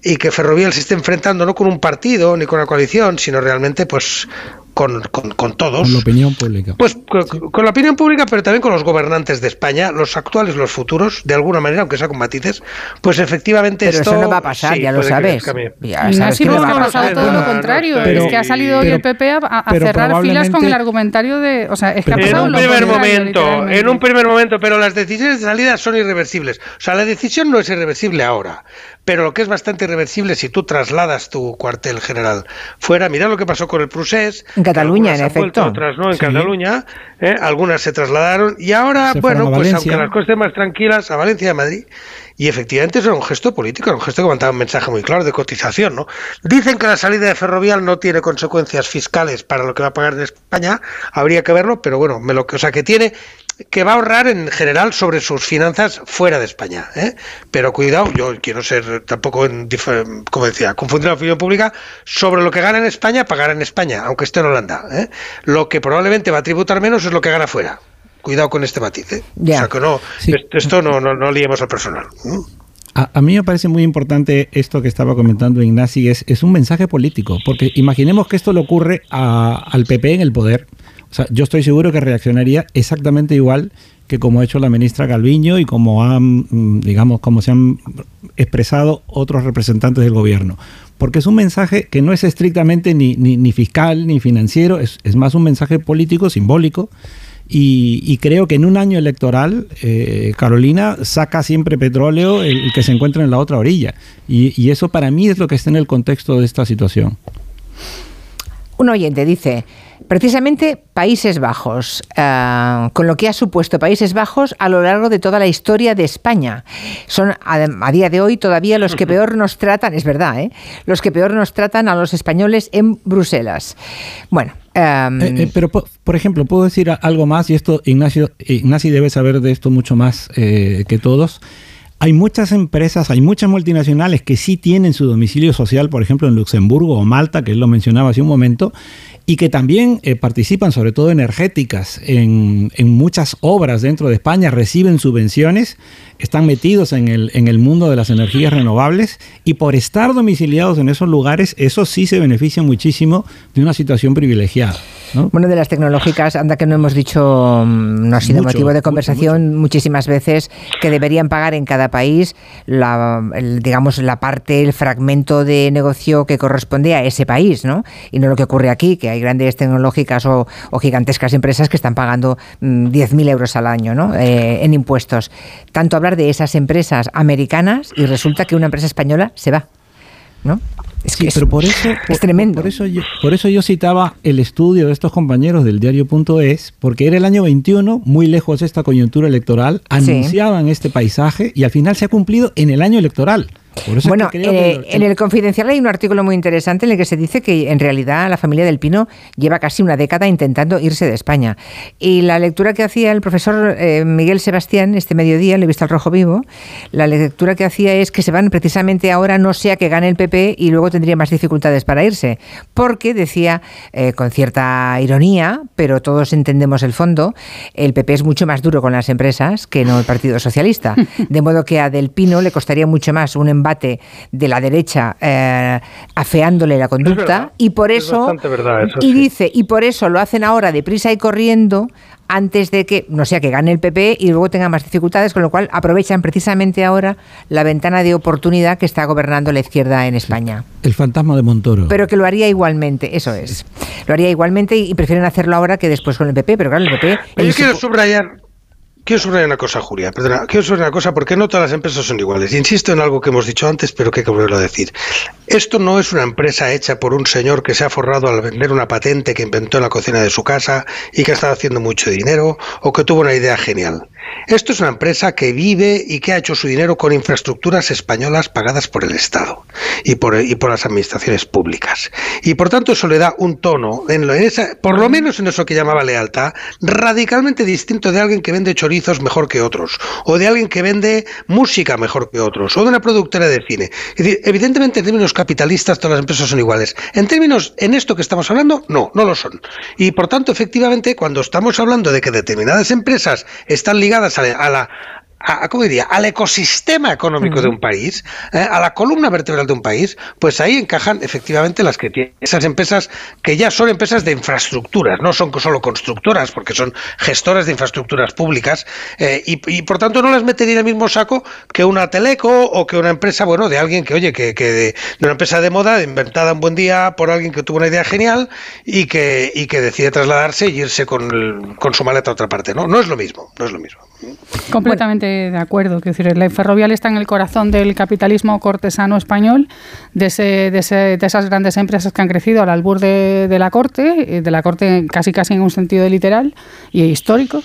y que Ferrovial se esté enfrentando no con un partido ni con una coalición, sino realmente pues con, con, con todos, Con la opinión pública. pues con, con la opinión pública, pero también con los gobernantes de España, los actuales, los futuros, de alguna manera, aunque sea con matices, pues efectivamente Pero esto eso no va a pasar, sí, ya lo sabes. Ya No que no ha pasado todo lo contrario. es que ha salido hoy el PP a, cerrar filas con el argumentario de. O sea, es que ha En pasado un lo primer momento, en un primer momento, pero las decisiones de salida son irreversibles. O sea, la decisión no es irreversible ahora, pero lo que es bastante irreversible si tú trasladas tu cuartel general fuera, mira lo que pasó con el Prusés. En Cataluña, en efecto. otras no, en Sí. Cataluña, ¿eh? algunas se trasladaron y ahora, Se bueno, pues Valencia. aunque las cosas estén más tranquilas, a Valencia y a Madrid. Y efectivamente eso era un gesto político, era un gesto que mandaba un mensaje muy claro de cotización, ¿no? Dicen que la salida de Ferrovial no tiene consecuencias fiscales para lo que va a pagar en España, habría que verlo, pero bueno, me lo que, o sea, que tiene que va a ahorrar en general sobre sus finanzas fuera de España, ¿eh? Pero cuidado, yo quiero ser tampoco en como decía, confundir la opinión pública sobre lo que gana en España, pagará en España, aunque esté en Holanda, ¿eh? Lo que probablemente va a tributar menos es lo que gana fuera. Cuidado con este matiz, ¿eh? Ya. O sea que no, Sí. est- esto no, no, no liemos al personal. A, a mí me parece muy importante esto que estaba comentando Ignasi, es, es un mensaje político, porque imaginemos que esto le ocurre a- al PP en el poder. O O sea, yo estoy seguro que reaccionaría exactamente igual que como ha hecho la ministra Calviño y como han, mm, digamos, como se han expresado otros representantes del gobierno. Porque es un mensaje que no es estrictamente ni, ni, ni fiscal ni financiero, es, es, más un mensaje político, simbólico. Y, y creo que en un año electoral, eh, Carolina saca siempre petróleo el, el, que se encuentra en la otra orilla. Y, y eso para mí es lo que está en el contexto de esta situación. Un oyente dice, precisamente Países Bajos, uh, con lo que ha supuesto Países Bajos a lo largo de toda la historia de España. Son a, a, día de hoy todavía los que peor nos tratan, es verdad, ¿eh? los que peor nos tratan a los españoles en Bruselas. Bueno. Um, eh, eh, pero, por, por, ejemplo, puedo decir algo más, y esto Ignacio, Ignacio debe saber de esto mucho más eh, que todos. Hay muchas empresas, hay muchas multinacionales que sí tienen su domicilio social, por ejemplo, en Luxemburgo o Malta, que él lo mencionaba hace un momento, y que también eh, participan, sobre todo energéticas, en, en, muchas obras dentro de España, reciben subvenciones, están metidos en el, en el mundo de las energías renovables y por estar domiciliados en esos lugares, eso sí se beneficia muchísimo de una situación privilegiada. ¿no? Bueno, de las tecnológicas, anda que no hemos dicho, mm, no ha sido mucho, motivo de conversación mucho, mucho. muchísimas veces, que deberían pagar en cada país la, el, digamos, la parte, el fragmento de negocio que corresponde a ese país, ¿no? Y no lo que ocurre aquí, que hay grandes tecnológicas o, o gigantescas empresas que están pagando mmm, 10.000 euros al año, ¿no? Eh, en impuestos. Tanto hablar de esas empresas americanas y resulta que una empresa española se va, ¿no? Es que sí, es, pero por eso, es tremendo. Por eso, yo, por eso yo citaba el estudio de estos compañeros del diario.es, porque era el año 21, muy lejos de esta coyuntura electoral, anunciaban sí. este paisaje y al final se ha cumplido en el año electoral. Bueno, eh, en el Confidencial hay un artículo muy interesante en el que se dice que en realidad la familia del Pino lleva casi una década intentando irse de España. Y la lectura que hacía el profesor eh, Miguel Sebastián este mediodía, le he visto al rojo vivo, la lectura que hacía es que se van precisamente ahora, no sea que gane el PP y luego tendría más dificultades para irse. Porque, decía eh, con cierta ironía, pero todos entendemos el fondo, el PP es mucho más duro con las empresas que no el Partido Socialista. De modo que a Del Pino le costaría mucho más un embate de la derecha eh, afeándole la conducta y por eso, verdad, eso y sí. dice y por eso lo hacen ahora deprisa y corriendo antes de que, no sea que gane el PP y luego tenga más dificultades, con lo cual aprovechan precisamente ahora la ventana de oportunidad que está gobernando la izquierda en España. El fantasma de Montoro. Pero que lo haría igualmente, eso es. Lo haría igualmente y prefieren hacerlo ahora que después con el PP, pero claro, el PP... Pero yo quiero subrayar, Quiero subrayar una cosa, Julia, perdona, quiero subrayar una cosa, porque no todas las empresas son iguales. Insisto en algo que hemos dicho antes, pero que hay que volverlo a decir. Esto no es una empresa hecha por un señor que se ha forrado al vender una patente que inventó en la cocina de su casa y que ha estado haciendo mucho dinero o que tuvo una idea genial. Esto es una empresa que vive y que ha hecho su dinero con infraestructuras españolas pagadas por el Estado y por, y por las administraciones públicas. Y por tanto eso le da un tono, en, lo, en esa, por lo menos en eso que llamaba lealtad, radicalmente distinto de alguien que vende chorizos mejor que otros, o de alguien que vende música mejor que otros, o de una productora de cine. Es decir, evidentemente en términos capitalistas todas las empresas son iguales. En términos, en esto que estamos hablando, no, no lo son. Y por tanto, efectivamente, cuando estamos hablando de que determinadas empresas están ligadas a la, a a, ¿cómo diría? al ecosistema económico uh -huh. de un país, eh, a la columna vertebral de un país, pues ahí encajan efectivamente las que tienen esas empresas que ya son empresas de infraestructuras, no son solo constructoras, porque son gestoras de infraestructuras públicas, eh, y, y, por tanto no las metería en el mismo saco que una teleco o que una empresa, bueno, de alguien que, oye, que, que de, de, una empresa de moda inventada un buen día por alguien que tuvo una idea genial y que, y que decide trasladarse y irse con, el, con su maleta a otra parte, ¿no? No es lo mismo, no es lo mismo. Completamente. De acuerdo. Quiero decir, la ferrovial está en el corazón del capitalismo cortesano español, de, ese, de, ese, de esas grandes empresas que han crecido al albur de, de la corte, de la corte casi casi en un sentido literal y histórico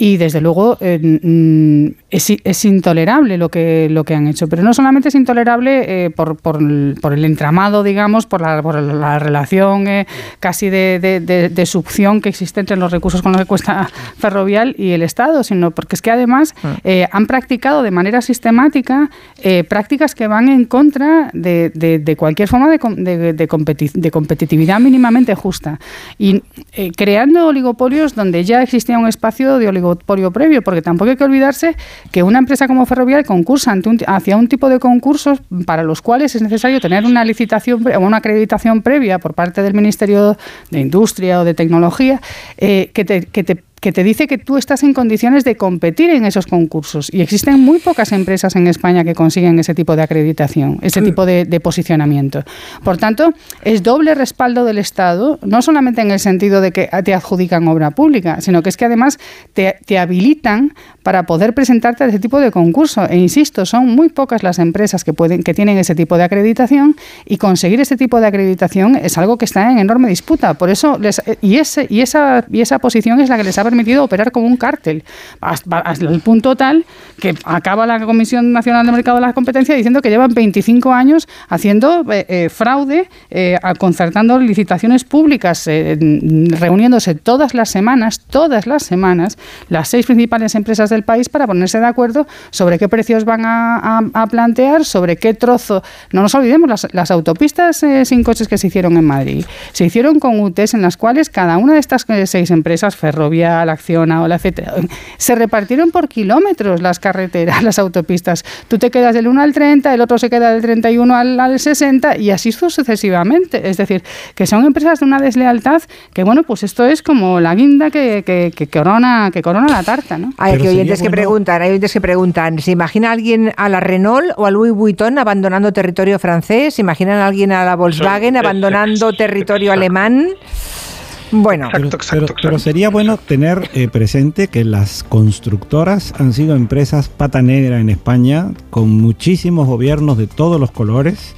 y desde luego eh, es, es, intolerable lo que, lo que han hecho. Pero no solamente es intolerable eh, por, por, por, el entramado, digamos, por la, por la relación eh, casi de, de, de, de, succión que existe entre los recursos con los que cuesta Ferrovial y el Estado, sino porque es que además ah. han practicado de manera sistemática prácticas que van en contra de, cualquier forma de, competi de, competitividad mínimamente justa. Y creando oligopolios donde ya existía un espacio de oligopolio previo, porque tampoco hay que olvidarse que una empresa como Ferrovial concursa ante un, hacia un tipo de concursos para los cuales es necesario tener una licitación o una acreditación previa por parte del Ministerio de Industria o de Tecnología eh, que, te, que te que te dice que tú estás en condiciones de competir en esos concursos. Y existen muy pocas empresas en España que consiguen ese tipo de acreditación, ese tipo de, posicionamiento. Por tanto, es doble respaldo del Estado, no solamente en el sentido de que te adjudican obra pública, sino que es que además te, habilitan para poder presentarte a ese tipo de concurso. E insisto, son muy pocas las empresas que, pueden, que tienen ese tipo de acreditación y conseguir ese tipo de acreditación es algo que está en enorme disputa. Por eso, les, y, ese, y esa posición es la que les ha permitido operar como un cártel, hasta, el punto tal que acaba la Comisión Nacional de Mercado de la Competencia diciendo que llevan 25 años haciendo eh, eh, fraude, eh, concertando licitaciones públicas, reuniéndose todas las semanas, todas las semanas, las seis principales empresas del país para ponerse de acuerdo sobre qué precios van a, plantear, sobre qué trozo. No nos olvidemos, las, las autopistas sin coches que se hicieron en Madrid se hicieron con UTES en las cuales cada una de estas seis empresas, ferroviarias, la Acciona o la etcétera. Se repartieron por kilómetros las carreteras, las autopistas. Tú te quedas del 1 al 30, el otro se queda del 31 al, al 60 y así sucesivamente. Es decir, que son empresas de una deslealtad que, bueno, pues esto es como la guinda que, que, corona, que corona la tarta, ¿no? Hay oyentes que preguntan, hay oyentes que preguntan, ¿se imagina alguien a la Renault o a Louis Vuitton abandonando territorio francés? ¿Se imaginan a alguien a la Volkswagen abandonando territorio alemán? Bueno, pero, sería bueno tener eh, presente que las constructoras han sido empresas pata negra en España, con muchísimos gobiernos de todos los colores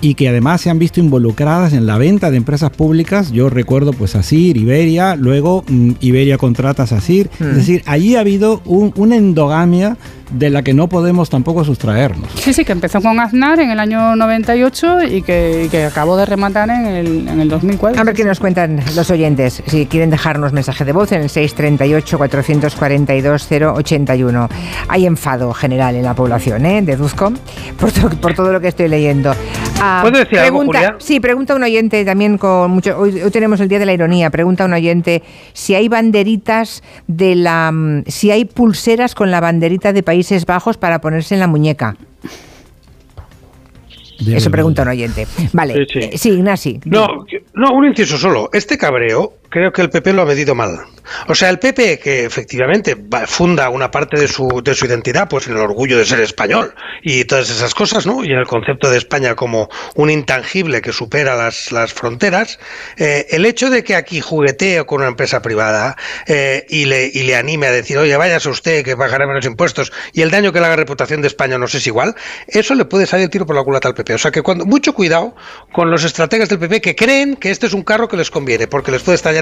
y que además se han visto involucradas en la venta de empresas públicas. Yo recuerdo pues ASIR, Iberia, luego mm, Iberia contrata a SACIR. Es hmm. decir, allí ha habido una endogamia de la que no podemos tampoco sustraernos. Sí, sí, que empezó con Aznar en el año 98 y que, que acabó de rematar en el, en el 2004. A ver qué nos cuentan los oyentes, si quieren dejarnos mensaje de voz en el 638-442-081. Hay enfado general en la población, ¿eh? Deduzco, por, por todo lo que estoy leyendo. Ah, ¿Puedo decir pregunta, algo, Sí, pregunta un oyente también con mucho... Hoy, tenemos el Día de la Ironía. Pregunta un oyente si hay banderitas de la... Mm, si hay pulseras con la banderita de país Países Bajos para ponerse en la muñeca. Eso pregunta un oyente. Vale, sí, eh, Ignasi. No, no, un inciso solo. Este cabreo creo que el PP lo ha medido mal. O sea, el PP, que efectivamente funda una parte de su, de su identidad, pues en el orgullo de ser español y todas esas cosas, ¿no? Y en el concepto de España como un intangible que supera las, las fronteras, eh, el hecho de que aquí juguetee con una empresa privada eh, y, le, y le anime a decir, oye, váyase usted que pagará menos impuestos y el daño que le haga reputación de España no es igual, eso le puede salir el tiro por la culata al PP. O sea que cuando, mucho cuidado con los estrategas del PP que creen que este es un carro que les conviene, porque les puede estallar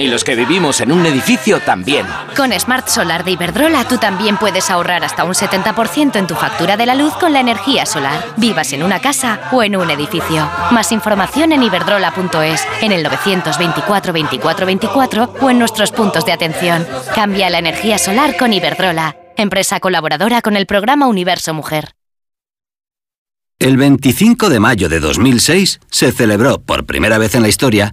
Y los que vivimos en un edificio también. Con Smart Solar de Iberdrola tú también puedes ahorrar hasta un 70% en tu factura de la luz con la energía solar. Vivas en una casa o en un edificio. Más información en iberdrola.es, en el 924 24 24 o en nuestros puntos de atención. Cambia la energía solar con Iberdrola, empresa colaboradora con el programa Universo Mujer. El 25 de mayo de 2006 se celebró por primera vez en la historia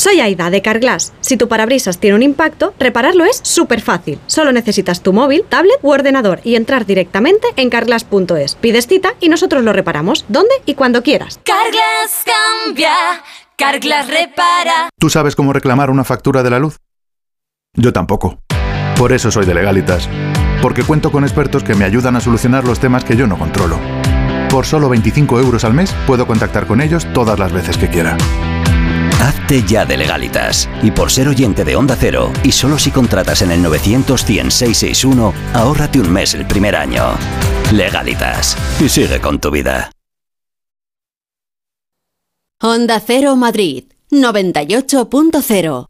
Soy Aida de Carglass. Si tu parabrisas tiene un impacto, repararlo es súper fácil. Solo necesitas tu móvil, tablet u ordenador y entrar directamente en carglass.es. Pides cita y nosotros lo reparamos, donde y cuando quieras. Carglass cambia, Carglass repara. ¿Tú sabes cómo reclamar una factura de la luz? Yo tampoco. Por eso soy de Legalitas. Porque cuento con expertos que me ayudan a solucionar los temas que yo no controlo. Por solo 25 euros al mes puedo contactar con ellos todas las veces que quiera. Hazte ya de legalitas. Y por ser oyente de Onda Cero, y solo si contratas en el 900 100 661, ahórrate un mes el primer año. Legalitas. Y sigue con tu vida. Onda Cero Madrid 98.0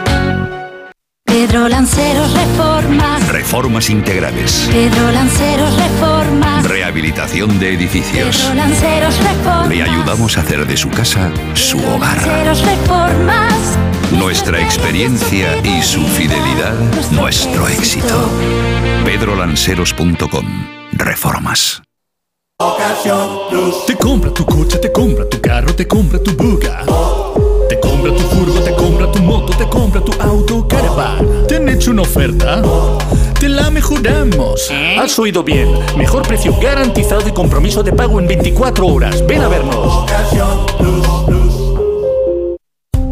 Pedro Lanceros Reformas. Reformas integrales. Pedro Lanceros Reformas. Rehabilitación de edificios. Pedro Lanceros Reformas. Le ayudamos a hacer de su casa su hogar. Lanceros Reformas. Nuestra experiencia y su fidelidad, nuestro éxito. pedrolanceros.com. Reformas. Te compra tu coche, te compra tu carro, te compra tu buga. Te compra tu furgo, te compra tu moto, te compra tu auto, caravan. ¿Te han hecho una oferta? Te la mejoramos. Has oído bien. Mejor precio garantizado y compromiso de pago en 24 horas. Ven a vernos.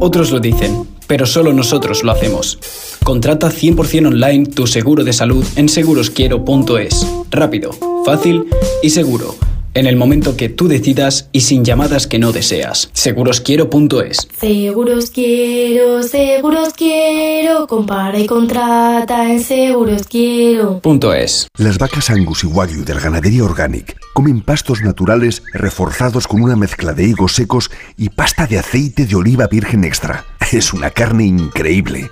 Otros lo dicen, pero solo nosotros lo hacemos. Contrata 100% online tu seguro de salud en segurosquiero.es. Rápido, fácil y seguro. En el momento que tú decidas y sin llamadas que no deseas. Segurosquiero.es. Seguros quiero, seguros quiero, compara y contrata en seguros quiero. Punto es. Las vacas Angus y Wagyu del Ganadería Organic comen pastos naturales reforzados con una mezcla de higos secos y pasta de aceite de oliva virgen extra. Es una carne increíble.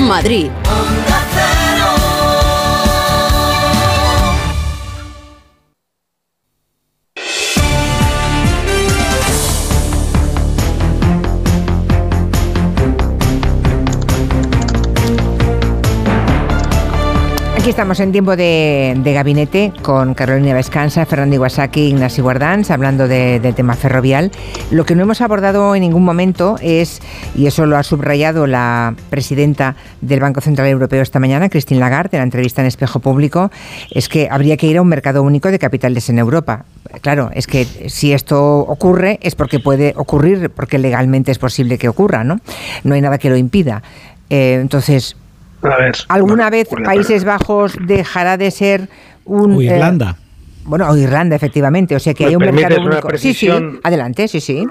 Madrid. Aquí estamos en tiempo de, gabinete con Carolina Vescanza, Fernando Iwasaki, Ignacio Guardans, hablando de- del tema ferrovial. Lo que no hemos abordado en ningún momento es, y eso lo ha subrayado la presidenta del Banco Central Europeo esta mañana, Christine Lagarde, en la entrevista en Espejo Público, es que habría que ir a un mercado único de capitales en Europa. Claro, es que si esto ocurre es porque puede ocurrir, porque legalmente es posible que ocurra, ¿no? No hay nada que lo impida. Eh, entonces, A ver. ¿Alguna vez Países Bajos dejará de ser un... O eh, Irlanda. bueno, o Irlanda, efectivamente. O sea que ¿Me hay un mercado único. Sí, sí, precisión? adelante, sí, sí.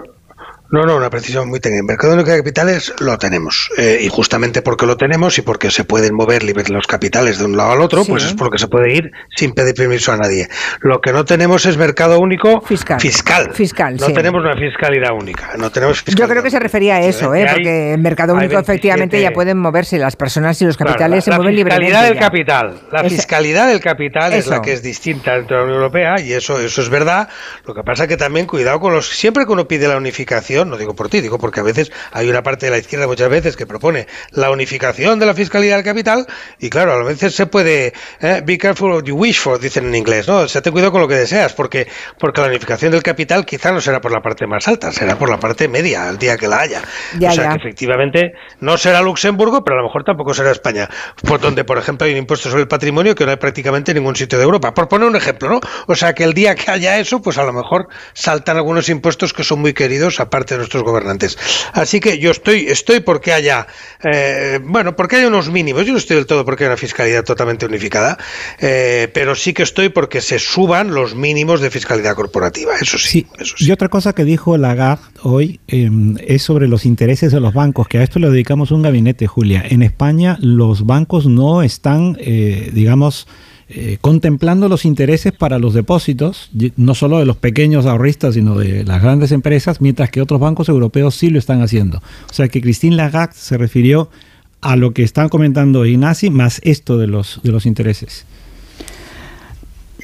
No, no, una precisión muy técnica. El mercado único de capitales lo tenemos. Eh, y justamente porque lo tenemos y porque se pueden mover libres los capitales de un lado al otro, Sí. pues es porque se puede ir sin pedir permiso a nadie. Lo que no tenemos es mercado único fiscal. Fiscal. Fiscal, no sí. tenemos una fiscalidad única. No tenemos Yo creo que se refería a eso, ¿eh? porque en mercado único 27 efectivamente ya pueden moverse las personas y los capitales se la, la mueven libremente. fiscalidad del capital. La fiscalidad del capital es la que es distinta dentro de la Unión Europea y eso, eso es verdad. Lo que pasa que también cuidado con los. Siempre que uno pide la unificación, no digo por ti, digo porque a veces hay una parte de la izquierda muchas veces que propone la unificación de la fiscalidad del capital y claro, a veces se puede. eh, be careful what you wish for, dicen en inglés, ¿no? O sea, ten cuidado con lo que deseas porque, porque la unificación del capital quizá no será por la parte más alta, será por la parte media, el día que la haya. Ya, o sea ya. que efectivamente no será Luxemburgo, pero a lo mejor tampoco será España, por donde, por ejemplo, hay un impuesto sobre el patrimonio que no hay prácticamente en ningún sitio de Europa. Por poner un ejemplo, ¿no? O sea que el día que haya eso, pues a lo mejor saltan algunos impuestos que son muy queridos, aparte de nuestros gobernantes. Así que yo estoy, estoy porque haya, eh, bueno, porque haya unos mínimos. Yo no estoy del todo porque haya una fiscalidad totalmente unificada, eh, pero sí que estoy porque se suban los mínimos de fiscalidad corporativa. Eso sí. Y otra cosa que dijo Lagarde hoy eh, es sobre los intereses de los bancos, que a esto le dedicamos un gabinete, Julia. En España los bancos no están, eh, digamos, eh, contemplando los intereses para los depósitos, no solo de los pequeños ahorristas, sino de las grandes empresas, mientras que otros bancos europeos sí lo están haciendo. O sea que Christine Lagarde se refirió a lo que están comentando Ignasi, más esto de los, de los intereses.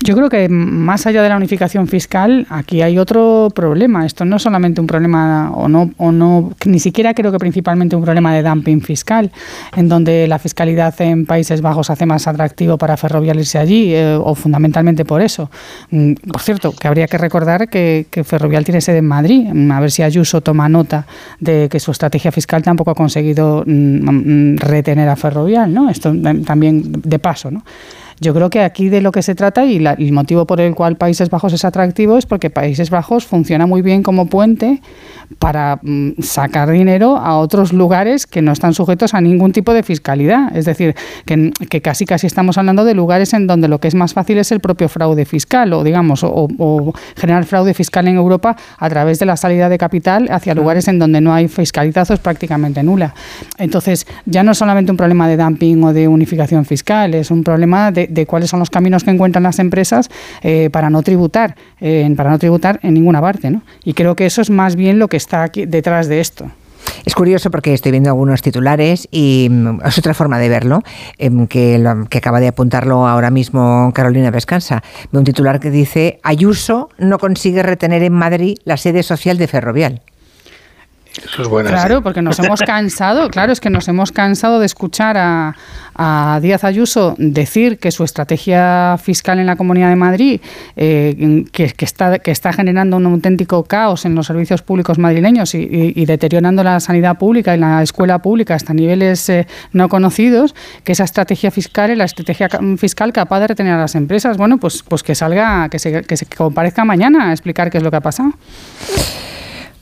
Yo creo que más allá de la unificación fiscal, aquí hay otro problema. Esto no es solamente un problema, o no, o no, ni siquiera creo que principalmente un problema de dumping fiscal, en donde la fiscalidad en Países Bajos hace más atractivo para Ferrovial irse allí, eh, o fundamentalmente por eso. Mm, Por cierto, que habría que recordar que, que Ferrovial tiene sede en Madrid. Mm, A ver si Ayuso toma nota de que su estrategia fiscal tampoco ha conseguido mm, mm, retener a Ferrovial, ¿no? Esto también de paso, ¿no? Yo creo que aquí de lo que se trata y la- el motivo por el cual Países Bajos es atractivo es porque Países Bajos funciona muy bien como puente para mm, sacar dinero a otros lugares que no están sujetos a ningún tipo de fiscalidad. Es decir, que, que casi casi estamos hablando de lugares en donde lo que es más fácil es el propio fraude fiscal o digamos o, o generar fraude fiscal en Europa a través de la salida de capital hacia lugares en donde no hay fiscalidad o es prácticamente nula. Entonces, ya no es solamente un problema de dumping o de unificación fiscal, es un problema de, de cuáles son los caminos que encuentran las empresas eh, para no tributar, eh, para no tributar en ninguna parte, ¿no? Y creo que eso es más bien lo que está aquí detrás de esto. Es curioso porque estoy viendo algunos titulares y mm, es otra forma de verlo, em, que, que acaba de apuntarlo ahora mismo Carolina Vescansa. Veo un titular que dice, Ayuso no consigue retener en Madrid la sede social de Ferrovial. Eso es bueno. Claro, porque nos hemos cansado, claro, es que nos hemos cansado de escuchar a, a Díaz Ayuso decir que su estrategia fiscal en la Comunidad de Madrid, eh, que, que está, que está generando un auténtico caos en los servicios públicos madrileños y, y- y deteriorando la sanidad pública y la escuela pública hasta niveles eh, no conocidos, que esa estrategia fiscal es la estrategia ca- fiscal capaz de retener a las empresas. Bueno, pues, pues que salga, que se, que se comparezca mañana a explicar qué es lo que ha pasado.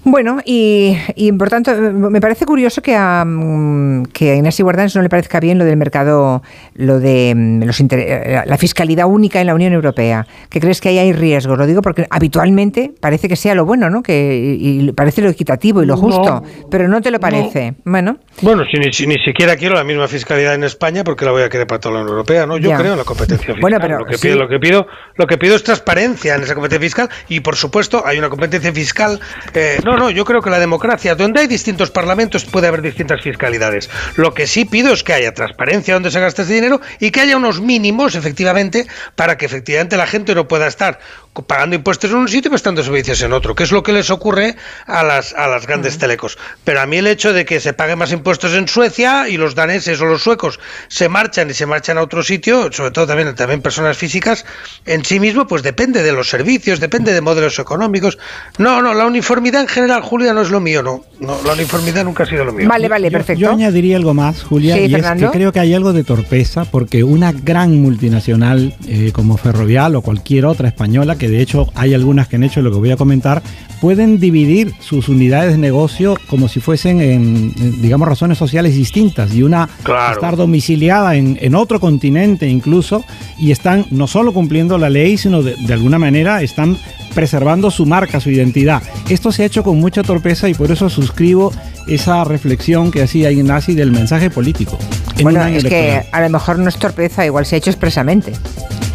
Bueno, y, y por tanto, me parece curioso que a, mm, que a Inés Guardans no le parezca bien lo del mercado, lo de mm, los inter- eh, la fiscalidad única en la Unión Europea. ¿Que crees que ahí hay riesgos? Lo digo porque habitualmente parece que sea lo bueno, ¿no? Que y, parece lo equitativo y lo No. justo, pero no te lo parece. Bueno, Bueno, si ni, si ni siquiera quiero la misma fiscalidad en España, porque la voy a querer para toda la Unión Europea, ¿no? Yo Ya. creo en la competencia fiscal. Bueno, pero lo que sí. pido, lo que pido, lo que pido es transparencia en esa competencia fiscal y, por supuesto, hay una competencia fiscal. eh, no, no, yo creo que la democracia, donde hay distintos parlamentos, puede haber distintas fiscalidades. Lo que sí pido es que haya transparencia donde se gasta ese dinero y que haya unos mínimos, efectivamente, para que efectivamente la gente no pueda estar pagando impuestos en un sitio y prestando servicios en otro, que es lo que les ocurre a las, a las grandes telecos. Pero a mí el hecho de que se paguen más impuestos en Suecia y los daneses o los suecos se marchan y se marchan a otro sitio, sobre todo también, también personas físicas, en sí mismo, pues depende de los servicios, depende de modelos económicos. No, no, la uniformidad en general, Julia, no es lo mío, no. no la uniformidad nunca ha sido lo mío. vale, vale, Yo- perfecto. Yo añadiría algo más, Julia, Sí, y es que creo que hay algo de torpeza porque una gran multinacional eh, como Ferrovial o cualquier otra española, que de hecho hay algunas que han hecho lo que voy a comentar, pueden dividir sus unidades de negocio como si fuesen en, en, digamos, razones sociales distintas y una Claro. estar domiciliada en, en otro continente incluso y están no solo cumpliendo la ley, sino de, de alguna manera están preservando su marca, su identidad. Esto se ha hecho con mucha torpeza y por eso suscribo esa reflexión que hacía Ignasi del mensaje político. en Bueno, es que a lo mejor no es torpeza, igual se ha hecho expresamente.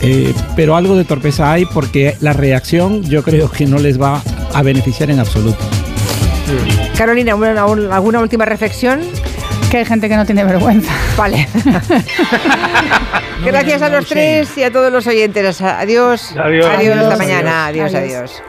Eh, pero algo de torpeza hay porque la reacción yo creo que no les va a beneficiar en absoluto. Carolina, ¿alguna, alguna última reflexión? Que hay gente que no tiene vergüenza. Vale. Gracias a los tres y a todos los oyentes. Adiós. Adiós. Adiós, hasta Adiós. mañana. Adiós, Adiós. adiós.